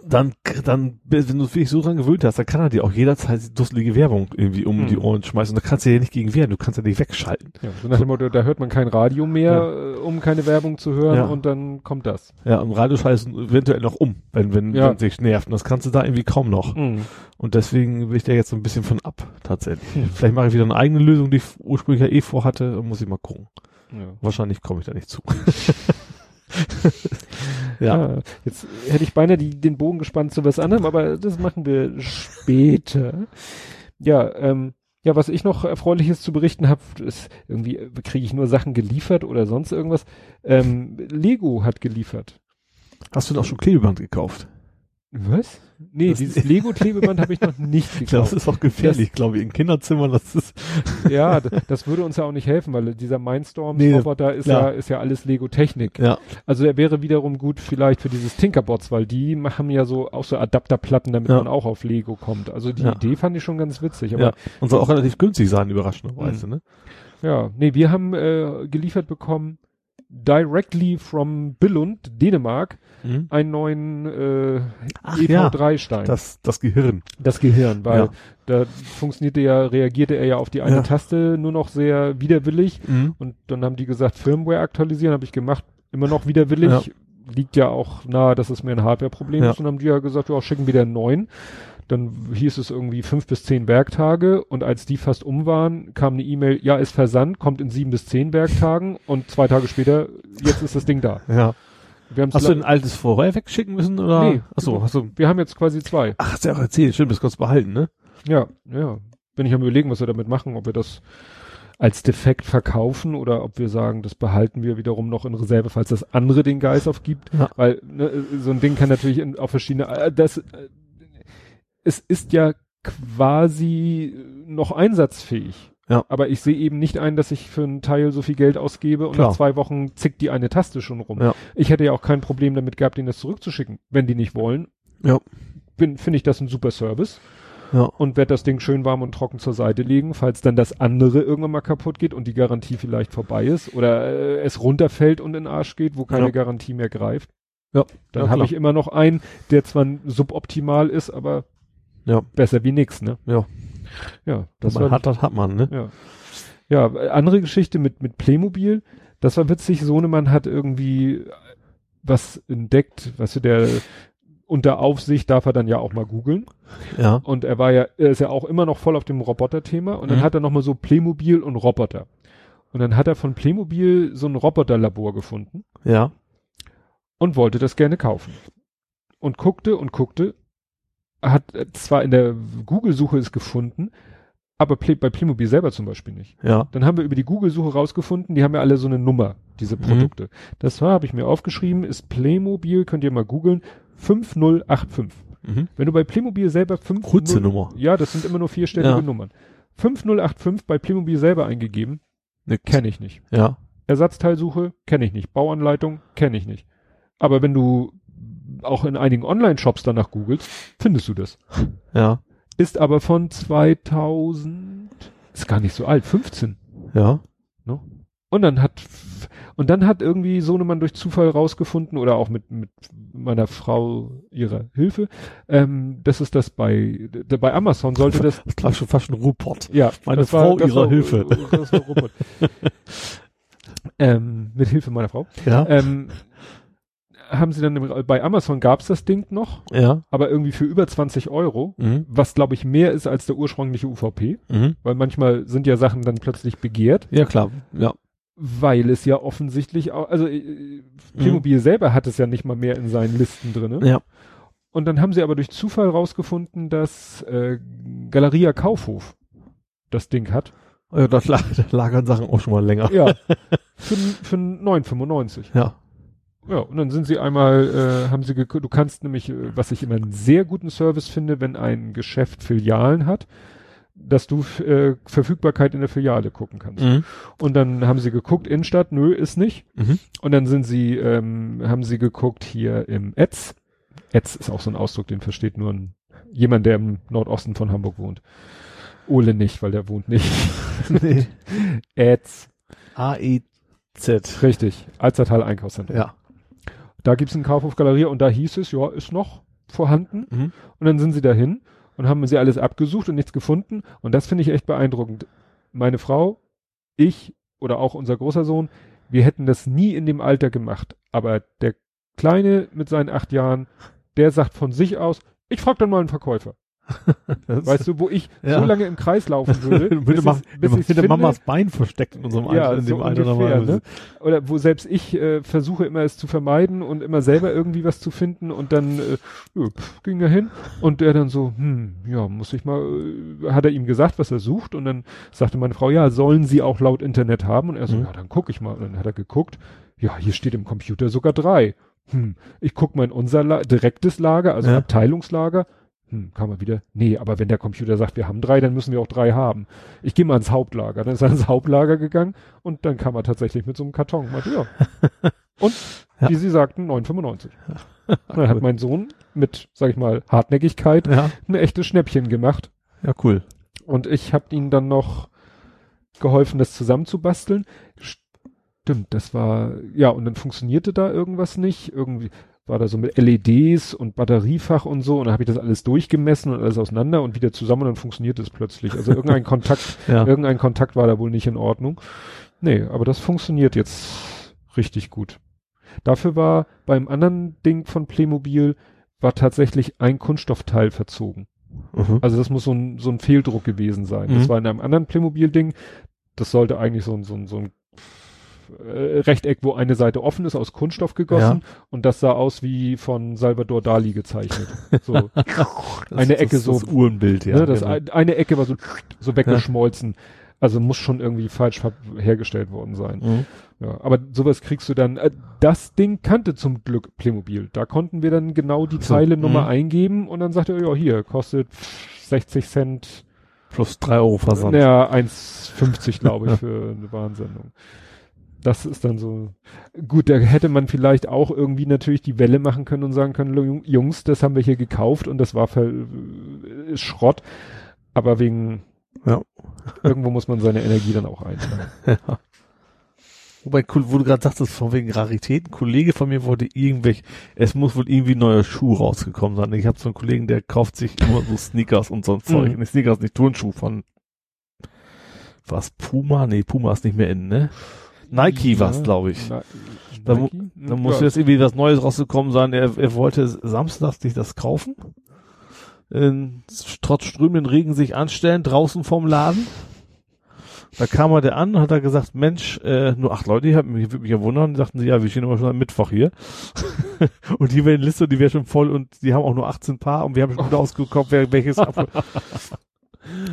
Speaker 3: dann, dann, wenn du dich so dran gewöhnt hast, dann kann er dir auch jederzeit dusselige Werbung irgendwie um
Speaker 2: Mhm.
Speaker 3: die Ohren schmeißen. Und da kannst du ja nicht gegen wehren, du kannst ja nicht wegschalten.
Speaker 2: Ja, so nach dem Motto, da hört man kein Radio mehr, äh, um keine Werbung zu hören
Speaker 3: Ja.
Speaker 2: und dann kommt das.
Speaker 3: Ja, im Radio schalten eventuell noch um, wenn, wenn,
Speaker 2: Ja.
Speaker 3: wenn sich nervt. Und das kannst du da irgendwie kaum noch.
Speaker 2: Mhm.
Speaker 3: Und deswegen will ich da jetzt so ein bisschen von ab, tatsächlich.
Speaker 2: Hm.
Speaker 3: Vielleicht mache ich wieder eine eigene Lösung, die ich ursprünglich ja eh vorhatte, muss ich mal gucken.
Speaker 2: Ja.
Speaker 3: Wahrscheinlich komme ich da nicht zu. ja.
Speaker 2: Ah, jetzt hätte ich beinahe die, den Bogen gespannt zu was anderem, aber das machen wir später. Ja, ähm, ja, was ich noch Erfreuliches zu berichten habe, ist irgendwie äh, kriege ich nur Sachen geliefert oder sonst irgendwas. Ähm, Lego hat geliefert.
Speaker 3: Hast du denn auch schon Klebeband gekauft?
Speaker 2: Was? Nee,
Speaker 3: Das-
Speaker 2: dieses Lego-Klebeband habe ich noch nicht
Speaker 3: Ich glaube, das
Speaker 2: gekauft.
Speaker 3: ist auch gefährlich, glaube ich, in Kinderzimmern, das ist,
Speaker 2: Ja, das würde uns ja auch nicht helfen, weil dieser Mindstorm
Speaker 3: Nee,
Speaker 2: ist ja ist ja alles Lego-Technik.
Speaker 3: ja,
Speaker 2: Also er wäre wiederum gut vielleicht für dieses Tinkerbots, weil die machen ja so auch so Adapterplatten, damit
Speaker 3: Ja.
Speaker 2: man auch auf Lego kommt. Also die
Speaker 3: Ja.
Speaker 2: Idee fand ich schon ganz witzig. Aber
Speaker 3: ja. Und soll auch relativ günstig sein, überraschenderweise, ne?
Speaker 2: ja, nee, wir haben äh, geliefert bekommen directly from Billund, Dänemark,
Speaker 3: Mhm.
Speaker 2: einen neuen äh,
Speaker 3: Ach ja,
Speaker 2: EV3-Stein.
Speaker 3: Das, das Gehirn.
Speaker 2: das Gehirn, weil
Speaker 3: Ja.
Speaker 2: da funktionierte ja, reagierte er ja auf die eine
Speaker 3: Ja.
Speaker 2: Taste nur noch sehr widerwillig.
Speaker 3: Mhm.
Speaker 2: Und dann haben die gesagt, Firmware aktualisieren, habe ich gemacht, immer noch widerwillig. Liegt ja auch nahe, dass es mehr ein Hardware-Problem ist. Und dann haben die ja gesagt, ja, schicken wieder einen neuen. Dann hieß es irgendwie fünf bis zehn Werktage und als die fast um waren, kam eine E-Mail, ja, ist versandt, kommt in sieben bis zehn Werktagen und zwei Tage später, jetzt ist das Ding da.
Speaker 3: Ja. Hast du ein altes vorher wegschicken müssen, oder?
Speaker 2: Nee.
Speaker 3: Achso, du,
Speaker 2: wir haben jetzt quasi zwei.
Speaker 3: ach, hast du ja auch erzählt, stimmt, das kannst du behalten, ne?
Speaker 2: Ja, ja. Bin ich am überlegen, was wir damit machen, ob wir das als defekt verkaufen oder ob wir sagen, das behalten wir wiederum noch in Reserve, falls das andere den Geist aufgibt.
Speaker 3: Ja.
Speaker 2: Weil ne, so ein Ding kann natürlich in, auf verschiedene, äh, das, es ist ja quasi noch einsatzfähig.
Speaker 3: Ja.
Speaker 2: Aber ich sehe eben nicht ein, dass ich für einen Teil so viel Geld ausgebe und
Speaker 3: Klar.
Speaker 2: nach zwei Wochen zickt die eine Taste schon rum.
Speaker 3: Ja.
Speaker 2: Ich hätte ja auch kein Problem damit gehabt, denen das zurückzuschicken, wenn die nicht wollen.
Speaker 3: Ja.
Speaker 2: finde ich das ein super Service
Speaker 3: Ja.
Speaker 2: und werde das Ding schön warm und trocken zur Seite legen, falls dann das andere irgendwann mal kaputt geht und die Garantie vielleicht vorbei ist oder äh, es runterfällt und in den Arsch geht, wo keine
Speaker 3: Ja.
Speaker 2: Garantie mehr greift.
Speaker 3: Ja.
Speaker 2: Dann
Speaker 3: Ja,
Speaker 2: habe ich immer noch einen, der zwar suboptimal ist, aber
Speaker 3: Ja.
Speaker 2: besser wie nix, ne?
Speaker 3: Ja.
Speaker 2: Ja, das
Speaker 3: man
Speaker 2: war
Speaker 3: hat, das hat man, ne?
Speaker 2: ja. Ja, andere Geschichte mit, mit Playmobil. Das war witzig. Sohnemann hat irgendwie was entdeckt, weißt du, der unter Aufsicht darf er dann ja auch mal googeln.
Speaker 3: Ja.
Speaker 2: Und er war ja, er ist ja auch immer noch voll auf dem Roboter-Thema. Und dann
Speaker 3: Mhm.
Speaker 2: hat er nochmal so Playmobil und Roboter. Und dann hat er von Playmobil so ein Roboterlabor gefunden
Speaker 3: Ja.
Speaker 2: und wollte das gerne kaufen. Und guckte und guckte, hat äh, zwar in der Google-Suche es gefunden, aber bei Playmobil selber zum Beispiel nicht.
Speaker 3: Ja.
Speaker 2: Dann haben wir über die Google-Suche rausgefunden, die haben ja alle so eine Nummer, diese
Speaker 3: Mhm.
Speaker 2: Produkte. Das war, habe ich mir aufgeschrieben, ist Playmobil, könnt ihr mal googeln, 5085.
Speaker 3: Mhm.
Speaker 2: Wenn du bei Playmobil selber 50...
Speaker 3: Kurze Nummer.
Speaker 2: Ja, das sind immer nur vierstellige
Speaker 3: Ja.
Speaker 2: Nummern. 5085 bei Playmobil selber eingegeben,
Speaker 3: Nix.
Speaker 2: kenne ich nicht.
Speaker 3: Ja.
Speaker 2: Ersatzteilsuche, kenne ich nicht. Bauanleitung, kenne ich nicht. Aber wenn du auch in einigen Online-Shops danach googelst, findest du das.
Speaker 3: Ja.
Speaker 2: Ist aber von 2000, ist gar nicht so alt, 15.
Speaker 3: Ja.
Speaker 2: Und dann hat und dann hat irgendwie Sohnemann durch Zufall rausgefunden oder auch mit mit meiner Frau ihrer Hilfe, ähm, das ist das bei bei Amazon sollte das
Speaker 3: Das klang schon fast ein Ruhrpott.
Speaker 2: ja
Speaker 3: Meine Frau
Speaker 2: das
Speaker 3: ihrer Hilfe.
Speaker 2: das war Robert. ähm, mit Hilfe meiner Frau.
Speaker 3: Ja.
Speaker 2: Ähm, haben sie dann im, bei Amazon gab's das Ding noch,
Speaker 3: Ja.
Speaker 2: aber irgendwie für über 20 Euro,
Speaker 3: Mhm.
Speaker 2: was glaube ich mehr ist als der ursprüngliche UVP,
Speaker 3: Mhm.
Speaker 2: weil manchmal sind ja Sachen dann plötzlich begehrt.
Speaker 3: Ja, klar. Ja.
Speaker 2: Weil es ja offensichtlich auch, also äh, Playmobil selber hat es ja nicht mal mehr in seinen Listen drinne.
Speaker 3: Ja.
Speaker 2: Und dann haben sie aber durch Zufall rausgefunden, dass äh, Galeria Kaufhof das Ding hat.
Speaker 3: Ja, das lag, da lagern Sachen auch schon mal länger.
Speaker 2: Ja. für, für 9,95.
Speaker 3: Ja.
Speaker 2: Ja, und dann sind sie einmal, äh, haben sie geguckt, du kannst nämlich, äh, was ich immer einen sehr guten Service finde, wenn ein Geschäft Filialen hat, dass du äh, Verfügbarkeit in der Filiale gucken kannst.
Speaker 3: Mhm.
Speaker 2: Und dann haben sie geguckt, Innenstadt, nö, ist nicht.
Speaker 3: Mhm.
Speaker 2: Und dann sind sie, ähm, haben sie geguckt hier im Etz. Etz ist auch so ein Ausdruck, den versteht nur ein, jemand, der im Nordosten von Hamburg wohnt. Ole nicht, weil der wohnt nicht.
Speaker 3: nee.
Speaker 2: Etz.
Speaker 3: A-E-Z.
Speaker 2: Richtig. Alzertal Einkaufszentrum.
Speaker 3: Ja.
Speaker 2: Da gibt's einen Kaufhof Galerie und da hieß es, ja, ist noch vorhanden.
Speaker 3: Mhm.
Speaker 2: Und dann sind sie dahin und haben sie alles abgesucht und nichts gefunden. Und das finde ich echt beeindruckend. Meine Frau, ich oder auch unser großer Sohn, wir hätten das nie in dem Alter gemacht. Aber der Kleine mit seinen acht Jahren, der sagt von sich aus, ich frage dann mal einen Verkäufer. Weißt du, wo ich
Speaker 3: Ja.
Speaker 2: so lange im Kreis laufen würde,
Speaker 3: Bitte mach,
Speaker 2: bis
Speaker 3: hinter
Speaker 2: finde.
Speaker 3: Mamas Bein versteckt in unserem
Speaker 2: ja,
Speaker 3: Alter, in
Speaker 2: so
Speaker 3: dem Alter
Speaker 2: ungefähr,
Speaker 3: normalerweise.
Speaker 2: ne? Oder wo selbst ich äh, versuche immer es zu vermeiden und immer selber irgendwie was zu finden und dann äh, pff, ging er hin und der dann so, hm, ja, muss ich mal, äh, hat er ihm gesagt, was er sucht und dann sagte meine Frau, ja, sollen sie auch laut Internet haben und er so,
Speaker 3: Mhm.
Speaker 2: ja, dann gucke ich mal und dann hat er geguckt, ja, hier steht im Computer sogar drei. Hm, ich guck mal in unser La direktes Lager, also
Speaker 3: Ja.
Speaker 2: Abteilungslager. Hm, kann man wieder, nee, aber wenn der Computer sagt, wir haben drei, dann müssen wir auch drei haben. Ich gehe mal ins Hauptlager. Dann ist er ins Hauptlager gegangen und dann kam er tatsächlich mit so einem Karton. Meinte, ja. Und
Speaker 3: Ja.
Speaker 2: wie sie sagten, 9,95. Dann hat mein Sohn mit, sag ich mal, Hartnäckigkeit
Speaker 3: Ja,
Speaker 2: ein echtes Schnäppchen gemacht.
Speaker 3: ja, cool.
Speaker 2: Und ich habe ihnen dann noch geholfen, das zusammenzubasteln. Stimmt, das war, ja, und dann funktionierte da irgendwas nicht. Irgendwie war da so mit LEDs und Batteriefach und so. Und dann habe ich das alles durchgemessen und alles auseinander und wieder zusammen und dann funktionierte es plötzlich. Also irgendein Kontakt,
Speaker 3: Ja.
Speaker 2: irgendein Kontakt war da wohl nicht in Ordnung. Nee, aber das funktioniert jetzt richtig gut. Dafür war beim anderen Ding von Playmobil war tatsächlich ein Kunststoffteil verzogen.
Speaker 3: Mhm.
Speaker 2: Also das muss so ein, so ein Fehldruck gewesen sein.
Speaker 3: Mhm.
Speaker 2: Das war in einem anderen Playmobil-Ding. Das sollte eigentlich so ein, so ein, so ein äh, Rechteck, wo eine Seite offen ist, aus Kunststoff gegossen. Und das sah aus wie von Salvador Dali gezeichnet. So, eine Ecke
Speaker 3: das,
Speaker 2: so-
Speaker 3: Das Uhrenbild, ja.
Speaker 2: ne, das
Speaker 3: genau.
Speaker 2: ein, eine Ecke war so, so weggeschmolzen. Also muss schon irgendwie falsch hergestellt worden sein.
Speaker 3: Mhm.
Speaker 2: Ja, aber sowas kriegst du dann. Äh, das Ding kannte zum Glück Playmobil. Da konnten wir dann genau die
Speaker 3: So,
Speaker 2: Teilenummer
Speaker 3: mhm.
Speaker 2: eingeben und dann sagte er, ja, hier, kostet 60 Cent
Speaker 3: Plus drei Euro Versand.
Speaker 2: ja, 1,50 glaube ich für eine Warnsendung. das ist dann so, gut, da hätte man vielleicht auch irgendwie natürlich die Welle machen können und sagen können, Jungs, das haben wir hier gekauft und das war äh, Schrott, aber wegen,
Speaker 3: ja.
Speaker 2: irgendwo muss man seine Energie dann auch einstellen. ja.
Speaker 3: Wobei, wo du gerade sagtest, von wegen Raritäten, ein Kollege von mir wollte irgendwelche, es muss wohl irgendwie ein neuer Schuh rausgekommen sein. Ich habe so einen Kollegen, der kauft sich immer so Sneakers und so ein Zeug. Mhm. Nicht Sneakers, nicht Turnschuh von, was, Puma? Nee, Puma ist nicht mehr in, ne? Nike ja, war's, glaube ich. Na, da, mu da muss ja. jetzt irgendwie was Neues rausgekommen sein. Er, er wollte samstags sich das kaufen. In, trotz strömenden Regen sich anstellen, draußen vorm Laden. Da kam er der an und hat er gesagt, Mensch, äh, nur acht Leute, die haben mich, würde mich ja wundern. Sagten sie, ja, wir stehen immer schon am Mittwoch hier. und die wäre Liste, die wäre schon voll und die haben auch nur 18 Paar und wir haben schon gut ausgeguckt, wer welches.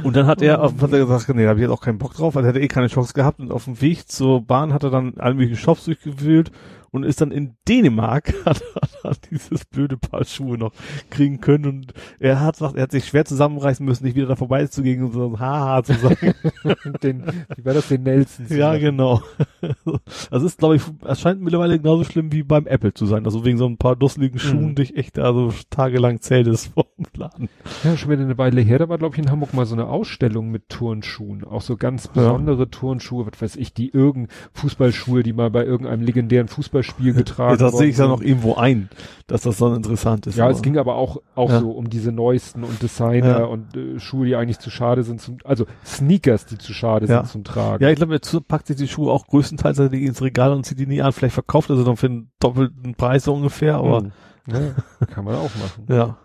Speaker 3: Und dann hat er, hat er gesagt, nee, da habe ich jetzt auch keinen Bock drauf, weil er hätte eh keine Chance gehabt. Und auf dem Weg zur Bahn hat er dann alle möglichen Shops durchgewühlt und ist dann in Dänemark, hat, hat dieses blöde Paar Schuhe noch kriegen können und er hat er hat sich schwer zusammenreißen müssen, nicht wieder da vorbeizugehen und so ein Haha zu sagen.
Speaker 2: den, wie war das, den Nelson?
Speaker 3: Ja, machen. genau. Also ist, glaube ich, es scheint mittlerweile genauso schlimm wie beim Apple zu sein. Also wegen so ein paar dusseligen Schuhen mhm. dich echt da so tagelang zählt es vom Laden.
Speaker 2: Ja, schon wieder eine Weile her, da war, glaube ich, in Hamburg mal so eine Ausstellung mit Turnschuhen. Auch so ganz besondere ja. Turnschuhe, was weiß ich, die irgendein Fußballschuhe, die mal bei irgendeinem legendären Fußball Spiel getragen.
Speaker 3: das sehe ich ja noch irgendwo ein, dass das dann interessant ist.
Speaker 2: Ja, aber. es ging aber auch, auch ja. so um diese neuesten und Designer ja. und äh, Schuhe, die eigentlich zu schade sind zum, also Sneakers, die zu schade ja. sind zum Tragen.
Speaker 3: Ja, ich glaube, er packt sich die Schuhe auch größtenteils ins Regal und zieht die nie an. Vielleicht verkauft er sie dann für einen doppelten Preis so ungefähr, aber. Mhm.
Speaker 2: Ja, kann man auch machen.
Speaker 3: Ja.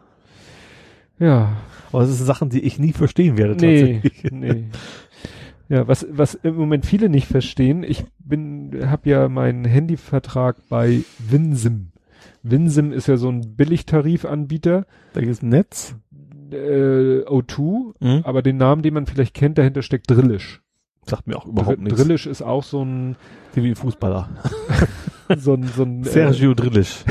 Speaker 2: Ja.
Speaker 3: Aber es sind Sachen, die ich nie verstehen werde
Speaker 2: nee, tatsächlich. Nee. Ja, was, was im Moment viele nicht verstehen, ich bin, habe ja meinen Handyvertrag bei Winsim. Winsim ist ja so ein Billigtarifanbieter.
Speaker 3: Welches Netz?
Speaker 2: Äh, O2, mhm. aber den Namen, den man vielleicht kennt, dahinter steckt Drillisch.
Speaker 3: Sagt mir auch überhaupt Dr nichts.
Speaker 2: Drillisch ist auch so ein
Speaker 3: wie ein Fußballer.
Speaker 2: so ein, so ein
Speaker 3: Sergio äh, Drillisch.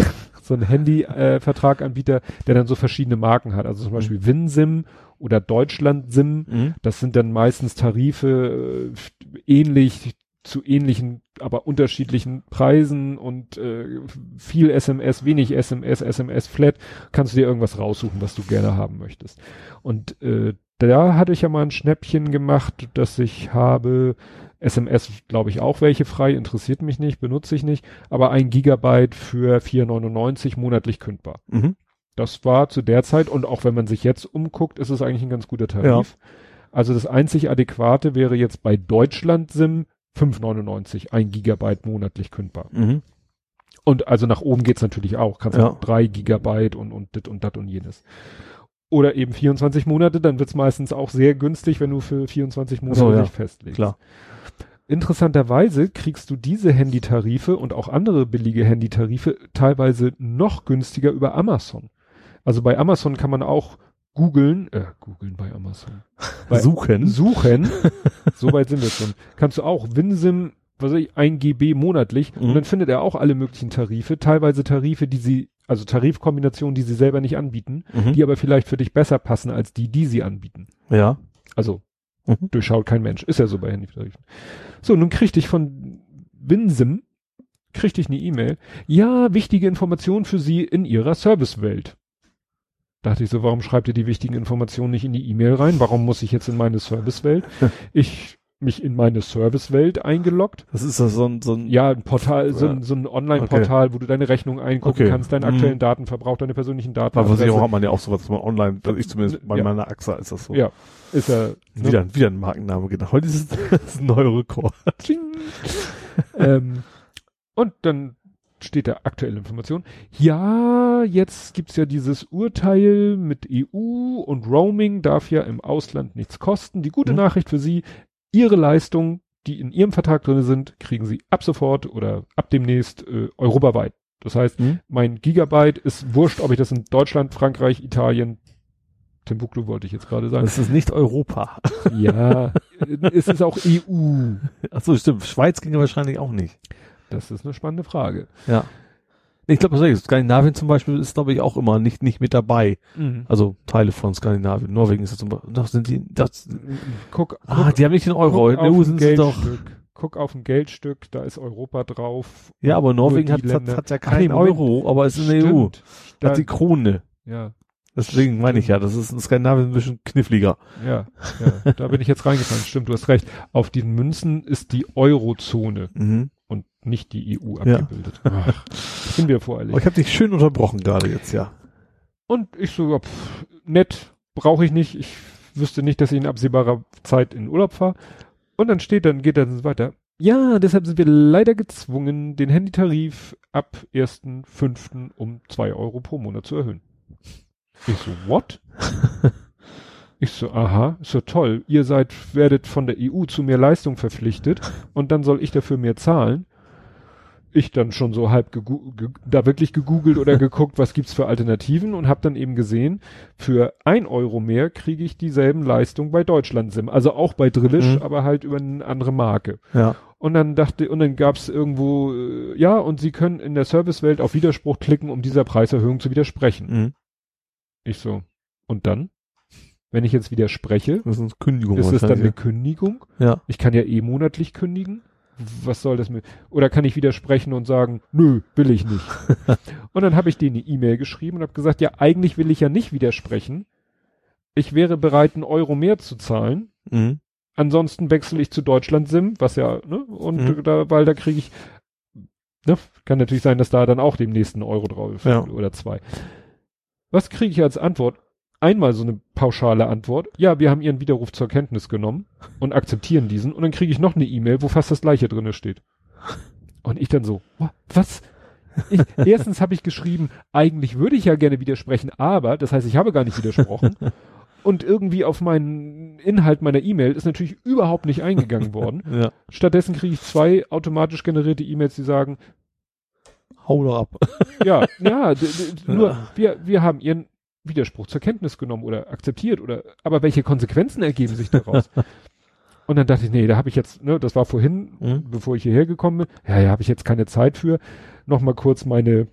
Speaker 2: So ein Handy-Vertraganbieter, äh, der dann so verschiedene Marken hat. Also zum Beispiel mhm. Winsim oder Deutschland SIM. Mhm. Das sind dann meistens Tarife äh, ähnlich zu ähnlichen, aber unterschiedlichen Preisen und äh, viel SMS, wenig SMS, SMS Flat, kannst du dir irgendwas raussuchen, was du gerne haben möchtest. Und äh, da hatte ich ja mal ein Schnäppchen gemacht, dass ich habe SMS, glaube ich, auch welche frei, interessiert mich nicht, benutze ich nicht, aber ein Gigabyte für 4,99 monatlich kündbar. Mhm. Das war zu der Zeit und auch wenn man sich jetzt umguckt, ist es eigentlich ein ganz guter Tarif. Ja. Also das einzig adäquate wäre jetzt bei Deutschland SIM 5,99, ein Gigabyte monatlich kündbar. Mhm. Und also nach oben geht's natürlich auch. Kannst ja. auch drei Gigabyte und, und dit und dat und jenes. Oder eben 24 Monate, dann wird's meistens auch sehr günstig, wenn du für 24 Monate so, ja. dich festlegst.
Speaker 3: Klar.
Speaker 2: Interessanterweise kriegst du diese Handytarife und auch andere billige Handytarife teilweise noch günstiger über Amazon. Also bei Amazon kann man auch googeln, äh, googeln bei Amazon.
Speaker 3: Bei suchen.
Speaker 2: Suchen. so weit sind wir schon. Kannst du auch Winsim, was weiß ich, 1 GB monatlich mhm. und dann findet er auch alle möglichen Tarife, teilweise Tarife, die sie, also Tarifkombinationen, die sie selber nicht anbieten, mhm. die aber vielleicht für dich besser passen als die, die sie anbieten.
Speaker 3: Ja.
Speaker 2: Also, mhm. durchschaut kein Mensch. Ist ja so bei Handytarifen. So, nun kriegte ich von Winsim, kriegte ich eine E-Mail. Ja, wichtige Informationen für Sie in Ihrer Servicewelt. Dachte ich so, warum schreibt ihr die wichtigen Informationen nicht in die E-Mail rein? Warum muss ich jetzt in meine Servicewelt? ich mich in meine Servicewelt eingeloggt.
Speaker 3: Das ist das so ein, so ein
Speaker 2: ja ein Portal, so ein, so ein Online-Portal, okay. wo du deine Rechnung eingucken okay. kannst, deinen mhm. aktuellen Datenverbrauch, deine persönlichen Daten.
Speaker 3: Bei Versicherung hat man ja auch sowas, dass man online, ich zumindest bei ja. meiner AXA ist das so.
Speaker 2: Ja, ist er.
Speaker 3: Ne? Wieder, wieder ein Markenname, genau. Heute ist es ein neuer Rekord.
Speaker 2: ähm, und dann steht da aktuelle Information. Ja, jetzt gibt's ja dieses Urteil mit EU und Roaming darf ja im Ausland nichts kosten. Die gute mhm. Nachricht für Sie, Ihre Leistungen, die in Ihrem Vertrag drin sind, kriegen Sie ab sofort oder ab demnächst äh, europaweit. Das heißt, mhm. mein Gigabyte ist wurscht, ob ich das in Deutschland, Frankreich, Italien, Timbuktu wollte ich jetzt gerade sagen.
Speaker 3: Das ist nicht Europa.
Speaker 2: Ja, es ist auch EU.
Speaker 3: Ach so, stimmt. Schweiz ging wahrscheinlich auch nicht.
Speaker 2: Das ist eine spannende Frage.
Speaker 3: Ja. Ich glaube, Skandinavien zum Beispiel ist, glaube ich, auch immer nicht, nicht mit dabei. Mhm. Also Teile von Skandinavien. Norwegen ist das zum Beispiel, doch sind die, das,
Speaker 2: guck,
Speaker 3: ah, guck, die haben nicht den Euro. In der EU sind sie doch,
Speaker 2: guck auf ein Geldstück, da ist Europa drauf.
Speaker 3: Ja, aber Norwegen hat, hat, hat ja
Speaker 2: Ach
Speaker 3: keinen
Speaker 2: Moment.
Speaker 3: Euro, aber es ist in der EU. Hat die Krone.
Speaker 2: ja,
Speaker 3: Deswegen meine ich ja, das ist in Skandinavien ein bisschen kniffliger.
Speaker 2: ja, ja, da bin ich jetzt reingefallen. Stimmt, du hast recht. Auf den Münzen ist die Eurozone
Speaker 3: Mhm.
Speaker 2: Und nicht die EU
Speaker 3: Ja.
Speaker 2: abgebildet. Ach, sind wir voreilig.
Speaker 3: Aber ich habe dich schön unterbrochen gerade jetzt, ja.
Speaker 2: Und ich so, ja, pff, nett, brauche ich nicht. Ich wüsste nicht, dass ich in absehbarer Zeit in Urlaub fahre. Und dann steht dann, geht dann weiter. Ja, deshalb sind wir leider gezwungen, den Handytarif ab 1.5. um 2 Euro pro Monat zu erhöhen. Ich so, what? ich so, aha, ist so toll. Ihr seid, werdet von der EU zu mehr Leistung verpflichtet und dann soll ich dafür mehr zahlen. Ich dann schon so halb da wirklich gegoogelt oder geguckt, was gibt's für Alternativen und habe dann eben gesehen, für ein Euro mehr kriege ich dieselben Leistungen bei Deutschland Sim. Also auch bei Drillisch,
Speaker 3: Mhm.
Speaker 2: aber halt über eine andere Marke.
Speaker 3: Ja.
Speaker 2: Und dann dachte, und dann gab's irgendwo, äh, ja, und Sie können in der Servicewelt auf Widerspruch klicken, um dieser Preiserhöhung zu widersprechen.
Speaker 3: Mhm.
Speaker 2: Ich so, und dann? Wenn ich jetzt widerspreche,
Speaker 3: Das ist eine Kündigung
Speaker 2: ist es dann eine Kündigung?
Speaker 3: Ja.
Speaker 2: Ich kann ja eh monatlich kündigen. Was soll das mit? Oder kann ich widersprechen und sagen, nö, will ich nicht. und dann habe ich denen eine E-Mail geschrieben und habe gesagt, ja, eigentlich will ich ja nicht widersprechen. Ich wäre bereit, einen Euro mehr zu zahlen.
Speaker 3: Mhm.
Speaker 2: Ansonsten wechsle ich zu Deutschland Sim, was ja, ne, und
Speaker 3: Mhm.
Speaker 2: da, weil da kriege ich, ne, kann natürlich sein, dass da dann auch dem nächsten Euro drauf
Speaker 3: Ja.
Speaker 2: oder zwei. Was kriege ich als Antwort? Einmal so eine pauschale Antwort. Ja, wir haben Ihren Widerruf zur Kenntnis genommen und akzeptieren diesen. Und dann kriege ich noch eine E-Mail, wo fast das gleiche drinne steht. Und ich dann so, "Wha- was? Ich, erstens habe ich geschrieben, eigentlich würde ich ja gerne widersprechen, aber, das heißt, ich habe gar nicht widersprochen. Und irgendwie auf meinen Inhalt meiner E-Mail ist natürlich überhaupt nicht eingegangen worden.
Speaker 3: Ja.
Speaker 2: Stattdessen kriege ich zwei automatisch generierte E-Mails, die sagen,
Speaker 3: Hau doch ab.
Speaker 2: ja, ja, nur, wir, wir haben ihren Widerspruch zur Kenntnis genommen oder akzeptiert oder, aber welche Konsequenzen ergeben sich daraus? Und dann dachte ich, nee, da habe ich jetzt, ne, das war vorhin,
Speaker 3: Mhm.
Speaker 2: bevor ich hierher gekommen bin, ja, ja, habe ich jetzt keine Zeit für, nochmal kurz meine,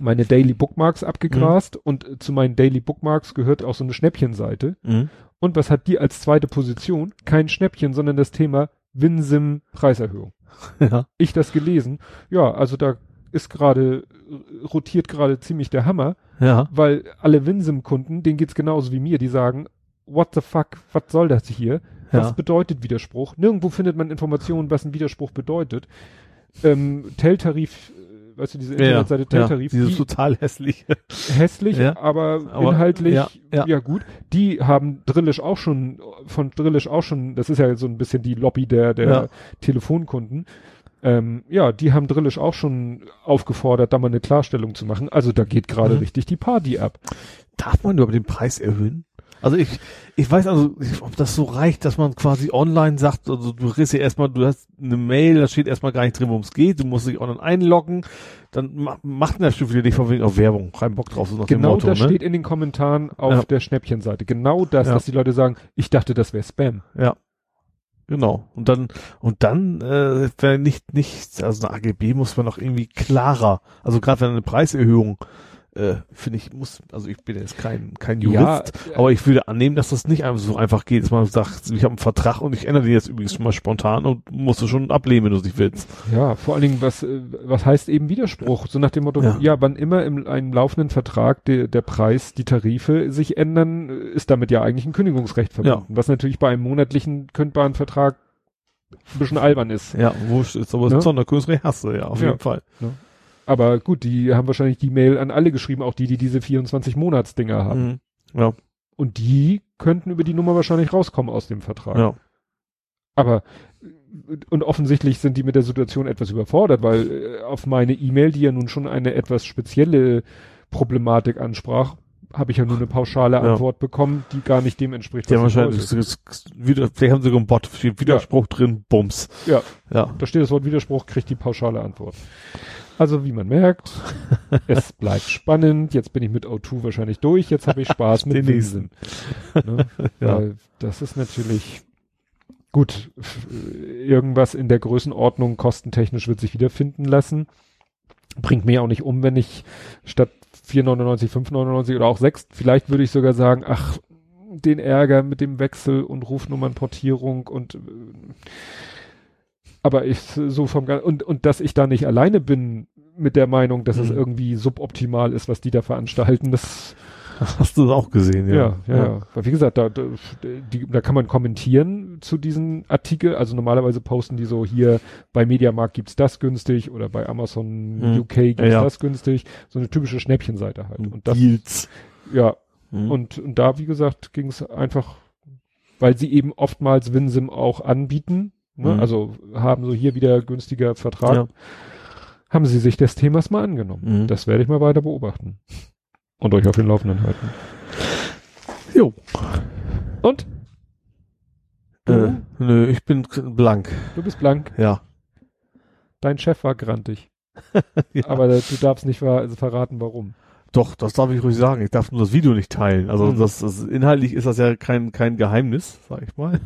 Speaker 2: meine Daily Bookmarks abgegrast und äh, zu meinen Daily Bookmarks gehört auch so eine Schnäppchenseite.
Speaker 3: Mhm.
Speaker 2: Und was hat die als zweite Position? Kein Schnäppchen, sondern das Thema WinSim Preiserhöhung.
Speaker 3: Ja.
Speaker 2: Ich das gelesen. Ja, also da ist gerade, äh, rotiert gerade ziemlich der Hammer,
Speaker 3: Ja.
Speaker 2: weil alle WinSim-Kunden, denen geht's genauso wie mir, die sagen, what the fuck, was soll das hier? Was
Speaker 3: Ja.
Speaker 2: bedeutet Widerspruch? Nirgendwo findet man Informationen, was ein Widerspruch bedeutet. Ähm, Telltarif, äh, weißt du, diese Internetseite Telltarif,
Speaker 3: Dieses
Speaker 2: die,
Speaker 3: total hässlich.
Speaker 2: hässlich,
Speaker 3: Ja.
Speaker 2: aber,
Speaker 3: Aber,
Speaker 2: inhaltlich,
Speaker 3: ja,
Speaker 2: ja,
Speaker 3: ja.
Speaker 2: gut. Die haben Drillisch auch schon, von Drillisch auch schon, das ist ja so ein bisschen die Lobby der, der
Speaker 3: Ja.
Speaker 2: Telefonkunden. Ähm, ja, die haben Drillisch auch schon aufgefordert, da mal eine Klarstellung zu machen. Also da geht gerade
Speaker 3: Mhm.
Speaker 2: richtig die Party ab.
Speaker 3: Darf man überhaupt den Preis erhöhen? Also ich, ich weiß also, ob das so reicht, dass man quasi online sagt, also du kriegst ja erstmal, du hast eine Mail, da steht erstmal gar nicht drin, worum es geht, du musst dich online einloggen, dann ma macht der Stufe nicht von wegen auf Werbung, kein Bock drauf, so nach
Speaker 2: Genau
Speaker 3: Motto,
Speaker 2: das
Speaker 3: ne?
Speaker 2: steht in den Kommentaren auf
Speaker 3: Ja.
Speaker 2: der Schnäppchenseite. Genau das,
Speaker 3: Ja.
Speaker 2: dass die Leute sagen, ich dachte, das wäre Spam.
Speaker 3: Ja. Genau. Und dann, und dann, äh, wäre nicht, nicht, also eine AGB muss man noch irgendwie klarer, also gerade wenn eine Preiserhöhung, äh, finde ich, muss, also ich bin jetzt kein, kein Jurist,
Speaker 2: Ja,
Speaker 3: aber ich würde annehmen, dass das nicht einfach so einfach geht, dass man sagt, ich habe einen Vertrag und ich ändere den jetzt übrigens schon mal spontan und musst du schon ablehnen, wenn du es nicht willst.
Speaker 2: Ja, vor allen Dingen, was, äh, was heißt eben Widerspruch? So nach dem Motto,
Speaker 3: Ja.
Speaker 2: ja, wann immer im einem laufenden Vertrag der, der Preis, die Tarife sich ändern, ist damit ja eigentlich ein Kündigungsrecht verbunden. Was natürlich bei einem monatlichen kündbaren Vertrag ein bisschen albern ist.
Speaker 3: Ja, wurscht ist, aber
Speaker 2: Ne?
Speaker 3: ja. Sonderkünstler hast du ja, auf
Speaker 2: Ja.
Speaker 3: jeden Fall.
Speaker 2: Aber gut, die haben wahrscheinlich die Mail an alle geschrieben, auch die, die diese 24-Monats-Dinger haben.
Speaker 3: Mhm. Ja,
Speaker 2: Und die könnten über die Nummer wahrscheinlich rauskommen aus dem Vertrag.
Speaker 3: ja.
Speaker 2: Aber äh, und offensichtlich sind die mit der Situation etwas überfordert, weil äh, auf meine E-Mail, die ja nun schon eine etwas spezielle Problematik ansprach, habe ich ja nur eine pauschale
Speaker 3: Ja.
Speaker 2: Antwort bekommen, die gar nicht dem entspricht, ich
Speaker 3: wahrscheinlich, das- das- wieder, vielleicht haben sie sogar einen Bot, steht Widerspruch drin, Bums.
Speaker 2: Ja.
Speaker 3: Ja.
Speaker 2: Da steht das Wort Widerspruch, kriegt die pauschale Antwort. Also wie man merkt, es bleibt spannend. Jetzt bin ich mit O2 wahrscheinlich durch. Jetzt habe ich Spaß mit Winsen. Ne?
Speaker 3: Ja.
Speaker 2: Das ist natürlich gut. Irgendwas in der Größenordnung kostentechnisch wird sich wiederfinden lassen. Bringt mir auch nicht um, wenn ich statt 4,99, 5,99 oder auch 6, vielleicht würde ich sogar sagen, ach, den Ärger mit dem Wechsel und Rufnummernportierung und äh, aber ich so vom und und dass ich da nicht alleine bin mit der Meinung, dass es
Speaker 3: Mhm.
Speaker 2: irgendwie suboptimal ist, was die da veranstalten, das
Speaker 3: Hast du das auch gesehen,
Speaker 2: ja
Speaker 3: ja.
Speaker 2: ja, ja. Weil wie gesagt, da da, die, da kann man kommentieren zu diesen Artikel, also normalerweise posten die so hier bei Mediamarkt gibt's das günstig oder bei Amazon
Speaker 3: Mhm.
Speaker 2: UK gibt's
Speaker 3: Ja,
Speaker 2: das günstig, so eine typische Schnäppchenseite halt und das
Speaker 3: Deals.
Speaker 2: ja
Speaker 3: Mhm.
Speaker 2: und, und da, wie gesagt, ging es einfach, weil sie eben oftmals WinSim auch anbieten, ne?
Speaker 3: Mhm.
Speaker 2: also haben so hier wieder günstiger Vertrag,
Speaker 3: Ja.
Speaker 2: haben sie sich des Themas mal angenommen.
Speaker 3: Mhm.
Speaker 2: Das werde ich mal weiter beobachten. Und euch auf den Laufenden halten.
Speaker 3: Jo.
Speaker 2: Und?
Speaker 3: Äh, nö, ich bin blank.
Speaker 2: du bist blank.
Speaker 3: Ja.
Speaker 2: Dein Chef war grantig.
Speaker 3: Ja.
Speaker 2: Aber du darfst nicht ver verraten, warum.
Speaker 3: Doch, das darf ich ruhig sagen. Ich darf nur das Video nicht teilen. Also
Speaker 2: Mhm.
Speaker 3: das, das inhaltlich ist das ja kein kein Geheimnis, sag ich mal.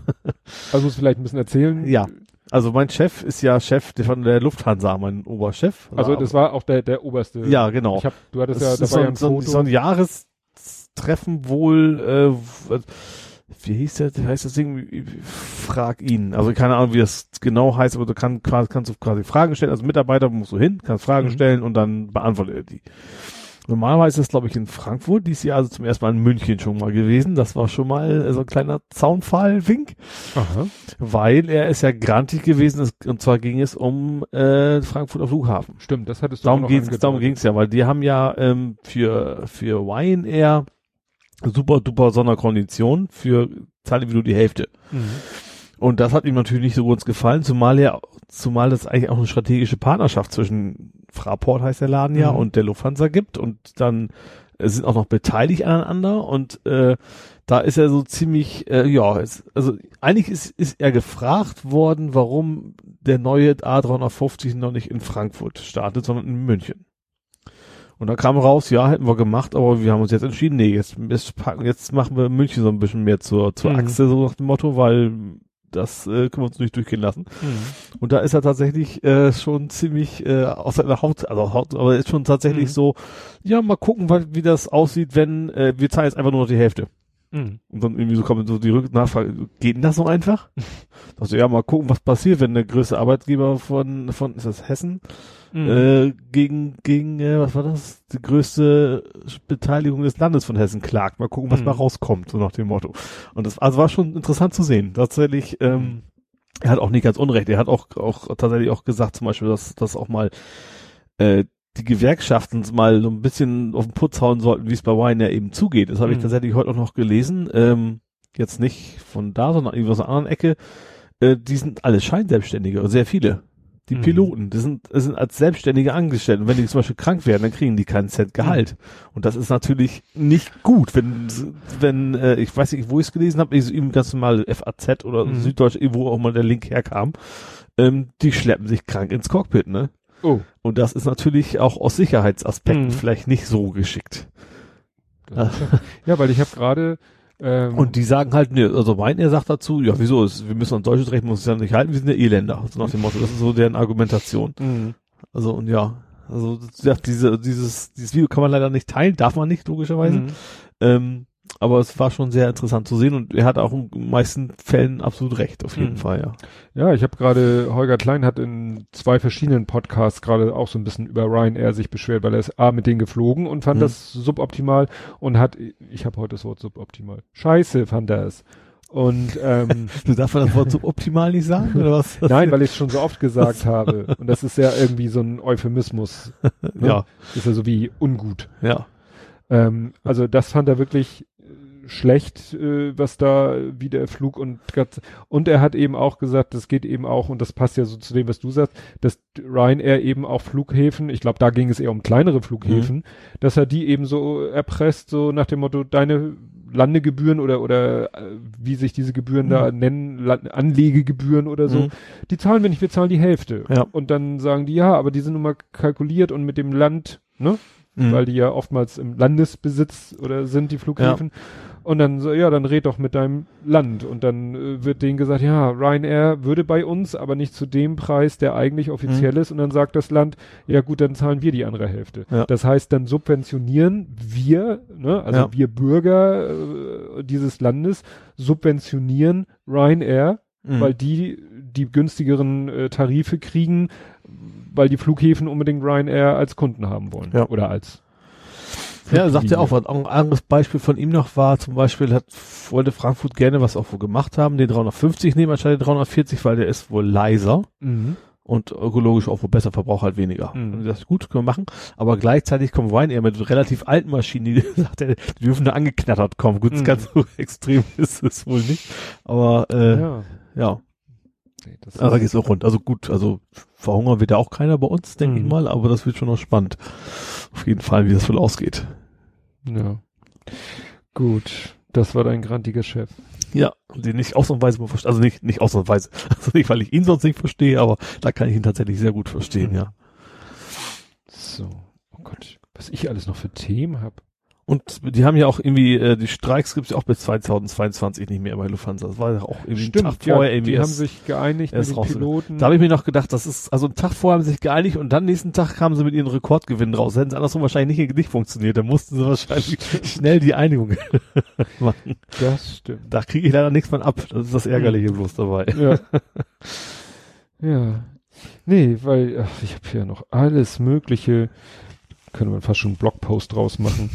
Speaker 2: Also musst du vielleicht ein bisschen erzählen.
Speaker 3: Ja. Also mein Chef ist ja Chef von der Lufthansa, mein Oberchef.
Speaker 2: Also das war auch der, der oberste.
Speaker 3: ja genau.
Speaker 2: Ich hab, du hattest
Speaker 3: Das
Speaker 2: ja,
Speaker 3: ist
Speaker 2: da war
Speaker 3: so,
Speaker 2: ja
Speaker 3: ein- so, ein-
Speaker 2: Foto.
Speaker 3: so ein Jahrestreffen wohl, äh, wie hieß der, heißt das Ding, frag ihn. Also keine Ahnung, wie das genau heißt, aber du kann, kannst du quasi Fragen stellen. Als Mitarbeiter musst du hin, kannst Fragen
Speaker 2: Mhm.
Speaker 3: stellen und dann beantwortet er die. Normalerweise ist das, glaube ich, in Frankfurt, dies Jahr also zum ersten Mal in München schon mal gewesen. Das war schon mal so ein kleiner Zaunfall-Wink, weil er ist ja grantig gewesen ist, und zwar ging es um äh, Frankfurter Flughafen.
Speaker 2: Stimmt, das hattest du
Speaker 3: Darum
Speaker 2: angedeutet.
Speaker 3: darum ging's ja, weil die haben ja ähm, für für Ryanair super duper Sonderkonditionen für zahle wie nur die Hälfte.
Speaker 2: Mhm.
Speaker 3: Und das hat ihm natürlich nicht so ganz gefallen, zumal er zumal es eigentlich auch eine strategische Partnerschaft zwischen Fraport heißt der Laden ja
Speaker 2: Mhm.
Speaker 3: und der Lufthansa gibt und dann äh, sind auch noch beteiligt aneinander und äh, da ist er so ziemlich äh, ja es, also eigentlich ist ist er gefragt worden, warum der neue A350 noch nicht in Frankfurt startet, sondern in München. Und da kam raus, ja, hätten wir gemacht, aber wir haben uns jetzt entschieden, nee, jetzt, jetzt packen, jetzt machen wir München so ein bisschen mehr zur, zur
Speaker 2: Mhm.
Speaker 3: Achse, so nach dem Motto, weil das äh, können wir uns nicht durchgehen lassen.
Speaker 2: Mhm.
Speaker 3: Und da ist er tatsächlich äh, schon ziemlich äh, aus seiner Haut, also Haut, aber ist schon tatsächlich
Speaker 2: Mhm.
Speaker 3: so, ja, mal gucken, wie das aussieht, wenn äh, wir zahlen jetzt einfach nur noch die Hälfte.
Speaker 2: Mhm.
Speaker 3: Und dann irgendwie so kommt so die Rücknachfrage, geht denn das so einfach? Also ja, mal gucken, was passiert, wenn der größte Arbeitgeber von, von ist das Hessen,
Speaker 2: Mhm.
Speaker 3: äh, gegen, gegen, äh, was war das? Die größte Beteiligung des Landes von Hessen klagt. Mal gucken, was
Speaker 2: Mhm.
Speaker 3: mal rauskommt, so nach dem Motto. Und das also war schon interessant zu sehen. Tatsächlich, ähm, er hat auch nicht ganz unrecht. Er hat auch, auch tatsächlich auch gesagt, zum Beispiel, dass, dass auch mal äh, die Gewerkschaften mal so ein bisschen auf den Putz hauen sollten, wie es bei Wine ja eben zugeht. Das habe ich
Speaker 2: Mhm.
Speaker 3: tatsächlich heute auch noch gelesen. Ähm, jetzt nicht von da, sondern irgendwie aus einer anderen Ecke. Äh, die sind alle Scheinselbstständige, sehr viele. Die
Speaker 2: Mhm.
Speaker 3: Piloten, die sind, sind als Selbstständige angestellt. Und wenn die zum Beispiel krank werden, dann kriegen die keinen Cent Gehalt. Und das ist natürlich nicht gut, wenn, wenn, äh, ich weiß nicht, wo ich es gelesen habe, ich eben ganz normal FAZ oder
Speaker 2: Mhm.
Speaker 3: Süddeutsch, wo auch mal der Link herkam, ähm, die schleppen sich krank ins Cockpit, ne?
Speaker 2: Oh.
Speaker 3: Und das ist natürlich auch aus Sicherheitsaspekten
Speaker 2: Mhm.
Speaker 3: vielleicht nicht so geschickt.
Speaker 2: Ja, weil ich habe gerade ähm,
Speaker 3: Und die sagen halt, ne, also Weiner sagt dazu, ja, wieso, ist, wir müssen an deutsches Recht, muss es ja nicht halten, wir sind ja Elender. So nach dem Motto, das ist so deren Argumentation.
Speaker 2: Mhm.
Speaker 3: Also, und ja, also, ja, diese, dieses, dieses Video kann man leider nicht teilen, darf man nicht, logischerweise.
Speaker 2: Mhm.
Speaker 3: Ähm, aber es war schon sehr interessant zu sehen und er hat auch in den meisten Fällen absolut recht, auf jeden
Speaker 2: Mhm.
Speaker 3: Fall, ja.
Speaker 2: Ja, ich habe gerade, Holger Klein hat in zwei verschiedenen Podcasts gerade auch so ein bisschen über Ryanair sich beschwert, weil er ist A mit denen geflogen und fand
Speaker 3: Mhm.
Speaker 2: das suboptimal und hat, ich habe heute das Wort suboptimal, scheiße fand er es. Und ähm,
Speaker 3: Du darfst das Wort so optimal nicht sagen, oder was?
Speaker 2: nein, weil ich es schon so oft gesagt habe. Und das ist ja irgendwie so ein Euphemismus. Ne?
Speaker 3: Ja,
Speaker 2: Ist ja so wie ungut.
Speaker 3: ja.
Speaker 2: Ähm, also das fand er wirklich schlecht, äh, was da wie der Flug und und er hat eben auch gesagt, das geht eben auch und das passt ja so zu dem, was du sagst, dass Ryanair eben auch Flughäfen, ich glaube, da ging es eher um kleinere Flughäfen, dass er die eben so erpresst, so nach dem Motto, deine Landegebühren oder oder äh, wie sich diese Gebühren da nennen, La Anlegegebühren oder so,
Speaker 3: Mhm.
Speaker 2: die zahlen wir nicht, wir zahlen die Hälfte.
Speaker 3: Ja.
Speaker 2: Und dann sagen die, ja, aber die sind nun mal kalkuliert und mit dem Land, ne?
Speaker 3: Mhm.
Speaker 2: weil die ja oftmals im Landesbesitz oder sind die Flughäfen. Und dann so, ja, dann red doch mit deinem Land. Und dann äh, wird denen gesagt, ja, Ryanair würde bei uns, aber nicht zu dem Preis, der eigentlich offiziell ist. Und dann sagt das Land, ja gut, dann zahlen wir die andere Hälfte.
Speaker 3: Ja.
Speaker 2: Das heißt, dann subventionieren wir, ne, also
Speaker 3: Ja.
Speaker 2: wir Bürger äh, dieses Landes subventionieren Ryanair
Speaker 3: Mhm.
Speaker 2: weil die die günstigeren äh, Tarife kriegen, weil die Flughäfen unbedingt Ryanair als Kunden haben wollen.
Speaker 3: Ja.
Speaker 2: Oder als
Speaker 3: Ja, er sagt ja auch, was ein anderes Beispiel von ihm noch war, zum Beispiel hat, wollte Frankfurt gerne was auch wohl gemacht haben, den 350 nehmen anstatt den 340, weil der ist wohl leiser
Speaker 2: Mhm.
Speaker 3: und ökologisch auch wohl besser, verbraucht halt weniger.
Speaker 2: Mhm.
Speaker 3: Und das ist gut, können wir machen. Aber gleichzeitig kommt Ryanair mit relativ alten Maschinen, die sagt er, die dürfen da angeknattert kommen. Gut,
Speaker 2: Mhm.
Speaker 3: ganz so extrem ist es wohl nicht. Aber äh, ja,
Speaker 2: Ja. Nee, das
Speaker 3: aber da geht's auch rund. Also gut, also verhungern wird ja auch keiner bei uns, denke
Speaker 2: Mhm.
Speaker 3: ich mal, aber das wird schon noch spannend. Auf jeden Fall, wie das wohl ausgeht.
Speaker 2: Ja. Gut. Das war dein grantiger Chef.
Speaker 3: Ja, den ich ausnahmsweise mal verstehe. Also nicht, nicht ausnahmsweise. Also nicht, weil ich ihn sonst nicht verstehe, aber da kann ich ihn tatsächlich sehr gut verstehen,
Speaker 2: Mhm.
Speaker 3: ja.
Speaker 2: So. Oh Gott. Was ich alles noch für Themen hab.
Speaker 3: Und die haben ja auch irgendwie, äh, die Streiks gibt's ja auch bis 2022 nicht mehr bei Lufthansa. Das war ja auch irgendwie ein Tag
Speaker 2: ja,
Speaker 3: vorher irgendwie
Speaker 2: die haben sich geeinigt mit den Piloten.
Speaker 3: Da habe ich mir noch gedacht, das ist, also einen Tag vorher haben sie sich geeinigt und dann nächsten Tag kamen sie mit ihren Rekordgewinnen raus. Hätten sie andersrum wahrscheinlich nicht, nicht funktioniert. Da mussten sie wahrscheinlich schnell die Einigung machen.
Speaker 2: das stimmt.
Speaker 3: Da kriege ich leider nichts von ab. Das ist das Ärgerliche bloß dabei.
Speaker 2: Ja. ja. Nee, weil ach, ich habe hier noch alles mögliche, könnte man fast schon einen Blogpost draus machen.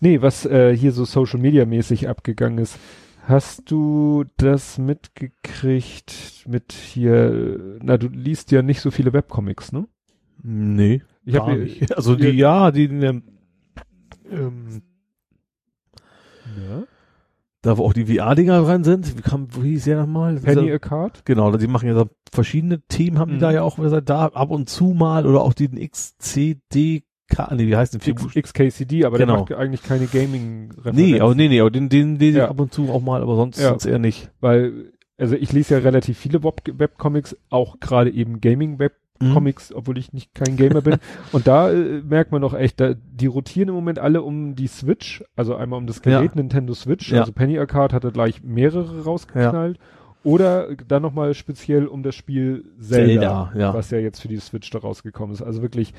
Speaker 2: Nee, was äh, hier so Social Media mäßig abgegangen ist. Hast du das mitgekriegt mit hier, na, du liest ja nicht so viele Webcomics, ne?
Speaker 3: Nee.
Speaker 2: Ich hab
Speaker 3: gar
Speaker 2: mir-
Speaker 3: nicht. Also die, ja, die, ähm,
Speaker 2: Ja.
Speaker 3: da wo auch die VR-Dinger dran sind. Wie, kam, wie hieß der nochmal?
Speaker 2: Penny a Card?
Speaker 3: Genau, die machen ja so verschiedene Themen, haben die
Speaker 2: Mhm.
Speaker 3: da ja auch da ab und zu mal oder auch den XCDK, nee, wie heißt denn?
Speaker 2: XKCD, aber
Speaker 3: Genau.
Speaker 2: der macht eigentlich keine Gaming-Referenzen.
Speaker 3: Nee, aber nee, nee, aber den, den, den
Speaker 2: Ja.
Speaker 3: ab und zu auch mal, aber sonst,
Speaker 2: Ja.
Speaker 3: sonst eher nicht.
Speaker 2: Weil, also ich lese ja relativ viele Web Webcomics, auch gerade eben Gaming-Web
Speaker 3: Mhm.
Speaker 2: Obwohl ich nicht kein Gamer bin. Und da äh, merkt man doch echt, da, die rotieren im Moment alle um die Switch, also einmal um das Gerät
Speaker 3: Ja.
Speaker 2: Nintendo Switch, also Penny Arcade hatte gleich mehrere rausgeknallt. Oder dann nochmal speziell um das Spiel Zelda,
Speaker 3: Zelda, ja.
Speaker 2: was ja jetzt für die Switch da rausgekommen ist. Also wirklich,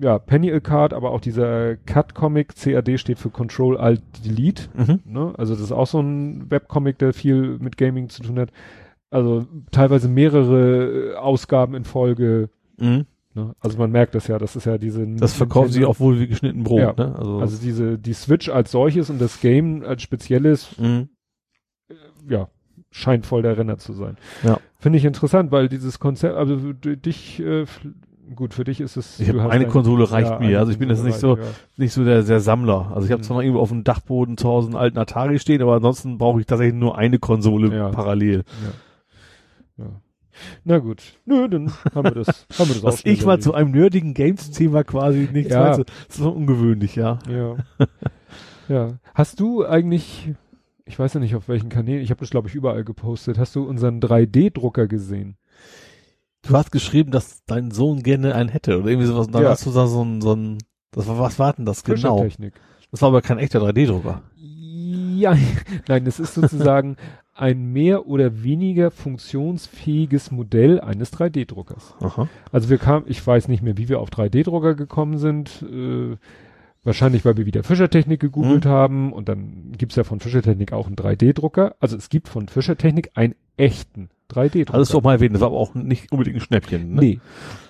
Speaker 2: ja, Penny Arcade, aber auch dieser Cut-Comic, CAD steht für Control Alt Delete.
Speaker 3: Mhm.
Speaker 2: Ne? Also das ist auch so ein Webcomic, der viel mit Gaming zu tun hat. Also teilweise mehrere äh, Ausgaben in Folge.
Speaker 3: Mhm.
Speaker 2: Ne? Also man merkt das ja, das ist ja diese.
Speaker 3: Das verkaufen sie auch wohl wie geschnitten Brot,
Speaker 2: Ja.
Speaker 3: ne? Also,
Speaker 2: Also diese die Switch als solches und das Game als spezielles,
Speaker 3: mhm.
Speaker 2: ja, scheint voll der Renner zu sein.
Speaker 3: Ja.
Speaker 2: Finde ich interessant, weil dieses Konzept, also dich, äh, gut für dich ist es.
Speaker 3: Ich hab
Speaker 2: du hast
Speaker 3: eine
Speaker 2: ein-
Speaker 3: Konsole reicht
Speaker 2: ja,
Speaker 3: mir. Also ich bin jetzt
Speaker 2: Konsole
Speaker 3: nicht so,
Speaker 2: reicht,
Speaker 3: nicht so der, der Sammler. Also ich habe
Speaker 2: Mhm.
Speaker 3: zwar noch irgendwo auf dem Dachboden zu Hause einen alten Atari stehen, aber ansonsten brauche ich tatsächlich nur eine Konsole
Speaker 2: Ja.
Speaker 3: parallel.
Speaker 2: Ja. ja. Na gut. Nö, dann haben wir das, haben wir das
Speaker 3: Was ich mal zu einem nerdigen Games-Thema quasi nicht
Speaker 2: Ja.
Speaker 3: weiß, das ist so ungewöhnlich, ja.
Speaker 2: Ja. ja. Hast du eigentlich, ich weiß ja nicht auf welchen Kanälen, ich habe das glaube ich überall gepostet, hast du unseren 3D-Drucker gesehen?
Speaker 3: Du hast geschrieben, dass dein Sohn gerne einen hätte oder irgendwie sowas. Und dann
Speaker 2: Ja.
Speaker 3: hast du da so ein, so ein, das war, was war denn das genau?
Speaker 2: Fischertechnik.
Speaker 3: Das war aber kein echter 3D-Drucker.
Speaker 2: Ja, nein, das ist sozusagen ein mehr oder weniger funktionsfähiges Modell eines 3D-Druckers.
Speaker 3: Aha.
Speaker 2: Also wir kamen, ich weiß nicht mehr, wie wir auf 3D-Drucker gekommen sind. Äh, wahrscheinlich, weil wir wieder Fischertechnik gegoogelt
Speaker 3: Mhm.
Speaker 2: haben und dann gibt's ja von Fischertechnik auch einen 3D-Drucker. Also es gibt von Fischertechnik einen echten 3D-Drucker.
Speaker 3: Alles doch mal erwähnt, das war aber auch nicht unbedingt ein Schnäppchen. Ne?
Speaker 2: Nee.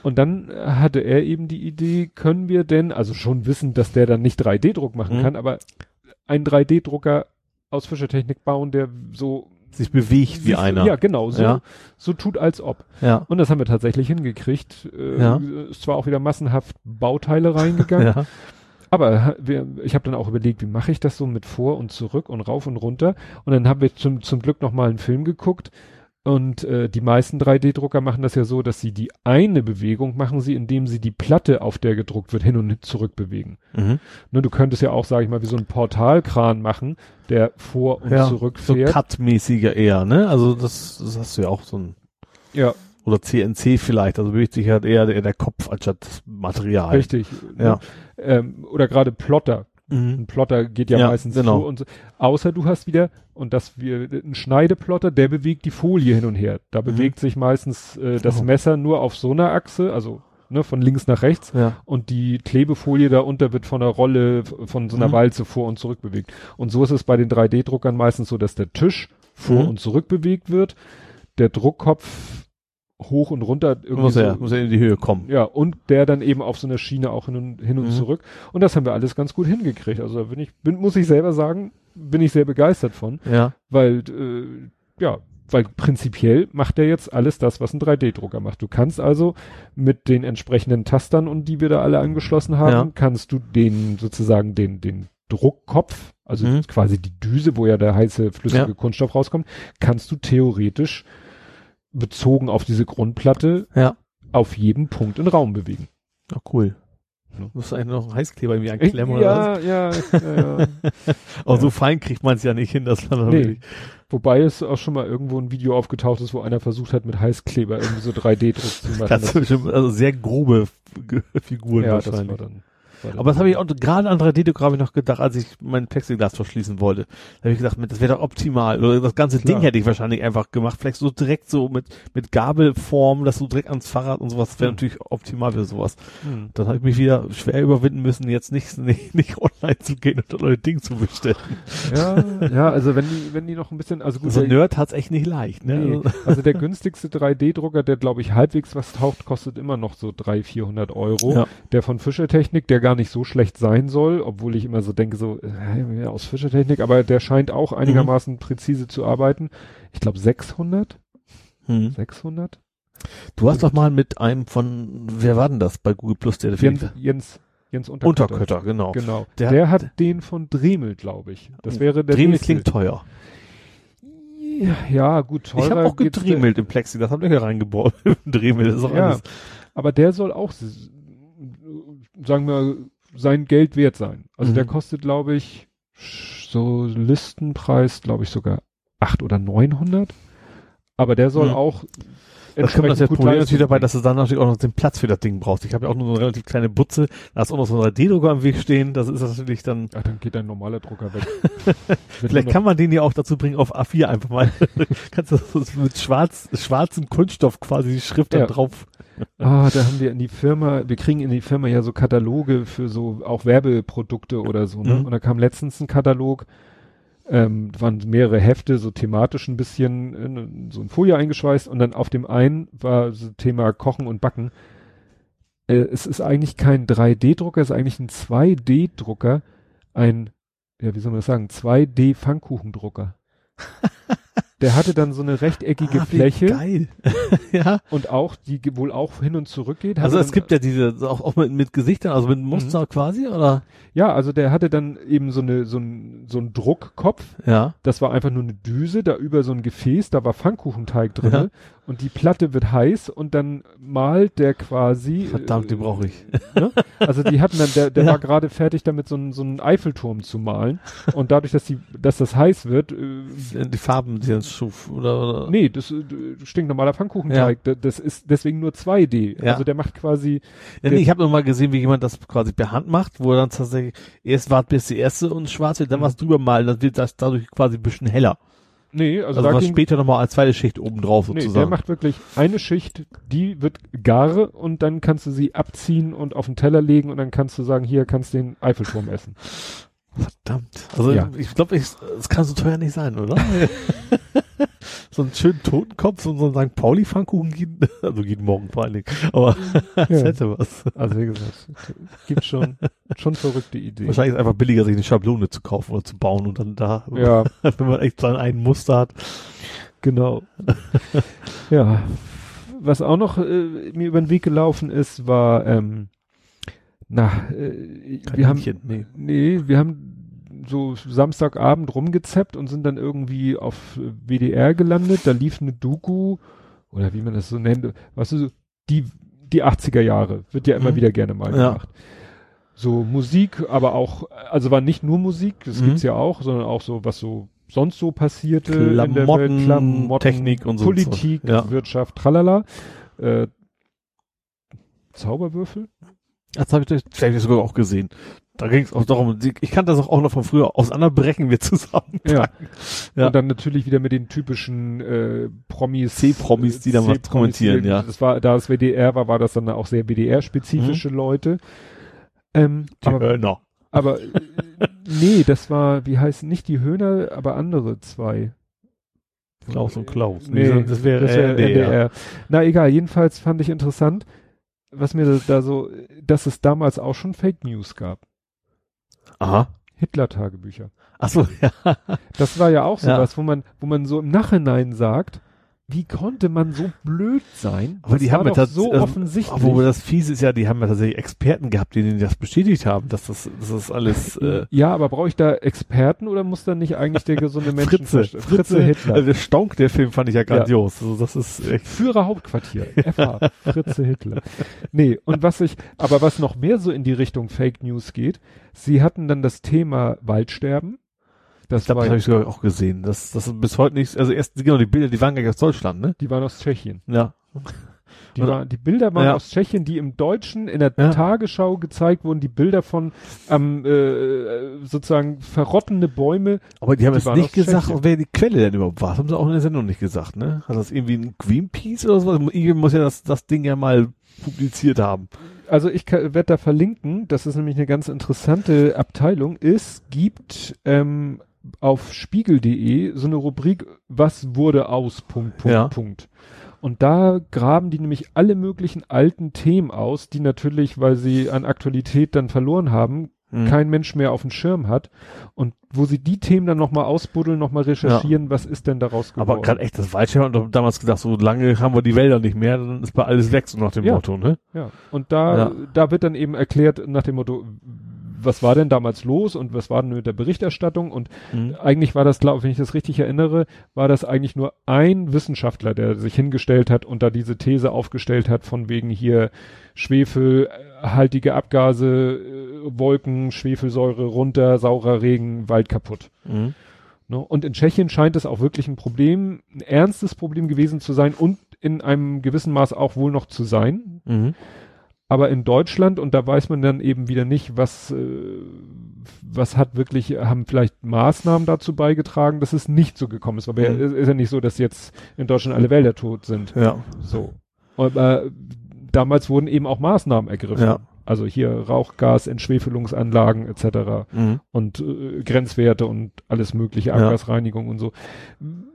Speaker 2: Und dann äh, hatte er eben die Idee, können wir denn, also schon wissen, dass der dann nicht 3D-Druck machen
Speaker 3: Mhm.
Speaker 2: kann, aber einen 3D-Drucker aus Fischertechnik bauen, der so
Speaker 3: Sich bewegt wie
Speaker 2: sich-
Speaker 3: einer.
Speaker 2: Ja, genau, so,
Speaker 3: Ja.
Speaker 2: so tut als ob.
Speaker 3: Ja.
Speaker 2: Und das haben wir tatsächlich hingekriegt. Äh,
Speaker 3: Ja.
Speaker 2: Ist zwar auch wieder massenhaft Bauteile reingegangen,
Speaker 3: ja.
Speaker 2: aber wir, ich habe dann auch überlegt, wie mache ich das so mit vor und zurück und rauf und runter. Und dann haben wir zum, zum Glück nochmal einen Film geguckt. Und äh, die meisten 3D-Drucker machen das ja so, dass sie die eine Bewegung machen sie, indem sie die Platte, auf der gedruckt wird, hin und zurück bewegen.
Speaker 3: Mhm.
Speaker 2: Ne, du könntest ja auch, sage ich mal, wie so ein Portalkran machen, der vor und
Speaker 3: ja.
Speaker 2: zurück
Speaker 3: So
Speaker 2: fährt.
Speaker 3: Cut-mäßiger eher, ne? Also das, das hast du ja auch so ein,
Speaker 2: ja,
Speaker 3: oder CNC vielleicht, also bewegt sich halt eher, eher der Kopf anstatt das Material.
Speaker 2: richtig. Ne?
Speaker 3: Ja.
Speaker 2: Ähm, oder gerade Plotter.
Speaker 3: Mhm.
Speaker 2: Ein Plotter geht ja,
Speaker 3: Ja,
Speaker 2: meistens
Speaker 3: genau.
Speaker 2: so und so. Außer du hast wieder, und das wir, ein Schneideplotter, der bewegt die Folie hin und her. Da
Speaker 3: Mhm.
Speaker 2: bewegt sich meistens äh, das
Speaker 3: Oh.
Speaker 2: Messer nur auf so einer Achse, also ne, von links nach rechts.
Speaker 3: Ja.
Speaker 2: Und die Klebefolie darunter wird von der Rolle, von so einer
Speaker 3: Mhm.
Speaker 2: Walze vor und zurück bewegt. Und so ist es bei den 3D-Druckern meistens so, dass der Tisch vor
Speaker 3: Mhm.
Speaker 2: und zurück bewegt wird, der Druckkopf hoch und runter irgendwie
Speaker 3: Muss
Speaker 2: so,
Speaker 3: er, muss er in die Höhe kommen.
Speaker 2: ja, und der dann eben auf so einer Schiene auch hin und, hin und
Speaker 3: Mhm.
Speaker 2: zurück. Und das haben wir alles ganz gut hingekriegt. Also da bin ich, bin, muss ich selber sagen, bin ich sehr begeistert von,
Speaker 3: Ja.
Speaker 2: weil, äh, ja, weil prinzipiell macht er jetzt alles das, was ein 3D-Drucker macht. Du kannst also mit den entsprechenden Tastern und die wir da alle angeschlossen haben,
Speaker 3: Ja.
Speaker 2: kannst du den sozusagen den, den Druckkopf, also
Speaker 3: Mhm.
Speaker 2: quasi die Düse, wo ja der heiße flüssige
Speaker 3: Ja.
Speaker 2: Kunststoff rauskommt, kannst du theoretisch bezogen auf diese Grundplatte
Speaker 3: Ja.
Speaker 2: auf jedem Punkt im Raum bewegen.
Speaker 3: Ja, cool.
Speaker 2: Ja.
Speaker 3: Musst du eigentlich noch einen Heißkleber irgendwie anklemmen oder was?
Speaker 2: ja, ja, ja, ja.
Speaker 3: Aber
Speaker 2: ja.
Speaker 3: so fein kriegt man es ja nicht hin, dass man
Speaker 2: Nee.
Speaker 3: wirklich-
Speaker 2: Wobei es auch schon mal irgendwo ein Video aufgetaucht ist, wo einer versucht hat, mit Heißkleber irgendwie so 3D-Druck zu machen.
Speaker 3: das ist bestimmt, also sehr grobe Figuren
Speaker 2: ja, das
Speaker 3: wahrscheinlich.
Speaker 2: dann. War dann
Speaker 3: Aber das habe ich auch gerade an 3D-Druck habe ich noch gedacht, als ich mein Plexiglas verschließen wollte. Da habe ich gedacht, das wäre doch optimal. Oder das ganze
Speaker 2: Klar.
Speaker 3: Ding hätte ich wahrscheinlich einfach gemacht. Vielleicht so direkt so mit, mit Gabelform, das so direkt ans Fahrrad und sowas. Wäre
Speaker 2: Hm.
Speaker 3: natürlich optimal für sowas.
Speaker 2: Hm.
Speaker 3: Dann habe ich mich wieder schwer überwinden müssen, jetzt nicht, nicht, nicht online zu gehen und neue Ding zu bestellen.
Speaker 2: Ja, ja, also wenn die, wenn die noch ein bisschen, also gut,
Speaker 3: So ein
Speaker 2: der,
Speaker 3: Nerd hat's echt nicht leicht, ne?
Speaker 2: nee,
Speaker 3: Also-
Speaker 2: also der günstigste 3D-Drucker, der glaube ich halbwegs was taucht, kostet immer noch so 300, 400 Euro.
Speaker 3: Ja.
Speaker 2: Der von Fischer Technik, der gar nicht so schlecht sein soll, obwohl ich immer so denke, so äh, ja, aus Fischer Technik, aber der scheint auch
Speaker 3: Mhm.
Speaker 2: einigermaßen präzise zu arbeiten. Ich glaube 600,
Speaker 3: Hm.
Speaker 2: 600.
Speaker 3: Du hast doch mal mit einem von, wer war denn das bei Google Plus, der
Speaker 2: Jens, Jens, Jens Unterkötter.
Speaker 3: Unterkötter, genau.
Speaker 2: Genau.
Speaker 3: Der
Speaker 2: Der,
Speaker 3: hat-
Speaker 2: hat den von Dremel, glaube ich. Das wäre der
Speaker 3: Dremel
Speaker 2: nächste.
Speaker 3: klingt teuer.
Speaker 2: Ja, gut, teurer
Speaker 3: ich habe auch gedremelt im Plexi, das haben wir hier reingebaut. Dremel ist auch
Speaker 2: Ja,
Speaker 3: alles.
Speaker 2: aber der soll auch, sagen wir, sein Geld wert sein. Also
Speaker 3: Mhm.
Speaker 2: der kostet, glaube ich, so Listenpreis, glaube ich, sogar 8 oder 900. Aber der soll
Speaker 3: Mhm.
Speaker 2: auch
Speaker 3: Das kommt das
Speaker 2: entsprechend
Speaker 3: Problem natürlich dabei, dass du dann natürlich auch noch den Platz für das Ding brauchst. Ich habe ja auch nur so eine relativ kleine Butze, da ist auch noch so ein 3D-Drucker am Weg stehen, das ist natürlich dann,
Speaker 2: Ach, dann geht dein normaler Drucker weg.
Speaker 3: vielleicht kann man den ja auch dazu bringen, auf A4 einfach mal, kannst du das mit schwarz, schwarzem Kunststoff quasi die Schrift
Speaker 2: Ja.
Speaker 3: dann drauf.
Speaker 2: Ah, da haben wir in die Firma, wir kriegen in die Firma ja so Kataloge für so auch Werbeprodukte oder so, ne?
Speaker 3: Mhm.
Speaker 2: Und da kam letztens ein Katalog, ähm, waren mehrere Hefte, so thematisch ein bisschen in so ein Folie eingeschweißt und dann auf dem einen war so Thema Kochen und Backen. Äh, es ist eigentlich kein 3D-Drucker, es ist eigentlich ein 2D-Drucker, ein, ja, wie soll man das sagen, 2D-Pfannkuchendrucker. Der hatte dann so eine rechteckige
Speaker 3: Ah,
Speaker 2: Fläche
Speaker 3: Geil. ja.
Speaker 2: und auch, die wohl auch hin und zurück geht.
Speaker 3: Also es gibt ja diese, auch, auch mit, mit Gesichtern, also mit Muster quasi, oder?
Speaker 2: Ja, also der hatte dann eben so eine so ein so ein Druckkopf.
Speaker 3: Ja.
Speaker 2: Das war einfach nur eine Düse, da über so ein Gefäß, da war Pfannkuchenteig drin
Speaker 3: Ja.
Speaker 2: und die Platte wird heiß und dann malt der quasi.
Speaker 3: Verdammt, die
Speaker 2: äh,
Speaker 3: brauche ich.
Speaker 2: Ne? Also die hatten dann, der, der
Speaker 3: Ja.
Speaker 2: war gerade fertig damit so einen so einen Eiffelturm zu malen und dadurch, dass die, dass das heiß wird, äh,
Speaker 3: Die Farben, die uns schuf, oder, oder?
Speaker 2: nee, das äh, stinknormaler Pfannkuchenteig, da- das ist deswegen nur 2D.
Speaker 3: Ja.
Speaker 2: Also der macht quasi
Speaker 3: Ja, nee, ich habe noch mal gesehen, wie jemand das quasi per Hand macht, wo er dann tatsächlich erst wart bis die erste und schwarz wird, dann
Speaker 2: Mhm.
Speaker 3: was drüber malen, dann wird das dadurch quasi ein bisschen heller.
Speaker 2: nee, also,
Speaker 3: Also,
Speaker 2: da
Speaker 3: was später noch mal als zweite Schicht oben drauf
Speaker 2: Nee, der
Speaker 3: sozusagen.
Speaker 2: macht wirklich eine Schicht, die wird gar und dann kannst du sie abziehen und auf den Teller legen und dann kannst du sagen, hier kannst du den Eiffelturm essen.
Speaker 3: Verdammt. Also
Speaker 2: Ja.
Speaker 3: ich glaube, es kann so teuer nicht sein, oder? so einen schönen Totenkopf, so so einen St. Pauli-Pfannkuchen jeden, also jeden Morgen vor allen Dingen. Aber das
Speaker 2: Ja.
Speaker 3: hätte was.
Speaker 2: Also wie gesagt, gibt schon, schon verrückte Ideen.
Speaker 3: Wahrscheinlich ist es einfach billiger, sich eine Schablone zu kaufen oder zu bauen und dann da,
Speaker 2: Ja,
Speaker 3: wenn man echt dann ein Muster hat.
Speaker 2: genau. ja. Was auch noch äh, mir über den Weg gelaufen ist, war, ähm, na, äh, wir haben,
Speaker 3: nee.
Speaker 2: Nee, wir haben so Samstagabend rumgezappt und sind dann irgendwie auf WDR gelandet. Da lief eine Doku, oder wie man das so nennt, weißt du, so, die, die 80er Jahre, wird ja immer
Speaker 3: Mhm.
Speaker 2: wieder gerne mal
Speaker 3: Ja.
Speaker 2: gemacht. So Musik, aber auch, also war nicht nur Musik, das
Speaker 3: Mhm.
Speaker 2: gibt's ja auch, sondern auch so, was so sonst so passierte in der
Speaker 3: Klamotten,
Speaker 2: Welt, Klamotten,
Speaker 3: Technik und so.
Speaker 2: Politik,
Speaker 3: Ja.
Speaker 2: Wirtschaft, tralala. Äh, Zauberwürfel?
Speaker 3: Das habe ich durch- vielleicht sogar auch gesehen. Da ging es auch darum, ich kannte das auch noch von früher, auseinanderbrechen wir zusammen.
Speaker 2: Ja.
Speaker 3: Ja.
Speaker 2: Und dann natürlich wieder mit den typischen äh, Promis.
Speaker 3: C-Promis, die dann was
Speaker 2: C-Promis,
Speaker 3: kommentieren,
Speaker 2: die-
Speaker 3: ja.
Speaker 2: Das war, da es WDR war, war das dann auch sehr WDR-spezifische
Speaker 3: Mhm.
Speaker 2: Leute. Ähm,
Speaker 3: Die
Speaker 2: aber,
Speaker 3: Hörner.
Speaker 2: aber äh, nee, das war, wie heißt nicht die Höhner, aber andere zwei.
Speaker 3: Klaus und Klaus.
Speaker 2: Nee,
Speaker 3: das wäre
Speaker 2: wär
Speaker 3: NDR.
Speaker 2: NDR. Na egal, jedenfalls fand ich interessant, was mir da so, dass es damals auch schon Fake News gab.
Speaker 3: Aha.
Speaker 2: Hitler-Tagebücher.
Speaker 3: Ach so, ja.
Speaker 2: Das war ja auch
Speaker 3: Ja.
Speaker 2: sowas, wo man, wo man so im Nachhinein sagt, wie konnte man so blöd sein?
Speaker 3: Aber die
Speaker 2: das
Speaker 3: haben
Speaker 2: war
Speaker 3: ja
Speaker 2: so
Speaker 3: also,
Speaker 2: offensichtlich.
Speaker 3: Obwohl das fiese ist ja, die haben ja tatsächlich Experten gehabt, die denen das bestätigt haben, dass das, das ist alles, äh,
Speaker 2: ja, aber brauche ich da Experten oder muss da nicht eigentlich der gesunde Mensch
Speaker 3: Fritze,
Speaker 2: Fritze Hitler.
Speaker 3: Also der Stonk, der Film fand ich ja grandios. Also das ist echt,
Speaker 2: Führer Hauptquartier, FH, Fritze Hitler. Nee, und was ich, aber was noch mehr so in die Richtung Fake News geht, sie hatten dann das Thema Waldsterben. Das
Speaker 3: ich glaube,
Speaker 2: war,
Speaker 3: das habe ich sogar auch gesehen. Das, das ist bis heute nicht, also erst, genau, die Bilder, die waren gar nicht aus Deutschland, ne?
Speaker 2: die waren aus Tschechien.
Speaker 3: Ja.
Speaker 2: Die, waren, die Bilder waren
Speaker 3: Ja.
Speaker 2: aus Tschechien, die im Deutschen in der
Speaker 3: Ja.
Speaker 2: Tagesschau gezeigt wurden, die Bilder von ähm, äh, sozusagen verrottende Bäume.
Speaker 3: Aber die haben
Speaker 2: waren
Speaker 3: nicht gesagt,
Speaker 2: Tschechien.
Speaker 3: wer die Quelle denn überhaupt war. Das haben sie auch in der Sendung nicht gesagt, ne? Hat das irgendwie ein Greenpeace oder sowas? Irgendwie muss ja das, das Ding ja mal publiziert haben.
Speaker 2: Also ich werde da verlinken, das ist nämlich eine ganz interessante Abteilung. Es gibt ähm, auf spiegel.de so eine Rubrik, was wurde aus, Punkt, Punkt,
Speaker 3: Ja.
Speaker 2: Punkt. Und da graben die nämlich alle möglichen alten Themen aus, die natürlich, weil sie an Aktualität dann verloren haben,
Speaker 3: Mhm.
Speaker 2: kein Mensch mehr auf dem Schirm hat. Und wo sie die Themen dann nochmal ausbuddeln, nochmal recherchieren, was ist denn daraus geworden.
Speaker 3: Aber gerade echt, das Waldschirm hat damals gedacht, so lange haben wir die Wälder nicht mehr, dann ist bei alles weg, so nach dem
Speaker 2: Ja.
Speaker 3: Motto, ne?
Speaker 2: Ja, und da,
Speaker 3: Ja.
Speaker 2: da wird dann eben erklärt nach dem Motto, was war denn damals los und was war denn mit der Berichterstattung und
Speaker 3: Mhm.
Speaker 2: eigentlich war das, glaube wenn ich das richtig erinnere, war das eigentlich nur ein Wissenschaftler, der sich hingestellt hat und da diese These aufgestellt hat von wegen hier schwefelhaltige Abgase, äh, Wolken, Schwefelsäure runter, saurer Regen, Wald kaputt.
Speaker 3: Mhm.
Speaker 2: Ne? Und in Tschechien scheint es auch wirklich ein Problem, ein ernstes Problem gewesen zu sein und in einem gewissen Maß auch wohl noch zu sein.
Speaker 3: Mhm.
Speaker 2: Aber in Deutschland, und da weiß man dann eben wieder nicht, was, äh, was hat wirklich, haben vielleicht Maßnahmen dazu beigetragen, dass es nicht so gekommen ist. Aber
Speaker 3: Mhm.
Speaker 2: es ist ja nicht so, dass jetzt in Deutschland alle Wälder tot sind.
Speaker 3: Ja.
Speaker 2: So. Aber damals wurden eben auch Maßnahmen ergriffen.
Speaker 3: Ja.
Speaker 2: Also hier Rauchgas, Entschwefelungsanlagen etc.
Speaker 3: Mhm.
Speaker 2: und äh, Grenzwerte und alles mögliche,
Speaker 3: Ja.
Speaker 2: Abgasreinigung und so.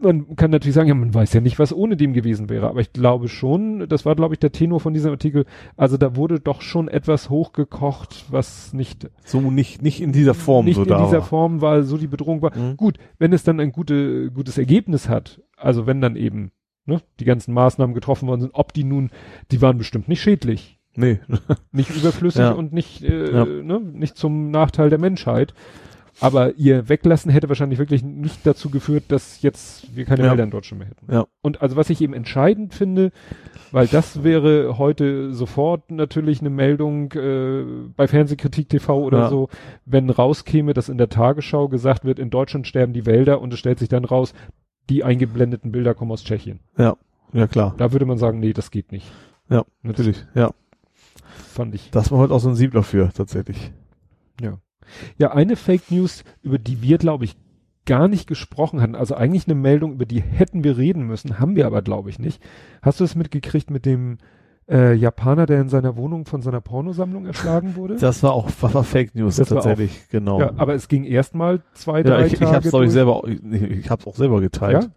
Speaker 2: Man kann natürlich sagen, ja, man weiß ja nicht, was ohne dem gewesen wäre, aber ich glaube schon, das war glaube ich der Tenor von diesem Artikel, also da wurde doch schon etwas hochgekocht, was nicht
Speaker 3: So nicht, nicht in dieser Form
Speaker 2: nicht
Speaker 3: so
Speaker 2: in
Speaker 3: da
Speaker 2: dieser
Speaker 3: war.
Speaker 2: Form war, so die Bedrohung war.
Speaker 3: Mhm.
Speaker 2: Gut, wenn es dann ein gute, gutes Ergebnis hat, also wenn dann eben ne, die ganzen Maßnahmen getroffen worden sind, ob die nun, die waren bestimmt nicht schädlich,
Speaker 3: Nee.
Speaker 2: nicht überflüssig
Speaker 3: Ja.
Speaker 2: und nicht, äh,
Speaker 3: Ja.
Speaker 2: ne, nicht zum Nachteil der Menschheit. Aber ihr Weglassen hätte wahrscheinlich wirklich nicht dazu geführt, dass jetzt wir keine
Speaker 3: Ja.
Speaker 2: Wälder in Deutschland mehr hätten.
Speaker 3: Ja.
Speaker 2: Und also was ich eben entscheidend finde, weil das wäre heute sofort natürlich eine Meldung äh, bei Fernsehkritik TV oder
Speaker 3: Ja.
Speaker 2: so, wenn rauskäme, dass in der Tagesschau gesagt wird, in Deutschland sterben die Wälder und es stellt sich dann raus, die eingeblendeten Bilder kommen aus Tschechien.
Speaker 3: Ja. Ja, klar.
Speaker 2: Da würde man sagen, nee, das geht nicht.
Speaker 3: Ja,
Speaker 2: Das
Speaker 3: natürlich. Ja.
Speaker 2: Fand ich.
Speaker 3: Das war heute auch sensibler für, tatsächlich.
Speaker 2: Ja, eine Fake News, über die wir, glaube ich, gar nicht gesprochen hatten, also eigentlich eine Meldung, über die hätten wir reden müssen, haben wir aber, glaube ich, nicht. Hast du es mitgekriegt mit dem äh, Japaner, der in seiner Wohnung von seiner Pornosammlung erschlagen wurde?
Speaker 3: Das war auch, was war Fake News,
Speaker 2: Das
Speaker 3: tatsächlich. Genau.
Speaker 2: ja, aber es ging erstmal zwei,
Speaker 3: Ja,
Speaker 2: drei
Speaker 3: ich, ich
Speaker 2: Tage.
Speaker 3: hab's, glaube ich,
Speaker 2: durch.
Speaker 3: selber, ich, ich hab's auch selber geteilt. Ja.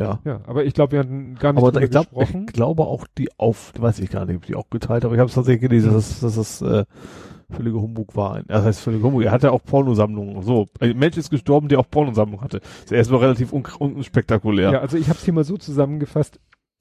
Speaker 2: Ja, aber ich glaube, wir hatten gar nicht
Speaker 3: Aber ich glaube,
Speaker 2: gesprochen.
Speaker 3: ich glaube auch die auf, weiß ich gar nicht, ob die auch geteilt, aber ich habe es tatsächlich gelesen, dass dass es äh, völlige Humbug war. Das heißt völlige Humbug. Er hatte auch Pornosammlungen. So, ein Mensch ist gestorben, der auch Pornosammlungen hatte. Das ist erstmal relativ un unspektakulär.
Speaker 2: Ja, also ich habe es hier mal so zusammengefasst,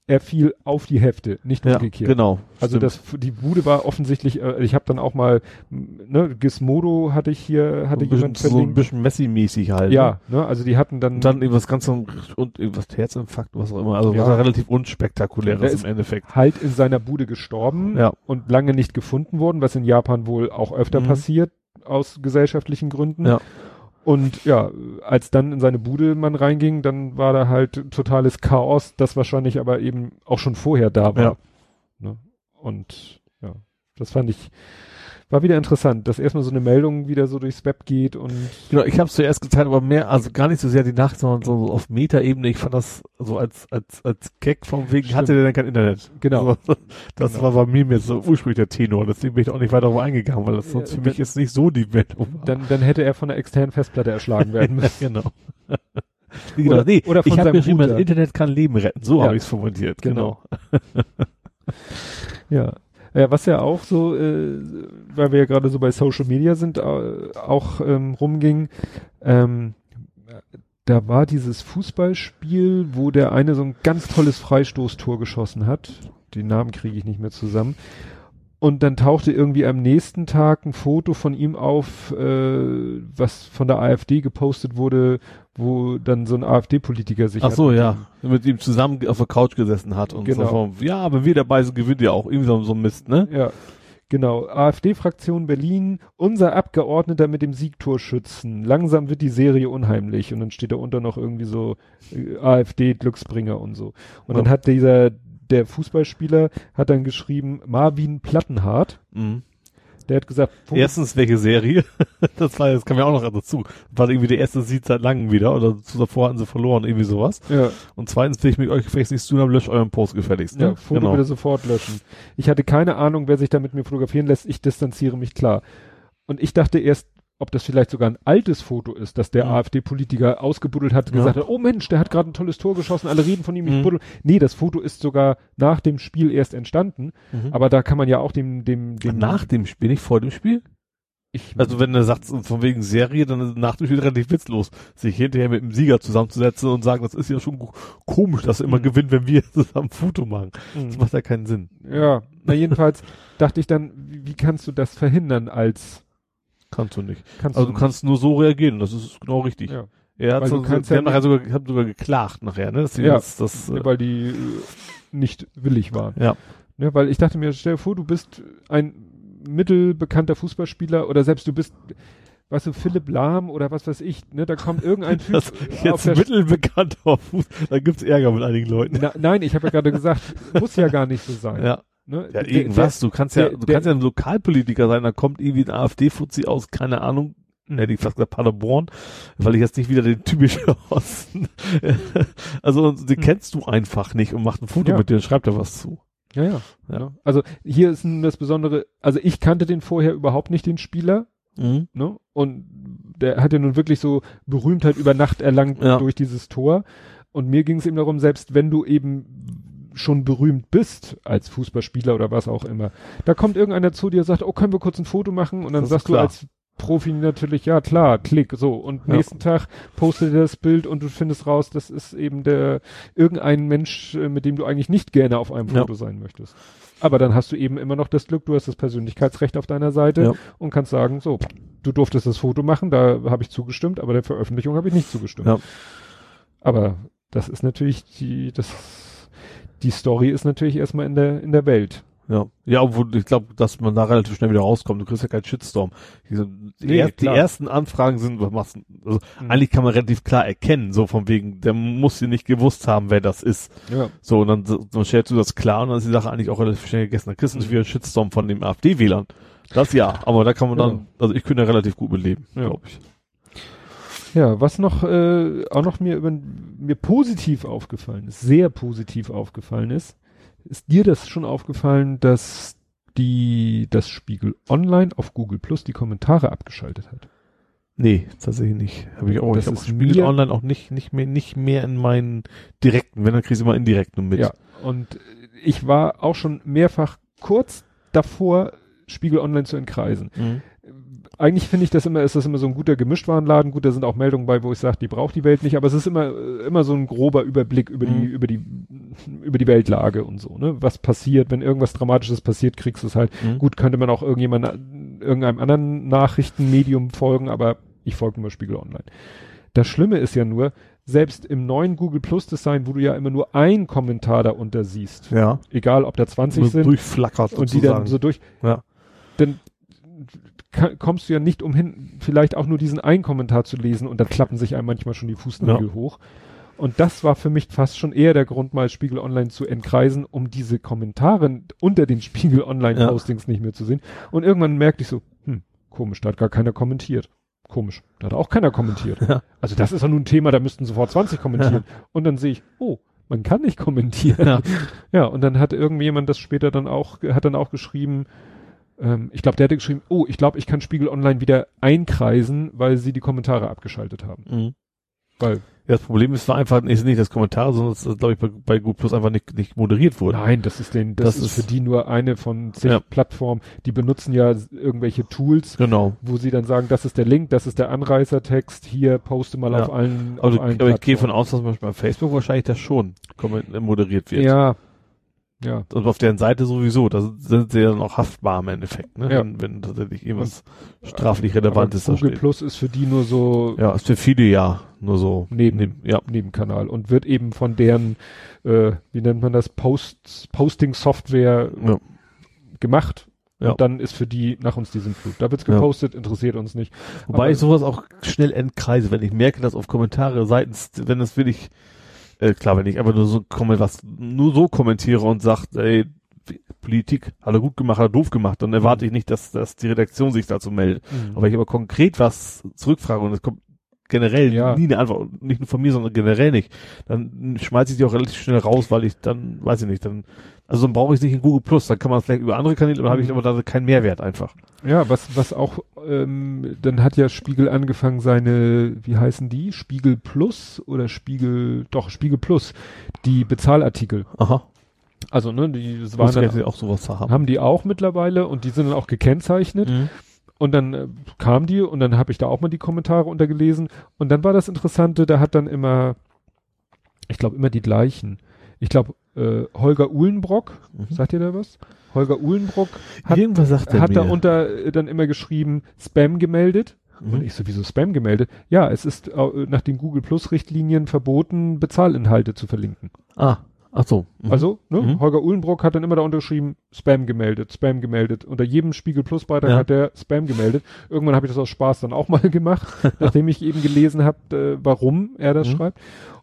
Speaker 2: er fiel auf die Hefte, nicht
Speaker 3: Ja,
Speaker 2: umgekehrt.
Speaker 3: genau.
Speaker 2: Also das die Bude war offensichtlich, äh, ich habe dann auch mal, ne, Gizmodo hatte ich hier, hatte
Speaker 3: ein bisschen,
Speaker 2: jemand
Speaker 3: so ein bisschen Messi-mäßig halt. Ne?
Speaker 2: ja, ne, also die hatten dann,
Speaker 3: Und dann irgendwas ganz und irgendwas Herzinfarkt, was auch immer. Also
Speaker 2: Ja.
Speaker 3: was relativ unspektakuläres im Endeffekt.
Speaker 2: halt in seiner Bude gestorben
Speaker 3: Ja.
Speaker 2: und lange nicht gefunden worden, was in Japan wohl auch öfter
Speaker 3: Mhm.
Speaker 2: passiert aus gesellschaftlichen Gründen.
Speaker 3: Ja.
Speaker 2: Und ja, als dann in seine Bude man reinging, dann war da halt totales Chaos, das wahrscheinlich aber eben auch schon vorher da war.
Speaker 3: Ja.
Speaker 2: Ne? Und ja, das fand ich, war wieder interessant, dass erstmal so eine Meldung wieder so durchs Web geht und
Speaker 3: Genau, ich habe zuerst geteilt, aber mehr, also gar nicht so sehr die Nacht, sondern so auf Metaebene. Ich fand das so als als als Gag vom wegen hatte der denn kein Internet.
Speaker 2: Genau.
Speaker 3: So, das
Speaker 2: Genau.
Speaker 3: war bei mir jetzt so ursprünglich der Tenor. Deswegen bin ich auch nicht weiter darauf eingegangen, weil das
Speaker 2: Ja,
Speaker 3: sonst für
Speaker 2: dann-
Speaker 3: mich jetzt nicht so die Meldung war.
Speaker 2: dann, dann hätte er von der externen Festplatte erschlagen werden müssen.
Speaker 3: genau. Genau,
Speaker 2: Oder-
Speaker 3: nee,
Speaker 2: oder von
Speaker 3: ich habe geschrieben, das Internet kann Leben retten. So
Speaker 2: Ja.
Speaker 3: habe ich es formuliert.
Speaker 2: Genau.
Speaker 3: Genau.
Speaker 2: Ja. Ja, was ja auch so, äh, weil wir ja gerade so bei Social Media sind, äh, auch ähm, rumging, ähm, da war dieses Fußballspiel, wo der eine so ein ganz tolles Freistoßtor geschossen hat. Die Namen kriege ich nicht mehr zusammen. Und dann tauchte irgendwie am nächsten Tag ein Foto von ihm auf, äh, was von der AfD gepostet wurde, wo dann so ein AfD-Politiker sich
Speaker 3: Ach so,
Speaker 2: mit
Speaker 3: ja.
Speaker 2: ihm-
Speaker 3: Mit ihm zusammen auf der Couch gesessen hat und
Speaker 2: Genau.
Speaker 3: so vom, ja, wenn wir dabei sind, gewinnt ihr auch. Irgendwie so, so ein Mist, ne?
Speaker 2: Ja, genau. AfD-Fraktion Berlin, unser Abgeordneter mit dem Siegtorschützen. Langsam wird die Serie unheimlich. Und dann steht da unter noch irgendwie so äh, AfD-Glücksbringer und so. Und dann
Speaker 3: Ja.
Speaker 2: hat dieser, der Fußballspieler hat dann geschrieben, Marvin Plattenhardt.
Speaker 3: Mhm.
Speaker 2: Der hat gesagt, wo-
Speaker 3: Erstens, welche Serie? das war, das kam ja auch noch dazu. War irgendwie der erste Sieg seit langem wieder oder davor hatten sie verloren, irgendwie sowas.
Speaker 2: ja,
Speaker 3: Und zweitens, will ich mit euch gefälligst nichts zu tun haben, löscht euren Post gefälligst, ne?
Speaker 2: ja, Foto bitte sofort löschen. Ich hatte keine Ahnung, wer sich da mit mir fotografieren lässt. Ich distanziere mich klar. Und ich dachte erst, ob das vielleicht sogar ein altes Foto ist, dass der
Speaker 3: Mhm.
Speaker 2: AfD-Politiker ausgebuddelt hat,
Speaker 3: Ja.
Speaker 2: gesagt hat, oh Mensch, der hat gerade ein tolles Tor geschossen, alle reden von ihm, ich
Speaker 3: Mhm.
Speaker 2: buddel. Nee, das Foto ist sogar nach dem Spiel erst entstanden,
Speaker 3: Mhm.
Speaker 2: aber da kann man ja auch dem, dem, dem,
Speaker 3: Nach dem Spiel, nicht vor dem Spiel?
Speaker 2: ich,
Speaker 3: Also wenn er sagt, von wegen Serie, dann ist nach dem Spiel relativ witzlos, sich hinterher mit dem Sieger zusammenzusetzen und sagen, das ist ja schon ko- komisch, dass er immer
Speaker 2: Mhm.
Speaker 3: gewinnt, wenn wir zusammen ein Foto machen. Das
Speaker 2: Mhm.
Speaker 3: macht ja keinen Sinn.
Speaker 2: ja, na jedenfalls dachte ich dann, wie, wie kannst du das verhindern als,
Speaker 3: Kannst du nicht.
Speaker 2: kannst
Speaker 3: Also du kannst nur so reagieren, das ist genau richtig.
Speaker 2: ja,
Speaker 3: Er hat so,
Speaker 2: kannst
Speaker 3: die
Speaker 2: ja
Speaker 3: haben nachher sogar, haben sogar geklagt nachher, ne? Dass sie
Speaker 2: Ja.
Speaker 3: das, das, äh,
Speaker 2: weil die äh, nicht willig waren.
Speaker 3: ja.
Speaker 2: Ne, weil ich dachte mir, stell dir vor, du bist ein mittelbekannter Fußballspieler oder selbst du bist, weißt du, Philipp Lahm oder was weiß ich, ne, da kommt irgendein Typ
Speaker 3: Das
Speaker 2: auf
Speaker 3: jetzt mittelbekannter Fuß, da gibt's Ärger mit einigen Leuten.
Speaker 2: Na, nein, ich habe ja gerade gesagt, muss ja gar nicht so sein.
Speaker 3: Ja.
Speaker 2: Ne?
Speaker 3: Ja,
Speaker 2: Der-
Speaker 3: irgendwas. Du kannst ja,
Speaker 2: der-
Speaker 3: du
Speaker 2: der-
Speaker 3: kannst ja ein Lokalpolitiker sein, da kommt irgendwie ein AfD-Fuzzi aus, keine Ahnung, hätte ich fast gesagt Paderborn, weil ich jetzt nicht wieder den typischen Osten. also, den
Speaker 2: Hm.
Speaker 3: kennst du einfach nicht und macht ein Foto
Speaker 2: Ja.
Speaker 3: mit dir und schreibt da was zu.
Speaker 2: Ja, ja.
Speaker 3: Ja.
Speaker 2: Ne? Also hier ist nun das Besondere, also ich kannte den vorher überhaupt nicht, den Spieler, ne? Und der hat ja nun wirklich so Berühmtheit über Nacht erlangt
Speaker 3: Ja.
Speaker 2: durch dieses Tor. Und mir ging es eben darum, selbst wenn du eben schon berühmt bist als Fußballspieler oder was auch immer, da kommt irgendeiner zu dir und sagt, oh, können wir kurz ein Foto machen? Und dann sagst du
Speaker 3: klar.
Speaker 2: als Profi natürlich, ja klar, klick, so. Und
Speaker 3: Ja.
Speaker 2: nächsten Tag postet er das Bild und du findest raus, das ist eben der, irgendein Mensch, äh, mit dem du eigentlich nicht gerne auf einem
Speaker 3: Ja.
Speaker 2: Foto sein möchtest. Aber dann hast du eben immer noch das Glück, du hast das Persönlichkeitsrecht auf deiner Seite
Speaker 3: Ja.
Speaker 2: und kannst sagen, so, du durftest das Foto machen, da habe ich zugestimmt, aber der Veröffentlichung habe ich nicht zugestimmt.
Speaker 3: Ja.
Speaker 2: Aber das ist natürlich die, das, die Story ist natürlich erstmal in der, in der Welt.
Speaker 3: Ja, ja, obwohl ich glaube, dass man da relativ schnell wieder rauskommt. Du kriegst ja keinen Shitstorm. Die, die,
Speaker 2: Nee,
Speaker 3: er, die ersten Anfragen sind, was machst du? Also
Speaker 2: Mhm.
Speaker 3: eigentlich kann man relativ klar erkennen, so von wegen, der muss sie nicht gewusst haben, wer das ist.
Speaker 2: Ja.
Speaker 3: So, und dann, dann stellst du das klar und dann ist die Sache eigentlich auch relativ schnell gegessen. Dann kriegst du nicht wieder einen Shitstorm von dem AfD-Wählern. Das ja, aber da kann man dann,
Speaker 2: Ja.
Speaker 3: also ich könnte da relativ gut mit leben,
Speaker 2: Ja.
Speaker 3: glaube ich.
Speaker 2: Ja, was noch, äh, auch noch mir über, mir positiv aufgefallen ist, sehr positiv aufgefallen ist, ist dir das schon aufgefallen, dass die, das Spiegel Online auf Google Plus die Kommentare abgeschaltet hat?
Speaker 3: Nee, tatsächlich nicht. Habe ich auch.
Speaker 2: Das
Speaker 3: ich habe
Speaker 2: ist
Speaker 3: Spiegel Online auch nicht, nicht mehr, nicht mehr in meinen direkten, wenn, dann kriegst du immer indirekt nur mit.
Speaker 2: Ja, und ich war auch schon mehrfach kurz davor, Spiegel Online zu entkreisen.
Speaker 3: Mhm.
Speaker 2: Eigentlich finde ich das immer, ist das immer so ein guter Gemischtwarenladen. Gut, da sind auch Meldungen bei, wo ich sage, die braucht die Welt nicht, aber es ist immer, äh, immer so ein grober Überblick über die,
Speaker 3: Mhm.
Speaker 2: über die, über die Weltlage und so, ne? Was passiert, wenn irgendwas Dramatisches passiert, kriegst du es halt.
Speaker 3: Mhm.
Speaker 2: Gut, könnte man auch irgendjemand, irgendeinem anderen Nachrichtenmedium folgen, aber ich folge nur Spiegel Online. Das Schlimme ist ja nur, selbst im neuen Google Plus Design, wo du ja immer nur ein Kommentar darunter siehst,
Speaker 3: Ja.
Speaker 2: egal ob da 20
Speaker 3: So
Speaker 2: sind,
Speaker 3: durchflackert
Speaker 2: und die dann
Speaker 3: sozusagen.
Speaker 2: so durch,
Speaker 3: Ja.
Speaker 2: Kommst du ja nicht umhin, vielleicht auch nur diesen einen Kommentar zu lesen und dann klappen sich einem manchmal schon die Fußnägel hoch. Und das war für mich fast schon eher der Grund, mal Spiegel Online zu entkreisen, um diese Kommentare unter den Spiegel Online Postings nicht mehr zu sehen. Und irgendwann merkte ich so, hm, komisch, da hat gar keiner kommentiert. Komisch, da hat auch keiner kommentiert.
Speaker 3: Ja.
Speaker 2: Also das ist doch nun ein Thema, da müssten sofort 20 kommentieren. Und dann sehe ich, oh, man kann nicht kommentieren.
Speaker 3: Ja.
Speaker 2: Ja, und dann hat irgendjemand das später dann auch, hat dann auch geschrieben, ähm, ich glaube, der hatte geschrieben, oh, ich glaube, ich kann Spiegel Online wieder einkreisen, weil sie die Kommentare abgeschaltet haben.
Speaker 3: Mhm.
Speaker 2: Weil,
Speaker 3: Ja, das Problem ist einfach ist nicht das Kommentar, sondern es glaube ich bei, bei Gut Plus einfach nicht, nicht moderiert wurde.
Speaker 2: Nein, das ist den, das,
Speaker 3: Das
Speaker 2: ist,
Speaker 3: ist-
Speaker 2: für die nur eine von zig
Speaker 3: Ja.
Speaker 2: Plattformen. Die benutzen ja irgendwelche Tools,
Speaker 3: Genau.
Speaker 2: wo sie dann sagen, das ist der Link, das ist der Anreißertext, hier poste mal
Speaker 3: Ja.
Speaker 2: auf allen,
Speaker 3: Also,
Speaker 2: auf allen
Speaker 3: aber ich gehe von aus, dass zum Beispiel bei Facebook wahrscheinlich das schon äh, moderiert wird.
Speaker 2: Ja. Ja.
Speaker 3: Und auf deren Seite sowieso, da sind sie ja dann auch haftbar im Endeffekt, ne?
Speaker 2: Ja.
Speaker 3: Wenn, wenn tatsächlich irgendwas straflich Relevantes da
Speaker 2: Google
Speaker 3: steht.
Speaker 2: Plus ist für die nur so
Speaker 3: Ja, ist für viele ja nur so
Speaker 2: Neben-
Speaker 3: ja.
Speaker 2: Nebenkanal und wird eben von deren, äh, wie nennt man das, Post, Posting-Software
Speaker 3: Ja.
Speaker 2: gemacht.
Speaker 3: Ja.
Speaker 2: Und dann ist für die nach uns die Flut. Da wird's
Speaker 3: Ja.
Speaker 2: gepostet, interessiert uns nicht.
Speaker 3: Wobei
Speaker 2: Aber-
Speaker 3: ich sowas auch schnell entkreise, wenn ich merke, dass auf Kommentare seitens, wenn es wirklich, äh, klar, wenn ich einfach nur so komme, was nur so kommentiere und sagt, ey, Politik, hat er gut gemacht, hat er doof gemacht, dann erwarte ich nicht, dass, dass die Redaktion sich dazu meldet. Aber ich aber konkret was zurückfrage und es kommt generell
Speaker 2: Ja.
Speaker 3: nie eine Antwort, nicht nur von mir, sondern generell nicht, dann schmeiße ich die auch relativ schnell raus, weil ich dann, weiß ich nicht, dann, also dann brauche ich es nicht in Google Plus, dann kann man es vielleicht über andere Kanäle, aber habe ich
Speaker 2: Mhm.
Speaker 3: aber da keinen Mehrwert einfach.
Speaker 2: Ja, was, was auch, ähm, dann hat ja Spiegel angefangen, seine, wie heißen die? Spiegel Plus oder Spiegel, doch, Spiegel Plus, die Bezahlartikel.
Speaker 3: Aha.
Speaker 2: Also, ne, die
Speaker 3: Das
Speaker 2: waren dann,
Speaker 3: auch sowas haben.
Speaker 2: haben die auch mittlerweile und die sind dann auch gekennzeichnet.
Speaker 3: Mhm.
Speaker 2: Und dann äh, kam die und dann habe ich da auch mal die Kommentare untergelesen. Und dann war das Interessante, da hat dann immer, ich glaube immer die gleichen. Ich glaube, äh, Holger Uhlenbrock,
Speaker 3: Mhm.
Speaker 2: sagt ihr da was? Holger Uhlenbrock hat,
Speaker 3: Irgendwas sagt
Speaker 2: hat da unter äh, dann immer geschrieben, Spam gemeldet. Und
Speaker 3: Mhm.
Speaker 2: ich so, wieso Spam gemeldet? Ja, es ist äh, nach den Google Plus Richtlinien verboten, Bezahlinhalte zu verlinken.
Speaker 3: Ah, ach so. Mhm.
Speaker 2: Also, ne,
Speaker 3: Mhm.
Speaker 2: Holger Uhlenbrock hat dann immer da unterschrieben, Spam gemeldet, Spam gemeldet. Unter jedem Spiegel Plus Beitrag
Speaker 3: Ja.
Speaker 2: hat der Spam gemeldet. Irgendwann habe ich das aus Spaß dann auch mal gemacht, nachdem ich eben gelesen habe, äh, warum er das
Speaker 3: Mhm.
Speaker 2: schreibt.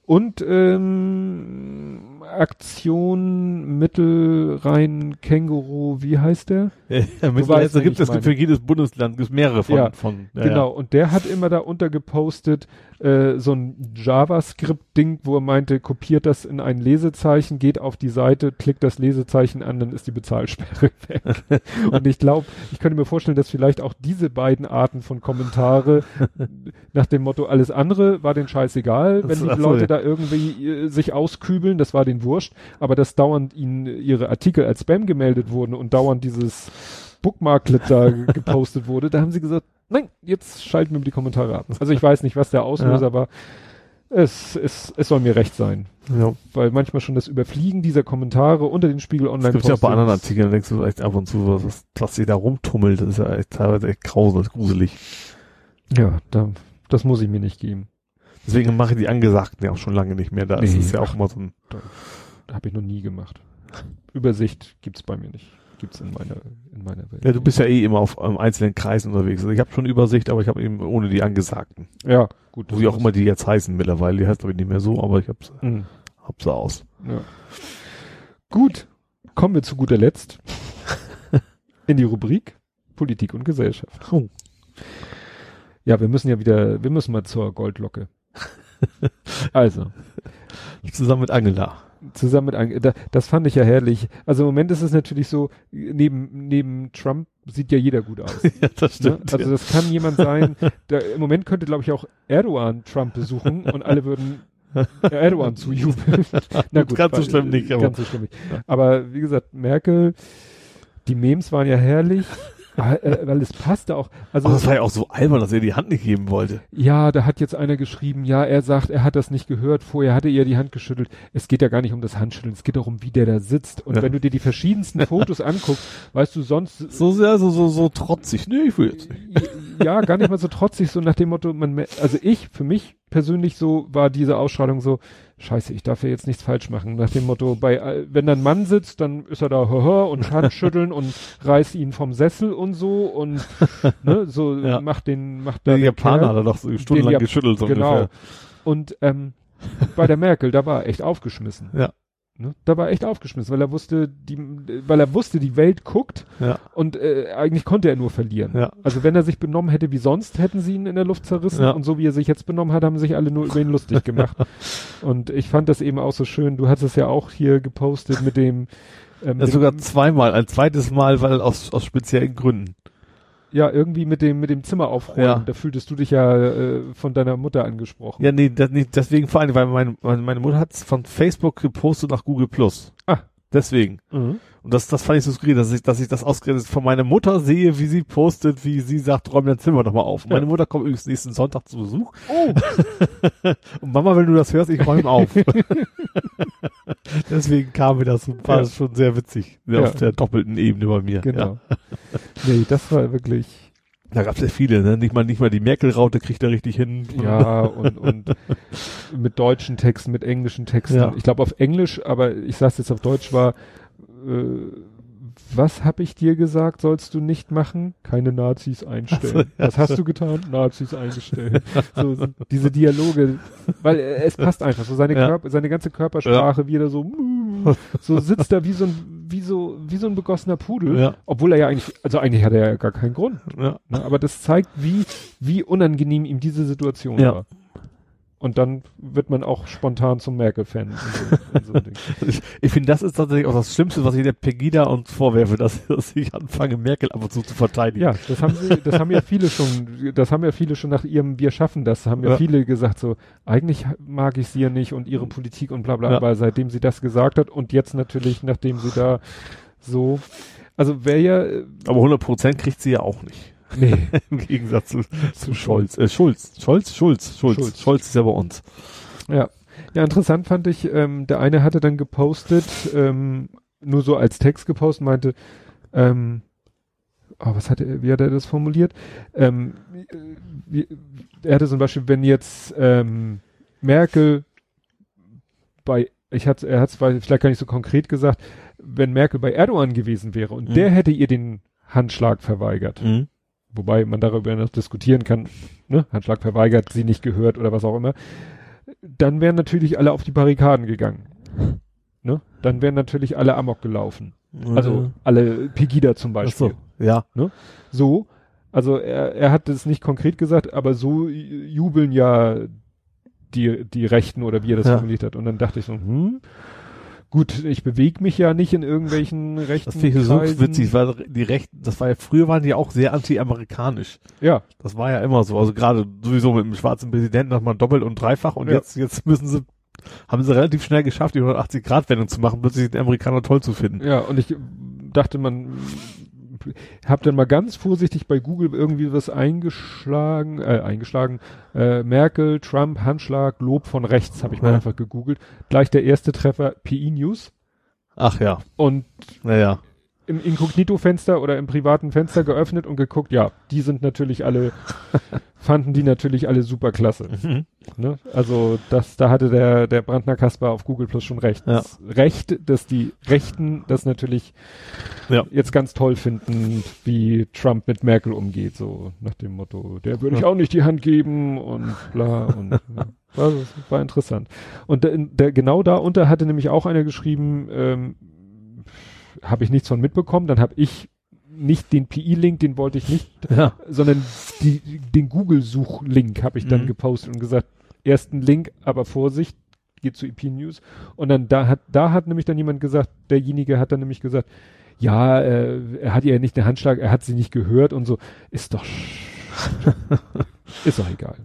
Speaker 2: Und ähm, Aktion Mittelrhein Känguru, wie heißt der?
Speaker 3: Ja,
Speaker 2: weißt, wen
Speaker 3: gibt es für jedes Bundesland gibt's mehrere von.
Speaker 2: Ja,
Speaker 3: von ja,
Speaker 2: genau, und der hat immer da untergepostet äh, so ein JavaScript-Ding, wo er meinte, kopiert das in ein Lesezeichen, geht auf die Seite, klickt das Lesezeichen an, dann ist die Bezahlsperre weg. und ich glaube, ich könnte mir vorstellen, dass vielleicht auch diese beiden Arten von Kommentare nach dem Motto, alles andere war den scheißegal, wenn
Speaker 3: Das-
Speaker 2: die
Speaker 3: so,
Speaker 2: Leute da irgendwie äh, sich auskübeln, das war den wurscht, aber dass dauernd ihnen ihre Artikel als Spam gemeldet wurden und dauernd dieses Bookmarklet da ge- gepostet wurde, da haben sie gesagt, nein, jetzt schalten wir die Kommentare ab. Also ich weiß nicht, was der Auslöser war. Es, es, es soll mir recht sein.
Speaker 3: ja.
Speaker 2: Weil manchmal schon das Überfliegen dieser Kommentare unter den Spiegel Online
Speaker 3: gibt ja auch bei anderen Artikeln, da denkst du echt ab und zu, was, was sich da rumtummelt, das ist ja echt teilweise echt grauselig, gruselig.
Speaker 2: Ja, da, das muss ich mir nicht geben.
Speaker 3: Deswegen mache ich die Angesagten ja auch schon lange nicht mehr. Da ist
Speaker 2: Nee.
Speaker 3: es ja auch immer so ein,
Speaker 2: Habe ich noch nie gemacht. Übersicht gibt's bei mir nicht. Gibt's in meiner, in meiner Welt.
Speaker 3: ja, du bist ja eh immer auf ähm, einzelnen Kreisen unterwegs. Also ich habe schon Übersicht, aber ich habe eben ohne die Angesagten.
Speaker 2: Ja, gut.
Speaker 3: Wo die auch immer die jetzt heißen mittlerweile. Die heißt glaube ich nicht mehr so, aber ich hab's,
Speaker 2: Mhm.
Speaker 3: hab sie aus.
Speaker 2: Ja. Gut, kommen wir zu guter Letzt in die Rubrik Politik und Gesellschaft.
Speaker 3: Oh.
Speaker 2: Ja, wir müssen ja wieder, wir müssen mal zur Goldlocke. Also,
Speaker 3: Zusammen mit Angela.
Speaker 2: Zusammen mit, das fand ich ja herrlich. Also im Moment ist es natürlich so, neben, neben Trump sieht ja jeder gut aus.
Speaker 3: ja, das
Speaker 2: Ne? Also das kann jemand sein, der, im Moment könnte glaube ich auch Erdogan Trump besuchen und alle würden Erdogan zujubeln. Na gut,
Speaker 3: Ganz so schlimm nicht, aber-
Speaker 2: Ganz so schlimm nicht. Aber wie gesagt, Merkel, die Memes waren ja herrlich, weil, äh, weil es passte auch. Also
Speaker 3: Aber das war ja auch so albern, dass er die Hand nicht geben wollte.
Speaker 2: ja, da hat jetzt einer geschrieben, ja, er sagt, er hat das nicht gehört, vorher hatte ihr die Hand geschüttelt. Es geht ja gar nicht um das Handschütteln, es geht darum, wie der da sitzt. Und
Speaker 3: Ja.
Speaker 2: wenn du dir die verschiedensten Fotos anguckst, weißt du sonst
Speaker 3: So sehr, so, so, so trotzig. Nee, ich will jetzt nicht.
Speaker 2: ja, gar nicht mal so trotzig, so nach dem Motto, man, also ich, für mich persönlich so, war diese Ausstrahlung so, scheiße, ich darf ja jetzt nichts falsch machen. Nach dem Motto, bei, äh, wenn da ein Mann sitzt, dann ist er da hör und Handschütteln und reißt ihn vom Sessel und so und, ne, so
Speaker 3: Ja.
Speaker 2: macht den, macht
Speaker 3: Der Japaner
Speaker 2: Kerl.
Speaker 3: hat er doch so stundenlang geschüttelt, so
Speaker 2: genau.
Speaker 3: ungefähr.
Speaker 2: Und, ähm, bei der Merkel, da war er echt aufgeschmissen.
Speaker 3: Ja.
Speaker 2: Ne? Da war er echt aufgeschmissen, weil er wusste, die, weil er wusste, die Welt guckt
Speaker 3: Ja.
Speaker 2: und äh, eigentlich konnte er nur verlieren.
Speaker 3: Ja.
Speaker 2: Also wenn er sich benommen hätte wie sonst, hätten sie ihn in der Luft zerrissen.
Speaker 3: Ja.
Speaker 2: Und so wie er sich jetzt benommen hat, haben sich alle nur über ihn lustig gemacht. und ich fand das eben auch so schön. Du hast es ja auch hier gepostet mit dem. Ähm,
Speaker 3: Ja, sogar zweimal, ein zweites Mal, weil aus, aus speziellen Gründen.
Speaker 2: Ja, irgendwie mit dem, mit dem Zimmer aufräumen.
Speaker 3: Ja.
Speaker 2: Da fühltest du dich ja äh, von deiner Mutter angesprochen.
Speaker 3: Ja, nee, das, nee deswegen vor allem, weil meine, meine Mutter hat's von Facebook gepostet nach Google Plus.
Speaker 2: Ah.
Speaker 3: Deswegen.
Speaker 2: Mhm.
Speaker 3: Und das, das fand ich so skurril, dass ich, dass ich das ausgerechnet von meiner Mutter sehe, wie sie postet, wie sie sagt, räum dein Zimmer doch mal auf. Und
Speaker 2: Ja.
Speaker 3: Meine Mutter kommt übrigens nächsten Sonntag zu Besuch.
Speaker 2: Oh,
Speaker 3: Und Mama, wenn du das hörst, ich räume auf. Deswegen kam mir das, war
Speaker 2: Ja.
Speaker 3: das schon sehr witzig.
Speaker 2: Ja.
Speaker 3: Auf der doppelten Ebene bei mir.
Speaker 2: genau. nee, das war wirklich,
Speaker 3: Da gab's ja viele, ne? Nicht mal, nicht mal die Merkel-Raute kriegt er richtig hin.
Speaker 2: ja, und, und mit deutschen Texten, mit englischen Texten.
Speaker 3: Ja.
Speaker 2: Ich glaube auf Englisch, aber ich sag's jetzt auf Deutsch war, äh, was hab ich dir gesagt, sollst du nicht machen? Keine Nazis einstellen.
Speaker 3: So, ja.
Speaker 2: Was hast du getan? Nazis eingestellt. so, so diese Dialoge, weil äh, es passt einfach so seine
Speaker 3: Ja.
Speaker 2: Körper, seine ganze Körpersprache, wie er so so sitzt da wie so ein wie so wie so ein begossener Pudel,
Speaker 3: Ja.
Speaker 2: obwohl er ja eigentlich also eigentlich hat er ja gar keinen Grund,
Speaker 3: Ja.
Speaker 2: ne? aber das zeigt wie wie unangenehm ihm diese Situation
Speaker 3: Ja.
Speaker 2: war. Und dann wird man auch spontan zum Merkel-Fan. in so- in so Ding.
Speaker 3: Ich, ich finde, das ist tatsächlich auch das Schlimmste, was ich der Pegida und vorwerfe, dass, dass ich anfange, Merkel ab und zu zu verteidigen.
Speaker 2: Ja, das haben sie, das haben ja viele schon, das haben ja viele schon nach ihrem Wir schaffen das, haben ja,
Speaker 3: Ja.
Speaker 2: viele gesagt so, eigentlich mag ich sie ja nicht und ihre Politik und bla bla,
Speaker 3: Ja.
Speaker 2: aber seitdem sie das gesagt hat und jetzt natürlich, nachdem sie da so, also wer ja, äh,
Speaker 3: Aber 100 Prozent kriegt sie ja auch nicht.
Speaker 2: Nee,
Speaker 3: Im Gegensatz zu, zu Scholz. Äh, Schulz. Scholz? Schulz. Schulz.
Speaker 2: Schulz.
Speaker 3: Scholz ist ja bei uns.
Speaker 2: Ja. Ja, interessant fand ich, ähm, der eine hatte dann gepostet, ähm, nur so als Text gepostet, meinte, ähm, oh, was hat er, wie hat er das formuliert? Ähm, äh, wie, er hatte zum Beispiel, wenn jetzt ähm, Merkel bei, ich hatte, er hat es vielleicht gar nicht so konkret gesagt, wenn Merkel bei Erdogan gewesen wäre und
Speaker 3: Mhm.
Speaker 2: der hätte ihr den Handschlag verweigert,
Speaker 3: Mhm.
Speaker 2: Wobei man darüber noch diskutieren kann, ne? Handschlag verweigert, sie nicht gehört oder was auch immer, dann wären natürlich alle auf die Barrikaden gegangen. Ne? Dann wären natürlich alle Amok gelaufen. Also alle Pegida zum
Speaker 3: Ach
Speaker 2: Beispiel.
Speaker 3: so. Ja.
Speaker 2: So, also er, er hat es nicht konkret gesagt, aber so jubeln ja die, die Rechten oder wie er das
Speaker 3: Ja.
Speaker 2: formuliert hat. Und dann dachte ich so, hm, gut, ich bewege mich ja nicht in irgendwelchen rechten
Speaker 3: Das finde ich so witzig, weil die Rechten, das war ja, früher waren die auch sehr anti-amerikanisch.
Speaker 2: Ja,
Speaker 3: Das war ja immer so. Also gerade sowieso mit dem schwarzen Präsidenten hat man doppelt und dreifach und
Speaker 2: Ja.
Speaker 3: jetzt, jetzt müssen sie, haben sie relativ schnell geschafft, die 180-Grad-Wendung zu machen, plötzlich den Amerikaner toll zu finden.
Speaker 2: Ja, und ich dachte, man hab dann mal ganz vorsichtig bei Google irgendwie was eingeschlagen, äh, eingeschlagen, äh, Merkel, Trump, Handschlag, Lob von rechts, habe ich mal
Speaker 3: Ja.
Speaker 2: einfach gegoogelt. Gleich der erste Treffer PI News
Speaker 3: Ach ja.
Speaker 2: und
Speaker 3: Naja.
Speaker 2: Im Inkognito-Fenster oder im privaten Fenster geöffnet und geguckt, ja, die sind natürlich alle, fanden die natürlich alle super klasse. Ne? Also das, da hatte der, der Brandner Kasper auf Google Plus schon recht.
Speaker 3: Ja.
Speaker 2: Recht, dass die Rechten das natürlich
Speaker 3: Ja.
Speaker 2: jetzt ganz toll finden, wie Trump mit Merkel umgeht, so nach dem Motto, der würde ich auch nicht die Hand geben und bla und ja. war, war interessant. Und der, der, genau da unter hatte nämlich auch einer geschrieben, ähm, habe ich nichts von mitbekommen, dann habe ich nicht den PI-Link, den wollte ich nicht
Speaker 3: Ja.
Speaker 2: sondern die, den Google-Such-Link habe ich dann
Speaker 3: Mhm.
Speaker 2: gepostet und gesagt, ersten Link, aber Vorsicht, geht zu EP News. Und dann da hat, da hat nämlich dann jemand gesagt, derjenige hat dann nämlich gesagt, ja, äh, er hat ihr ja nicht den Handschlag, er hat sie nicht gehört und so. Ist doch, ist doch egal.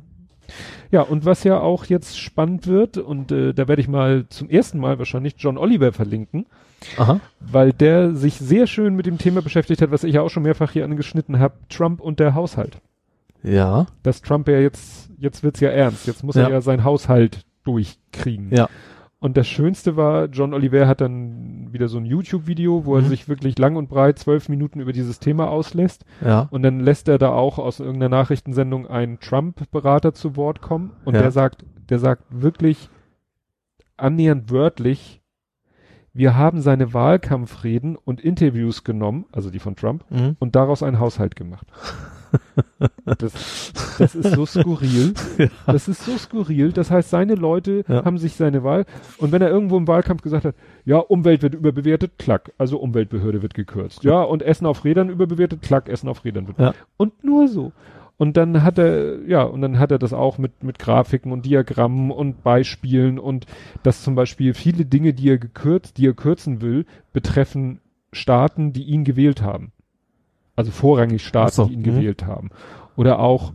Speaker 2: Ja, und was ja auch jetzt spannend wird, und äh, da werde ich mal zum ersten Mal wahrscheinlich John Oliver verlinken,
Speaker 3: Aha.
Speaker 2: weil der sich sehr schön mit dem Thema beschäftigt hat, was ich ja auch schon mehrfach hier angeschnitten habe, Trump und der Haushalt.
Speaker 3: Ja.
Speaker 2: Dass Trump ja jetzt, jetzt wird's ja ernst, jetzt muss
Speaker 3: Ja.
Speaker 2: er ja seinen Haushalt durchkriegen.
Speaker 3: Ja.
Speaker 2: Und das Schönste war, John Oliver hat dann wieder so ein YouTube-Video, wo er
Speaker 3: Mhm.
Speaker 2: sich wirklich lang und breit zwölf Minuten über dieses Thema auslässt.
Speaker 3: Ja.
Speaker 2: Und dann lässt er da auch aus irgendeiner Nachrichtensendung einen Trump-Berater zu Wort kommen. Und
Speaker 3: Ja.
Speaker 2: der sagt, der sagt wirklich annähernd wörtlich, wir haben seine Wahlkampfreden und Interviews genommen, also die von Trump,
Speaker 3: Mhm.
Speaker 2: und daraus einen Haushalt gemacht. das, das ist so skurril. Das ist so skurril. Das heißt, seine Leute
Speaker 3: Ja.
Speaker 2: haben sich seine Wahl, und wenn er irgendwo im Wahlkampf gesagt hat, ja, Umwelt wird überbewertet, klack, also Umweltbehörde wird gekürzt. Ja, und Essen auf Rädern überbewertet, klack, Essen auf Rädern wird.
Speaker 3: Ja.
Speaker 2: Und nur so. Und dann hat er, ja, und dann hat er das auch mit, mit Grafiken und Diagrammen und Beispielen und dass zum Beispiel viele Dinge, die er gekürzt, die er kürzen will, betreffen Staaten, die ihn gewählt haben. Also vorrangig Staaten,
Speaker 3: so,
Speaker 2: die ihn
Speaker 3: mhm.
Speaker 2: gewählt haben. Oder auch,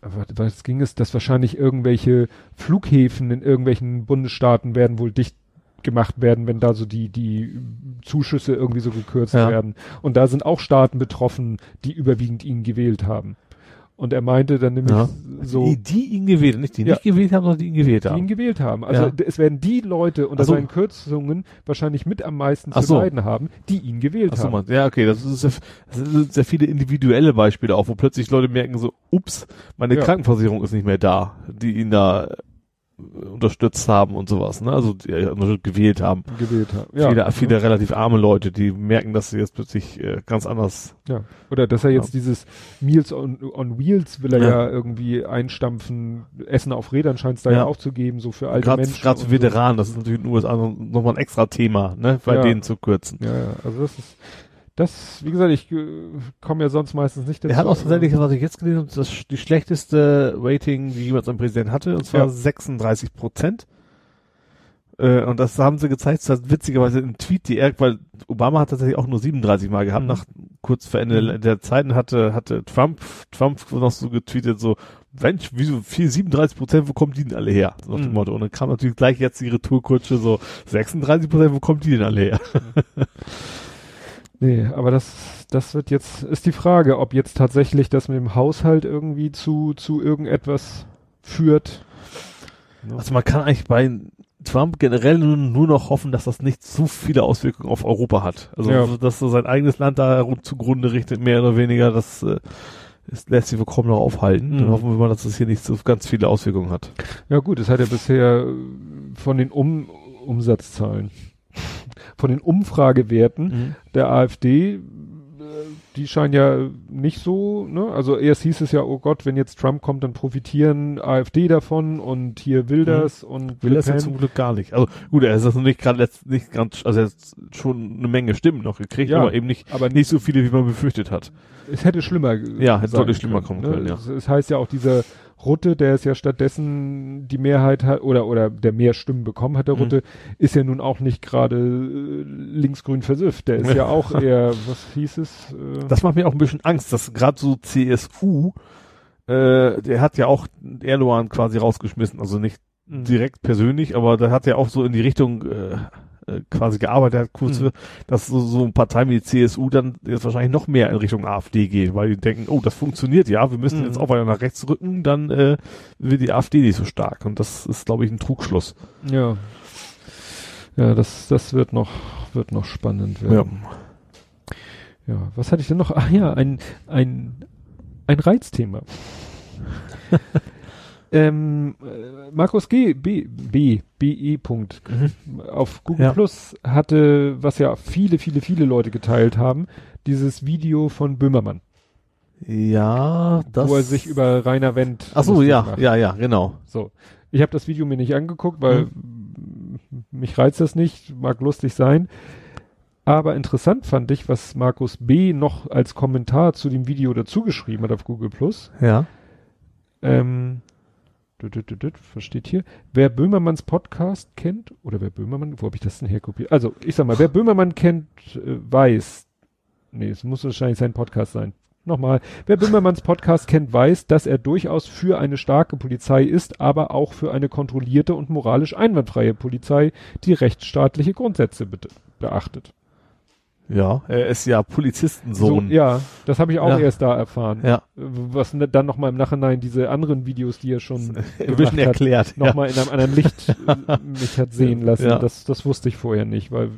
Speaker 2: was, was ging es, dass wahrscheinlich irgendwelche Flughäfen in irgendwelchen Bundesstaaten werden wohl dicht gemacht werden, wenn da so die, die Zuschüsse irgendwie so gekürzt
Speaker 3: Ja.
Speaker 2: werden. Und da sind auch Staaten betroffen, die überwiegend ihn gewählt haben. Und er meinte dann nämlich
Speaker 3: Ja.
Speaker 2: so,
Speaker 3: Die, die ihn gewählt, nicht die
Speaker 2: Ja.
Speaker 3: nicht gewählt haben, sondern die ihn gewählt
Speaker 2: die ihn
Speaker 3: haben.
Speaker 2: gewählt haben. Also
Speaker 3: Ja.
Speaker 2: es werden die Leute unter
Speaker 3: Ach so.
Speaker 2: seinen Kürzungen wahrscheinlich mit am meisten
Speaker 3: Ach
Speaker 2: zu
Speaker 3: so.
Speaker 2: leiden haben, die ihn gewählt
Speaker 3: Achso,
Speaker 2: haben.
Speaker 3: man, ja, okay, das, ist sehr, das sind sehr viele individuelle Beispiele auch, wo plötzlich Leute merken so, ups, meine
Speaker 2: Ja.
Speaker 3: Krankenversicherung ist nicht mehr da, die ihn da unterstützt haben und sowas, ne? Also die, äh, gewählt haben.
Speaker 2: gewählt haben. Ja.
Speaker 3: viele, viele relativ arme Leute, die merken, dass sie jetzt plötzlich äh, ganz anders.
Speaker 2: Ja. Oder dass er jetzt
Speaker 3: Ja.
Speaker 2: dieses Meals on, on Wheels will er
Speaker 3: Ja.
Speaker 2: ja. irgendwie einstampfen. Essen auf Rädern scheint es da ja.
Speaker 3: Ja.
Speaker 2: auch zu geben, so für alte
Speaker 3: Gerade
Speaker 2: Menschen.
Speaker 3: gerade für Veteranen, das ist natürlich in den USA noch- nochmal ein extra Thema, ne? Bei
Speaker 2: Ja.
Speaker 3: denen zu kürzen.
Speaker 2: So. Ja, ja. Also das ist, das, wie gesagt, ich äh, komme ja sonst meistens nicht dazu.
Speaker 3: Er hat auch tatsächlich, was ich jetzt gelesen habe, das, die schlechteste Rating, die jemals ein Präsident hatte, und zwar
Speaker 2: Ja.
Speaker 3: 36 Prozent. Äh, und das haben sie gezeigt, das hat witzigerweise ein Tweet, die er, weil Obama hat tatsächlich auch nur 37 Mal gehabt,
Speaker 2: Mhm.
Speaker 3: nach kurz vor Ende
Speaker 2: Mhm.
Speaker 3: der Zeiten hatte, hatte Trump, Trump noch so getweetet, so, Mensch, wieso viel 37 Prozent, wo kommen die denn alle her? So nach dem
Speaker 2: Mhm.
Speaker 3: Motto. Und dann kam natürlich gleich jetzt die Retourkutsche so, 36 Prozent, wo kommen die denn alle her?
Speaker 2: Nee, aber das, das wird jetzt, ist die Frage, ob jetzt tatsächlich das mit dem Haushalt irgendwie zu, zu irgendetwas führt.
Speaker 3: Also man kann eigentlich bei Trump generell nur, nur noch hoffen, dass das nicht zu viele Auswirkungen auf Europa hat. Also
Speaker 2: Ja.
Speaker 3: dass er sein eigenes Land da ru- zugrunde richtet, mehr oder weniger, das, äh, das lässt sich wohl kaum noch aufhalten.
Speaker 2: Mhm.
Speaker 3: Dann hoffen wir mal, dass das hier nicht so ganz viele Auswirkungen hat.
Speaker 2: Ja gut, es hat ja bisher äh, von den um Umsatzzahlen, von den Umfragewerten der AfD, äh, die scheinen ja nicht so, ne? Also erst hieß es ja, oh Gott, wenn jetzt Trump kommt, dann profitieren AfD davon und hier Wilders und
Speaker 3: Will das ja zum Glück gar nicht. Also gut, er ist das noch nicht gerade nicht ganz, also er hat schon eine Menge Stimmen noch gekriegt,
Speaker 2: Ja,
Speaker 3: aber eben nicht,
Speaker 2: aber
Speaker 3: nicht so viele, wie man befürchtet hat.
Speaker 2: es hätte schlimmer
Speaker 3: Ja, hätte deutlich schlimmer kommen können, ja.
Speaker 2: Es, es heißt ja auch dieser Rutte, der es ja stattdessen die Mehrheit hat oder oder der mehr Stimmen bekommen hat, der
Speaker 3: Mhm.
Speaker 2: Rutte, ist ja nun auch nicht gerade äh, linksgrün versifft. Der ist ja auch eher, was hieß es? Äh,
Speaker 3: Das macht mir auch ein bisschen Angst, dass gerade so CSU, äh, der hat ja auch Erdogan quasi rausgeschmissen, also nicht
Speaker 2: mh.
Speaker 3: direkt persönlich, aber da hat er auch so in die Richtung äh, äh, quasi gearbeitet, hat kurz,
Speaker 2: Mhm.
Speaker 3: dass so, so ein Partei wie die CSU dann jetzt wahrscheinlich noch mehr in Richtung AfD geht, weil die denken, oh, das funktioniert ja, wir müssen
Speaker 2: Mhm.
Speaker 3: jetzt auch weiter nach rechts rücken, dann äh, wird die AfD nicht so stark und das ist, glaube ich, ein Trugschluss.
Speaker 2: Ja. Ja, das, das wird noch, wird noch spannend werden. Ja. was hatte ich denn noch? Ah ja, ein, ein, ein Reizthema. ähm, äh, Markus G. B. B. B. E. Punkt. Auf Google
Speaker 3: Ja.
Speaker 2: Plus hatte, was ja viele, viele, viele Leute geteilt haben, dieses Video von Böhmermann,
Speaker 3: Ja, das.
Speaker 2: wo er sich über Rainer Wendt
Speaker 3: Ach so, ja,
Speaker 2: macht.
Speaker 3: ja, ja, genau.
Speaker 2: So. Ich habe das Video mir nicht angeguckt, weil mich reizt das nicht, mag lustig sein. Aber interessant fand ich, was Markus B. noch als Kommentar zu dem Video dazu geschrieben hat auf Google Plus.
Speaker 3: Ja.
Speaker 2: Ähm, düt, düt, düt, düt, was steht hier? Wer Böhmermanns Podcast kennt, oder wer Böhmermann, wo habe ich das denn herkopiert? Also, ich sag mal, wer Böhmermann kennt, weiß, nee, es muss wahrscheinlich sein Podcast sein. Nochmal, wer Böhmermanns Podcast kennt, weiß, dass er durchaus für eine starke Polizei ist, aber auch für eine kontrollierte und moralisch einwandfreie Polizei, die rechtsstaatliche Grundsätze be beachtet.
Speaker 3: Ja, er ist ja Polizistensohn.
Speaker 2: So, ja, das habe ich auch
Speaker 3: Ja.
Speaker 2: erst da erfahren.
Speaker 3: ja.
Speaker 2: Was ne, dann nochmal im Nachhinein diese anderen Videos, die er schon gemacht hat,
Speaker 3: erklärt. ja.
Speaker 2: nochmal in einem anderen Licht mich hat sehen lassen.
Speaker 3: Ja.
Speaker 2: Das, das wusste ich vorher nicht, weil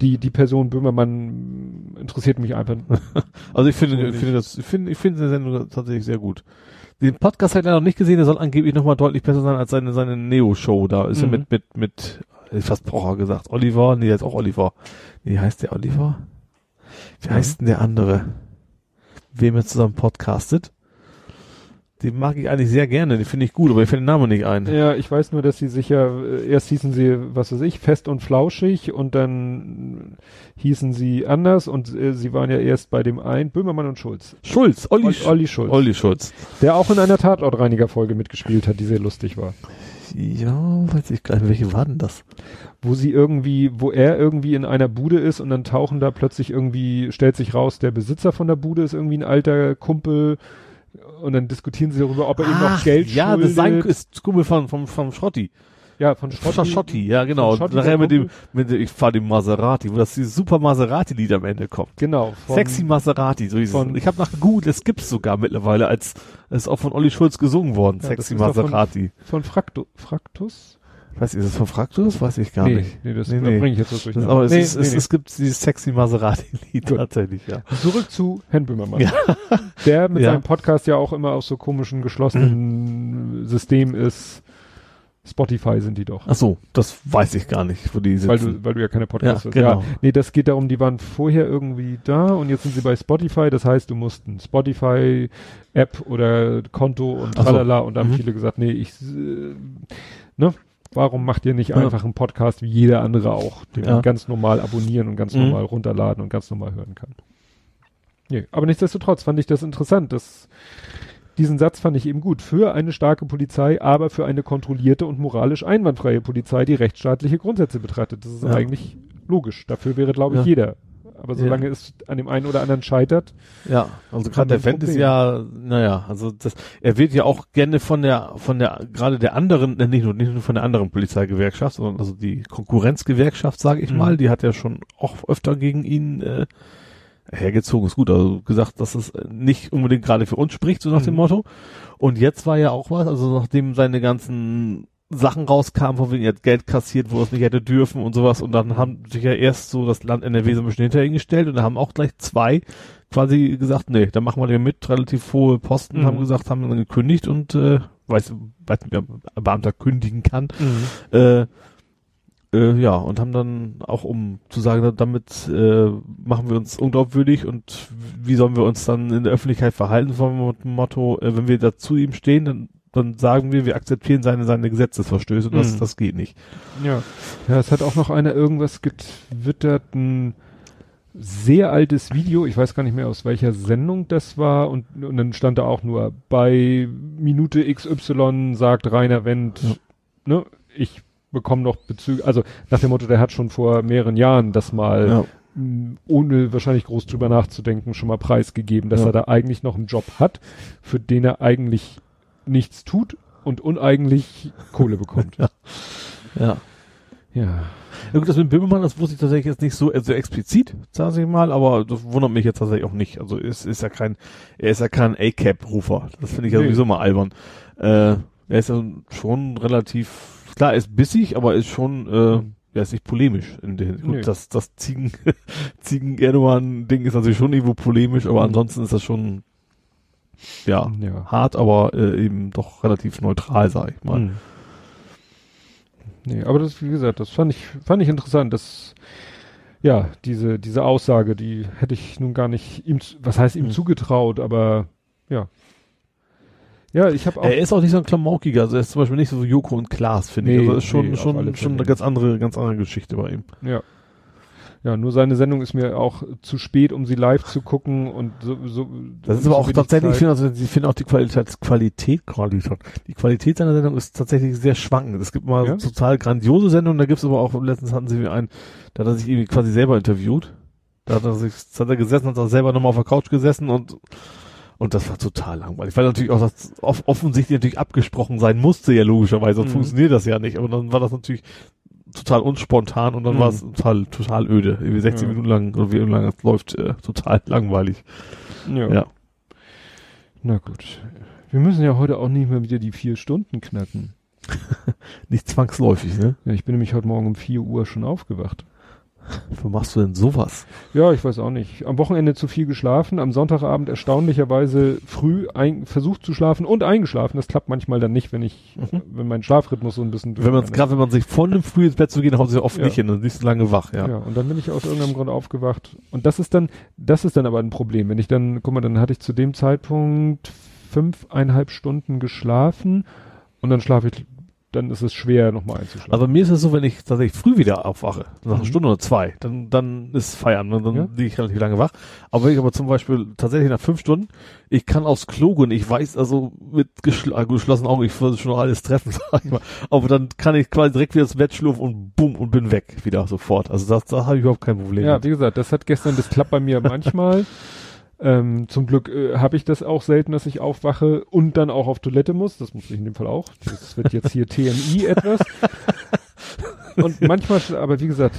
Speaker 2: die, die Person Böhmermann interessiert mich einfach.
Speaker 3: Also ich finde, ich finde das, ich finde, ich finde seine Sendung tatsächlich sehr gut. Den Podcast hat er noch nicht gesehen, der soll angeblich nochmal deutlich besser sein als seine, seine Neo-Show. Da ist er
Speaker 2: Mhm.
Speaker 3: mit, mit, mit, hätte ich fast Pocher gesagt. Oliver, nee, der ist auch Oliver. Nee, heißt der Oliver? Wie heißt denn der andere? Wem er zusammen podcastet? Den mag ich eigentlich sehr gerne, den finde ich gut, aber ich finde den Namen nicht ein.
Speaker 2: Ja, ich weiß nur, dass sie sich ja, äh, erst hießen sie, was weiß ich, fest und flauschig und dann hießen sie anders und äh, sie waren ja erst bei dem einen, Böhmermann und Schulz.
Speaker 3: Schulz, Olli,
Speaker 2: Olli, Olli Schulz.
Speaker 3: Olli Schulz.
Speaker 2: Der auch in einer Tatortreiniger-Folge mitgespielt hat, die sehr lustig war.
Speaker 3: Ja, weiß ich gar nicht, welche war denn das?
Speaker 2: Wo sie irgendwie, wo er irgendwie in einer Bude ist und dann tauchen da plötzlich irgendwie, stellt sich raus, der Besitzer von der Bude ist irgendwie ein alter Kumpel und dann diskutieren sie darüber, ob er ihm noch Geld
Speaker 3: ja,
Speaker 2: schuldet.
Speaker 3: das sein, ist Kumpel von, vom, vom Schrotti.
Speaker 2: ja, von
Speaker 3: Schotti,
Speaker 2: Schotti.
Speaker 3: Schotti ja genau.
Speaker 2: von Schotti,
Speaker 3: nachher mit dem, mit dem, ich fahr dem Maserati, wo das dieses super Maserati-Lied am Ende kommt.
Speaker 2: Genau. Von,
Speaker 3: Sexy Maserati, so hieß
Speaker 2: von-
Speaker 3: es. Ich habe nach gut, es gibt's sogar mittlerweile, als es ist auch von Olli Schulz gesungen worden,
Speaker 2: Ja,
Speaker 3: Sexy
Speaker 2: doch von-
Speaker 3: Maserati.
Speaker 2: Von Fraktu Fraktus?
Speaker 3: Ich, ist das von Fraktus? Weiß ich gar
Speaker 2: nee,
Speaker 3: nicht.
Speaker 2: nee, das
Speaker 3: Nee,
Speaker 2: nee, bringe ich jetzt was durch.
Speaker 3: Das, aber es,
Speaker 2: nee,
Speaker 3: ist, es, es gibt dieses Sexy Maserati-Lied tatsächlich, ja.
Speaker 2: Zurück zu Herrn Böhmermann.
Speaker 3: Ja.
Speaker 2: Der mit
Speaker 3: Ja.
Speaker 2: seinem Podcast ja auch immer aus so komischen, geschlossenen System ist. Spotify sind die doch.
Speaker 3: Ach so, das weiß ich gar nicht, wo die sitzen.
Speaker 2: Weil du, weil du ja keine Podcasts
Speaker 3: Ja,
Speaker 2: hast.
Speaker 3: genau.
Speaker 2: nee, das geht darum, die waren vorher irgendwie da und jetzt sind sie bei Spotify. Das heißt, du musst ein Spotify-App oder Konto und
Speaker 3: Ach so.
Speaker 2: tralala und da haben
Speaker 3: Mhm.
Speaker 2: viele gesagt, nee, ich, äh, ne? Warum macht ihr nicht
Speaker 3: Ja.
Speaker 2: einfach einen Podcast wie jeder andere auch, den
Speaker 3: Ja.
Speaker 2: man ganz normal abonnieren und ganz
Speaker 3: Mhm.
Speaker 2: normal runterladen und ganz normal hören kann? Nee, aber nichtsdestotrotz fand ich das interessant. Das, diesen Satz fand ich eben gut. Für eine starke Polizei, aber für eine kontrollierte und moralisch einwandfreie Polizei, die rechtsstaatliche Grundsätze betrachtet. Das ist
Speaker 3: Ja.
Speaker 2: eigentlich logisch. Dafür wäre, glaube ich, jeder. Aber solange es an dem einen oder anderen scheitert,
Speaker 3: Ja, also gerade der Wendt ist ja, naja, also das, er wird ja auch gerne von der, von der, gerade der anderen, äh, nicht nur, nicht nur von der anderen Polizeigewerkschaft, sondern also die Konkurrenzgewerkschaft, sage ich
Speaker 2: Mhm.
Speaker 3: mal, die hat ja schon auch öfter gegen ihn äh, hergezogen, ist gut, also gesagt, dass es nicht unbedingt gerade für uns spricht, so nach dem
Speaker 2: Mhm.
Speaker 3: Motto. Und jetzt war ja auch was, also nachdem seine ganzen Sachen rauskamen, von wegen er hat Geld kassiert, wo er es nicht hätte dürfen und sowas. Und dann haben sich ja erst so das Land NRW so ein bisschen hinter ihn gestellt und da haben auch gleich zwei quasi gesagt, nee, da machen wir den mit, relativ hohe Posten,
Speaker 2: Mhm.
Speaker 3: haben gesagt, haben dann gekündigt und äh, weiß, weiß nicht, wer ein Beamter kündigen kann. Äh, äh, ja, und haben dann auch, um zu sagen, damit äh, machen wir uns unglaubwürdig und wie sollen wir uns dann in der Öffentlichkeit verhalten, vom Motto, äh, wenn wir da zu ihm stehen, dann, dann sagen wir, wir akzeptieren seine, seine Gesetzesverstöße und das,
Speaker 2: Mhm.
Speaker 3: das geht nicht.
Speaker 2: Ja. Ja, es hat auch noch einer irgendwas getwittert, ein sehr altes Video, ich weiß gar nicht mehr aus welcher Sendung das war und, und dann stand da auch nur bei Minute XY sagt Rainer Wendt,
Speaker 3: Ja.
Speaker 2: ne, ich bekomme noch Bezüge, also nach dem Motto, der hat schon vor mehreren Jahren das mal
Speaker 3: Ja.
Speaker 2: ohne wahrscheinlich groß drüber nachzudenken, schon mal preisgegeben, dass
Speaker 3: Ja.
Speaker 2: er da eigentlich noch einen Job hat, für den er eigentlich nichts tut und uneigentlich Kohle bekommt.
Speaker 3: Ja. Ja.
Speaker 2: ja.
Speaker 3: Ja gut, das mit Böhmermann, das wusste ich tatsächlich jetzt nicht so, also explizit, sag ich mal, aber das wundert mich jetzt tatsächlich auch nicht. Also ist, ist ja kein, er ist ja kein A-Cap-Rufer. Das finde ich ja
Speaker 2: Nee.
Speaker 3: sowieso mal albern. Äh, er ist ja schon relativ, klar, er ist bissig, aber er ist schon, äh, er ist nicht polemisch. In den, gut,
Speaker 2: Nee.
Speaker 3: das, das Ziegen, Ziegen-Erdogan-Ding ist natürlich schon irgendwo polemisch, aber
Speaker 2: Mhm.
Speaker 3: ansonsten ist das schon, ja,
Speaker 2: Ja.
Speaker 3: hart, aber äh, eben doch relativ neutral, sag ich mal.
Speaker 2: Hm. Nee, aber das, wie gesagt, das fand ich, fand ich interessant, dass, ja, diese, diese Aussage, die hätte ich nun gar nicht ihm, was heißt ihm
Speaker 3: Hm.
Speaker 2: zugetraut, aber, ja. Ja, ich habe auch,
Speaker 3: Er ist auch nicht so ein Klamaukiger, also er ist zum Beispiel nicht so Joko und Klaas, finde ich.
Speaker 2: Nee,
Speaker 3: Also ist schon,
Speaker 2: nee,
Speaker 3: schon, schon eine ganz andere, ganz andere Geschichte bei ihm.
Speaker 2: ja. Ja, nur seine Sendung ist mir auch zu spät, um sie live zu gucken und so, so
Speaker 3: Das ist aber auch tatsächlich, ich finde, also, ich finde auch die Qualität, Qualität, Qualität, die Qualität seiner Sendung ist tatsächlich sehr schwankend. Es gibt mal
Speaker 2: Ja?
Speaker 3: total grandiose Sendungen, da gibt es aber auch, letztens hatten sie einen, da hat er sich irgendwie quasi selber interviewt. Da hat er sich, hat er gesessen, hat er selber nochmal auf der Couch gesessen und, und das war total langweilig, weil natürlich auch das off offensichtlich natürlich abgesprochen sein musste, ja logischerweise, sonst
Speaker 2: Mhm.
Speaker 3: funktioniert das ja nicht, aber dann war das natürlich total unspontan und dann
Speaker 2: Mhm.
Speaker 3: war es total, total öde. Irgendwie 16
Speaker 2: Ja.
Speaker 3: Minuten lang, oder wie lange es läuft, äh, total langweilig.
Speaker 2: ja.
Speaker 3: Ja.
Speaker 2: Na gut. Wir müssen ja heute auch nicht mehr wieder die vier Stunden knacken.
Speaker 3: Nicht zwangsläufig, ne?
Speaker 2: Ja, ich bin nämlich heute Morgen um 4 Uhr schon aufgewacht.
Speaker 3: Wo machst du denn sowas?
Speaker 2: Ja, ich weiß auch nicht. Am Wochenende zu viel geschlafen, am Sonntagabend erstaunlicherweise früh ein, versucht zu schlafen und eingeschlafen. Das klappt manchmal dann nicht, wenn ich,
Speaker 3: Mhm.
Speaker 2: wenn mein Schlafrhythmus so ein bisschen
Speaker 3: Wenn man gerade wenn man sich vornimmt, früh ins Bett zu gehen, haut sich oft
Speaker 2: Ja.
Speaker 3: nicht hin, dann ist du lange wach, ja.
Speaker 2: ja. und dann bin ich aus irgendeinem Grund aufgewacht. Und das ist dann, das ist dann aber ein Problem. Wenn ich dann, guck mal, dann hatte ich zu dem Zeitpunkt fünfeinhalb Stunden geschlafen und dann schlafe ich dann ist es schwer, nochmal einzuschlafen.
Speaker 3: Bei mir ist es so, wenn ich tatsächlich früh wieder aufwache, nach einer
Speaker 2: Mhm.
Speaker 3: Stunde oder zwei, dann, dann ist Feierabend, dann, dann
Speaker 2: Ja.
Speaker 3: liege ich relativ lange wach. Aber wenn ich aber zum Beispiel tatsächlich nach fünf Stunden, ich kann aufs Klo gehen, ich weiß also mit geschl äh, geschlossenen Augen, ich würde schon alles treffen, sag ich mal. Aber dann kann ich quasi direkt wieder ins Bett schlurfen und bumm und bin weg wieder sofort. Also das, da habe ich überhaupt kein Problem.
Speaker 2: Ja,
Speaker 3: mit.
Speaker 2: wie gesagt, das hat gestern, das klappt bei mir manchmal. Ähm, zum Glück äh, habe ich das auch selten, dass ich aufwache und dann auch auf Toilette muss. Das muss ich in dem Fall auch. Das wird jetzt hier TMI etwas. Und manchmal, aber wie gesagt,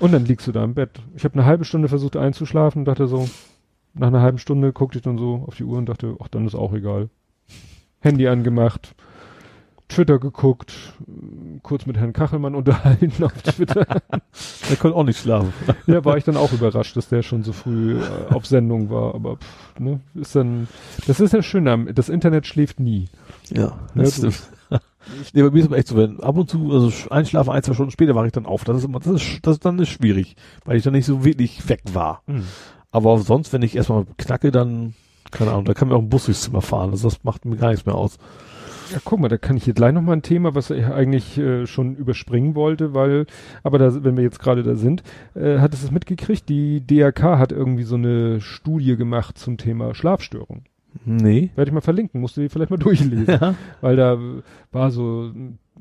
Speaker 2: und dann liegst du da im Bett. Ich habe eine halbe Stunde versucht einzuschlafen, dachte so, nach einer halben Stunde guckte ich dann so auf die Uhr und dachte, ach, dann ist auch egal. Handy angemacht, Twitter geguckt, kurz mit Herrn Kachelmann unterhalten auf Twitter.
Speaker 3: Der konnte auch nicht schlafen.
Speaker 2: Ja, war ich dann auch überrascht, dass der schon so früh äh, auf Sendung war. Aber pff, ne, ist dann, das ist ja schön, das Internet schläft nie.
Speaker 3: Ja,
Speaker 2: Ja,
Speaker 3: das
Speaker 2: du-
Speaker 3: stimmt. nee, bei mir ist es aber echt so, wenn ab und zu, also sch- einschlafen, ein, zwei Stunden später wache ich dann auf. Das ist immer, das ist, das ist dann ist schwierig, weil ich dann nicht so wirklich weg war. Aber sonst, wenn ich erstmal knacke, dann, keine Ahnung, da kann mir auch ein Bus durchs Zimmer fahren. Also das macht mir gar nichts mehr aus.
Speaker 2: Ja, guck mal, da kann ich hier gleich noch mal ein Thema, was ich eigentlich äh, schon überspringen wollte, weil, aber da, wenn wir jetzt gerade da sind, äh, du es mitgekriegt? Die DRK hat irgendwie so eine Studie gemacht zum Thema Schlafstörung.
Speaker 3: Nee.
Speaker 2: Werde ich mal verlinken, musst du die vielleicht mal durchlesen.
Speaker 3: Ja.
Speaker 2: Weil da war so,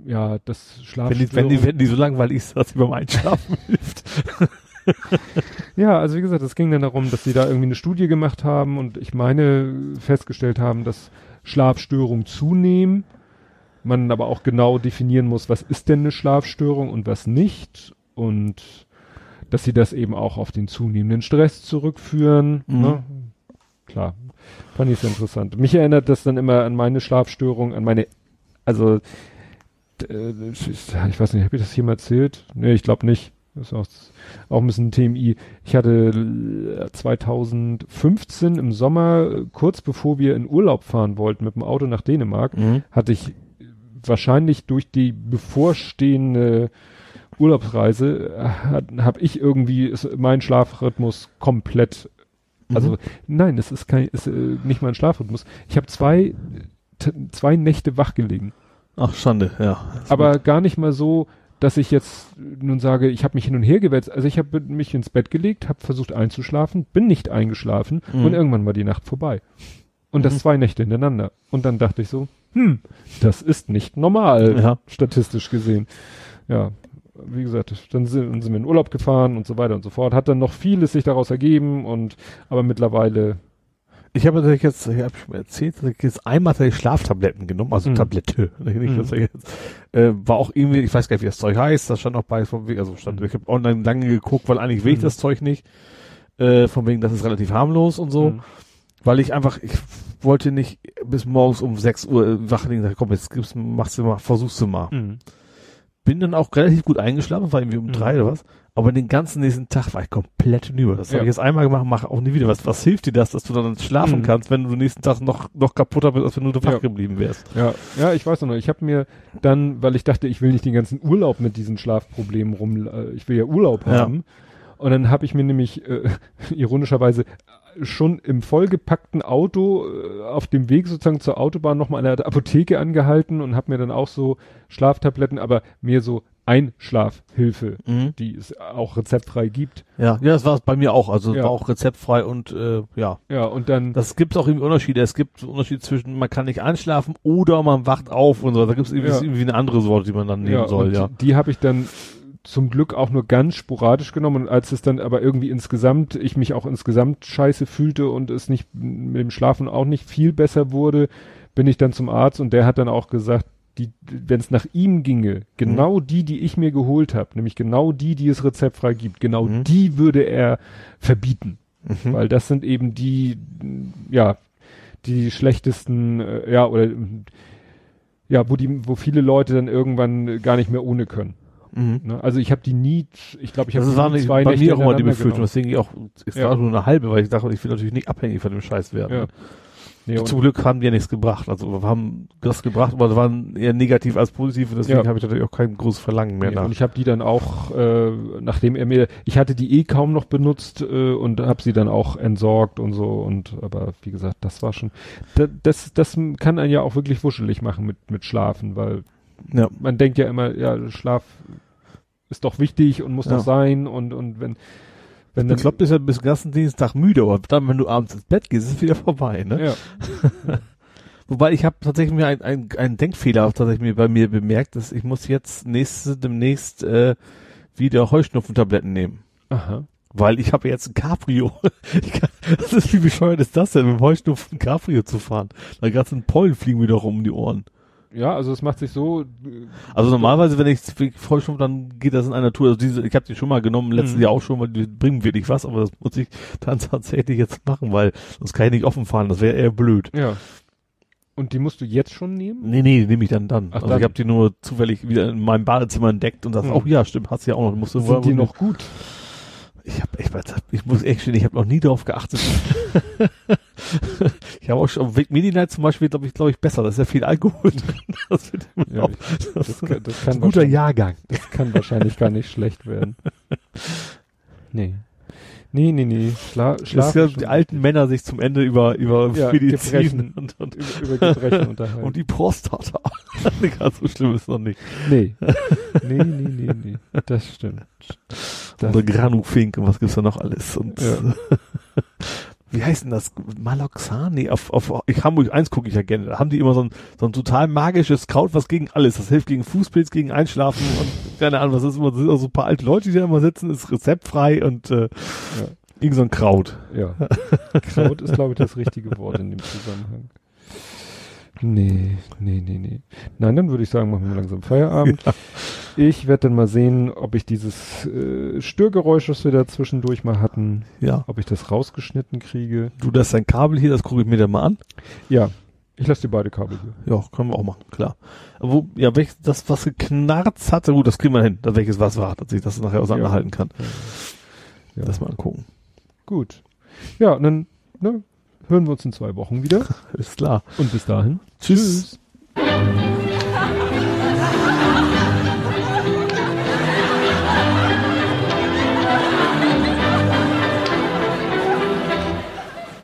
Speaker 2: ja, das
Speaker 3: Wenn
Speaker 2: Schlafstörung.
Speaker 3: die, wenn die, wenn die so langweilig ist, dass sie beim Einschlafen hilft.
Speaker 2: Ja, also wie gesagt, es ging dann darum, dass sie da irgendwie eine Studie gemacht haben und ich meine festgestellt haben, dass Schlafstörungen zunehmen. Man aber auch genau definieren muss, was ist denn eine Schlafstörung und was nicht. Und dass sie das eben auch auf den zunehmenden Stress zurückführen.
Speaker 3: Mhm.
Speaker 2: Ne? Klar, fand ich sehr interessant. Mich erinnert das dann immer an meine Schlafstörung, an meine, also äh, ich ich weiß nicht, habe ich das hier mal erzählt? Nee, ich glaube nicht. Das ist auch, auch ein bisschen TMI. Ich hatte äh, 2015 im Sommer, äh, kurz bevor wir in Urlaub fahren wollten mit dem Auto nach Dänemark,
Speaker 3: Mhm.
Speaker 2: hatte ich wahrscheinlich durch die bevorstehende Urlaubsreise äh, habe ich irgendwie ist mein Schlafrhythmus komplett also
Speaker 3: Mhm.
Speaker 2: nein, es ist kein ist äh, nicht mein Schlafrhythmus. Ich habe zwei zwei Nächte wach gelegen,
Speaker 3: Ach, Schande, ja.
Speaker 2: aber gar nicht mal so, dass ich jetzt nun sage, ich habe mich hin und her gewälzt. Also ich habe mich ins Bett gelegt, habe versucht einzuschlafen, bin nicht eingeschlafen
Speaker 3: Mhm.
Speaker 2: und irgendwann war die Nacht vorbei. Und das
Speaker 3: Mhm.
Speaker 2: zwei Nächte hintereinander. Und dann dachte ich so, hm, das ist nicht normal,
Speaker 3: Ja.
Speaker 2: statistisch gesehen. Ja, wie gesagt, dann sind, dann sind wir in Urlaub gefahren und so weiter und so fort. Hat dann noch vieles sich daraus ergeben und aber mittlerweile
Speaker 3: Ich habe natürlich jetzt, ich habe schon erzählt, dass ich jetzt einmal tatsächlich Schlaftabletten genommen, also
Speaker 2: Mhm.
Speaker 3: Tablette. Nicht,
Speaker 2: Mhm.
Speaker 3: dass ich jetzt, äh, war auch irgendwie, ich weiß gar nicht, wie das Zeug heißt, das stand auch bei, also stand,
Speaker 2: Mhm.
Speaker 3: ich habe online lange geguckt, weil eigentlich will ich
Speaker 2: Mhm.
Speaker 3: das Zeug nicht, äh, von wegen, das ist relativ harmlos und so,
Speaker 2: Mhm.
Speaker 3: weil ich einfach, ich wollte nicht bis morgens um 6 Uhr äh, wach liegen, sag, komm, jetzt gibst, machst du mal, versuchst du mal.
Speaker 2: Mhm.
Speaker 3: Bin dann auch relativ gut eingeschlafen, war irgendwie um
Speaker 2: Mhm.
Speaker 3: drei oder was, aber den ganzen nächsten Tag war ich komplett hinüber. Das
Speaker 2: Ja.
Speaker 3: habe ich jetzt einmal gemacht, mache auch nie wieder. Was, was hilft dir das, dass du dann schlafen
Speaker 2: Mhm.
Speaker 3: kannst, wenn du den nächsten Tag noch, noch kaputter bist, als wenn du wach
Speaker 2: Ja.
Speaker 3: geblieben wärst?
Speaker 2: Ja, ja, ich weiß noch, ich habe mir dann, weil ich dachte, ich will nicht den ganzen Urlaub mit diesen Schlafproblemen rum, äh, ich will ja Urlaub
Speaker 3: Ja.
Speaker 2: haben. Und dann habe ich mir nämlich äh, ironischerweise schon im vollgepackten Auto äh, auf dem Weg sozusagen zur Autobahn nochmal an der Apotheke angehalten und habe mir dann auch so Schlaftabletten, aber mir so Einschlafhilfe, die es auch rezeptfrei gibt.
Speaker 3: Ja, ja, das war bei mir auch. Also
Speaker 2: Ja.
Speaker 3: war auch rezeptfrei und äh, ja.
Speaker 2: Ja, und dann
Speaker 3: Das gibt auch irgendwie Unterschiede. Es gibt so Unterschied zwischen, man kann nicht einschlafen oder man wacht auf und so. Da gibt es irgendwie,
Speaker 2: Ja.
Speaker 3: irgendwie eine andere Sorte, die man dann nehmen soll,
Speaker 2: und
Speaker 3: ja.
Speaker 2: Die, die habe ich dann zum Glück auch nur ganz sporadisch genommen und als es dann aber irgendwie insgesamt, ich mich auch insgesamt scheiße fühlte und es nicht mit dem Schlafen auch nicht viel besser wurde, bin ich dann zum Arzt und der hat dann auch gesagt, die, wenn es nach ihm ginge, genau die, die ich mir geholt habe, nämlich genau die, die es rezeptfrei gibt, genau
Speaker 3: Mhm.
Speaker 2: die würde er verbieten,
Speaker 3: Mhm.
Speaker 2: weil das sind eben die, ja, die schlechtesten, äh, ja, oder ja, wo die, wo viele Leute dann irgendwann gar nicht mehr ohne können.
Speaker 3: Mhm.
Speaker 2: Ne? Also ich habe die nie, ich glaube, ich habe
Speaker 3: Das war nicht bei
Speaker 2: Nächte
Speaker 3: mir auch immer die Befürchtung,
Speaker 2: genommen.
Speaker 3: deswegen ich auch, es
Speaker 2: Ja.
Speaker 3: nur eine halbe, weil ich dachte, ich will natürlich nicht abhängig von dem Scheiß werden.
Speaker 2: Ja.
Speaker 3: ne?
Speaker 2: Nee,
Speaker 3: Zum Glück haben die ja nichts gebracht. Also wir haben das gebracht, aber das waren eher negativ als positiv und deswegen
Speaker 2: Ja.
Speaker 3: habe ich natürlich auch kein großes Verlangen mehr
Speaker 2: Nee,
Speaker 3: nach.
Speaker 2: und ich habe die dann auch, äh, nachdem er mir, ich hatte die eh kaum noch benutzt äh, und habe sie dann auch entsorgt und so und aber wie gesagt, das war schon, da, das das kann einen ja auch wirklich wuschelig machen mit mit Schlafen, weil
Speaker 3: Ja.
Speaker 2: man denkt ja immer, ja Schlaf ist doch wichtig und muss
Speaker 3: Ja.
Speaker 2: doch sein und und wenn wenn
Speaker 3: Ich glaube, bist ja bis den ganzen Dienstag müde, aber dann, wenn du abends ins Bett gehst, ist es wieder vorbei, ne?
Speaker 2: ja,
Speaker 3: Wobei ich habe tatsächlich mir ein, ein, einen Denkfehler auch tatsächlich mir bei mir bemerkt, dass ich muss jetzt nächste, demnächst äh, wieder Heuschnupfentabletten nehmen.
Speaker 2: aha.
Speaker 3: Weil ich habe jetzt ein Cabrio. Kann, das ist wie bescheuert ist das denn, mit dem Heuschnupfen ein Cabrio zu fahren? Da ganzen Pollen fliegen mir doch um die Ohren.
Speaker 2: Ja, also es macht sich so, äh,
Speaker 3: Also normalerweise, wenn ich Heuschnupfen, dann geht das in einer Tour. Also diese, ich habe die schon mal genommen, letztes
Speaker 2: Mhm.
Speaker 3: Jahr auch schon, weil die bringen wirklich was, aber das muss ich dann tatsächlich jetzt machen, weil sonst kann ich nicht offen fahren, das wäre eher blöd.
Speaker 2: ja. Und die musst du jetzt schon nehmen?
Speaker 3: Nee, nee, nehme ich dann dann.
Speaker 2: Ach,
Speaker 3: also
Speaker 2: dann.
Speaker 3: ich habe die nur zufällig wieder in meinem Badezimmer entdeckt und das,
Speaker 2: Hm.
Speaker 3: oh ja, stimmt, hast du ja auch noch. Musst du
Speaker 2: Sind die noch gut?
Speaker 3: Ich habe ich, ich muss echt stehen, ich habe noch nie darauf geachtet. ich habe auch schon, Weg Medi-Night zum Beispiel, glaube ich, glaube ich, besser. Da ist ja viel Alkohol drin. Das,
Speaker 2: Ja, ich-
Speaker 3: das,
Speaker 2: das, kann, das
Speaker 3: ist
Speaker 2: kann
Speaker 3: ein guter Jahrgang.
Speaker 2: Das kann wahrscheinlich gar nicht schlecht werden. Nee. Nee, nee, nee. Schla
Speaker 3: Das
Speaker 2: Schlaf
Speaker 3: ist ja, die alten Männer sich zum Ende über, über
Speaker 2: Ja,
Speaker 3: Medizin und, und,
Speaker 2: über Gebrechen unterhalten.
Speaker 3: und die Prostata. Ganz so schlimm ist noch nicht.
Speaker 2: nee. Nee, nee, nee, nee. Das stimmt. Das,
Speaker 3: Oder Granufink und was gibt's da noch alles? Und
Speaker 2: Ja.
Speaker 3: Wie heißt denn das? Maloxan? Nee, auf, auf ich Hamburg 1 gucke ich ja gerne. Da haben die immer so ein, so ein total magisches Kraut, was gegen alles. Das hilft gegen Fußpilz, gegen Einschlafen und keine Ahnung, was ist immer. Das sind auch so ein paar alte Leute, die da immer sitzen, ist rezeptfrei und äh, irgend so ein Kraut.
Speaker 2: ja. Kraut ist, glaube ich, das richtige Wort in dem Zusammenhang. Nee, nee, nee, nee. Nein, dann würde ich sagen, machen wir langsam Feierabend. Ich werde dann mal sehen, ob ich dieses äh, Störgeräusch, was wir da zwischendurch mal hatten,
Speaker 3: Ja.
Speaker 2: ob ich das rausgeschnitten kriege.
Speaker 3: Du, das ist dein Kabel hier, das gucke ich mir dann mal an.
Speaker 2: Ja, ich lasse dir beide Kabel hier.
Speaker 3: Ja, können wir auch machen, klar. Aber wo, ja, welches, das, was geknarzt hatte, gut, das kriegen wir hin, dass welches was war, dass ich das nachher auseinanderhalten kann.
Speaker 2: Ja.
Speaker 3: Das mal angucken.
Speaker 2: Gut. Ja, und dann ne, hören wir uns in zwei Wochen wieder.
Speaker 3: Ist klar.
Speaker 2: Und bis dahin.
Speaker 3: Tschüss.
Speaker 2: Tschüss.